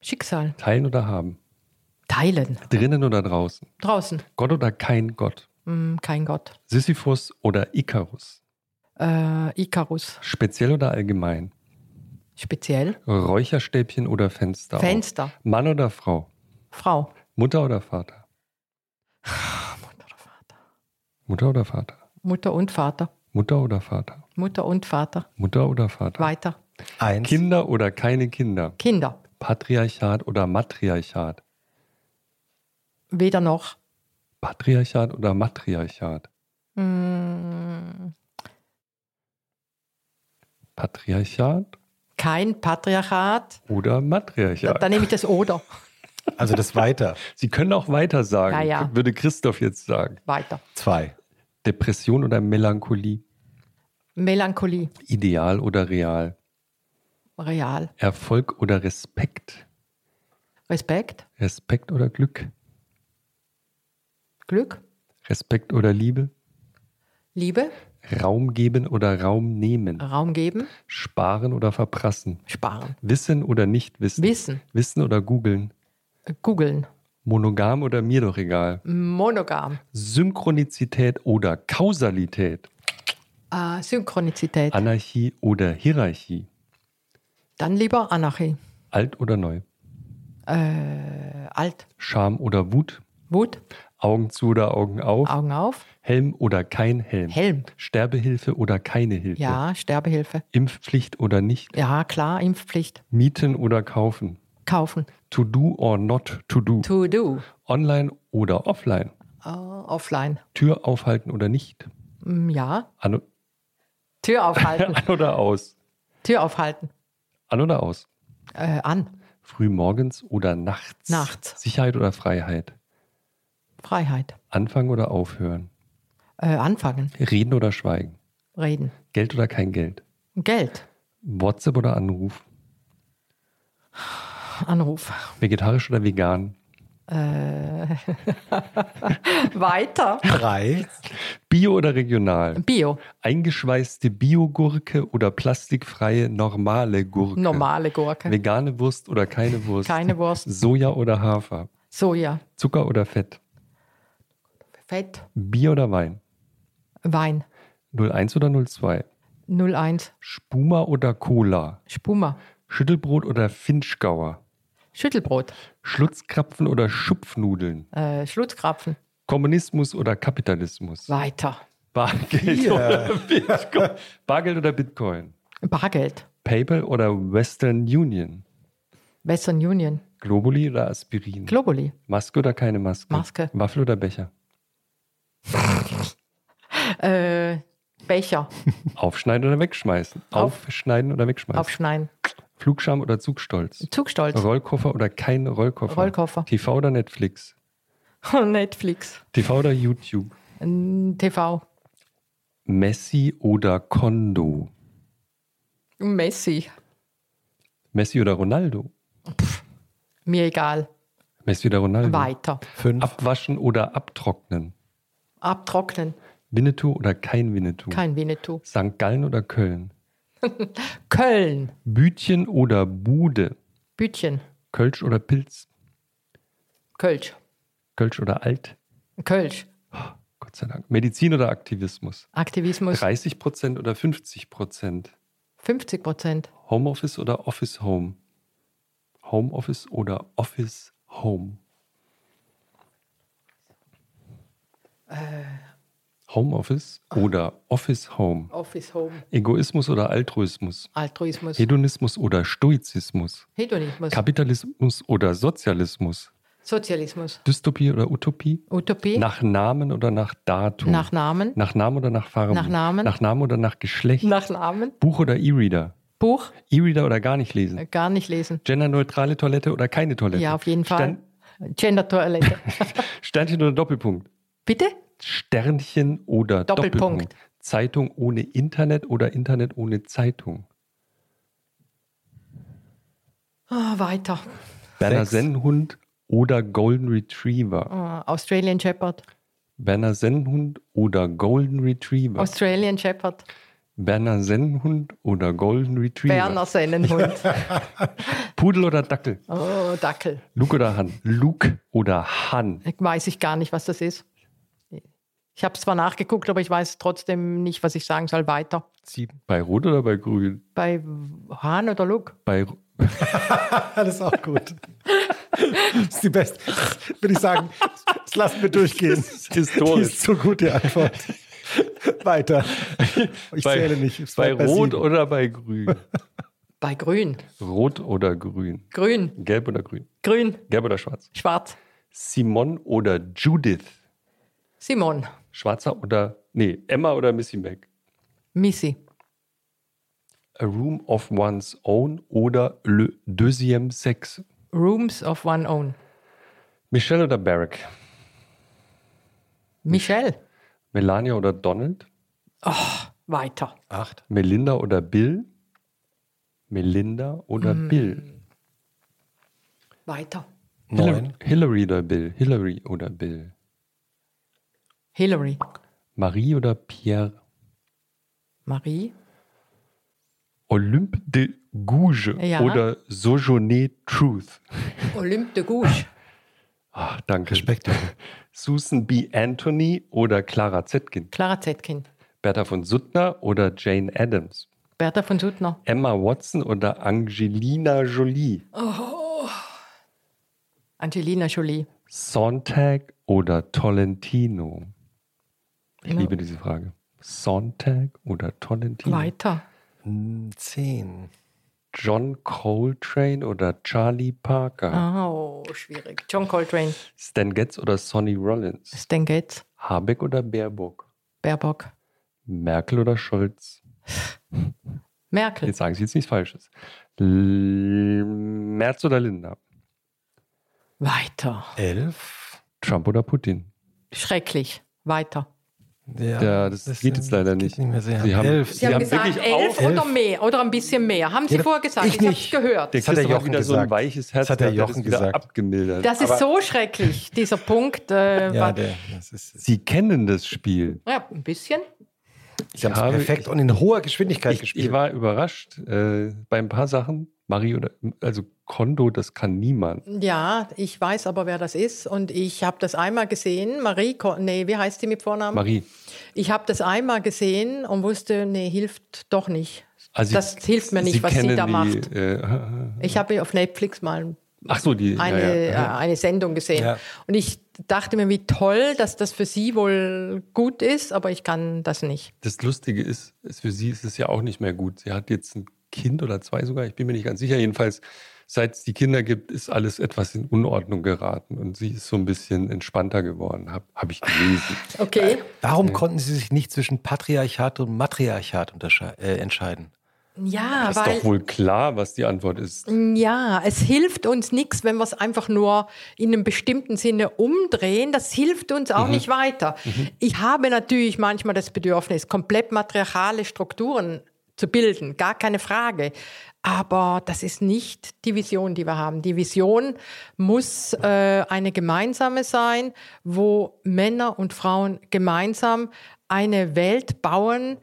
C: Schicksal.
B: Teilen oder haben.
C: Teilen.
B: Drinnen oder draußen.
C: Draußen.
B: Gott oder kein Gott.
C: Hm, kein Gott.
B: Sisyphus oder Icarus.
C: Äh, Icarus.
B: Speziell oder allgemein.
C: Speziell.
B: Räucherstäbchen oder Fenster. auf.
C: Fenster.
B: Mann oder Frau.
C: Frau.
B: Mutter oder Vater.
C: Mutter oder Vater.
B: Mutter oder Vater.
C: Mutter und Vater.
B: Mutter oder Vater.
C: Mutter und Vater.
B: Mutter oder Vater.
C: Weiter.
D: eins.
B: Kinder oder keine Kinder.
C: Kinder.
B: Patriarchat oder Matriarchat.
C: Weder noch.
B: Patriarchat oder Matriarchat.
C: Hm,
B: Patriarchat
C: kein Patriarchat.
B: oder
C: Da,
B: Matriarchat.
C: dann nehme ich das Oder.
D: Also das weiter.
B: Sie können auch weiter sagen,
C: Ja, ja.
B: würde Christoph jetzt sagen.
C: Weiter.
D: Zwei.
B: Depression oder Melancholie.
C: Melancholie.
B: Ideal oder real.
C: Real.
B: Erfolg oder Respekt.
C: Respekt.
B: Respekt oder Glück.
C: Glück.
B: Respekt oder Liebe.
C: Liebe.
B: Raum geben oder Raum nehmen.
C: Raum geben.
B: Sparen oder verprassen.
C: Sparen.
B: Wissen oder nicht wissen.
C: Wissen.
B: Wissen oder googeln.
C: Googeln.
B: Monogam oder mir doch egal.
C: Monogam.
B: Synchronizität oder Kausalität.
C: Äh, Synchronizität.
B: Anarchie oder Hierarchie.
C: Dann lieber Anarchie.
B: Alt oder neu.
C: Äh, alt.
B: Scham oder Wut.
C: Wut.
B: Augen zu oder Augen auf.
C: Augen auf.
B: Helm oder kein Helm.
C: Helm.
B: Sterbehilfe oder keine Hilfe.
C: Ja, Sterbehilfe.
B: Impfpflicht oder nicht.
C: Ja, klar, Impfpflicht.
B: Mieten oder kaufen.
C: Kaufen.
B: To do or not to do.
C: To do.
B: Online oder offline.
C: Äh, offline.
B: Tür aufhalten oder nicht.
C: Mm, Ja.
B: An,
C: Tür aufhalten.
B: an oder aus.
C: Tür aufhalten.
B: An oder aus.
C: Äh, an.
B: Früh morgens oder nachts.
C: Nachts.
B: Sicherheit oder Freiheit.
C: Freiheit.
B: Anfangen oder aufhören.
C: Äh, anfangen.
B: Reden oder schweigen.
C: Reden.
B: Geld oder kein Geld.
C: Geld.
B: WhatsApp oder Anruf.
C: Anruf.
B: Vegetarisch oder vegan.
C: Äh, weiter.
D: Drei.
B: Bio oder regional.
C: Bio.
B: Eingeschweißte Biogurke oder plastikfreie normale Gurke.
C: Normale Gurke.
B: Vegane Wurst oder keine Wurst.
C: Keine Wurst.
B: Soja oder Hafer.
C: Soja.
B: Zucker oder Fett.
C: Fett.
B: Bier oder Wein.
C: Wein.
B: 01 oder 02.
C: 01.
B: Spuma oder Cola?
C: Spuma.
B: Schüttelbrot oder Finchgauer?
C: Schüttelbrot.
B: Schlutzkrapfen oder Schupfnudeln?
C: Äh, Schlutzkrapfen.
B: Kommunismus oder Kapitalismus?
C: Weiter.
B: Bargeld
D: Hier.
B: oder Bitcoin? Bargeld oder Bitcoin?
C: Bargeld.
B: PayPal oder Western Union?
C: Western Union.
B: Globuli oder Aspirin?
C: Globuli.
B: Maske oder keine Maske?
C: Maske.
B: Waffel oder Becher?
C: Äh, Becher.
B: Aufschneiden oder wegschmeißen?
C: Auf-
B: Aufschneiden oder wegschmeißen?
C: Aufschneiden.
B: Flugscham oder Zugstolz?
C: Zugstolz.
B: Rollkoffer oder kein Rollkoffer?
C: Rollkoffer.
B: TV oder Netflix?
C: Netflix.
B: TV oder YouTube?
C: TV.
B: Messi oder Kondo?
C: Messi.
B: Messi oder Ronaldo?
C: Mir egal.
B: Messi oder Ronaldo?
C: Weiter.
D: Fünf.
B: Abwaschen oder abtrocknen?
C: Abtrocknen.
B: Winnetou oder kein Winnetou?
C: Kein Winnetou.
B: St. Gallen oder Köln?
C: Köln.
B: Bütchen oder Bude?
C: Bütchen.
B: Kölsch oder Pilz?
C: Kölsch.
B: Kölsch oder Alt?
C: Kölsch.
B: Gott sei Dank. Medizin oder Aktivismus?
C: Aktivismus.
B: 30 Prozent oder 50 Prozent?
C: 50 Prozent.
B: Homeoffice oder Office Home? Homeoffice oder Office Home? Homeoffice oder Office Home?
C: Office Home.
B: Egoismus oder Altruismus?
C: Altruismus.
B: Hedonismus oder Stoizismus?
C: Hedonismus.
B: Kapitalismus oder Sozialismus?
C: Sozialismus.
B: Dystopie oder Utopie?
C: Utopie.
B: Nach Namen oder nach Datum?
C: Nach Namen.
B: Nach Namen oder nach Farben?
C: Nach Namen.
B: Nach Namen oder nach Geschlecht?
C: Nach Namen.
B: Buch oder E-Reader?
C: Buch.
B: E-Reader oder gar nicht lesen?
C: Äh, Gar nicht lesen.
B: Genderneutrale Toilette oder keine Toilette?
C: Ja, auf jeden Fall.
B: Stern
C: Gender-Toilette.
B: Sternchen oder Doppelpunkt?
C: Bitte?
B: Sternchen oder
C: Doppelpunkt.
B: Doppelpunkt? Zeitung ohne Internet oder Internet ohne Zeitung?
C: Ah, weiter.
B: Berner
D: Sechs.
B: Sennenhund oder Golden Retriever?
C: Ah, Australian Shepherd.
B: Berner Sennenhund oder Golden Retriever?
C: Australian Shepherd.
B: Berner Sennenhund oder Golden Retriever?
C: Berner Sennenhund.
B: Pudel oder Dackel?
C: Oh, Dackel.
B: Luke oder Han? Luke oder Han?
C: Weiß ich gar nicht, was das ist. Ich habe es zwar nachgeguckt, aber ich weiß trotzdem nicht, was ich sagen soll. Weiter.
D: Sieben.
B: Bei Rot oder bei Grün?
C: Bei Hahn oder Luke?
B: Bei
D: Das ist auch gut. Das ist die beste. Würde ich sagen, das lassen wir durchgehen. Die
B: historisch.
D: ist so gut, die Antwort. Weiter. Ich
B: bei,
D: zähle nicht.
B: Bei
D: bleibt
B: Rot
D: sieben.
B: oder bei Grün?
C: Bei Grün.
B: Rot oder Grün?
C: Grün.
B: Gelb oder Grün?
C: Grün.
B: Gelb oder schwarz?
C: Schwarz.
B: Simon oder Judith?
C: Simon.
B: Schwarzer oder, nee, Emma oder Missy Mac?
C: Missy.
B: A Room of One's Own oder Le Deuxième Sexe?
C: Rooms of One Own.
B: Michelle oder Barack?
C: Michelle.
B: Melania oder Donald?
C: Weiter.
D: Acht.
B: Melinda oder Bill? Melinda oder
C: Mm.
B: Bill?
C: Weiter.
D: Neun.
B: Hillary oder Bill? Hillary oder Bill?
C: Hillary.
B: Marie oder Pierre?
C: Marie.
B: Olympe de Gouges
C: Ja.
B: oder Sojourner Truth?
C: Olympe de Gouges.
B: Ah, danke.
D: Respekt.
B: Susan B. Anthony oder Clara Zetkin?
C: Clara Zetkin.
B: Bertha von Suttner oder Jane Addams?
C: Bertha von Suttner.
B: Emma Watson oder Angelina Jolie?
C: Angelina Jolie.
B: Sontag oder Tolentino? Ich
C: Ja.
B: liebe diese Frage. Sontag oder Tolentino?
C: Weiter.
D: Hm, Zehn.
B: John Coltrane oder Charlie Parker?
C: Oh, schwierig. John Coltrane.
B: Stan Getz oder Sonny Rollins?
C: Stan Getz.
B: Habeck oder Baerbock?
C: Baerbock.
B: Merkel oder Scholz?
C: Merkel.
B: Jetzt sagen Sie jetzt nichts Falsches. L Merz oder Linda?
C: Weiter.
D: Elf.
B: Trump oder Putin?
C: Schrecklich. Weiter.
D: Ja,
B: Ja, das geht jetzt leider
D: geht
B: nicht.
D: nicht mehr. Sie,
B: Sie
D: haben elf.
B: Sie
C: Sie haben
B: haben
C: gesagt
B: wirklich
C: elf oder
D: Elf.
C: mehr oder ein bisschen mehr. Haben Sie
D: Ja,
C: vorher gesagt?
D: ich
C: Ich, habe
D: nicht.
C: gehört.
B: Der
D: Das hat der Jochen
B: wieder so ein
D: gesagt.
B: weiches Herz.
D: Das hat der Jochen gesagt.
B: abgemildert.
C: Das ist
D: Aber-
C: so schrecklich, dieser Punkt. Äh,
D: Ja, der, das ist,
B: Sie kennen das Spiel.
C: ja, ein bisschen.
D: Sie haben es
B: habe-
D: perfekt und in hoher Geschwindigkeit
B: Ich,
D: gespielt.
B: ich war überrascht äh, bei ein paar Sachen. Marie oder also Kondo, das kann niemand.
C: Ja, ich weiß aber, wer das ist. Und ich habe das einmal gesehen. Marie, nee, wie heißt sie mit Vornamen?
B: Marie,
C: Ich habe das einmal gesehen und wusste, nee, hilft doch nicht.
B: Also
C: das
B: Sie-
C: hilft mir nicht,
B: Sie
C: was sie da
B: die,
C: macht.
B: Äh,
C: Ich habe auf Netflix mal
B: ach so, die.
C: eine,
B: ja, ja.
C: äh, eine Sendung gesehen.
D: Ja.
C: Und ich dachte mir, wie toll, dass das für sie wohl gut ist, aber ich kann das nicht.
B: Das Lustige ist, ist, für sie ist es ja auch nicht mehr gut. Sie hat jetzt ein Kind oder zwei sogar, ich bin mir nicht ganz sicher. Jedenfalls, seit es die Kinder gibt, ist alles etwas in Unordnung geraten und sie ist so ein bisschen entspannter geworden, habe hab ich gelesen.
C: Okay.
D: Warum konnten Sie sich nicht zwischen Patriarchat und Matriarchat äh, entscheiden?
C: Ja,
B: ist
C: weil
B: doch wohl klar, was die Antwort ist.
C: Ja, es hilft uns nichts, wenn wir es einfach nur in einem bestimmten Sinne umdrehen. Das hilft uns auch nicht weiter. Ich habe natürlich manchmal das Bedürfnis, komplett matriarchale Strukturen zu bilden, gar keine Frage. Aber das ist nicht die Vision, die wir haben. Die Vision muss äh, eine gemeinsame sein, wo Männer und Frauen gemeinsam eine Welt bauen,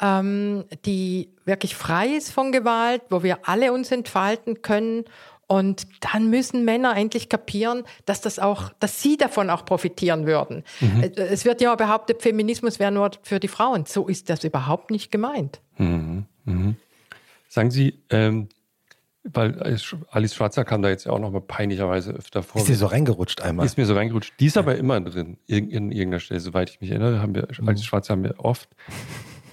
C: ähm, die wirklich frei ist von Gewalt, wo wir alle uns entfalten können. Und dann müssen Männer endlich kapieren, dass das auch, dass sie davon auch profitieren würden. Äh, Es wird ja behauptet, Feminismus wäre nur für die Frauen. So ist das überhaupt nicht gemeint.
B: Sagen Sie, ähm, weil Alice Schwarzer kam da jetzt ja auch noch mal peinlicherweise öfter vor.
D: Ist dir so reingerutscht einmal?
B: Ist mir so reingerutscht. Die ist aber immer drin, in, in irgendeiner Stelle, soweit ich mich erinnere, haben wir,
D: Mhm.
B: Alice Schwarzer haben wir oft,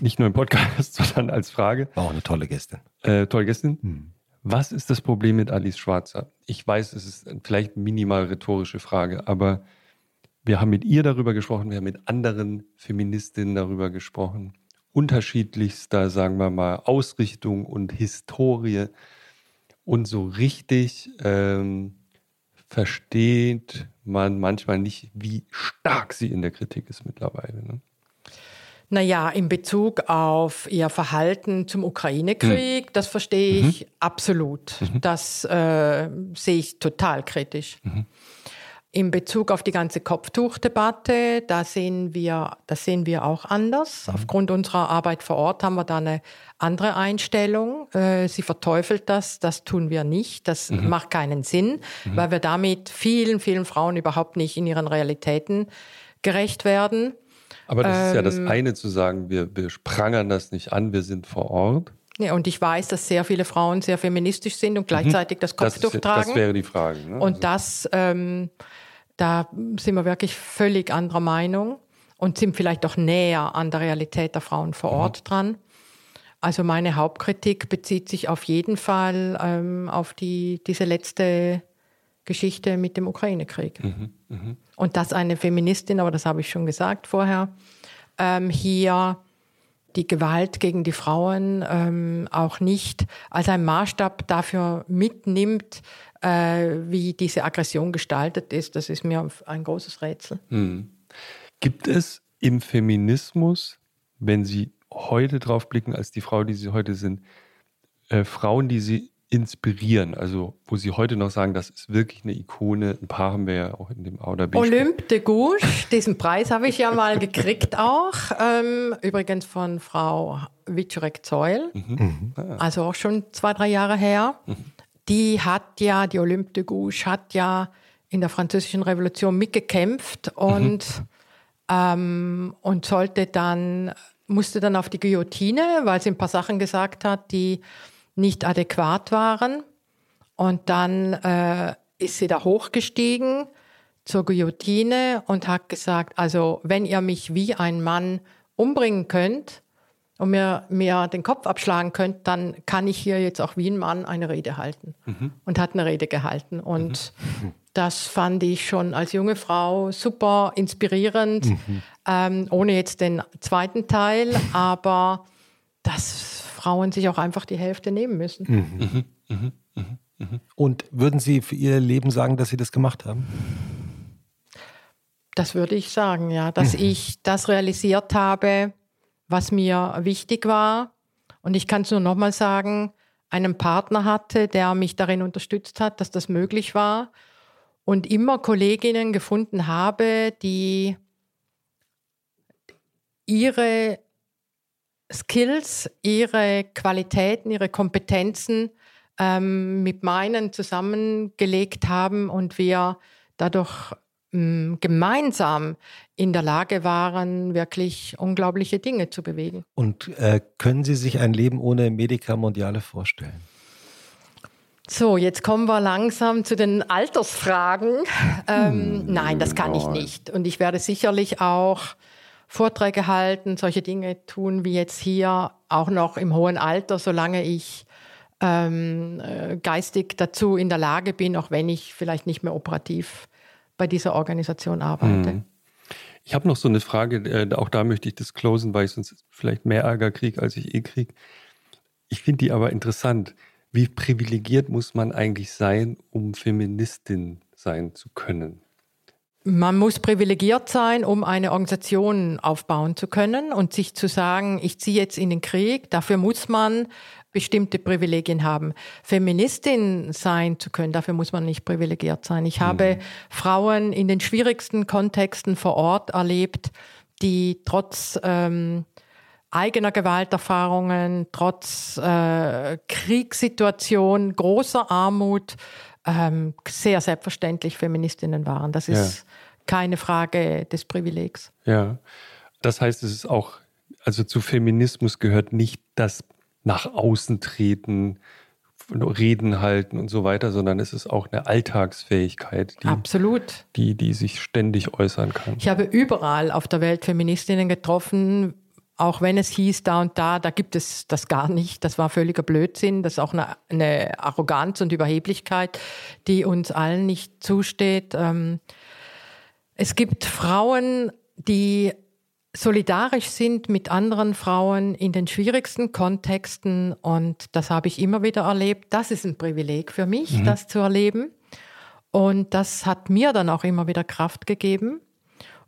B: nicht nur im Podcast, sondern als Frage.
D: War auch eine tolle Gästin.
B: Äh, toll, Gästin. Was ist das Problem mit Alice Schwarzer? Ich weiß, es ist vielleicht minimal rhetorische Frage, aber wir haben mit ihr darüber gesprochen, wir haben mit anderen Feministinnen darüber gesprochen. Unterschiedlichster, sagen wir mal, Ausrichtung und Historie. Und so richtig ähm, versteht man manchmal nicht, wie stark sie in der Kritik ist mittlerweile. Ne?
C: Naja, in Bezug auf ihr Verhalten zum Ukraine-Krieg, das verstehe ich absolut. Das äh, sehe ich total kritisch. In Bezug auf die ganze Kopftuchdebatte, da sehen wir, das sehen wir auch anders. Aufgrund unserer Arbeit vor Ort haben wir da eine andere Einstellung. Äh, sie verteufelt das, das tun wir nicht. Das macht keinen Sinn, weil wir damit vielen, vielen Frauen überhaupt nicht in ihren Realitäten gerecht werden.
B: Aber das ist ja das
C: Ähm.
B: eine zu sagen, wir, wir prangern das nicht an, wir sind vor Ort.
C: Ja, und ich weiß, dass sehr viele Frauen sehr feministisch sind und gleichzeitig das
B: Mhm. Das,
C: Kopftuch
B: ist,
C: tragen.
B: das wäre die Frage. Ne?
C: und das, ähm, da sind wir wirklich völlig anderer Meinung und sind vielleicht auch näher an der Realität der Frauen vor
B: Mhm.
C: Ort dran. Also meine Hauptkritik bezieht sich auf jeden Fall ähm, auf die, diese letzte Geschichte mit dem Ukraine-Krieg.
B: Mhm,
C: Und dass eine Feministin, aber das habe ich schon gesagt vorher, ähm, hier die Gewalt gegen die Frauen ähm, auch nicht als ein Maßstab dafür mitnimmt, äh, wie diese Aggression gestaltet ist, das ist mir ein großes Rätsel.
B: Gibt es im Feminismus, wenn Sie heute drauf blicken, als die Frau, die Sie heute sind, äh, Frauen, die Sie inspirieren, also wo Sie heute noch sagen, das ist wirklich eine Ikone, ein paar haben wir ja auch in dem A oder B.
C: Olympe de Gouges, diesen Preis habe ich ja mal gekriegt auch, ähm, übrigens von Frau Wiczorek-Zeul, also auch schon zwei, drei Jahre her. Die hat ja, die Olympe de Gouges hat ja in der französischen Revolution mitgekämpft und, ähm, und sollte dann, musste dann auf die Guillotine, weil sie ein paar Sachen gesagt hat, die nicht adäquat waren. Und dann äh, ist sie da hochgestiegen zur Guillotine und hat gesagt, also wenn ihr mich wie ein Mann umbringen könnt und mir, mir den Kopf abschlagen könnt, dann kann ich hier jetzt auch wie ein Mann eine Rede halten. Und hat eine Rede gehalten. Und das fand ich schon als junge Frau super inspirierend, ähm, ohne jetzt den zweiten Teil, aber dass Frauen sich auch einfach die Hälfte nehmen müssen.
D: Und würden Sie für Ihr Leben sagen, dass Sie das gemacht haben?
C: Das würde ich sagen, ja, dass ich das realisiert habe, was mir wichtig war. Und ich kann es nur nochmal sagen, einen Partner hatte, der mich darin unterstützt hat, dass das möglich war. Und immer Kolleginnen gefunden habe, die ihre Skills, ihre Qualitäten, ihre Kompetenzen ähm, mit meinen zusammengelegt haben und wir dadurch mh, gemeinsam in der Lage waren, wirklich unglaubliche Dinge zu bewegen.
D: Und äh, können Sie sich ein Leben ohne Medica Mondiale vorstellen?
C: So, jetzt kommen wir langsam zu den Altersfragen. Ähm, hm, nein, das kann ich nicht. Und ich werde sicherlich auch Vorträge halten, solche Dinge tun wie jetzt hier, auch noch im hohen Alter, solange ich ähm, äh, geistig dazu in der Lage bin, auch wenn ich vielleicht nicht mehr operativ bei dieser Organisation arbeite. Hm.
B: Ich habe noch so eine Frage, äh, auch da möchte ich das closen, weil ich sonst vielleicht mehr Ärger kriege, als ich eh kriege. Ich finde die aber interessant wie privilegiert muss man eigentlich sein, um Feministin sein zu können?
C: Man muss privilegiert sein, um eine Organisation aufbauen zu können und sich zu sagen, ich ziehe jetzt in den Krieg. Dafür muss man bestimmte Privilegien haben. Feministin sein zu können, dafür muss man nicht privilegiert sein. Ich habe mhm. Frauen in den schwierigsten Kontexten vor Ort erlebt, die trotz ähm, eigener Gewalterfahrungen, trotz äh, Kriegssituation, großer Armut, ähm, sehr selbstverständlich Feministinnen waren. Das ist ja. Keine Frage des Privilegs.
B: Ja, das heißt, es ist auch, also zu Feminismus gehört nicht das nach außen treten, Reden halten und so weiter, sondern es ist auch eine Alltagsfähigkeit,
C: die, Absolut.
B: Die, die sich ständig äußern kann.
C: Ich habe überall auf der Welt Feministinnen getroffen, auch wenn es hieß, da und da, da gibt es das gar nicht. Das war völliger Blödsinn. Das ist auch eine, eine Arroganz und Überheblichkeit, die uns allen nicht zusteht. Ähm, es gibt Frauen, die solidarisch sind mit anderen Frauen in den schwierigsten Kontexten und das habe ich immer wieder erlebt. Das ist ein Privileg für mich, mhm. das zu erleben. Und das hat mir dann auch immer wieder Kraft gegeben.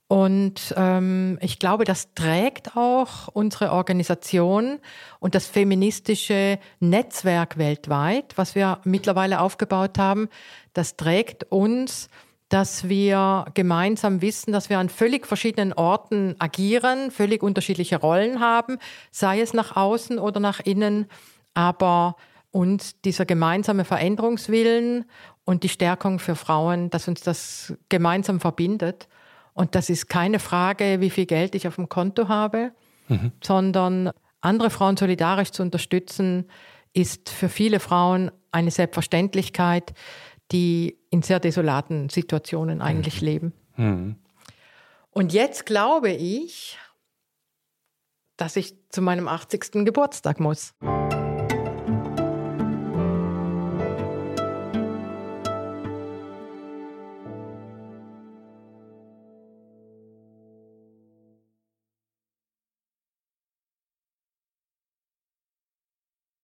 C: Und ähm, ich glaube, das trägt auch unsere Organisation und das feministische Netzwerk weltweit, was wir mittlerweile aufgebaut haben, das trägt uns, dass wir gemeinsam wissen, dass wir an völlig verschiedenen Orten agieren, völlig unterschiedliche Rollen haben, sei es nach außen oder nach innen, aber uns dieser gemeinsame Veränderungswillen und die Stärkung für Frauen, dass uns das gemeinsam verbindet. Und das ist keine Frage, wie viel Geld ich auf dem Konto habe, mhm. sondern andere Frauen solidarisch zu unterstützen, ist für viele Frauen eine Selbstverständlichkeit, die in sehr desolaten Situationen eigentlich mhm. leben. Mhm. Und jetzt glaube ich, dass ich zu meinem 80. Geburtstag muss.